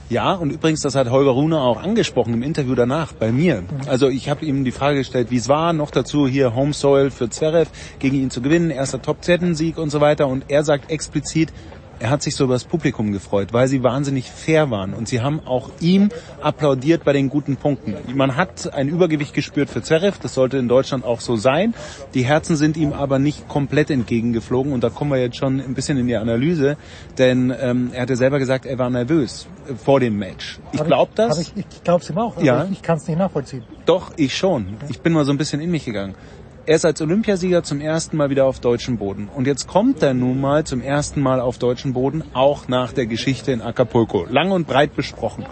Ja, und übrigens, das hat Holger Rune auch angesprochen im Interview danach bei mir. Also ich habe ihm die Frage gestellt, wie es war, noch dazu hier Home Soil für Zverev, gegen ihn zu gewinnen, erster Top-10-Sieg und so weiter. Und er sagt explizit, er hat sich so über das Publikum gefreut, weil sie wahnsinnig fair waren und sie haben auch ihm applaudiert bei den guten Punkten. Man hat ein Übergewicht gespürt für Zverev, das sollte in Deutschland auch so sein. Die Herzen sind ihm aber nicht komplett entgegengeflogen und da kommen wir jetzt schon ein bisschen in die Analyse, denn ähm, er hatte selber gesagt, er war nervös vor dem Match. Ich glaube das. Ich, ich glaube es ihm auch. Also ja. Ich, ich kann es nicht nachvollziehen. Doch, ich schon. Ich bin mal so ein bisschen in mich gegangen. Er ist als Olympiasieger zum ersten Mal wieder auf deutschem Boden. Und jetzt kommt er nun mal zum ersten Mal auf deutschem Boden, auch nach der Geschichte in Acapulco. Lang und breit besprochen.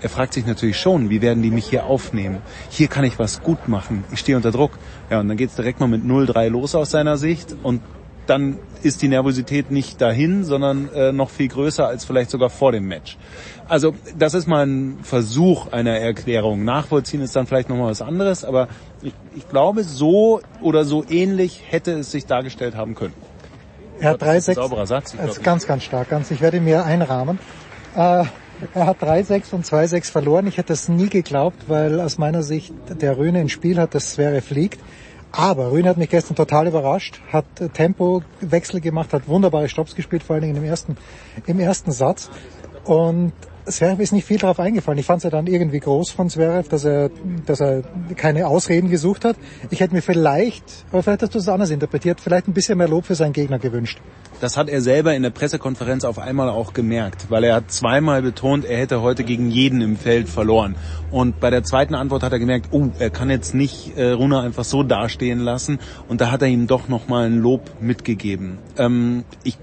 Er fragt sich natürlich schon, wie werden die mich hier aufnehmen? Hier kann ich was gut machen. Ich stehe unter Druck. Ja, und dann geht's direkt mal mit 0-3 los aus seiner Sicht. Und dann ist die Nervosität nicht dahin, sondern äh, noch viel größer als vielleicht sogar vor dem Match. Also das ist mal ein Versuch einer Erklärung. Nachvollziehen ist dann vielleicht nochmal was anderes, aber ich, ich glaube, so oder so ähnlich hätte es sich dargestellt haben können. Er hat 3-6. Sauberer Satz. Ich ganz, ganz stark. Ganz, ich werde mir einrahmen. Äh, er hat 3-6 und 2-6 verloren. Ich hätte es nie geglaubt, weil aus meiner Sicht der Röhne ein Spiel hat, das wäre fliegt. Aber Rühne hat mich gestern total überrascht, hat Tempowechsel gemacht, hat wunderbare Stops gespielt, vor allen Dingen im ersten, im ersten Satz. Und Zverev ist nicht viel darauf eingefallen. Ich fand es ja dann irgendwie groß von Zverev, dass er, dass er keine Ausreden gesucht hat. Ich hätte mir vielleicht, aber vielleicht hast du es anders interpretiert, vielleicht ein bisschen mehr Lob für seinen Gegner gewünscht. Das hat er selber in der Pressekonferenz auf einmal auch gemerkt, weil er hat zweimal betont, er hätte heute gegen jeden im Feld verloren. Und bei der zweiten Antwort hat er gemerkt, oh, er kann jetzt nicht äh, Runa einfach so dastehen lassen. Und da hat er ihm doch nochmal ein Lob mitgegeben. Ähm, ich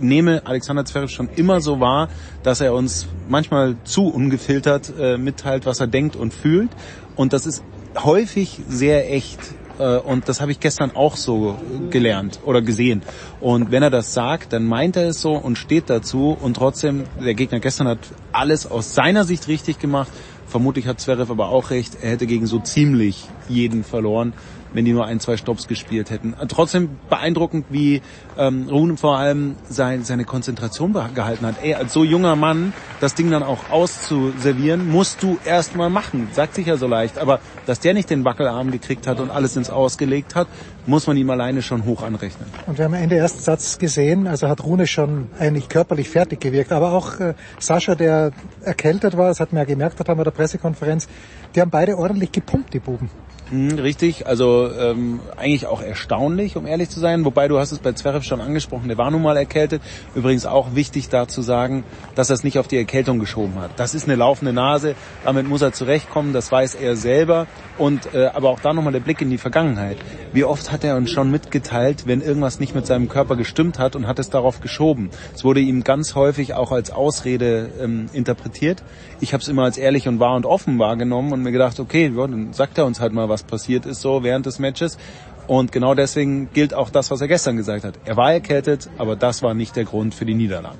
nehme Alexander Zverev schon immer so wahr, dass er uns manchmal zu ungefiltert äh, mitteilt, was er denkt und fühlt. Und das ist häufig sehr echt. Äh, und das habe ich gestern auch so gelernt oder gesehen. Und wenn er das sagt, dann meint er es so und steht dazu. Und trotzdem, der Gegner gestern hat alles aus seiner Sicht richtig gemacht. Vermutlich hat Zverev aber auch recht, er hätte gegen so ziemlich jeden verloren wenn die nur ein, zwei Stops gespielt hätten. Trotzdem beeindruckend, wie ähm, Rune vor allem sein, seine Konzentration gehalten hat. Ey, als so junger Mann das Ding dann auch auszuservieren, musst du erst mal machen. Sagt sich ja so leicht. Aber dass der nicht den Wackelarm gekriegt hat und alles ins Ausgelegt hat, muss man ihm alleine schon hoch anrechnen. Und wir haben Ende ersten Satz gesehen, also hat Rune schon eigentlich körperlich fertig gewirkt. Aber auch äh, Sascha, der erkältet war, das hat man ja gemerkt, hat bei der Pressekonferenz, die haben beide ordentlich gepumpt, die Buben. Hm, richtig, also ähm, eigentlich auch erstaunlich, um ehrlich zu sein. Wobei du hast es bei Zverev schon angesprochen, der war nun mal erkältet. Übrigens auch wichtig da zu sagen, dass er es nicht auf die Erkältung geschoben hat. Das ist eine laufende Nase, damit muss er zurechtkommen, das weiß er selber. Und äh, aber auch da nochmal der Blick in die Vergangenheit. Wie oft hat er uns schon mitgeteilt, wenn irgendwas nicht mit seinem Körper gestimmt hat und hat es darauf geschoben. Es wurde ihm ganz häufig auch als Ausrede ähm, interpretiert. Ich habe es immer als ehrlich und wahr und offen wahrgenommen und mir gedacht, okay, ja, dann sagt er uns halt mal was was passiert ist so während des Matches. Und genau deswegen gilt auch das, was er gestern gesagt hat. Er war erkältet, aber das war nicht der Grund für die Niederlage.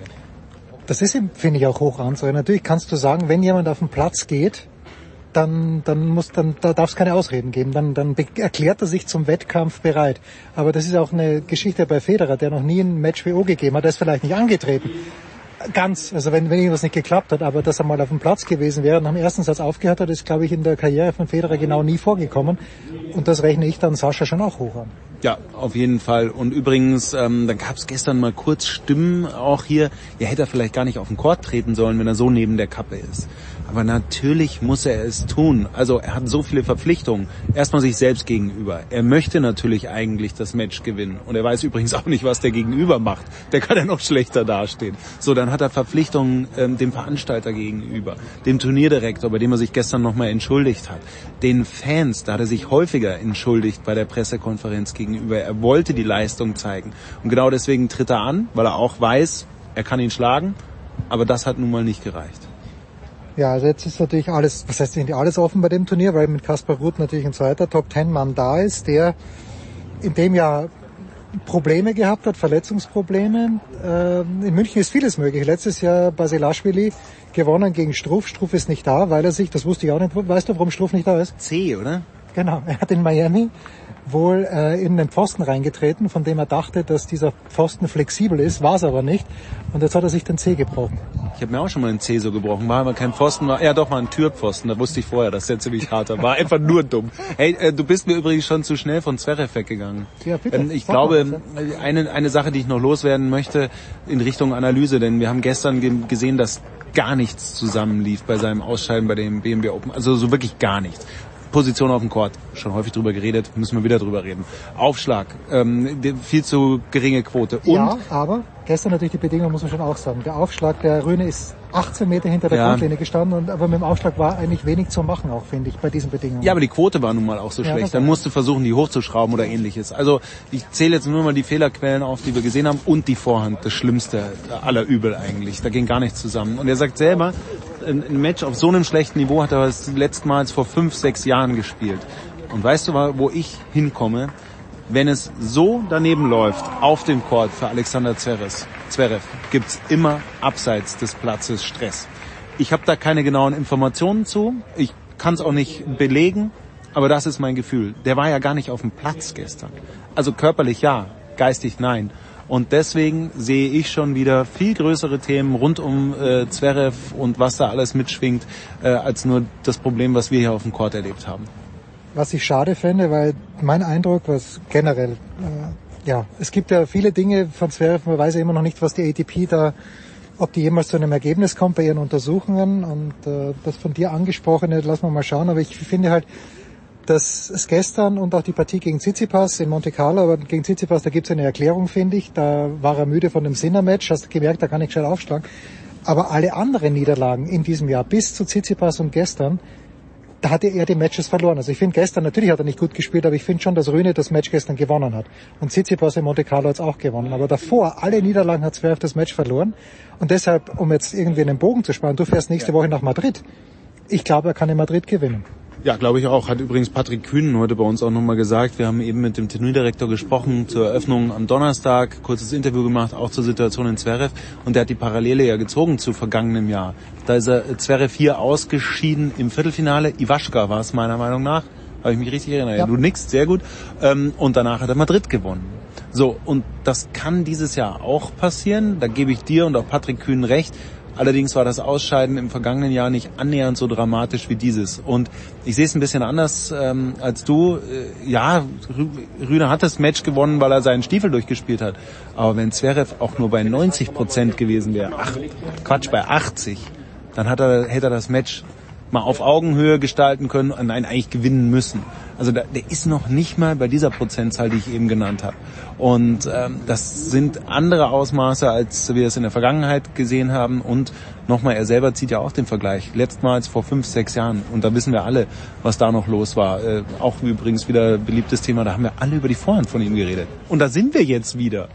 Das ist, finde ich, auch hoch anzusehen. Natürlich kannst du sagen, wenn jemand auf den Platz geht, dann, dann muss, dann, da darf es keine Ausreden geben. Dann, dann erklärt er sich zum Wettkampf bereit. Aber das ist auch eine Geschichte bei Federer, der noch nie ein Match WO gegeben hat. Der ist vielleicht nicht angetreten ganz, also wenn, wenn irgendwas nicht geklappt hat, aber dass er mal auf dem Platz gewesen wäre und am ersten Satz aufgehört hat, ist, glaube ich, in der Karriere von Federer genau nie vorgekommen. Und das rechne ich dann Sascha schon auch hoch an. Ja, auf jeden Fall. Und übrigens, ähm, dann gab es gestern mal kurz Stimmen auch hier, ja hätte er vielleicht gar nicht auf den Court treten sollen, wenn er so neben der Kappe ist. Aber natürlich muss er es tun. Also er hat so viele Verpflichtungen. Erstmal sich selbst gegenüber. Er möchte natürlich eigentlich das Match gewinnen. Und er weiß übrigens auch nicht, was der Gegenüber macht. Der kann ja noch schlechter dastehen. So, dann hat er Verpflichtungen ähm, dem Veranstalter gegenüber, dem Turnierdirektor, bei dem er sich gestern nochmal entschuldigt hat, den Fans, da hat er sich häufiger entschuldigt bei der Pressekonferenz gegenüber. Er wollte die Leistung zeigen. Und genau deswegen tritt er an, weil er auch weiß, er kann ihn schlagen. Aber das hat nun mal nicht gereicht. Ja, also jetzt ist natürlich alles, was heißt eigentlich alles offen bei dem Turnier, weil mit Kaspar Ruth natürlich ein zweiter Top Ten Mann da ist, der in dem Jahr Probleme gehabt hat, Verletzungsprobleme. Ähm, in München ist vieles möglich. Letztes Jahr Basilashvili gewonnen gegen Struff. Struff ist nicht da, weil er sich, das wusste ich auch nicht, weißt du, warum Struff nicht da ist? C, oder? Genau, er hat in Miami wohl äh, in den Pfosten reingetreten, von dem er dachte, dass dieser Pfosten flexibel ist, war es aber nicht. Und jetzt hat er sich den Zeh gebrochen. Ich habe mir auch schon mal den Zeh so gebrochen. War aber kein Pfosten, war ja doch mal ein Türpfosten. Da wusste ich vorher, dass der ziemlich hart war. War einfach nur dumm. Hey, äh, du bist mir übrigens schon zu schnell von Zverev weggegangen. Ja, bitte. Ähm, ich Sag glaube, mal, eine, eine Sache, die ich noch loswerden möchte in Richtung Analyse, denn wir haben gestern ge gesehen, dass gar nichts zusammenlief bei seinem Ausscheiden bei dem BMW Open. Also so wirklich gar nichts. Position auf dem Court, schon häufig drüber geredet, müssen wir wieder drüber reden. Aufschlag, ähm, viel zu geringe Quote. Und ja, aber gestern natürlich die Bedingung muss man schon auch sagen. Der Aufschlag der Röhne ist 18 Meter hinter der ja. Grundlinie gestanden, und, aber mit dem Aufschlag war eigentlich wenig zu machen, auch finde ich, bei diesen Bedingungen. Ja, aber die Quote war nun mal auch so ja, schlecht. Dann musst du versuchen, die hochzuschrauben oder ähnliches. Also ich zähle jetzt nur mal die Fehlerquellen auf, die wir gesehen haben und die Vorhand, das Schlimmste aller Übel eigentlich. Da ging gar nichts zusammen. Und er sagt selber, ein Match auf so einem schlechten Niveau hat er das letztmals vor fünf, sechs Jahren gespielt. Und weißt du, wo ich hinkomme? Wenn es so daneben läuft auf dem Court für Alexander Zverev, Zverev gibt's immer abseits des Platzes Stress. Ich habe da keine genauen Informationen zu. Ich kann es auch nicht belegen, aber das ist mein Gefühl. Der war ja gar nicht auf dem Platz gestern. Also körperlich ja, geistig nein. Und deswegen sehe ich schon wieder viel größere Themen rund um äh, Zverev und was da alles mitschwingt, äh, als nur das Problem, was wir hier auf dem Court erlebt haben. Was ich schade fände, weil mein Eindruck, was generell, äh, ja, es gibt ja viele Dinge von Zverev, man weiß ja immer noch nicht, was die ATP da ob die jemals zu einem Ergebnis kommt bei ihren Untersuchungen und äh, das von dir angesprochene, lassen wir mal schauen, aber ich finde halt, dass es gestern und auch die Partie gegen Tsitsipas in Monte Carlo, aber gegen Tsitsipas, da gibt es eine Erklärung, finde ich. Da war er müde von dem Sinner-Match, hast du gemerkt, da kann ich schnell aufschlagen. Aber alle anderen Niederlagen in diesem Jahr, bis zu Tsitsipas und gestern, da hatte er die Matches verloren. Also ich finde gestern, natürlich hat er nicht gut gespielt, aber ich finde schon, dass Rühne das Match gestern gewonnen hat. Und Tsitsipas in Monte Carlo hat es auch gewonnen. Aber davor, alle Niederlagen hat Zverev das Match verloren. Und deshalb, um jetzt irgendwie einen Bogen zu sparen, du fährst nächste Woche nach Madrid. Ich glaube, er kann in Madrid gewinnen. Ja, glaube ich auch. Hat übrigens Patrick Kühn heute bei uns auch nochmal gesagt. Wir haben eben mit dem Turnierdirektor gesprochen zur Eröffnung am Donnerstag, kurzes Interview gemacht, auch zur Situation in Zverev. Und der hat die Parallele ja gezogen zu vergangenem Jahr. Da ist er Zverev hier ausgeschieden im Viertelfinale. Iwaschka war es meiner Meinung nach. Habe ich mich richtig erinnert. Ja. Du nix, sehr gut. Ähm, und danach hat er Madrid gewonnen. So, und das kann dieses Jahr auch passieren. Da gebe ich dir und auch Patrick Kühn recht. Allerdings war das Ausscheiden im vergangenen Jahr nicht annähernd so dramatisch wie dieses. Und ich sehe es ein bisschen anders ähm, als du. Äh, ja, Rühne hat das Match gewonnen, weil er seinen Stiefel durchgespielt hat. Aber wenn Zverev auch nur bei 90 Prozent gewesen wäre, ach, Quatsch, bei 80, dann hat er, hätte er das Match mal auf Augenhöhe gestalten können, nein, eigentlich gewinnen müssen. Also da, der ist noch nicht mal bei dieser Prozentzahl, die ich eben genannt habe. Und ähm, das sind andere Ausmaße, als wir es in der Vergangenheit gesehen haben. Und nochmal, er selber zieht ja auch den Vergleich. Letztmals vor fünf, sechs Jahren. Und da wissen wir alle, was da noch los war. Äh, auch übrigens wieder beliebtes Thema, da haben wir alle über die Vorhand von ihm geredet. Und da sind wir jetzt wieder.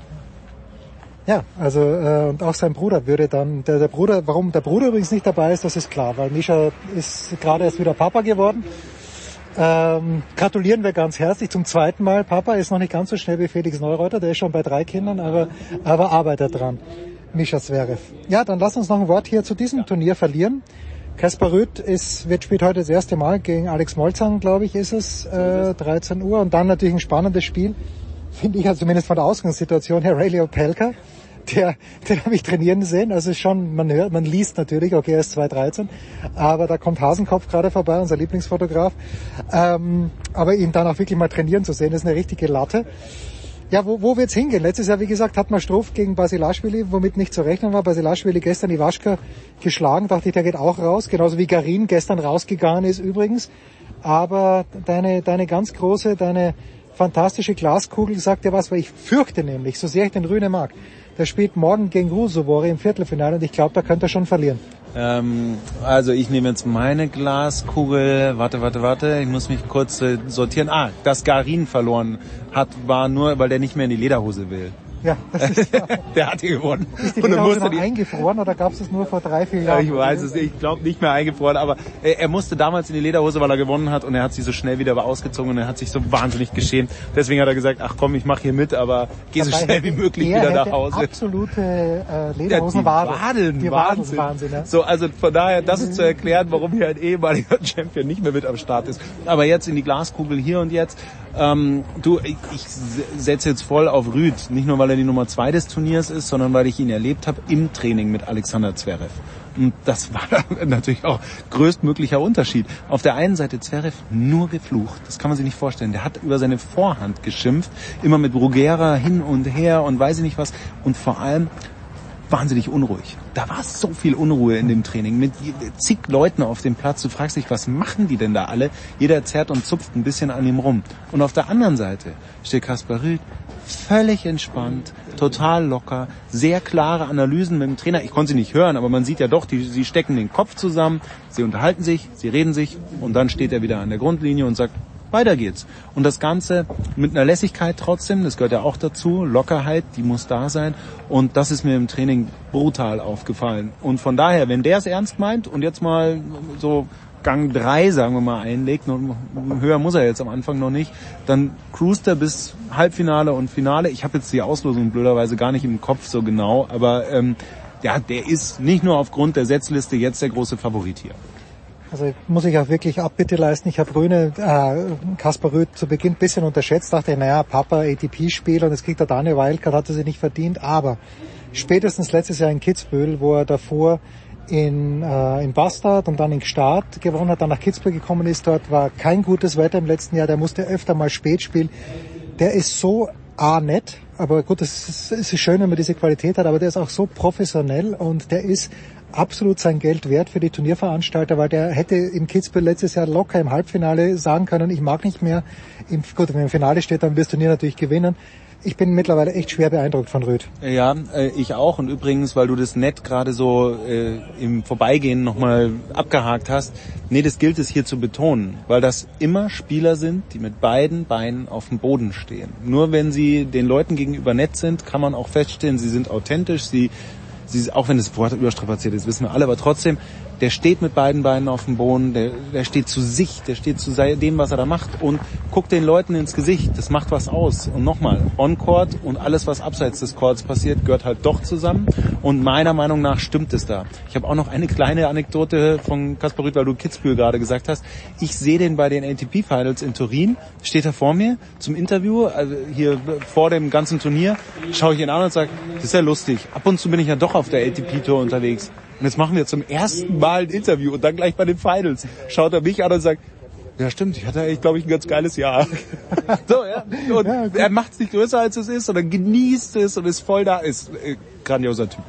Ja, also äh, und auch sein Bruder würde dann, der, der Bruder, warum der Bruder übrigens nicht dabei ist, das ist klar, weil Mischa ist gerade erst wieder Papa geworden. Ähm, gratulieren wir ganz herzlich zum zweiten Mal. Papa ist noch nicht ganz so schnell wie Felix Neureuter, der ist schon bei drei Kindern, aber, aber arbeitet dran. Mischa Zverev. Ja, dann lass uns noch ein Wort hier zu diesem Turnier verlieren. Kaspar Rüth ist, wird spielt heute das erste Mal gegen Alex Molzang, glaube ich, ist es, äh, 13 Uhr. Und dann natürlich ein spannendes Spiel finde ich, also zumindest von der Ausgangssituation her, Rayleigh Opelka, der, den habe ich trainieren sehen. Also schon, man hört, man liest natürlich, okay, er ist 213, aber da kommt Hasenkopf gerade vorbei, unser Lieblingsfotograf. Ähm, aber ihn dann auch wirklich mal trainieren zu sehen, ist eine richtige Latte. Ja, wo, wo wird's hingehen? Letztes Jahr, wie gesagt, hat man Struff gegen Basilashvili, womit nicht zu rechnen war. Basilashvili gestern Iwaschka geschlagen, dachte ich, der geht auch raus. Genauso wie Garin gestern rausgegangen ist übrigens. Aber deine, deine ganz große, deine fantastische Glaskugel sagt ja was, weil ich fürchte nämlich, so sehr ich den Rühne mag, der spielt morgen gegen Rusovori im Viertelfinale und ich glaube, da könnte er schon verlieren. Ähm, also ich nehme jetzt meine Glaskugel. Warte, warte, warte. Ich muss mich kurz äh, sortieren. Ah, dass Garin verloren hat, war nur, weil der nicht mehr in die Lederhose will. Ja, das ist ja. der hat hier gewonnen. Ist die und dann musste die... eingefroren oder gab es das nur vor drei, vier Jahren? Ja, ich weiß es, ich glaube nicht mehr eingefroren, aber er musste damals in die Lederhose, weil er gewonnen hat und er hat sie so schnell wieder ausgezogen und er hat sich so wahnsinnig geschämt. Deswegen hat er gesagt, ach komm, ich mache hier mit, aber geh so schnell wie möglich wieder nach Hause. Absolute äh, Lederhosenwade. Ja, Wadeln, die Wahnsinn. Wahnsinn ja. So, also von daher, das ist zu erklären, warum hier ein ehemaliger Champion nicht mehr mit am Start ist. Aber jetzt in die Glaskugel hier und jetzt. Ähm, du, ich, setze jetzt voll auf Rüd, nicht nur weil er die Nummer zwei des Turniers ist, sondern weil ich ihn erlebt habe im Training mit Alexander Zverev. Und das war natürlich auch größtmöglicher Unterschied. Auf der einen Seite Zverev nur geflucht, das kann man sich nicht vorstellen. Der hat über seine Vorhand geschimpft, immer mit Brugera hin und her und weiß ich nicht was. Und vor allem wahnsinnig unruhig. Da war so viel Unruhe in dem Training mit zig Leuten auf dem Platz. Du fragst dich, was machen die denn da alle? Jeder zerrt und zupft ein bisschen an ihm rum. Und auf der anderen Seite steht Kaspar Rüth völlig entspannt, total locker, sehr klare Analysen mit dem Trainer. Ich konnte sie nicht hören, aber man sieht ja doch, die, sie stecken den Kopf zusammen, sie unterhalten sich, sie reden sich und dann steht er wieder an der Grundlinie und sagt, weiter geht's. Und das Ganze mit einer Lässigkeit trotzdem, das gehört ja auch dazu, Lockerheit, die muss da sein. Und das ist mir im Training brutal aufgefallen. Und von daher, wenn der es ernst meint und jetzt mal so Gang 3, sagen wir mal, einlegt, höher muss er jetzt am Anfang noch nicht, dann cruist er bis Halbfinale und Finale. Ich habe jetzt die Auslosung blöderweise gar nicht im Kopf so genau, aber ähm, ja, der ist nicht nur aufgrund der Setzliste jetzt der große Favorit hier. Also muss ich auch wirklich Abbitte leisten. Ich habe Röhne, äh, Kaspar Röth zu Beginn bisschen unterschätzt. Dachte, naja, Papa ATP-Spieler und jetzt kriegt er da eine Wildcard, hat er sie nicht verdient. Aber spätestens letztes Jahr in Kitzbühel, wo er davor in, äh, in Bastard und dann in Gstaad gewonnen hat, dann nach Kitzbühel gekommen ist. Dort war kein gutes Wetter im letzten Jahr. Der musste öfter mal spät spielen. Der ist so A nett, aber gut, es ist, ist schön, wenn man diese Qualität hat, aber der ist auch so professionell und der ist absolut sein Geld wert für die Turnierveranstalter, weil der hätte im Kitzbühel letztes Jahr locker im Halbfinale sagen können, ich mag nicht mehr. Im, gut, wenn im Finale steht, dann wird das Turnier natürlich gewinnen. Ich bin mittlerweile echt schwer beeindruckt von Röth. Ja, äh, ich auch. Und übrigens, weil du das nett gerade so äh, im Vorbeigehen nochmal abgehakt hast, nee, das gilt es hier zu betonen, weil das immer Spieler sind, die mit beiden Beinen auf dem Boden stehen. Nur wenn sie den Leuten gegenüber nett sind, kann man auch feststellen, sie sind authentisch, sie sie, auch wenn das Wort überstrapaziert ist, wissen wir alle, aber trotzdem, der steht mit beiden Beinen auf dem Boden, der, der steht zu sich, der steht zu dem, was er da macht und guckt den Leuten ins Gesicht. Das macht was aus. Und nochmal, On-Court und alles, was abseits des Courts passiert, gehört halt doch zusammen. Und meiner Meinung nach stimmt es da. Ich habe auch noch eine kleine Anekdote von Kaspar Rüth, weil du Kitzbühel gerade gesagt hast. Ich sehe den bei den ATP Finals in Turin, steht er vor mir zum Interview, also hier vor dem ganzen Turnier, schaue ich ihn an und sage, das ist ja lustig. Ab und zu bin ich ja doch auf der ATP Tour unterwegs. Und jetzt machen wir zum ersten Mal ein Interview und dann gleich bei den Finals. Schaut er mich an und sagt, ja stimmt, ich hatte eigentlich, glaube ich, ein ganz geiles Jahr. so, ja. Und ja, er macht es nicht größer, als es ist, sondern genießt es und ist voll da. Ist äh, grandioser Typ.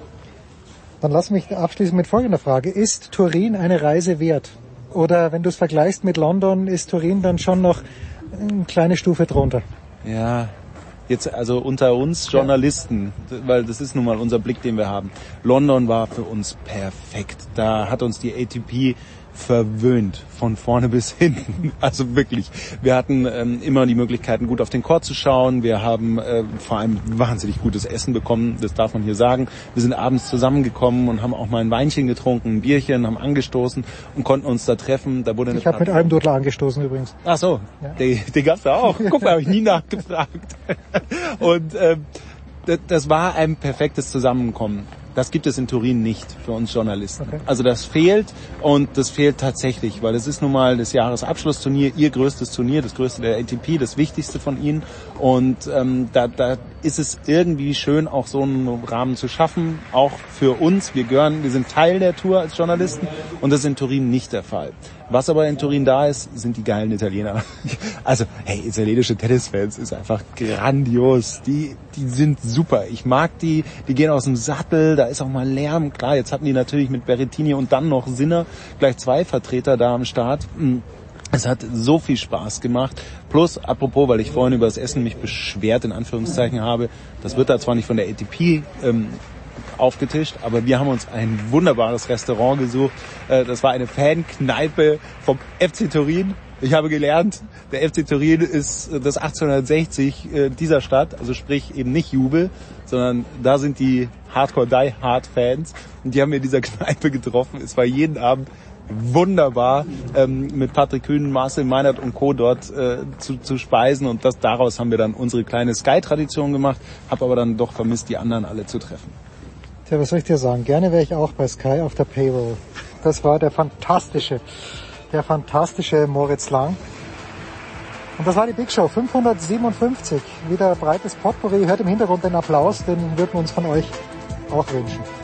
Dann lass mich abschließen mit folgender Frage. Ist Turin eine Reise wert? Oder wenn du es vergleichst mit London, ist Turin dann schon noch eine kleine Stufe drunter. Ja, jetzt also unter uns Journalisten, weil das ist nun mal unser Blick, den wir haben. London war für uns perfekt. Da hat uns die ATP verwöhnt, von vorne bis hinten. Also wirklich, wir hatten ähm, immer die Möglichkeiten, gut auf den Chor zu schauen. Wir haben äh, vor allem wahnsinnig gutes Essen bekommen, das darf man hier sagen. Wir sind abends zusammengekommen und haben auch mal ein Weinchen getrunken, ein Bierchen, haben angestoßen und konnten uns da treffen. Da wurde ich habe mit einem Dudler angestoßen übrigens. Ach so, ja. den, den gab's da auch. Guck mal, habe ich nie nachgefragt. und ähm, das war ein perfektes Zusammenkommen. Das gibt es in Turin nicht für uns Journalisten. Okay. Also das fehlt und das fehlt tatsächlich, weil es ist nun mal das Jahresabschlussturnier, ihr größtes Turnier, das größte der ATP, das wichtigste von ihnen. Und ähm, da, da ist es irgendwie schön, auch so einen Rahmen zu schaffen, auch für uns. Wir gehören, wir sind Teil der Tour als Journalisten und das ist in Turin nicht der Fall. Was aber in Turin da ist, sind die geilen Italiener. Also, hey, italienische Tennisfans ist einfach grandios. Die, die sind super. Ich mag die. Die gehen aus dem Sattel. Da ist auch mal Lärm. Klar, jetzt hatten die natürlich mit Berrettini und dann noch Sinner gleich zwei Vertreter da am Start. Hm. Es hat so viel Spaß gemacht. Plus, apropos, weil ich vorhin über das Essen mich beschwert, in Anführungszeichen habe, das wird da zwar nicht von der ATP ähm, aufgetischt, aber wir haben uns ein wunderbares Restaurant gesucht. Äh, das war eine Fankneipe vom FC Turin. Ich habe gelernt, der FC Turin ist das 1860 äh, dieser Stadt, also sprich eben nicht Jubel, sondern da sind die Hardcore Die Hard Fans und die haben wir in dieser Kneipe getroffen. Es war jeden Abend wunderbar ähm, mit Patrick Kühn, Marcel Meinert und Co. dort äh, zu, zu speisen und das daraus haben wir dann unsere kleine Sky-Tradition gemacht, habe aber dann doch vermisst, die anderen alle zu treffen. Tja, was soll ich dir sagen? Gerne wäre ich auch bei Sky auf der Payroll. Das war der fantastische, der fantastische Moritz Lang. Und das war die Big Show 557. Wieder breites Potpourri. Hört im Hintergrund den Applaus, den würden wir uns von euch auch wünschen.